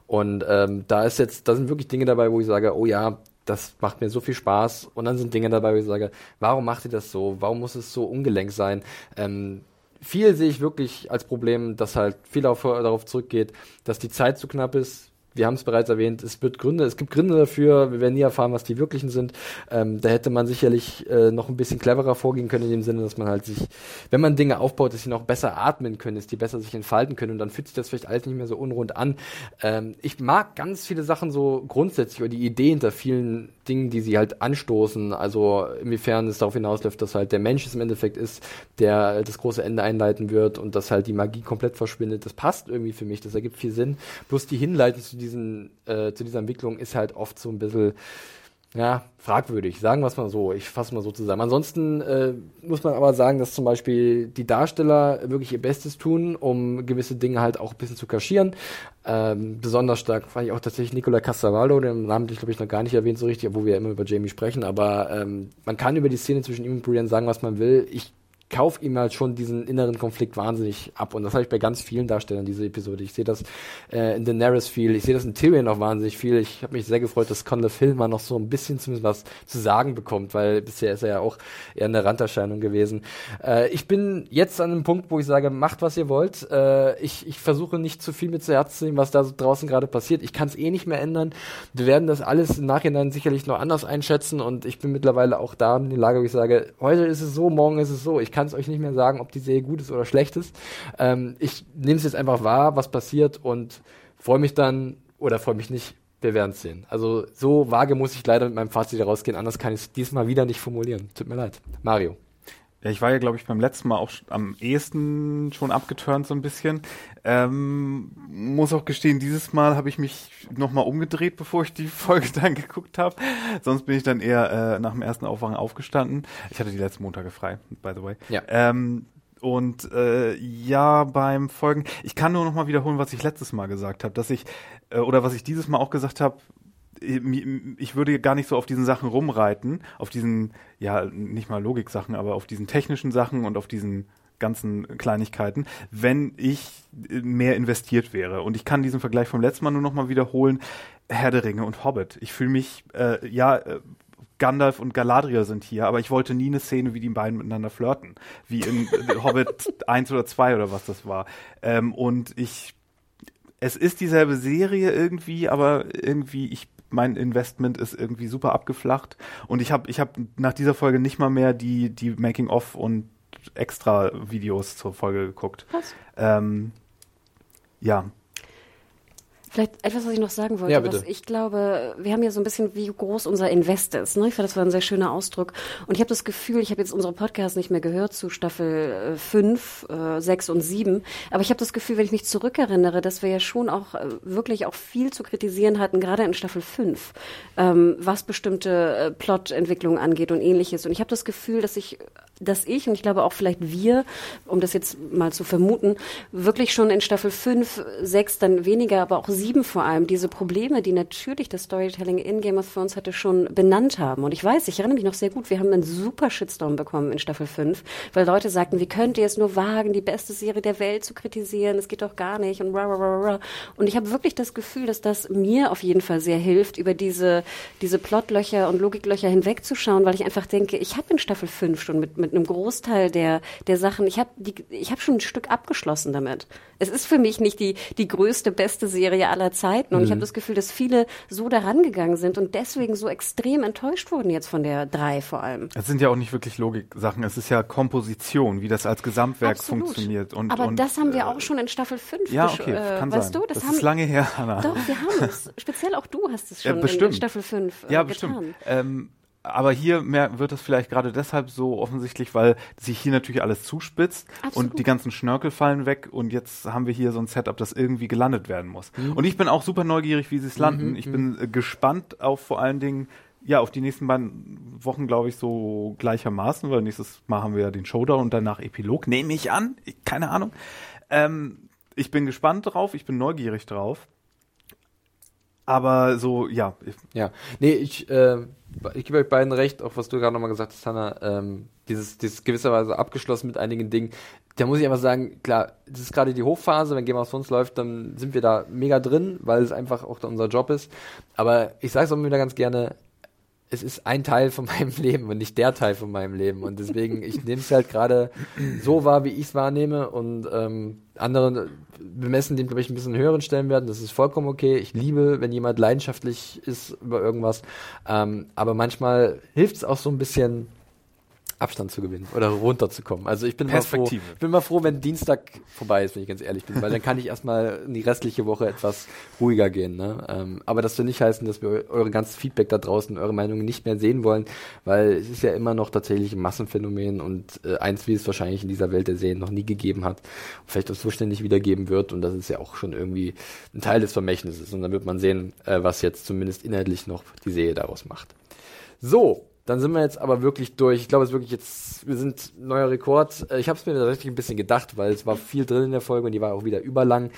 Speaker 1: und ähm, da ist jetzt, da sind wirklich Dinge dabei, wo ich sage, oh ja, das macht mir so viel Spaß und dann sind Dinge dabei, wo ich sage, warum macht ihr das so? Warum muss es so ungelenk sein? Ähm, viel sehe ich wirklich als Problem, dass halt viel auf, darauf zurückgeht, dass die Zeit zu knapp ist, wir haben es bereits erwähnt, es wird Gründe, es gibt Gründe dafür, wir werden nie erfahren, was die wirklichen sind. Ähm, da hätte man sicherlich äh, noch ein bisschen cleverer vorgehen können, in dem Sinne, dass man halt sich, wenn man Dinge aufbaut, dass sie noch besser atmen können, dass die besser sich entfalten können und dann fühlt sich das vielleicht alles nicht mehr so unrund an. Ähm, ich mag ganz viele Sachen so grundsätzlich oder die Idee hinter vielen Dingen, die sie halt anstoßen, also inwiefern es darauf hinausläuft, dass halt der Mensch es im Endeffekt ist, der das große Ende einleiten wird und dass halt die Magie komplett verschwindet. Das passt irgendwie für mich, das ergibt viel Sinn. Bloß die Hinleitung zu diesen, äh, zu dieser Entwicklung ist halt oft so ein bisschen, ja, fragwürdig, sagen wir es mal so. Ich fasse mal so zusammen. Ansonsten äh, muss man aber sagen, dass zum Beispiel die Darsteller wirklich ihr Bestes tun, um gewisse Dinge halt auch ein bisschen zu kaschieren. Ähm, besonders stark fand ich auch tatsächlich Nicola Castavallo, den Namen ich glaube ich noch gar nicht erwähnt so richtig, obwohl wir ja immer über Jamie sprechen, aber ähm, man kann über die Szene zwischen ihm und Brian sagen, was man will. Ich kaufe ihm halt schon diesen inneren Konflikt wahnsinnig ab. Und das habe ich bei ganz vielen Darstellern, diese Episode. Ich sehe das äh, in Daenerys viel, ich sehe das in Tyrion auch wahnsinnig viel. Ich habe mich sehr gefreut, dass Conor Phil mal noch so ein bisschen zumindest was zu sagen bekommt, weil bisher ist er ja auch eher eine Randerscheinung gewesen. Äh, ich bin jetzt an einem Punkt, wo ich sage, macht, was ihr wollt. Äh, ich, ich versuche nicht zu viel mit zu Herzen zu nehmen, was da so draußen gerade passiert. Ich kann es eh nicht mehr ändern. Wir werden das alles im Nachhinein sicherlich noch anders einschätzen und ich bin mittlerweile auch da in der Lage, wo ich sage, heute ist es so, morgen ist es so. Ich kann es euch nicht mehr sagen, ob die Serie gut ist oder schlecht ist. Ähm, ich nehme es jetzt einfach wahr, was passiert und freue mich dann oder freue mich nicht. Wir werden es sehen. Also so vage muss ich leider mit meinem Fazit rausgehen. Anders kann ich es diesmal wieder nicht formulieren. Tut mir leid. Mario.
Speaker 3: Ja, ich war ja, glaube ich, beim letzten Mal auch am ehesten schon abgeturnt so ein bisschen. Ähm, muss auch gestehen, dieses Mal habe ich mich nochmal umgedreht, bevor ich die *laughs* Folge dann geguckt habe. Sonst bin ich dann eher äh, nach dem ersten Aufwachen aufgestanden. Ich hatte die letzten Montage frei, by the way.
Speaker 1: Ja.
Speaker 3: Ähm, und äh, ja, beim Folgen, ich kann nur nochmal wiederholen, was ich letztes Mal gesagt habe, dass ich, äh, oder was ich dieses Mal auch gesagt habe, ich würde gar nicht so auf diesen Sachen rumreiten, auf diesen, ja, nicht mal Logik-Sachen, aber auf diesen technischen Sachen und auf diesen ganzen Kleinigkeiten, wenn ich mehr investiert wäre. Und ich kann diesen Vergleich vom letzten Mal nur noch mal wiederholen. Herr der Ringe und Hobbit. Ich fühle mich, äh, ja, äh, Gandalf und Galadriel sind hier, aber ich wollte nie eine Szene, wie die beiden miteinander flirten. Wie in *laughs* Hobbit 1 oder 2 oder was das war. Ähm, und ich, es ist dieselbe Serie irgendwie, aber irgendwie, ich mein Investment ist irgendwie super abgeflacht und ich habe ich hab nach dieser Folge nicht mal mehr die die Making of und extra Videos zur Folge geguckt.
Speaker 2: Was?
Speaker 3: Ähm, ja,
Speaker 2: Vielleicht etwas, was ich noch sagen wollte.
Speaker 1: Ja, bitte.
Speaker 2: Ich glaube, wir haben ja so ein bisschen, wie groß unser Invest ist. Ne? Ich fand, das war ein sehr schöner Ausdruck. Und ich habe das Gefühl, ich habe jetzt unsere Podcasts nicht mehr gehört zu Staffel 5, äh, 6 und 7. Aber ich habe das Gefühl, wenn ich mich zurückerinnere, dass wir ja schon auch äh, wirklich auch viel zu kritisieren hatten, gerade in Staffel 5, ähm, was bestimmte äh, Plotentwicklungen angeht und ähnliches. Und ich habe das Gefühl, dass ich dass ich und ich glaube auch vielleicht wir, um das jetzt mal zu vermuten, wirklich schon in Staffel 5, 6, dann weniger, aber auch 7 vor allem, diese Probleme, die natürlich das Storytelling in Game of Thrones hatte, schon benannt haben. Und ich weiß, ich erinnere mich noch sehr gut, wir haben einen super Shitstorm bekommen in Staffel 5, weil Leute sagten, wie könnt ihr es nur wagen, die beste Serie der Welt zu kritisieren, es geht doch gar nicht und rah, rah, rah. Und ich habe wirklich das Gefühl, dass das mir auf jeden Fall sehr hilft, über diese, diese Plotlöcher und Logiklöcher hinwegzuschauen, weil ich einfach denke, ich habe in Staffel 5 schon mit, mit einem Großteil der, der Sachen, ich habe hab schon ein Stück abgeschlossen damit. Es ist für mich nicht die, die größte, beste Serie aller Zeiten. Und mhm. ich habe das Gefühl, dass viele so daran gegangen sind und deswegen so extrem enttäuscht wurden jetzt von der drei vor allem.
Speaker 3: Es sind ja auch nicht wirklich Logik-Sachen. Es ist ja Komposition, wie das als Gesamtwerk
Speaker 2: Absolut.
Speaker 3: funktioniert. Und,
Speaker 2: Aber
Speaker 3: und,
Speaker 2: das haben wir
Speaker 3: äh,
Speaker 2: auch schon in Staffel 5
Speaker 3: Ja, okay, äh, kann
Speaker 2: weißt
Speaker 3: sein.
Speaker 2: du, das,
Speaker 3: das
Speaker 2: haben
Speaker 3: ist lange her, Hanna.
Speaker 2: Doch, wir haben es. *laughs* Speziell auch du hast es
Speaker 3: Ja,
Speaker 2: schon in,
Speaker 3: bestimmt.
Speaker 2: in Staffel 5 äh,
Speaker 3: Ja,
Speaker 2: getan.
Speaker 3: bestimmt. Ähm, aber hier mehr, wird das vielleicht gerade deshalb so offensichtlich, weil sich hier natürlich alles zuspitzt
Speaker 2: Absolut.
Speaker 3: und die ganzen Schnörkel fallen weg und jetzt haben wir hier so ein Setup, das irgendwie gelandet werden muss. Und ich bin auch super neugierig, wie sie es landen. Ich bin äh, gespannt auf vor allen Dingen ja, auf die nächsten beiden Wochen, glaube ich, so gleichermaßen, weil nächstes Mal haben wir ja den Showdown und danach Epilog, nehme ich an. Ich, keine Ahnung. Ähm, ich bin gespannt drauf, ich bin neugierig drauf. Aber so, ja,
Speaker 1: Ja, nee, ich, äh, ich gebe euch beiden recht, auch was du gerade nochmal gesagt hast, Hanna, ähm, dieses, dieses gewisserweise abgeschlossen mit einigen Dingen. Da muss ich einfach sagen, klar, das ist gerade die Hochphase, wenn Game of Thrones läuft, dann sind wir da mega drin, weil es einfach auch unser Job ist. Aber ich sage es auch immer wieder ganz gerne, es ist ein Teil von *laughs* meinem Leben und nicht der Teil von meinem Leben. Und deswegen, ich nehme es halt gerade so wahr, wie ich es wahrnehme. Und ähm, andere bemessen dem, glaube ich, ein bisschen höheren Stellenwert. Das ist vollkommen okay. Ich liebe, wenn jemand leidenschaftlich ist über irgendwas. Ähm, aber manchmal hilft es auch so ein bisschen, Abstand zu gewinnen oder runterzukommen. Also ich bin mal froh, ich bin mal froh, wenn Dienstag vorbei ist, wenn ich ganz ehrlich bin, weil dann kann ich erstmal in die restliche Woche etwas ruhiger gehen. Ne? Ähm, aber das soll nicht heißen, dass wir eure ganzes Feedback da draußen, eure Meinungen nicht mehr sehen wollen, weil es ist ja immer noch tatsächlich ein Massenphänomen und äh, eins, wie es wahrscheinlich in dieser Welt der Serien noch nie gegeben hat, vielleicht auch so ständig wiedergeben wird und das ist ja auch schon irgendwie ein Teil des Vermächtnisses und dann wird man sehen, äh, was jetzt zumindest inhaltlich noch die Serie daraus macht. So, dann sind wir jetzt aber wirklich durch. Ich glaube, es ist wirklich jetzt, wir sind neuer Rekord. Äh, ich habe es mir tatsächlich ein bisschen gedacht, weil es war viel drin in der Folge und die war auch wieder überlang.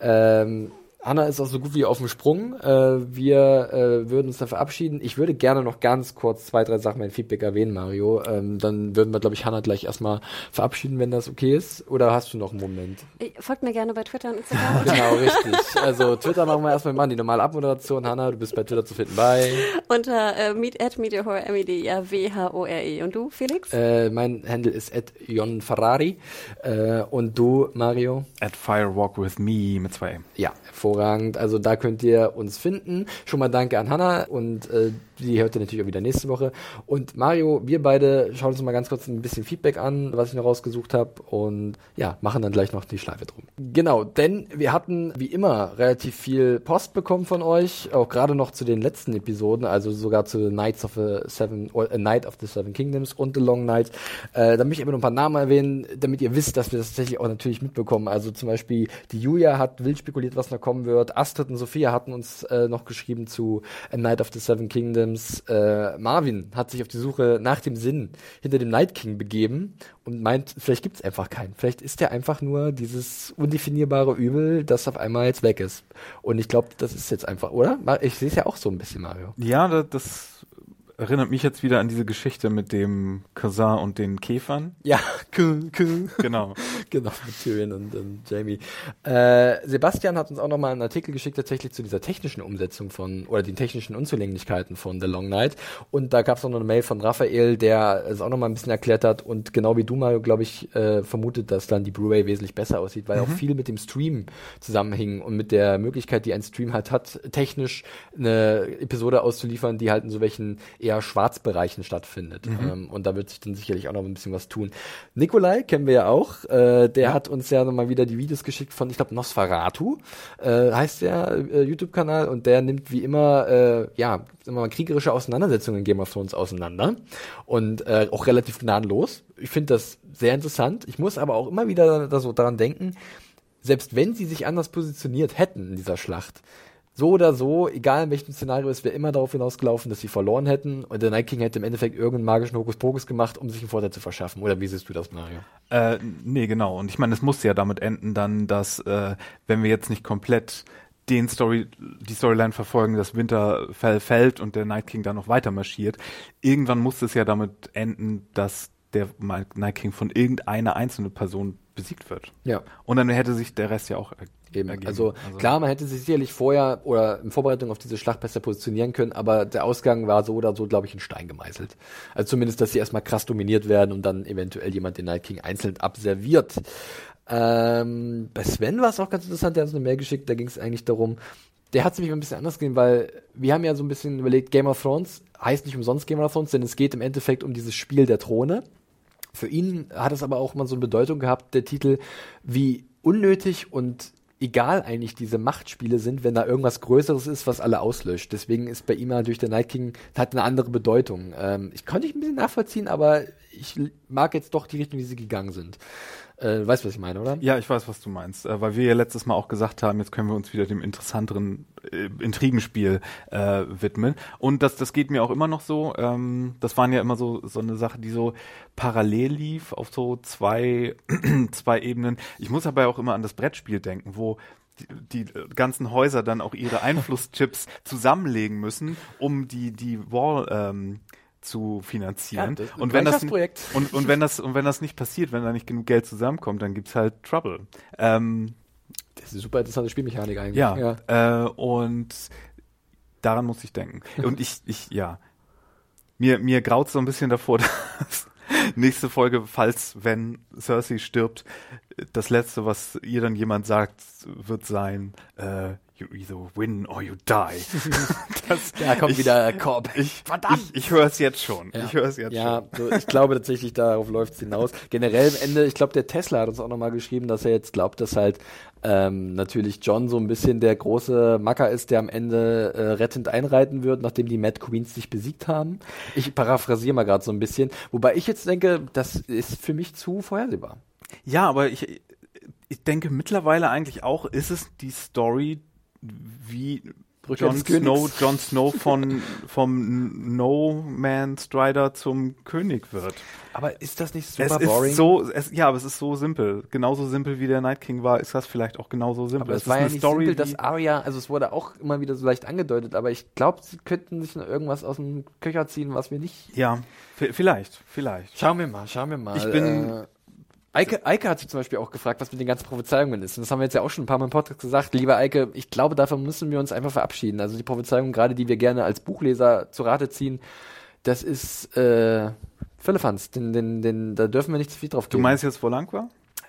Speaker 1: Ähm, Anna ist auch so gut wie auf dem Sprung. Äh, wir äh, würden uns dann verabschieden. Ich würde gerne noch ganz kurz zwei, drei Sachen mein Feedback erwähnen, Mario. Ähm, dann würden wir, glaube ich, Hannah gleich erstmal verabschieden, wenn das okay ist. Oder hast du noch einen Moment?
Speaker 2: Folgt mir gerne bei Twitter und Instagram. *laughs*
Speaker 1: genau, richtig. Also Twitter machen wir erstmal mal die normale Abmoderation. Hannah, du bist bei Twitter zu finden bei
Speaker 2: unter äh, meet at Meteorhore, m e d i a w h o r e Und du, Felix?
Speaker 1: Äh, mein Handle ist at Jon Ferrari. Äh, und du, Mario?
Speaker 3: At Firewalk with me mit zwei M.
Speaker 1: Ja, hervorragend. Also da könnt ihr uns finden. Schon mal danke an Hanna und äh, die hört ihr natürlich auch wieder nächste Woche. Und Mario, wir beide schauen uns mal ganz kurz ein bisschen Feedback an, was ich noch rausgesucht habe und ja, machen dann gleich noch die Schleife drum. Genau, denn wir hatten wie immer relativ viel Post bekommen von euch, auch gerade noch zu den letzten Episoden, also sogar zu Knights of the Seven, A Night of the Seven Kingdoms und The Long Night. Äh, da möchte ich aber noch ein paar Namen erwähnen, damit ihr wisst, dass wir das tatsächlich auch natürlich mitbekommen. Also zum Beispiel die Julia hat wild spekuliert, was noch kommen wird. Astrid und Sophia hatten uns äh, noch geschrieben zu A Night of the Seven Kingdoms. Äh, Marvin hat sich auf die Suche nach dem Sinn hinter dem Night King begeben und meint, vielleicht gibt es einfach keinen. Vielleicht ist er einfach nur dieses undefinierbare Übel, das auf einmal jetzt weg ist. Und ich glaube, das ist jetzt einfach, oder? Ich sehe es ja auch so ein bisschen, Mario.
Speaker 3: Ja, das erinnert mich jetzt wieder an diese Geschichte mit dem Cousin und den Käfern.
Speaker 1: Ja,
Speaker 3: genau. *laughs*
Speaker 1: genau, mit Tyrion und, und Jamie. Äh, Sebastian hat uns auch nochmal einen Artikel geschickt, tatsächlich zu dieser technischen Umsetzung von, oder den technischen Unzulänglichkeiten von The Long Night. Und da gab es noch eine Mail von Raphael, der es auch nochmal ein bisschen erklärt hat und genau wie du, Mario, glaube ich, äh, vermutet, dass dann die Blu-ray wesentlich besser aussieht, weil mhm. auch viel mit dem Stream zusammenhing und mit der Möglichkeit, die ein Stream halt hat, technisch eine Episode auszuliefern, die halt in so welchen eher Schwarzbereichen stattfindet. Mhm. Ähm, und da wird sich dann sicherlich auch noch ein bisschen was tun. Nikolai kennen wir ja auch. Äh, der ja. hat uns ja nochmal wieder die Videos geschickt von, ich glaube, Nosferatu, äh, heißt der äh, YouTube-Kanal. Und der nimmt wie immer, äh, ja, mal, kriegerische Auseinandersetzungen in Game of Thrones auseinander. Und äh, auch relativ gnadenlos. Ich finde das sehr interessant. Ich muss aber auch immer wieder da so daran denken, selbst wenn sie sich anders positioniert hätten in dieser Schlacht, so oder so, egal in welchem Szenario, es wäre immer darauf hinausgelaufen, dass sie verloren hätten und der Night King hätte im Endeffekt irgendeinen magischen Hokuspokus gemacht, um sich einen Vorteil zu verschaffen. Oder wie siehst du das, Mario?
Speaker 3: Äh, nee, genau. Und ich meine, es muss ja damit enden dann, dass, äh, wenn wir jetzt nicht komplett den Story, die Storyline verfolgen, dass Winterfell fällt und der Night King dann noch weiter marschiert, irgendwann muss es ja damit enden, dass der Night King von irgendeiner einzelnen Person besiegt wird.
Speaker 1: Ja.
Speaker 3: Und dann hätte sich der Rest ja auch
Speaker 1: Eben. Also, also, klar, man hätte sich sicherlich vorher oder in Vorbereitung auf diese Schlacht besser positionieren können, aber der Ausgang war so oder so, glaube ich, in Stein gemeißelt. Also zumindest, dass sie erstmal krass dominiert werden und dann eventuell jemand den Night King einzeln abserviert. Ähm, bei Sven war es auch ganz interessant, der hat uns eine Mail geschickt, da ging es eigentlich darum, der hat es nämlich ein bisschen anders gesehen, weil wir haben ja so ein bisschen überlegt, Game of Thrones heißt nicht umsonst Game of Thrones, denn es geht im Endeffekt um dieses Spiel der Throne. Für ihn hat es aber auch mal so eine Bedeutung gehabt, der Titel, wie unnötig und egal eigentlich diese Machtspiele sind, wenn da irgendwas Größeres ist, was alle auslöscht. Deswegen ist bei ihm natürlich der Night King, hat eine andere Bedeutung. Ähm, ich konnte ich ein bisschen nachvollziehen, aber ich mag jetzt doch die Richtung, die sie gegangen sind. Äh, weißt du, was ich meine, oder?
Speaker 3: Ja, ich weiß, was du meinst. Äh, weil wir ja letztes Mal auch gesagt haben, jetzt können wir uns wieder dem interessanteren äh, Intrigenspiel äh, widmen. Und das, das geht mir auch immer noch so. Ähm, das waren ja immer so, so eine Sache, die so parallel lief auf so zwei, *clears throat* zwei Ebenen. Ich muss aber auch immer an das Brettspiel denken, wo die, die ganzen Häuser dann auch ihre Einflusschips *laughs* zusammenlegen müssen, um die, die Wall, ähm, zu finanzieren. Ja, und wenn das und, und wenn das und wenn das nicht passiert, wenn da nicht genug Geld zusammenkommt, dann gibt's halt Trouble. Ähm,
Speaker 1: das ist eine super interessante Spielmechanik eigentlich.
Speaker 3: Ja, ja. Äh, und daran muss ich denken. Und ich, ich, ja, Mir, mir graut so ein bisschen davor, *laughs* dass nächste Folge, falls, wenn Cersei stirbt, das letzte, was ihr dann jemand sagt, wird sein, äh, you either win or you die. *laughs* das,
Speaker 1: Da kommt
Speaker 3: ich,
Speaker 1: wieder Korb.
Speaker 3: Ich,
Speaker 1: Verdammt!
Speaker 3: Ich, ich höre es jetzt schon. Ich höre es jetzt
Speaker 1: ja,
Speaker 3: schon.
Speaker 1: so, ich glaube tatsächlich, darauf läuft es hinaus. Generell am Ende, ich glaube, der Tesla hat uns auch nochmal geschrieben, dass er jetzt glaubt, dass halt ähm, natürlich John so ein bisschen der große Macker ist, der am Ende äh, rettend einreiten wird, nachdem die Mad Queens sich besiegt haben. Ich paraphrasiere mal gerade so ein bisschen. Wobei ich jetzt denke, das ist für mich zu vorhersehbar.
Speaker 3: Ja, aber ich, ich denke mittlerweile eigentlich auch, ist es die Story, wie Jon. Snow, Jon Snow von, vom No Man Strider zum König wird.
Speaker 1: Aber ist das nicht
Speaker 3: Es
Speaker 1: super
Speaker 3: ist
Speaker 1: boring?
Speaker 3: so, es, ja, aber es ist so simpel. Genauso simpel wie der Night King war, ist das vielleicht auch genauso simpel.
Speaker 1: Aber es
Speaker 3: ist
Speaker 1: war ja nicht
Speaker 3: Story,
Speaker 1: simpel, dass Arya, also es wurde auch immer wieder so leicht angedeutet, aber ich glaube, sie könnten sich noch irgendwas aus dem Köcher ziehen, was wir nicht.
Speaker 3: ja, vielleicht, vielleicht.
Speaker 1: Schauen wir mal, schauen wir mal.
Speaker 3: Ich bin-
Speaker 1: Äh, Eike, Eike hat sich zum Beispiel auch gefragt, was mit den ganzen Prophezeiungen ist. Und das haben wir jetzt ja auch schon ein paar Mal im Podcast gesagt. Lieber Eike, ich glaube, davon müssen wir uns einfach verabschieden. Also die Prophezeiungen, gerade die wir gerne als Buchleser zu Rate ziehen, das ist äh, Firlefanz. Den, den, den, da dürfen wir nicht zu viel drauf
Speaker 3: Du
Speaker 1: geben.
Speaker 3: meinst jetzt, wo lang war?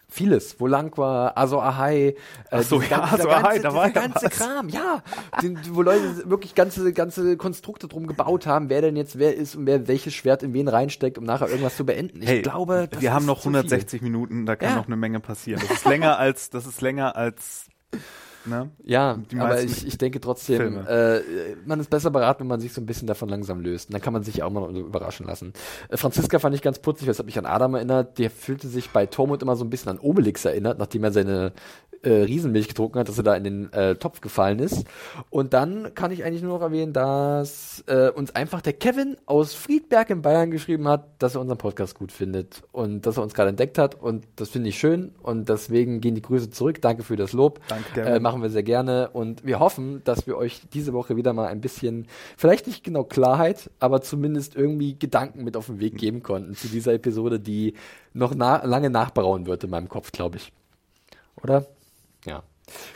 Speaker 1: Vieles. Volankwa, Azor Ahai. Äh,
Speaker 3: Ach so,
Speaker 1: dieser
Speaker 3: ja,
Speaker 1: gan- dieser
Speaker 3: Azor Ahai,
Speaker 1: ganze,
Speaker 3: da war ja
Speaker 1: ganze
Speaker 3: was.
Speaker 1: Kram, ja. Den, wo Leute wirklich ganze, ganze Konstrukte drum gebaut haben, wer denn jetzt wer ist und wer welches Schwert in wen reinsteckt, um nachher irgendwas zu beenden. Ich glaube, das
Speaker 3: wir haben noch
Speaker 1: zu viel.
Speaker 3: 160 Minuten, da kann
Speaker 1: Ja.
Speaker 3: noch eine Menge passieren. Das ist länger als, das ist länger als, ne?
Speaker 1: Ja, aber ich, ich denke trotzdem, äh, man ist besser beraten, wenn man sich so ein bisschen davon langsam löst. Und dann kann man sich auch mal überraschen lassen. Äh, Franziska fand ich ganz putzig, das hat mich an Adam erinnert. Der fühlte sich bei Tormund immer so ein bisschen an Obelix erinnert, nachdem er seine äh, Riesenmilch getrunken hat, dass er da in den äh, Topf gefallen ist. Und dann kann ich eigentlich nur noch erwähnen, dass äh, uns einfach der Kevin aus Friedberg in Bayern geschrieben hat, dass er unseren Podcast gut findet und dass er uns gerade entdeckt hat. Und das finde ich schön. Und deswegen gehen die Grüße zurück. Danke für das Lob.
Speaker 3: Danke.
Speaker 1: Äh, machen wir sehr gerne. Und wir hoffen, dass wir euch diese Woche wieder mal ein bisschen, vielleicht nicht genau Klarheit, aber zumindest irgendwie Gedanken mit auf den Weg geben konnten zu dieser Episode, die noch na lange nachbrauen wird in meinem Kopf, glaube ich. Oder? Ja.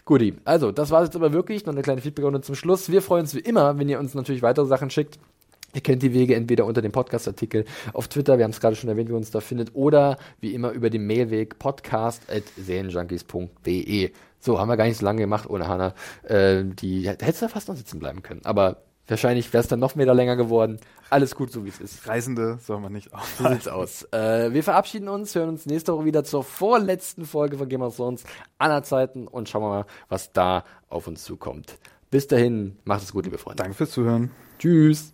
Speaker 1: Guti, also das war jetzt aber wirklich noch eine kleine Feedbackrunde zum Schluss. Wir freuen uns wie immer, wenn ihr uns natürlich weitere Sachen schickt. Ihr kennt die Wege entweder unter dem Podcast-Artikel auf Twitter, wir haben es gerade schon erwähnt, wie uns da findet, oder wie immer über den Mailweg podcast.serienjunkies.de. So, haben wir gar nicht so lange gemacht ohne Hanna. Äh, die hättest du fast noch sitzen bleiben können. Aber wahrscheinlich wäre es dann noch mehr länger geworden. Alles gut, so wie es ist.
Speaker 3: Reisende soll man nicht
Speaker 1: So
Speaker 3: aufhalten.
Speaker 1: sieht's aus. Äh, wir verabschieden uns, hören uns nächste Woche wieder zur vorletzten Folge von Game of Thrones aller Zeiten und schauen wir mal, was da auf uns zukommt. Bis dahin, macht es gut, liebe Freunde.
Speaker 3: Danke fürs Zuhören.
Speaker 1: Tschüss.